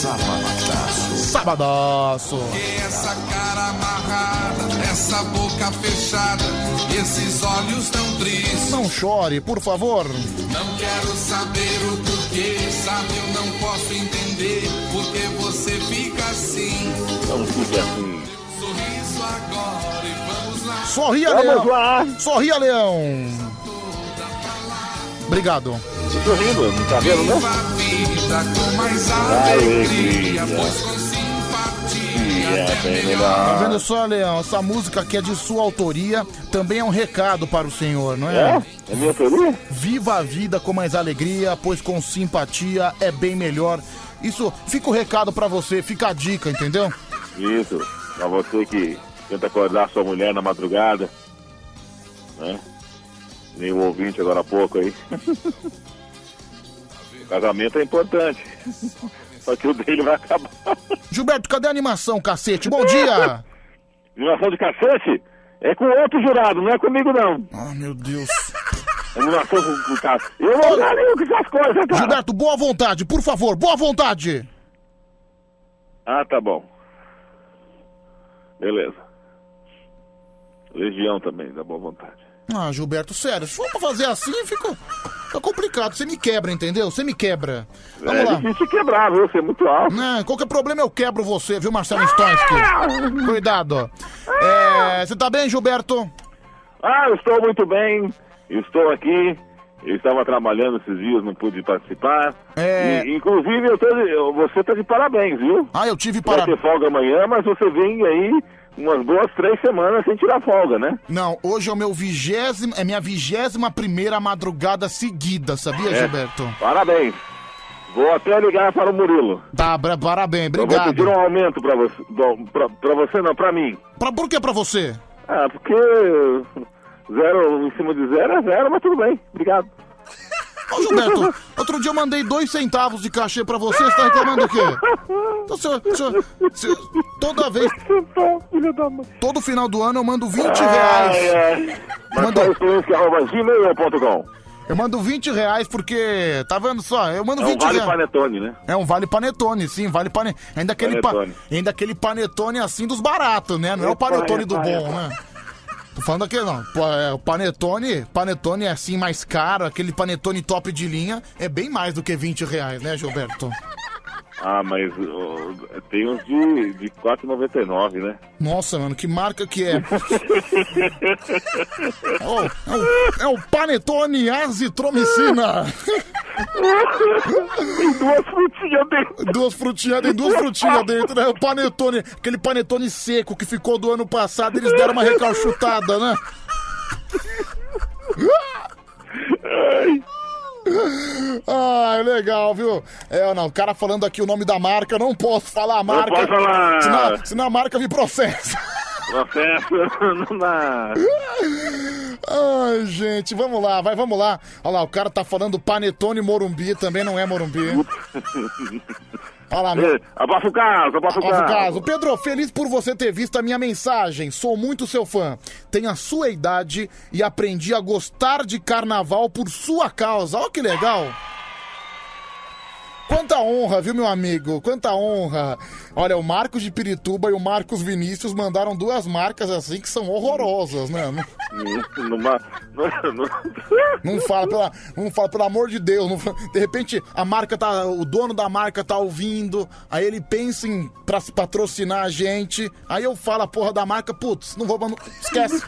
Sabadaço. Sabadaço. Essa cara amarrada, essa boca fechada, esses olhos tão tristes. Não chore, por favor. Não quero saber o porquê, sabe? Eu não posso entender porque você fica assim. Não fique assim. Sorriso agora e vamos lá. Sorria, Vamos Leão. lá. Sorria, Leão. Obrigado. Tô rindo, não tá vendo, não? Viva a vida com mais Alegria. pois com simpatia Tá vendo só, Leão? Essa música aqui é de sua autoria, também é um recado para o senhor, não é? É? É minha autoria? Viva a vida com mais alegria, pois com simpatia é bem melhor. Isso, fica o recado pra você, fica a dica, entendeu? Isso. Pra você que tenta acordar sua mulher na madrugada. Né? Nem o ouvinte agora há pouco aí. o (laughs) casamento é importante. Só que o dele vai acabar. Gilberto, cadê a animação, cacete? Bom dia! (laughs) Animação de cacete? É com outro jurado, não é comigo não. Ah, meu Deus. Animação com, cacete. Eu não com essas coisas, cara. Gilberto, boa vontade, por favor, boa vontade! Ah, tá bom. Beleza. Legião também, dá boa vontade. Ah, Gilberto, sério, se for pra fazer assim, fica, complicado. Você me quebra, entendeu? Você me quebra. Vamos é lá. difícil quebrar, viu? Você é muito alto. Não, qualquer problema eu quebro você, viu, Marcelo Stonski? Cuidado. É, você tá bem, Gilberto? Ah, eu estou muito bem. Estou aqui. Eu estava trabalhando esses dias, não pude participar. É. E, inclusive, eu tô eu- você tá de parabéns, viu? Ah, eu tive Vai parabéns. ter folga amanhã, mas você vem aí umas boas três semanas sem tirar folga, né? Não, hoje é o meu vigésimo, é minha vigésima primeira madrugada seguida, sabia, É. Gilberto? Parabéns. Vou até ligar para o Murilo. Tá, parabéns, Eu vou pedir obrigado. um aumento pra você. pra você não, pra mim. Pra, por que pra você? Ah, porque zero em cima de zero é zero, mas tudo bem. Obrigado. Ô, Gilberto, outro dia eu mandei dois centavos de cachê pra você, você tá reclamando o quê? Então, senhor, senhor, senhor, toda vez, todo final do ano eu mando 20 reais. Ai, arroba gmail.com. Eu mando 20 reais porque, tá vendo só? Eu mando É um 20 vale reais. panetone, né? É um vale panetone, sim, vale panetone. Ainda aquele, pa- Panetone. ainda aquele panetone assim dos baratos, né? Não é o panetone do bom, né? Tô falando aqui, não. É, o panetone, panetone é assim mais caro, aquele panetone top de linha é bem mais do que 20 reais, né, Gilberto? Ah, mas ó, tem uns de, de 4,99, né? Nossa, mano, que marca que é? (laughs) Oh, é, o, é o panetone azitromicina. Tem duas frutinhas dentro. Duas frutinhas, tem duas frutinhas dentro, né? O panetone, aquele panetone seco que ficou do ano passado, eles deram uma recalchutada, né? Ai, legal, viu? É, não, o cara falando aqui o nome da marca, eu não posso falar a marca. pode falar. Senão, senão a marca me processa. Processo (laughs) não dá. Ai, gente, vamos lá, vai, vamos lá. Olha lá, o cara tá falando panetone Morumbi, também não é Morumbi. (laughs) Lá, meu... Abafa o caso, abafa o Abafa o caso. caso. Pedro, feliz por você ter visto a minha mensagem. Sou muito seu fã. Tenho a sua idade e aprendi a gostar de carnaval por sua causa. Olha que legal. Quanta honra, viu, meu amigo? Quanta honra. Olha, o Marcos de Pirituba e o Marcos Vinícius mandaram duas marcas assim que são horrorosas, né? Não, Numa, não fala, pela, não fala, pelo amor de Deus. fala- de repente, a marca tá. O dono da marca tá ouvindo. Aí ele pensa em pra patrocinar a gente. Aí eu falo a porra da marca, putz, não vou. não- esquece.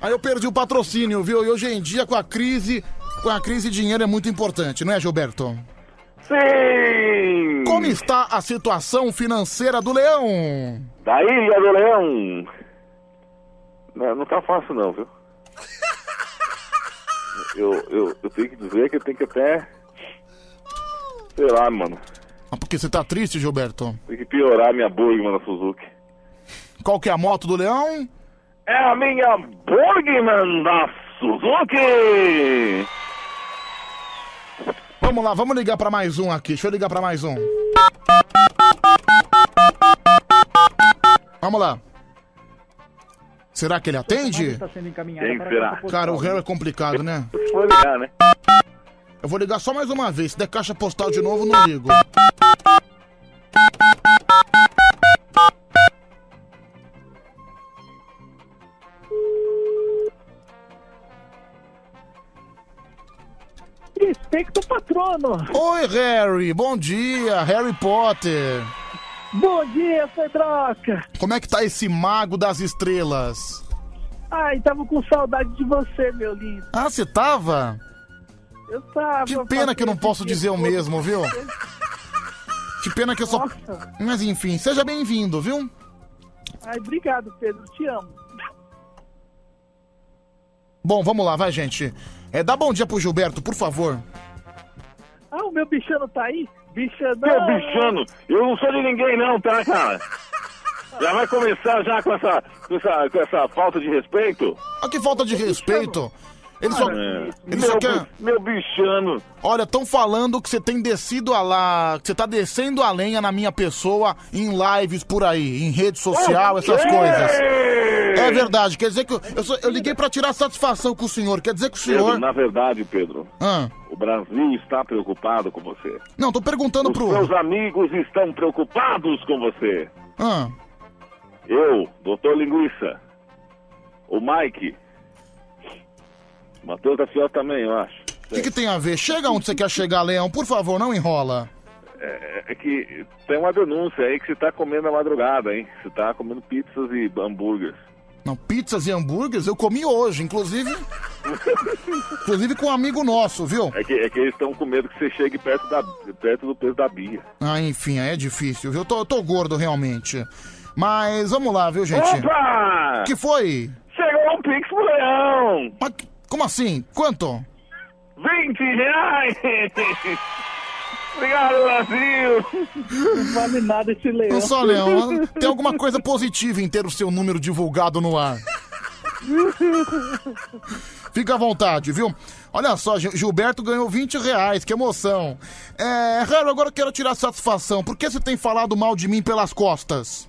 Aí eu perdi o patrocínio, viu? E hoje em dia, com a crise. Com a crise, dinheiro é muito importante, não é, Gilberto? Sim! Como está a situação financeira do Leão? Da Ilha do Leão. Não, não tá fácil não, viu? (laughs) Eu, eu, eu tenho que dizer que eu tenho que até. Sei lá, mano. Ah, Porque você tá triste, Gilberto? Tem que piorar minha Burgman na Suzuki. Qual que é a moto do Leão? É a minha Burgman da Suzuki! Vamos lá, vamos ligar pra mais um aqui. Deixa eu ligar pra mais um. Vamos lá. Será que ele atende? Encaminhada Quem será? Cara, o réu é complicado, né? Vou ligar, né? Eu vou ligar só mais uma vez. Se der caixa postal de novo, não ligo. Respecto patrono. Oi, Harry. Bom dia, Harry Potter. Bom dia, Pedroca. Como é que tá esse mago das estrelas? Ai, tava com saudade de você, meu lindo. Ah, você tava? Eu tava. Que pena que eu não posso dizer o mesmo, viu? Que pena que eu só. Nossa. Mas enfim, seja bem-vindo, viu? Ai, obrigado, Pedro. Te amo. Bom, vamos lá, vai, gente. É, dá bom dia pro Gilberto, por favor. Ah, o meu bichano tá aí? Bichano. Meu bichano, eu não sou de ninguém não, tá, cara? Já vai começar já com essa, com essa, com essa falta de respeito? Ah, que falta de respeito. Ele só, É. ele meu, só quer... meu bichano. Olha, estão falando que você tem descido a lá, que você tá descendo a lenha na minha pessoa em lives por aí, em rede social, essas coisas. É verdade, quer dizer que eu, eu, só- eu liguei pra tirar satisfação com o senhor, quer dizer que o Pedro, senhor... na verdade, Pedro, Ah, o Brasil está preocupado com você. não, tô perguntando Os pro... seus amigos estão preocupados com você. Ah, Eu, Doutor Linguiça, o Mike, Matheus da Fiel também, eu acho. o que, que tem a ver? Chega onde você quer chegar, Leão, por favor, não enrola. É, é que tem uma denúncia aí que você tá comendo na madrugada, hein? Você tá comendo pizzas e hambúrgueres. Não, pizzas e hambúrgueres eu comi hoje, inclusive... (laughs) inclusive com um amigo nosso, viu? É que, é que eles estão com medo que você chegue perto, da, perto do peso da Bia. Ah, enfim, aí é difícil, viu? Eu tô, eu tô gordo, realmente. Mas vamos lá, viu, gente? Opa! que foi? Chegou um Pix pro Leão! Mas como assim? Quanto? 20 reais! (laughs) Obrigado, Brasil! Não vale nada esse leão. Não só, Leão. Tem alguma coisa positiva em ter o seu número divulgado no ar. Fica à vontade, viu? Olha só, Gil- Gilberto ganhou 20 reais, que emoção. É, Harry, agora eu quero tirar satisfação. Por que você tem falado mal de mim pelas costas?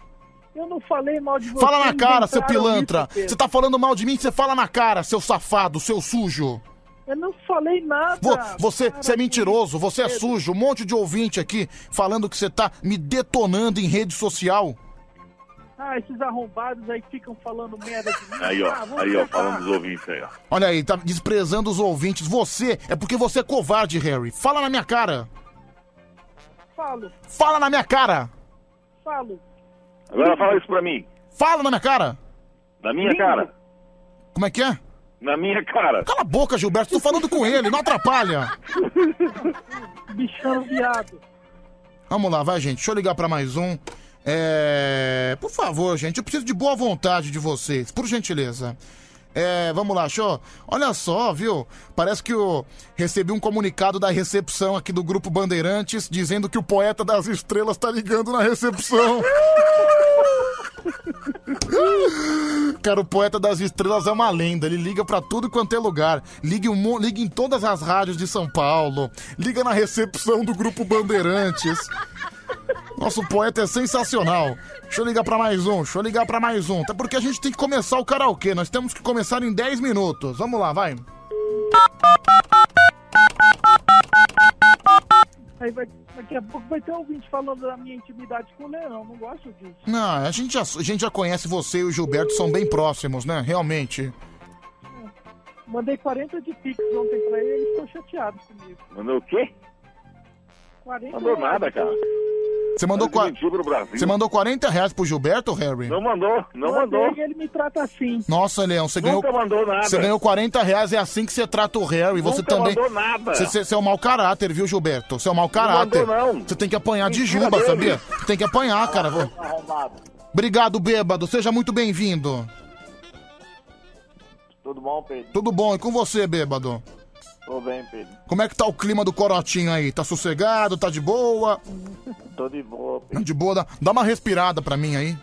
Eu não falei mal de você. Fala na cara, seu pilantra. isso. Você tá falando mal de mim, você fala na cara, seu safado, seu sujo. Eu não falei nada. Vo- Você, Para você é mentiroso, você é Pedro. sujo. Um monte de ouvinte aqui falando que você tá me detonando em rede social. Ah, esses arrombados aí que ficam falando merda de mim. Aí, ó, Ah, aí, ó, falando dos ouvintes aí, ó. Olha aí, tá desprezando os ouvintes. Você é porque você é covarde, Harry. Fala na minha cara. Falo, Fala na minha cara. falo. Agora fala isso pra mim. Fala na minha cara. Na minha cara. Como é que é? Na minha cara. Cala a boca, Gilberto. Tô falando com ele, não atrapalha. (laughs) Bichão viado. Vamos lá, vai, gente. Deixa eu ligar pra mais um. É. Por favor, gente, eu preciso de boa vontade de vocês, por gentileza. É, vamos lá, show. Olha só, viu? Parece que eu recebi um comunicado da recepção aqui do Grupo Bandeirantes dizendo que o poeta das estrelas tá ligando na recepção. (laughs) Cara, o poeta das estrelas é uma lenda. Ele liga pra tudo quanto é lugar. Liga, mo- liga em todas as rádios de São Paulo. Liga na recepção do Grupo Bandeirantes. Nosso poeta é sensacional. Deixa eu ligar pra mais um, deixa eu ligar pra mais um. Até porque a gente tem que começar o karaokê. Nós temos que começar em 10 minutos. Vamos lá, vai. Aí vai, daqui a pouco vai ter ouvinte falando da minha intimidade com o leão. Não gosto disso. Não, a gente, já, a gente já conhece você e o Gilberto, são bem próximos, né? Realmente. Mandei 40 de pix ontem pra ele ele ficou chateado comigo. Mandou o quê? 40 Mandou nada, cara. Você mandou, Mas qua- você mandou 40 reais pro Gilberto, Harry? Não mandou, não Mandei mandou. e ele me trata assim. Nossa, Leão, você ganhou. Nunca mandou nada. Você ganhou 40 reais, é assim que você trata o Harry. Você Nunca também. mandou nada. Você, você- você é um mau caráter, viu, Gilberto? Você é um mau caráter. mandou, não. Você tem que apanhar de Mentira juba, dele. sabia? Você tem que apanhar, cara. Vou- Obrigado, bêbado. Seja muito bem-vindo. Tudo bom, Pedro? Tudo bom? E com você, bêbado? Tô bem, Pedro. Como é que tá o clima do corotinho aí? Tá sossegado? Tá de boa? Tô de boa, Pedro. De boa, dá, dá uma respirada pra mim aí.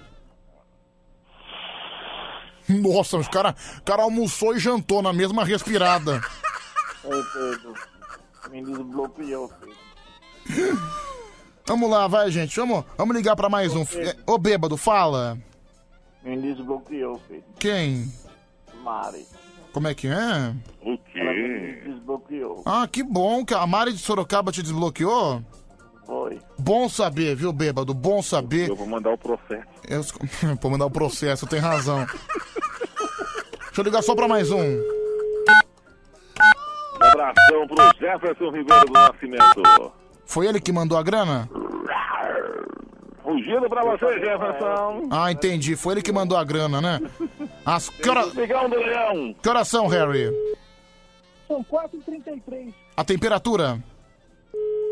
Nossa, os cara, cara almoçou e jantou na mesma respirada. Ei, Pedro. Me desbloqueou, Pedro. Vamos lá, vai, gente. Vamos, vamos ligar pra mais um. É, Ô, bêbado, fala. Me desbloqueou, Pedro. Quem? Mari. Como é que é? O Ela me desbloqueou. Ah, que bom que a Mari de Sorocaba te desbloqueou. Foi. Bom saber, viu, bêbado? Bom saber. Eu vou mandar o processo. Eu... (laughs) Vou mandar o processo, tem razão. Deixa eu ligar só pra mais um. Um abração pro Jefferson Ribeiro do Nascimento. Foi ele que mandou a grana? Fugindo pra você, Jefferson. Ah, entendi. Foi ele que mandou a grana, né? As... Que, hora... Do Leão. que horas são, Harry? São 4h33. A temperatura?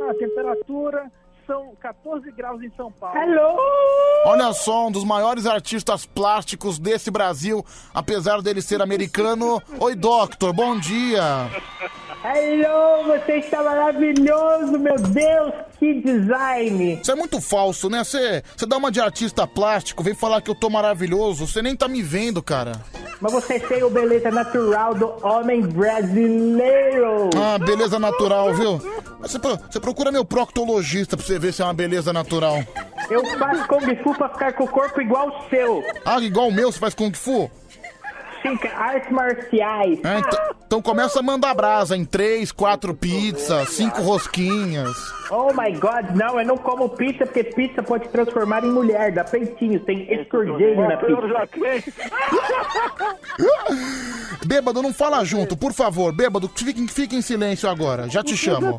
A temperatura são 14 graus em São Paulo. Olha só, um dos maiores artistas plásticos desse Brasil, apesar dele ser americano. Oi, Doctor, bom dia. Hello, você está maravilhoso, meu Deus, que design! Isso é muito falso, né? Você você dá uma de artista plástico, vem falar que eu tô maravilhoso, você nem tá me vendo, cara. Mas você tem o beleza natural do homem brasileiro! Ah, beleza natural, viu? Mas Você, você procura meu proctologista pra você ver se é uma beleza natural. Eu faço Kung Fu pra ficar com o corpo igual o seu! Ah, igual o meu, você faz Kung Fu? Artes marciais! É, então, então começa a mandar brasa em três, quatro pizzas, cinco rosquinhas. Oh my god, não, eu não como pizza porque pizza pode transformar em mulher, dá peitinho, tem escorgênio na pizza. Bêbado, não fala junto, por favor. Bêbado, fique, fique em silêncio agora. Já te chamo.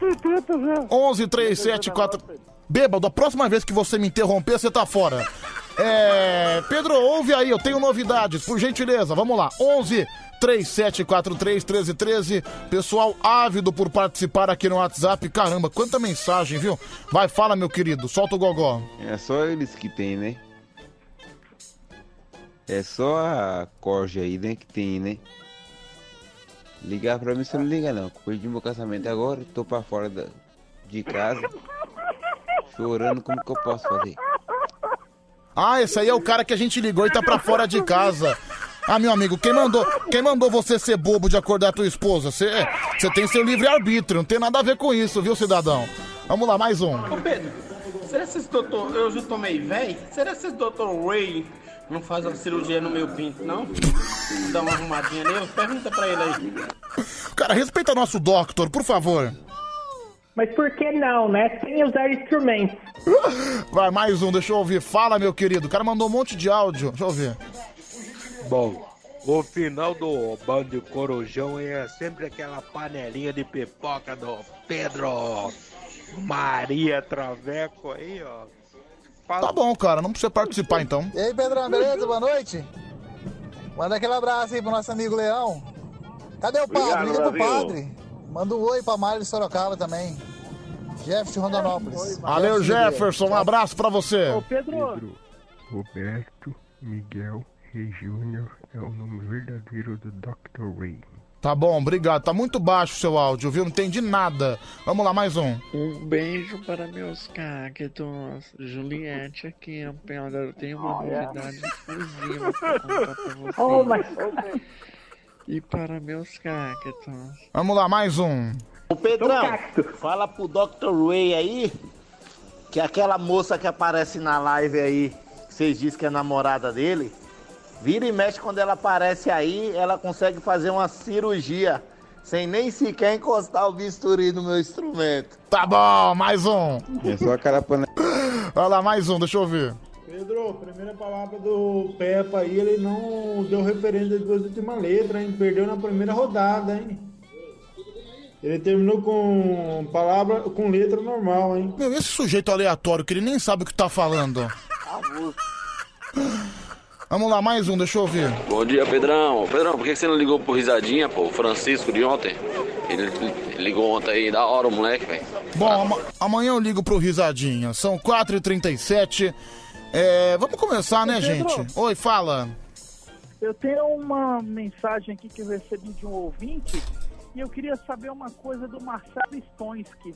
11 3 7 4. Bêbado, a próxima vez que você me interromper, você tá fora. É. Pedro, ouve aí, eu tenho novidades, por gentileza. Vamos lá. 11 3743 1313. Pessoal ávido por participar aqui no WhatsApp. Caramba, quanta mensagem, viu? Vai, fala, meu querido. Solta o gogó. É só eles que tem, né? É só a corja aí, né, que tem, né? Ligar pra mim você não liga não. Perdi meu casamento agora, tô pra fora da- de casa. Chorando, como que eu posso fazer? Ah, esse aí é o cara que a gente ligou e tá pra fora de casa. Ah, meu amigo, quem mandou, quem mandou você ser bobo de acordar tua esposa? Você, você tem seu livre-arbítrio, não tem nada a ver com isso, viu, cidadão? Vamos lá, mais um. Ô Pedro, será que esse doutor, eu já tomei velho? Será que esse doutor Ray não faz uma cirurgia no meu pinto, não? Dá uma arrumadinha nele? Pergunta pra ele aí. Cara, respeita nosso doctor, por favor. Mas por que não, né? Sem usar instrumentos. (laughs) Vai, mais um, deixa eu ouvir. Fala, meu querido. O cara mandou um monte de áudio. Deixa eu ouvir. Bom, o final do Bando Corujão é sempre aquela panelinha de pipoca do Pedro Maria Traveco aí, ó. Tá bom, cara, não precisa participar então. E aí, Pedrão, beleza? Boa noite. Manda aquele abraço aí pro nosso amigo Leão. Cadê o padre? Obrigado, Liga pro padre. Manda um oi pra Mário de Sorocaba também. Jeff de Rondonópolis. Valeu, Jefferson. Um abraço pra você. Pedro. Roberto Miguel Rei Júnior é o nome verdadeiro do Dr. Ray. Tá bom, obrigado. Tá muito baixo o seu áudio, viu? Não entendi nada. Vamos lá, mais um. Um beijo para meus cactos. Juliette aqui, eu tenho uma novidade exclusiva para contar pra (laughs) vocês. Oh, mas... E para meus cactos. Vamos lá, mais um. Ô Pedrão, fala pro Dr. Ray aí que aquela moça que aparece na live aí, que vocês dizem que é namorada dele, vira e mexe quando ela aparece aí, ela consegue fazer uma cirurgia sem nem sequer encostar o bisturi no meu instrumento. Tá bom, mais um. É só aquela panela. Olha lá, mais um, deixa eu ouvir. Pedro, primeira palavra do Peppa aí, ele não deu referência das duas últimas letras, hein? Perdeu na primeira rodada, hein? Ele terminou com palavra, com letra normal, hein? Meu, esse sujeito aleatório que ele nem sabe o que tá falando. Vamos lá, mais um, deixa eu ouvir. Bom dia, Pedrão. Pedrão, por que você não ligou pro Risadinha, pô? O Francisco de ontem. Ele ele ligou ontem aí, da hora o moleque, velho. Bom, ama- amanhã eu ligo pro Risadinha. São 4h37. É, vamos começar, né, Pedro. gente? Oi, fala. Eu tenho uma mensagem aqui que eu recebi de um ouvinte e eu queria saber uma coisa do Marcelo Stonski.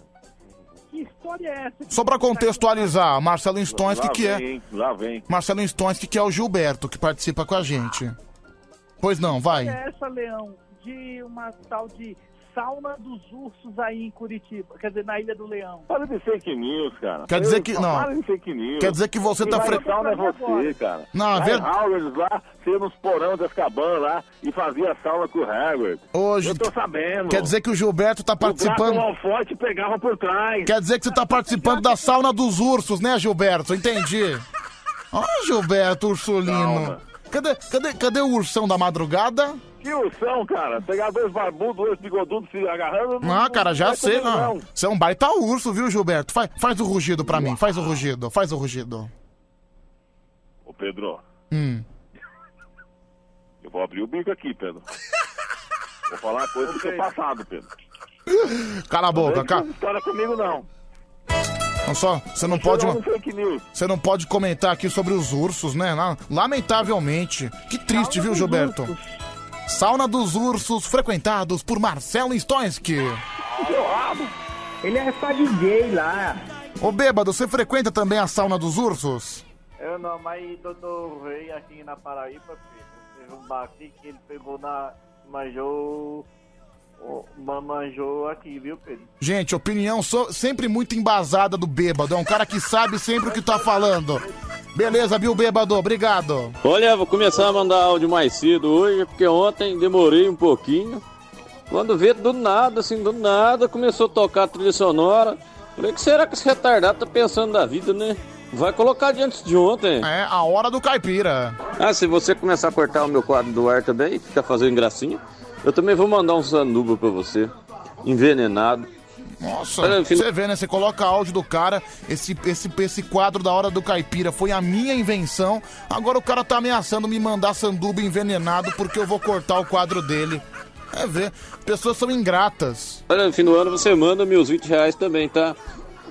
Que história é essa? que Só pra tá contextualizar, Marcelo Stonski, que é. vem, Lá vem. Marcelo Stonski, que é o Gilberto, que participa com a gente. Pois não, vai. é essa, Leão, de uma tal de sauna dos ursos aí em Curitiba, quer dizer, na Ilha do Leão. Para de fake news, cara. Quer dizer que- não. Para de fake news. Quer dizer que você Quem tá vai fre- no sauna é você, cara. Não, é ver- em Howard, lá, você nos porão das cabanas lá e fazia sauna com o Howard. Hoje. Eu tô sabendo. Quer dizer que o Gilberto tá participando. O forte pegava por trás. Quer dizer que você tá participando da sauna dos ursos, né, Gilberto? Entendi. Ó, Gilberto Ursulino. Calma. Cadê, cadê, cadê o ursão da madrugada? Que ursão, cara. Pegar dois barbudos, dois bigodudos se agarrando. Ah, cara, já não é sei, não. Você é um baita urso, viu, Gilberto? Faz, faz o rugido pra mim, faz o rugido, faz o rugido. Ô, Pedro, Hum. eu vou abrir o bico aqui, Pedro. (laughs) Vou falar coisa do seu passado, Pedro. Cala a boca, Não cara. essa história comigo, não. Não só, você não pode. News. Você não pode comentar aqui sobre os ursos, né? La- Lamentavelmente. Que triste, viu, Gilberto? Sauna dos ursos, frequentados por Marcelo Stonski. Ele é só DJ lá. Ô, bêbado, você frequenta também a sauna dos ursos? Eu não, mas doutor Rei aqui na Paraíba, filho, teve um bar aqui que ele pegou na. manjou. o- ma- manjou aqui, viu, Pedro? Gente, opinião so- sempre muito embasada do bêbado. É um cara que sabe sempre o que tá falando. Beleza, viu, bêbado? Obrigado. Olha, vou começar a mandar áudio mais cedo hoje, porque ontem demorei um pouquinho. Quando vê do nada, assim, do nada, começou a tocar a trilha sonora. Falei, o que será que esse retardado tá pensando da vida, né? Vai colocar de antes de ontem. É, a hora do caipira. Ah, se você começar a cortar o meu quadro do ar também, ficar fazendo gracinha, eu também vou mandar um sanduba pra você. Envenenado. Nossa, Olha, você vê, né? Você coloca áudio do cara, esse, esse, esse quadro da hora do caipira foi a minha invenção. Agora o cara tá ameaçando me mandar sanduba envenenado porque eu vou cortar o quadro dele. É ver, pessoas são ingratas. Olha, no fim do ano você manda meus 20 reais também, tá?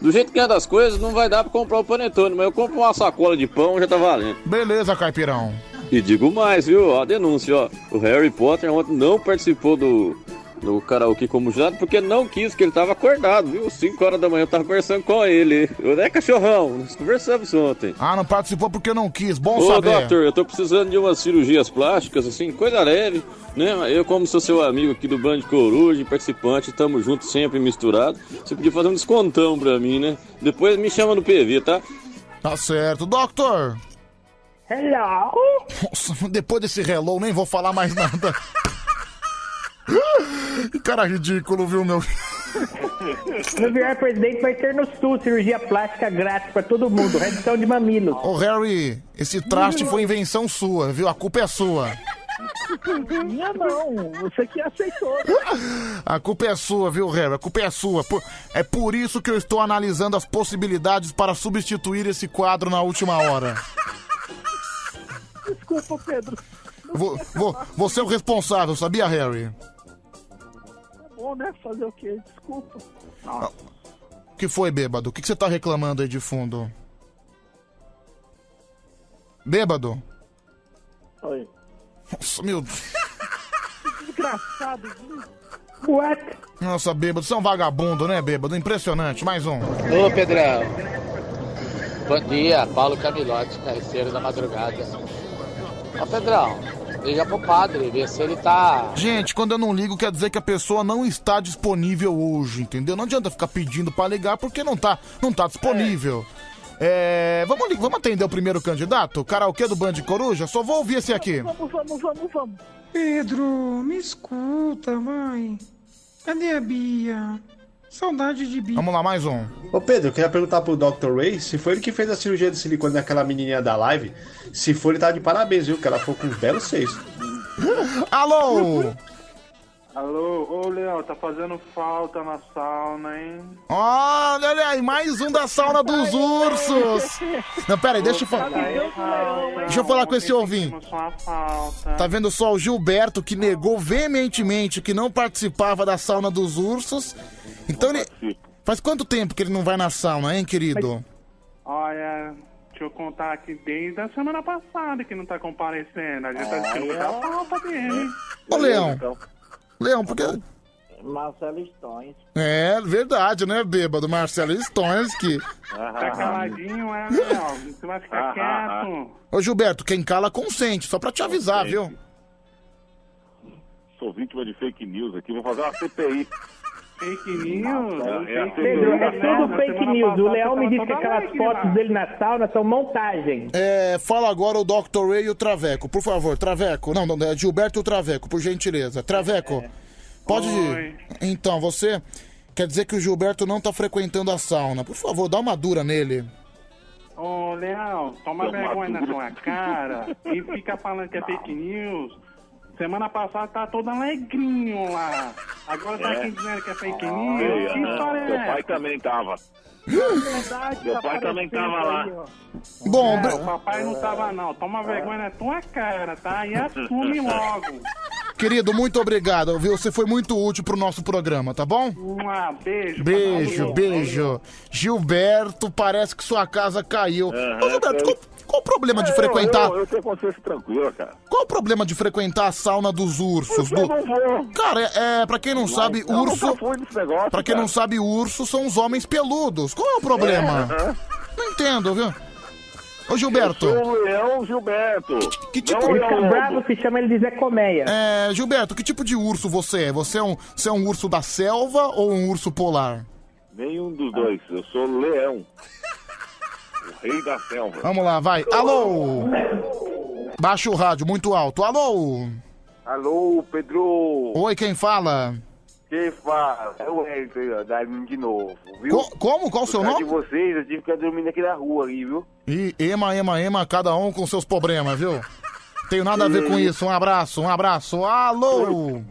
Do jeito que é das coisas, não vai dar pra comprar o panetone, mas eu compro uma sacola de pão, já tá valendo. Beleza, caipirão. E digo mais, viu? A denúncia, ó. O Harry Potter ontem não participou do, do karaokê como jurado porque não quis, que ele tava acordado, viu? 5 horas da manhã eu tava conversando com ele. Ô, né, cachorrão? Nós conversamos ontem. Ah, não participou porque não quis. Bom Ô, saber. doutor, eu tô precisando de umas cirurgias plásticas, assim, coisa leve, né? Eu, como sou seu amigo aqui do Band Coruja, participante, tamo junto sempre misturado. Você podia fazer um descontão pra mim, né? Depois me chama no PV, tá? Tá certo. Doctor! Hello! Nossa, depois desse hello, nem vou falar mais nada. Que cara ridículo, viu, meu? No virar presidente vai ter no sul cirurgia plástica grátis pra todo mundo, redução de mamilos. Ô, Harry, esse traste foi invenção sua, viu? A culpa é sua. Minha não, você que aceitou. A culpa é sua, viu, Harry? A culpa é sua. Por- É por isso que eu estou analisando as possibilidades para substituir esse quadro na última hora. Desculpa, Pedro. Vou, vou, você é o responsável, sabia, Harry? Tá bom, né? Fazer o quê? Desculpa. O que foi, bêbado? O que que você tá reclamando aí de fundo? Bêbado? Oi. Nossa, meu. Desgraçado? What? Nossa, bêbado, você é um vagabundo, né, bêbado? Impressionante. Mais um. Ô Pedrão, bom dia, Paulo Camilote, careceiro da madrugada. Ô Pedrão, liga pro padre, vê se ele tá. Gente, quando eu não ligo, quer dizer que a pessoa não está disponível hoje, entendeu? Não adianta ficar pedindo pra ligar porque não tá, não tá disponível. É, vamos, li- vamos atender o primeiro candidato? O karaokê do Band Coruja? Só vou ouvir esse aqui. Vamos, vamos, vamos, vamos. Pedro, me escuta, mãe. Cadê a Bia? Saudade de Bia. Vamos lá, mais um. Ô Pedro, eu queria perguntar pro Dr. Ray se foi ele que fez a cirurgia de silicone naquela menininha da live. Se for, ele tá de parabéns, viu? Que ela foi com um belo seis. (laughs) Alô! Alô, ô Leão, tá fazendo falta na sauna, hein? Olha, olha aí, mais um da sauna dos ursos. Não, pera aí, deixa eu falar. Deixa eu falar com esse ouvinte. Tá vendo só o Gilberto que negou veementemente que não participava da sauna dos ursos. Então ele. Faz quanto tempo que ele não vai na sauna, hein, querido? Olha, deixa eu contar aqui desde a semana passada que não tá comparecendo. A gente tá sentindo muita falta dele. Ô, Leão. Leão, porque. Marcelo Stones. É verdade, né, bêbado? Marcelo Stonski. Tá caladinho, é, Leão? Você vai ficar quieto. Ô, Gilberto, quem cala consente, só pra te avisar, viu? Sou vítima de fake news aqui, vou fazer uma CPI. Fake news? É, é Pedro, é tudo fake news. O Leão me disse que aquelas fotos dele na sauna são montagem. É, fala agora o Dr. Ray e o Traveco, por favor, Traveco. Não, não, é Gilberto e o Traveco, por gentileza. Traveco, pode ir. Então, você quer dizer que o Gilberto não tá frequentando a sauna. Por favor, dá uma dura nele. Ô, Leão, toma Toma vergonha na tua cara e fica falando que é fake news. Semana passada tá todo alegrinho lá. Agora tá É. aqui dizendo que é fake Ei, news. Que ah, história é Seu essa? pai também tava. Verdade, Meu pai também tava lá. aí. Bom, É, o papai não tava não. Toma vergonha na tua cara, tá? E assume logo. (laughs) Querido, muito obrigado, viu? Você foi muito útil pro nosso programa, tá bom? Um beijo. Beijo, beijo. Gilberto, parece que sua casa caiu. Ô, Gilberto, qual o problema de É, frequentar... Eu, eu tenho consciência tranquila, cara. Qual o problema de frequentar a sauna dos ursos? Do... Cara, é, é, pra quem não sabe, eu nunca urso. fui nesse negócio, Pra quem cara. não sabe, urso são os homens peludos. Qual é o problema? É, aham. Não entendo, viu? Ô, Gilberto. Eu sou o Leão Gilberto. Que tipo Não, Ele Leão fica Lobo. bravo se chama ele de Zé Colmeia. É, Gilberto, que tipo de urso você é? Você é um, você é um urso da selva ou um urso polar? Nenhum dos dois. Eu sou Leão. O rei da selva. Vamos lá, vai. Alô! Baixa o rádio, muito alto. Alô! Alô, Pedro. Oi, quem fala? Quem fala? É o Hélio da de novo, viu? Co- como? Qual o seu nome? de vocês, eu tive que ficar dormindo aqui na rua ali, viu? E ema, ema, ema, cada um com seus problemas, viu? Tenho nada a ver com isso. Um abraço, um abraço. Alô!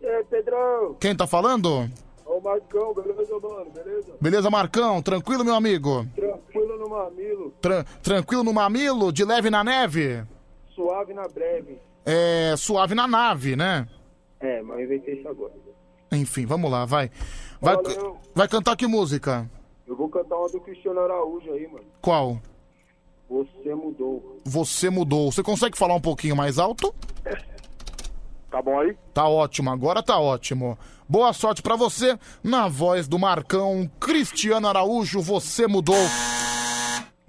E aí, Pedro? Quem tá falando? Ô, Marcão, beleza, mano? Beleza? Beleza, Marcão? Tranquilo, meu amigo? Tranquilo no mamilo, Tran- tranquilo no mamilo, de leve na neve? suave na breve. É. suave na nave, né? É, mas eu inventei isso agora. Enfim, vamos lá, vai. Vai, Valeu. vai cantar que música? Eu vou cantar uma do Cristiano Araújo aí, mano. Qual? Você mudou. Você mudou. Você consegue falar um pouquinho mais alto? (laughs) Tá bom aí? Tá ótimo, agora tá ótimo. Boa sorte pra você. Na voz do Marcão Cristiano Araújo, você mudou.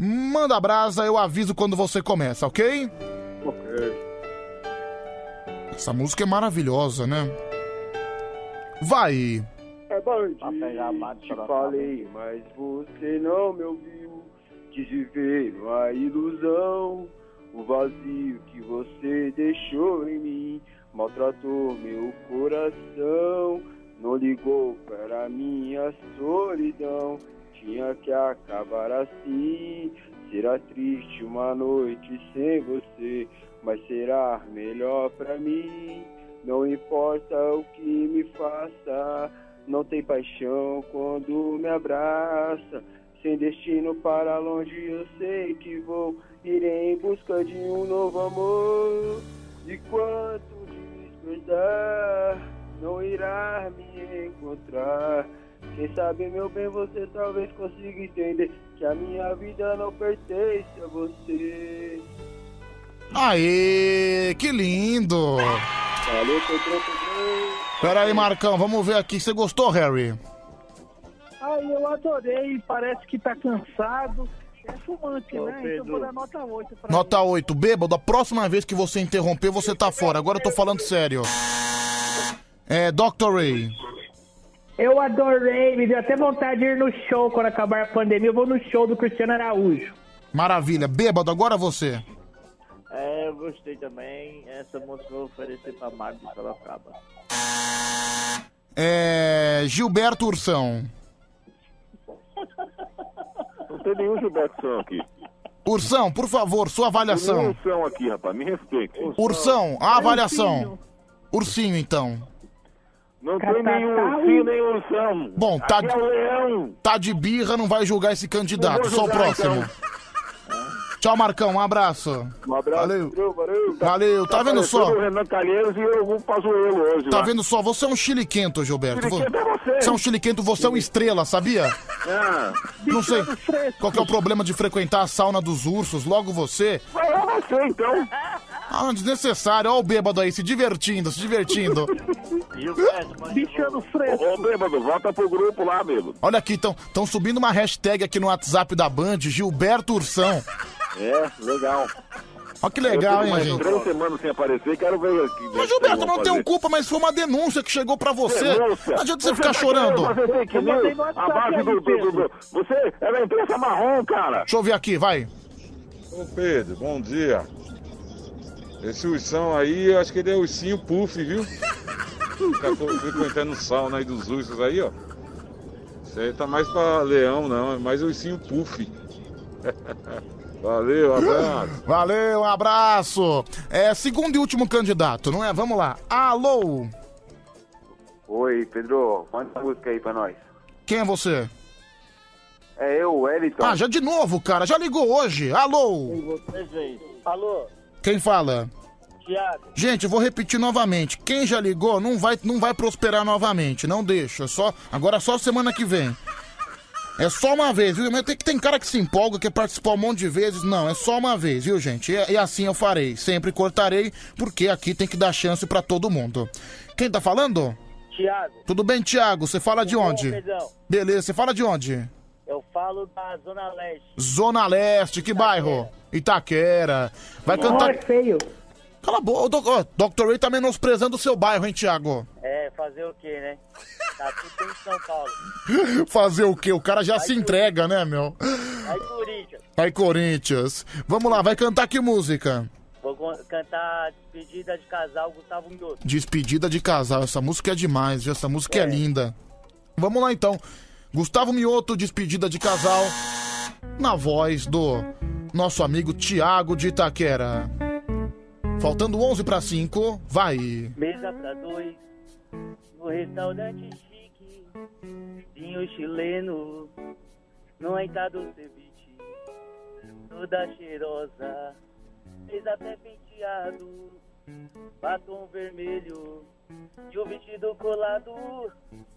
Manda brasa, eu aviso quando você começa, ok? Ok. Essa música é maravilhosa, né? Vai. É bandido, te falei, mas você não me ouviu. Quis viver uma ilusão, o vazio que você deixou em mim maltratou meu coração. Não ligou para minha solidão, tinha que acabar assim. Será triste uma noite sem você, mas será melhor pra mim. Não importa o que me faça, não tem paixão quando me abraça. Sem destino para longe eu sei que vou. Irei em busca de um novo amor. De quanto despertar, não irá me encontrar. Quem sabe, meu bem, você talvez consiga entender que a minha vida não pertence a você. Aê, que lindo! Valeu, Pedro, Pedro. Pera aí, Marcão, vamos ver aqui. Você gostou, Harry? Ai, eu adorei, parece que tá cansado. É fumante, Ô, né? Então eu Pedro. vou dar nota 8 pra Nota 8. Bêbado, a próxima vez que você interromper, você tá fora. Agora eu tô falando sério. É, Dr. Ray. Eu adorei, me deu até vontade de ir no show quando acabar a pandemia. Eu vou no show do Cristiano Araújo. Maravilha. Bêbado, agora você. É, eu gostei também. Essa música eu vou oferecer pra Marcos Sorocaba. É, Gilberto Ursão. Não tem nenhum Gilberto aqui. Ursão, por favor, sua avaliação. Nenhum Ursão aqui, rapaz. Me respeite. Ursão, a avaliação. Ursinho, então. Não tem nenhum ursinho, nem ursão. Bom, tá, Aqui é o leão. tá de birra, não vai julgar esse candidato. Não vou Só o julgar, próximo. então. Tchau, Marcão. Um abraço. Um abraço. Valeu. Valeu. Valeu, tá vendo só? o Renan Calheiros e eu vou Pazuello hoje. Tá lá. vendo só? Você é um chiliquento, Gilberto. Chiliquento é você. Você é um chiliquento, você é um estrela, sabia? Ah, Não sei qual que é o problema de frequentar a sauna dos ursos, logo você. vai lá você, então. Ah, desnecessário. Olha o bêbado aí, se divertindo, se divertindo. (laughs) Bichano fresco. Ô, bêbado, volta pro grupo lá, bêbado. Olha aqui, estão subindo uma hashtag aqui no WhatsApp da Band, Gilberto Ursão. É, legal. Olha que legal, hein, mais gente? três semanas sem aparecer, quero ver aqui. Mas, Gilberto, não tenho culpa, mas foi uma denúncia que chegou pra você. Denúncia? Não adianta você Você ficar tá chorando. fazer fake news A base do, do, do, Você é da imprensa marrom, cara. Deixa eu ver aqui, vai. Ô Pedro, bom dia. Esse ursão aí, eu acho que ele é ursinho puff, viu? Co- frequentando sauna aí dos ursos aí, ó. Isso aí tá mais pra leão, não, é mais ursinho puff. (laughs) Valeu, abraço. Valeu, um abraço. É, segundo e último candidato, não é? Vamos lá. Alô? Oi, Pedro, manda uma música aí pra nós. Quem é você? É eu, Wellington. Ah, já de novo, cara. Já ligou hoje. Alô? Você, gente. Alô? Quem fala? Gente, eu vou repetir novamente. Quem já ligou não vai, não vai prosperar novamente. Não deixa. Só, agora só semana que vem. É só uma vez, viu? Mas tem, tem cara que se empolga, quer participar um monte de vezes. Não, é só uma vez, viu, gente? E, e assim eu farei. Sempre cortarei, porque aqui tem que dar chance pra todo mundo. Quem tá falando? Tiago, Tudo bem, Thiago? Você fala de Bom, onde? Pedrão. Beleza, você fala de onde? eu falo da Zona Leste. Zona Leste, que bairro? Itaquera. Vai cantar. é feio. Cala a boca. Ó, Dr. Ray tá menosprezando o seu bairro, hein, Thiago? É, fazer o quê, né? Tá tudo em São Paulo. (laughs) Fazer o quê? O cara já se entrega, né, meu? Aí, Corinthians, Aí, Corinthians. Vamos lá, vai cantar que música? vou cantar Despedida de Casal Gustavo Mioto. Despedida de casal. Essa música é demais, viu? Essa música é, linda. Vamos lá, então. Gustavo Mioto, Despedida de Casal, na voz do nosso amigo Tiago de Itaquera. Faltando 11 para 5, vai. Mesa pra dois, no restaurante chique, vinho chileno, no entrada do ceviche, toda cheirosa, fez até penteado, batom vermelho e o vestido colado.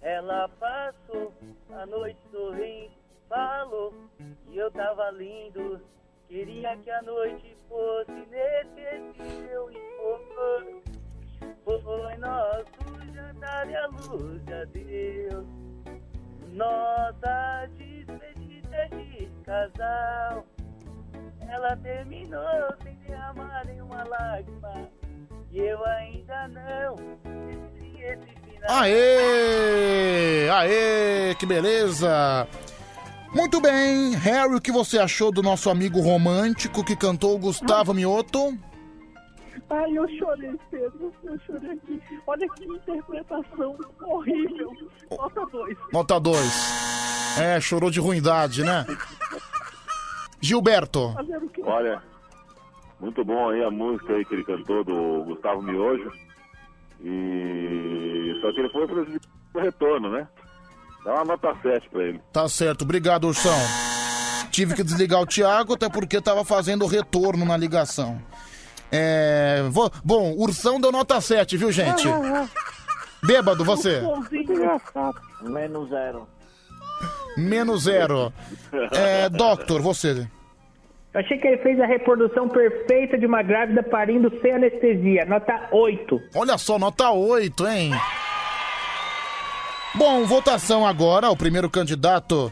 Ela passou a noite sorrindo, falou que eu tava lindo. Queria que a noite fosse nesse meu encontro. Foi nosso jantar e a luz de adeus. Nossa despedida de casal. Ela terminou sem derramar nenhuma lágrima. E eu ainda não esse final. Aê! Aê! Que beleza! Muito bem, Harry, o que você achou do nosso amigo romântico que cantou Gustavo Mioto? Ai, eu chorei, Pedro. Eu chorei aqui. Olha que interpretação horrível. Nota 2. Nota 2. É, chorou de ruindade, né? Gilberto. Olha, muito bom aí a música aí que ele cantou do Gustavo Miojo. E só que ele foi prejudicado no retorno, né? Dá uma nota 7 pra ele. Tá certo, obrigado, Ursão. Tive que desligar o Thiago, até porque tava fazendo retorno na ligação. É. vou- Bom, Ursão deu nota 7, viu, gente? Bêbado, você? Menos zero. Menos zero. É, Doctor, você. Eu achei que ele fez a reprodução perfeita de uma grávida parindo sem anestesia. Nota 8. Olha só, nota 8, hein? Bom, votação agora. O primeiro candidato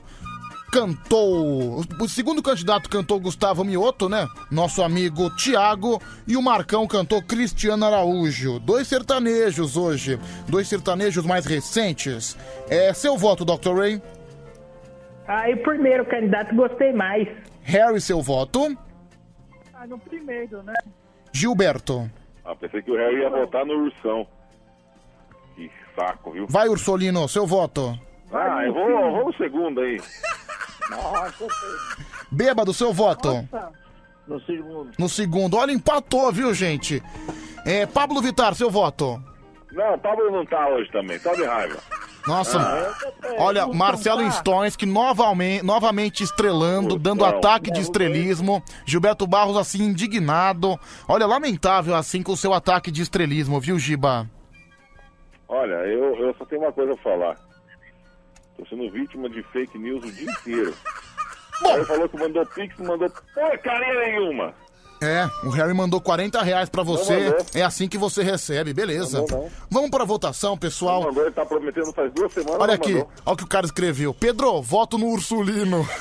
cantou. O segundo candidato cantou Gustavo Mioto, né? Nosso amigo Tiago. E o Marcão cantou Cristiano Araújo. Dois sertanejos hoje. Dois sertanejos mais recentes. É seu voto, Dr. Ray? Ah, e o primeiro candidato gostei mais. Harry, seu voto. Ah, no primeiro, né? Gilberto. Ah, pensei que o Harry ia votar no Ursão. Saco, viu? Vai, Ursolino, seu voto. Ah, eu vou, eu vou no segundo aí. (laughs) Nossa, Bêbado, seu voto. no segundo. No segundo. Olha, empatou, viu, gente? É, Pablo Vittar, seu voto. Não, o Pablo não tá hoje também, tá de raiva. Nossa, Ah, olha, Marcelo Stones, que novamente, novamente estrelando, dando ataque de estrelismo. Gilberto Barros, assim, indignado. Olha, lamentável, assim, com o seu ataque de estrelismo, viu, Giba? Olha, eu, eu só tenho uma coisa a falar. Tô sendo vítima de fake news o dia inteiro. Bom. Ele falou que mandou pix, não mandou porcaria nenhuma. É, o Harry mandou 40 reais pra você. É assim que você recebe, beleza. Não não. Vamos pra votação, pessoal. Mandou, ele tá prometendo faz duas semanas. Olha não aqui, mandou. olha o que o cara escreveu. Pedro, voto no Ursulino. (laughs)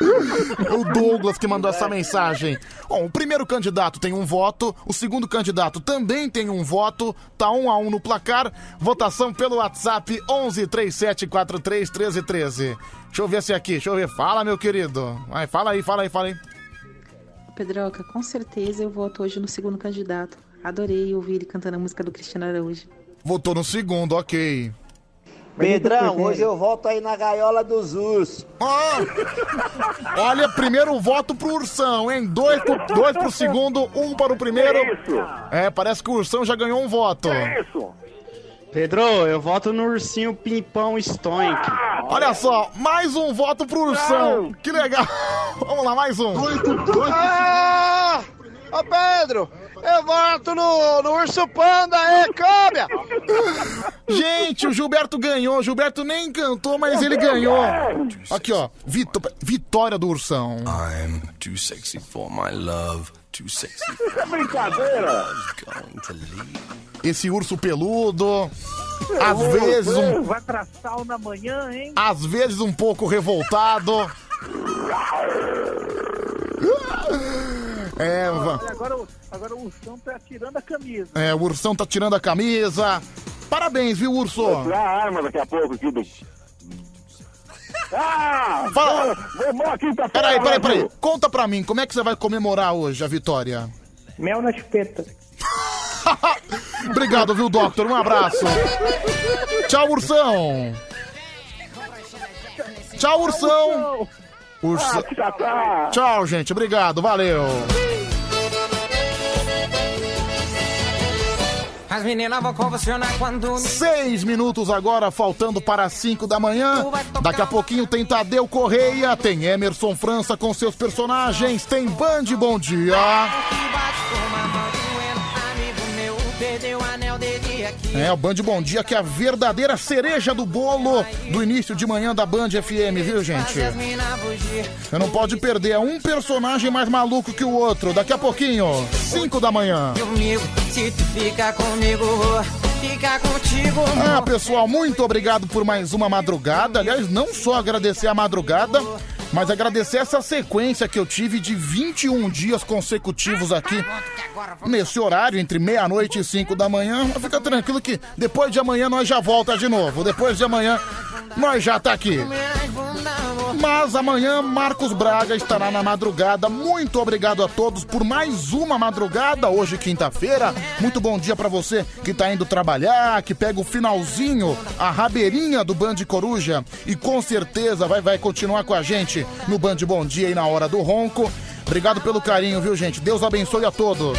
o Douglas que mandou essa mensagem. Bom, o primeiro candidato tem um voto, o segundo candidato também tem um voto, tá um a um no placar. Votação pelo WhatsApp 11 3743 1313. Deixa eu ver se é aqui, deixa eu ver. Fala, meu querido. Vai, fala aí, fala aí, fala aí. Pedroca, com certeza eu voto hoje no segundo candidato. Adorei ouvir ele cantando a música do Cristiano Araújo. Votou no segundo, ok. Pedrão, hoje eu volto aí na gaiola dos ursos. Olha, primeiro voto pro Ursão, hein? Dois pro, dois pro segundo, um para o primeiro. É, parece que o Ursão já ganhou um voto. Pedro, eu voto no ursinho Pimpão Stoink. Olha só, mais um voto pro Ursão. Que legal. (laughs) Vamos lá, mais um. Ah! Ô Pedro, Eu voto no, no Urso Panda, é, câmbia! (laughs) Gente, o Gilberto ganhou. O Gilberto nem cantou, mas ele ganhou. Aqui, ó. Vitó- vitória do Ursão. I'm too sexy for my love. Too sexy. Isso é brincadeira! Esse urso peludo. Às vezes um, Vai pra sauna amanhã, hein? às vezes um pouco revoltado. É, Olha, Agora, o- agora o Ursão tá tirando a camisa. é, o ursão tá tirando a camisa. Parabéns, viu, urso? Vou tirar a arma daqui a pouco aqui do. Ah! Fala. Vamos aqui pra Peraí, peraí, peraí. Conta pra mim, como é que você vai comemorar hoje a vitória? Mel na chupeta. (laughs) Obrigado, viu, Doctor? Um abraço. Tchau, ursão. Tchau, ursão. Ursa... Tchau, gente. Obrigado. Valeu. As meninas vão convulsionar quando. Seis minutos agora, faltando para cinco da manhã. Daqui a pouquinho tem Tadeu Correia, tem Emerson França com seus personagens, tem Band Bom Dia. É, o Band Bom Dia, que é a verdadeira cereja do bolo do início de manhã da Band FM, viu, gente? Você não pode perder, é um personagem mais maluco que o outro. Daqui a pouquinho, cinco da manhã. Se tu comigo, contigo. Ah, pessoal, muito obrigado por mais uma madrugada. Aliás, não só agradecer a madrugada, mas agradecer essa sequência que eu tive de 21 dias consecutivos aqui, nesse horário, entre meia-noite e 5 da manhã. Fica tranquilo que depois de amanhã nós já volta de novo. Depois de amanhã nós já tá aqui. Mas amanhã Marcos Braga estará na madrugada. Muito obrigado a todos por mais uma madrugada, hoje quinta-feira. Muito bom dia pra você que tá indo trabalhar, que pega o finalzinho, a rabeirinha do Band Coruja e com certeza vai vai continuar com a gente no Band Bom Dia e na hora do ronco. Obrigado pelo carinho, viu, gente? Deus abençoe a todos.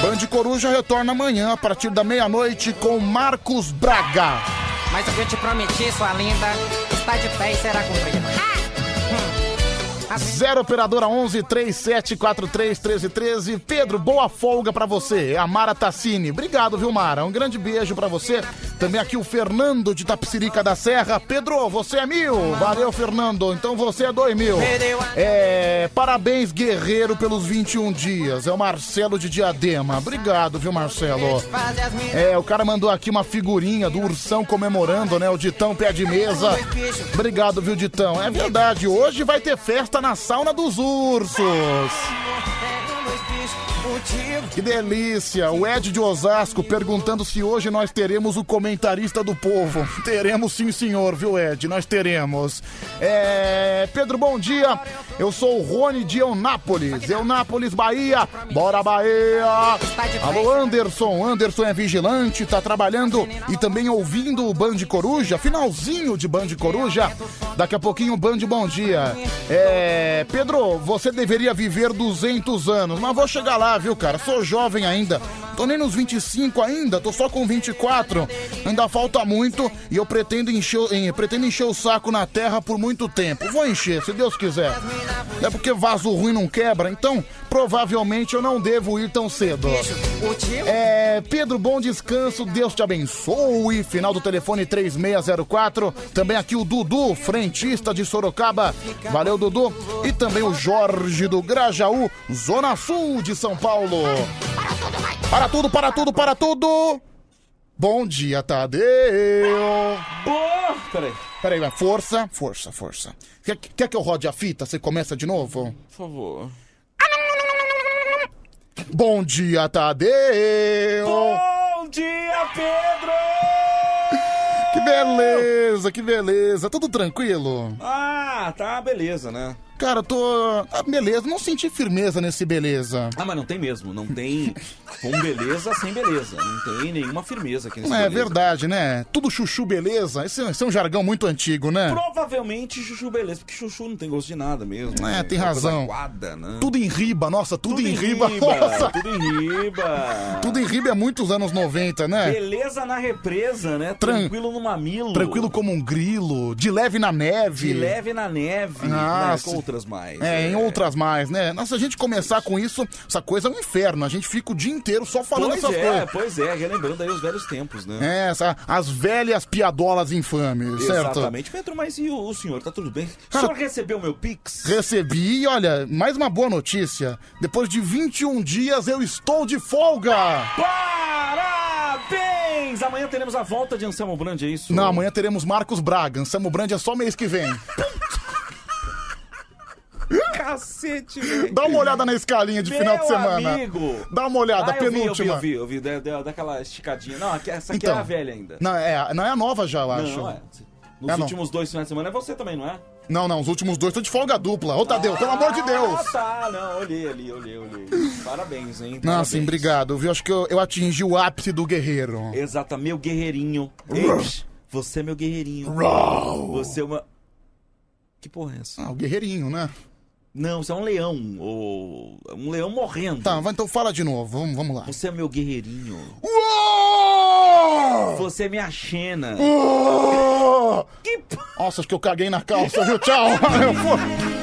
Band Coruja retorna amanhã a partir da meia-noite com Marcos Braga. Mas o que eu te prometi, sua linda, está de pé e será cumprida. 0 operadora 11 3743 1313. Pedro, boa folga para você. É a Mara Tassini. Obrigado, viu, Mara? Um grande beijo para você. Também aqui o Fernando de Tapsirica da Serra. Pedro, você é mil. Valeu, Fernando. Então você é dois mil. É, parabéns, guerreiro, pelos 21 dias. É o Marcelo de Diadema. Obrigado, viu, Marcelo? É, o cara mandou aqui uma figurinha do ursão comemorando, né? O Ditão pé de mesa. Obrigado, viu, Ditão? É verdade, hoje vai ter festa na sauna dos ursos. Que delícia! O Ed de Osasco perguntando se hoje nós teremos o comentarista do povo. Teremos sim, senhor, viu, Ed? Nós teremos. É... Pedro, bom dia. Eu sou o Rony de Eunápolis. Eunápolis, Bahia. Bora, Bahia! Alô, Anderson. Anderson é vigilante, tá trabalhando e também ouvindo o Band Coruja. Finalzinho de Band Coruja. Daqui a pouquinho, Band Bom Dia. É... Pedro, você deveria viver 200 anos, mas vou chegar lá, viu, cara? Sou jovem ainda. Tô nem nos 25 ainda, tô só com 24. Ainda falta muito e eu pretendo encher, pretendo encher o saco na terra por muito tempo. Vou encher, se Deus quiser. É porque vaso ruim não quebra, então provavelmente eu não devo ir tão cedo. É, Pedro, bom descanso, Deus te abençoe. Final do telefone 3604. Também aqui o Dudu, frentista de Sorocaba. Valeu, Dudu. E também o Jorge do Grajaú, Zona Sul de São Paulo. Para tudo, para tudo, para tudo! Bom dia, Tadeu! Boa! Peraí. Peraí, vai. Força, força, força. Quer, quer que eu rode a fita? Você começa de novo? Por favor. Bom dia, Tadeu! Bom dia, Pedro! Que beleza, que beleza. Tudo tranquilo? Ah, tá, beleza, né? Cara, eu tô. Ah, beleza, não senti firmeza nesse beleza. Ah, mas não tem mesmo. Não tem com beleza sem beleza. Não tem nenhuma firmeza aqui nesse é beleza. verdade, né? Tudo chuchu beleza. Esse, esse é um jargão muito antigo, né? Provavelmente chuchu beleza, porque chuchu não tem gosto de nada mesmo. É, né? tem Uma coisa razão. aguada, né? Tudo em riba, nossa, tudo, Tudo em riba. riba, Nossa. tudo em riba. Tudo em riba é muitos anos 90, né? Beleza na represa, né? Tran- Tranquilo no mamilo. Tranquilo como um grilo, de leve na neve. De leve na neve. Ah, né? Outras mais. É, em outras mais, né? Nossa, se a gente começar com isso, essa coisa é um inferno. A gente fica o dia inteiro só falando pois essas é, coisas. pois é, relembrando aí os velhos tempos, né? É, essa, as velhas piadolas infames, certo? Exatamente. Pedro, mas e o, o senhor, tá tudo bem? O senhor recebeu meu Pix? Recebi e olha, mais uma boa notícia. Depois de 21 dias eu estou de folga! Parabéns! Amanhã teremos a volta de Anselmo Brand, é isso? Não, amanhã teremos Marcos Braga. Anselmo Brand é só mês que vem. (laughs) Cacete, velho. Dá uma olhada na escalinha de Meu final de semana. amigo. Dá uma olhada, Ah, eu vi, penúltima. Eu vi, eu vi, eu vi, deu- deu- daquela esticadinha. Não, aqui- essa aqui Então. é a velha ainda. Não, é, não é a nova já, eu acho. Não, é. Nos É, não. últimos dois finais de semana é você também, não é? Não, não, os últimos dois tô de folga dupla. Ô, Tadeu, pelo amor de Deus! Ah, tá, não, olhei ali, olhei, olhei. Parabéns, hein? Não, parabéns. sim, obrigado, viu? Acho que eu, eu atingi o ápice do guerreiro. Exata, meu guerreirinho. Ei, você é meu guerreirinho. Você é uma. Que porra é essa? Ah, o guerreirinho, né? Não, você é um leão. ou- Um leão morrendo. Tá, então fala de novo, vamos, vamos lá. Você é meu guerreirinho. Você é minha Xena. Nossa, acho que eu caguei na calça, viu? Tchau! (laughs)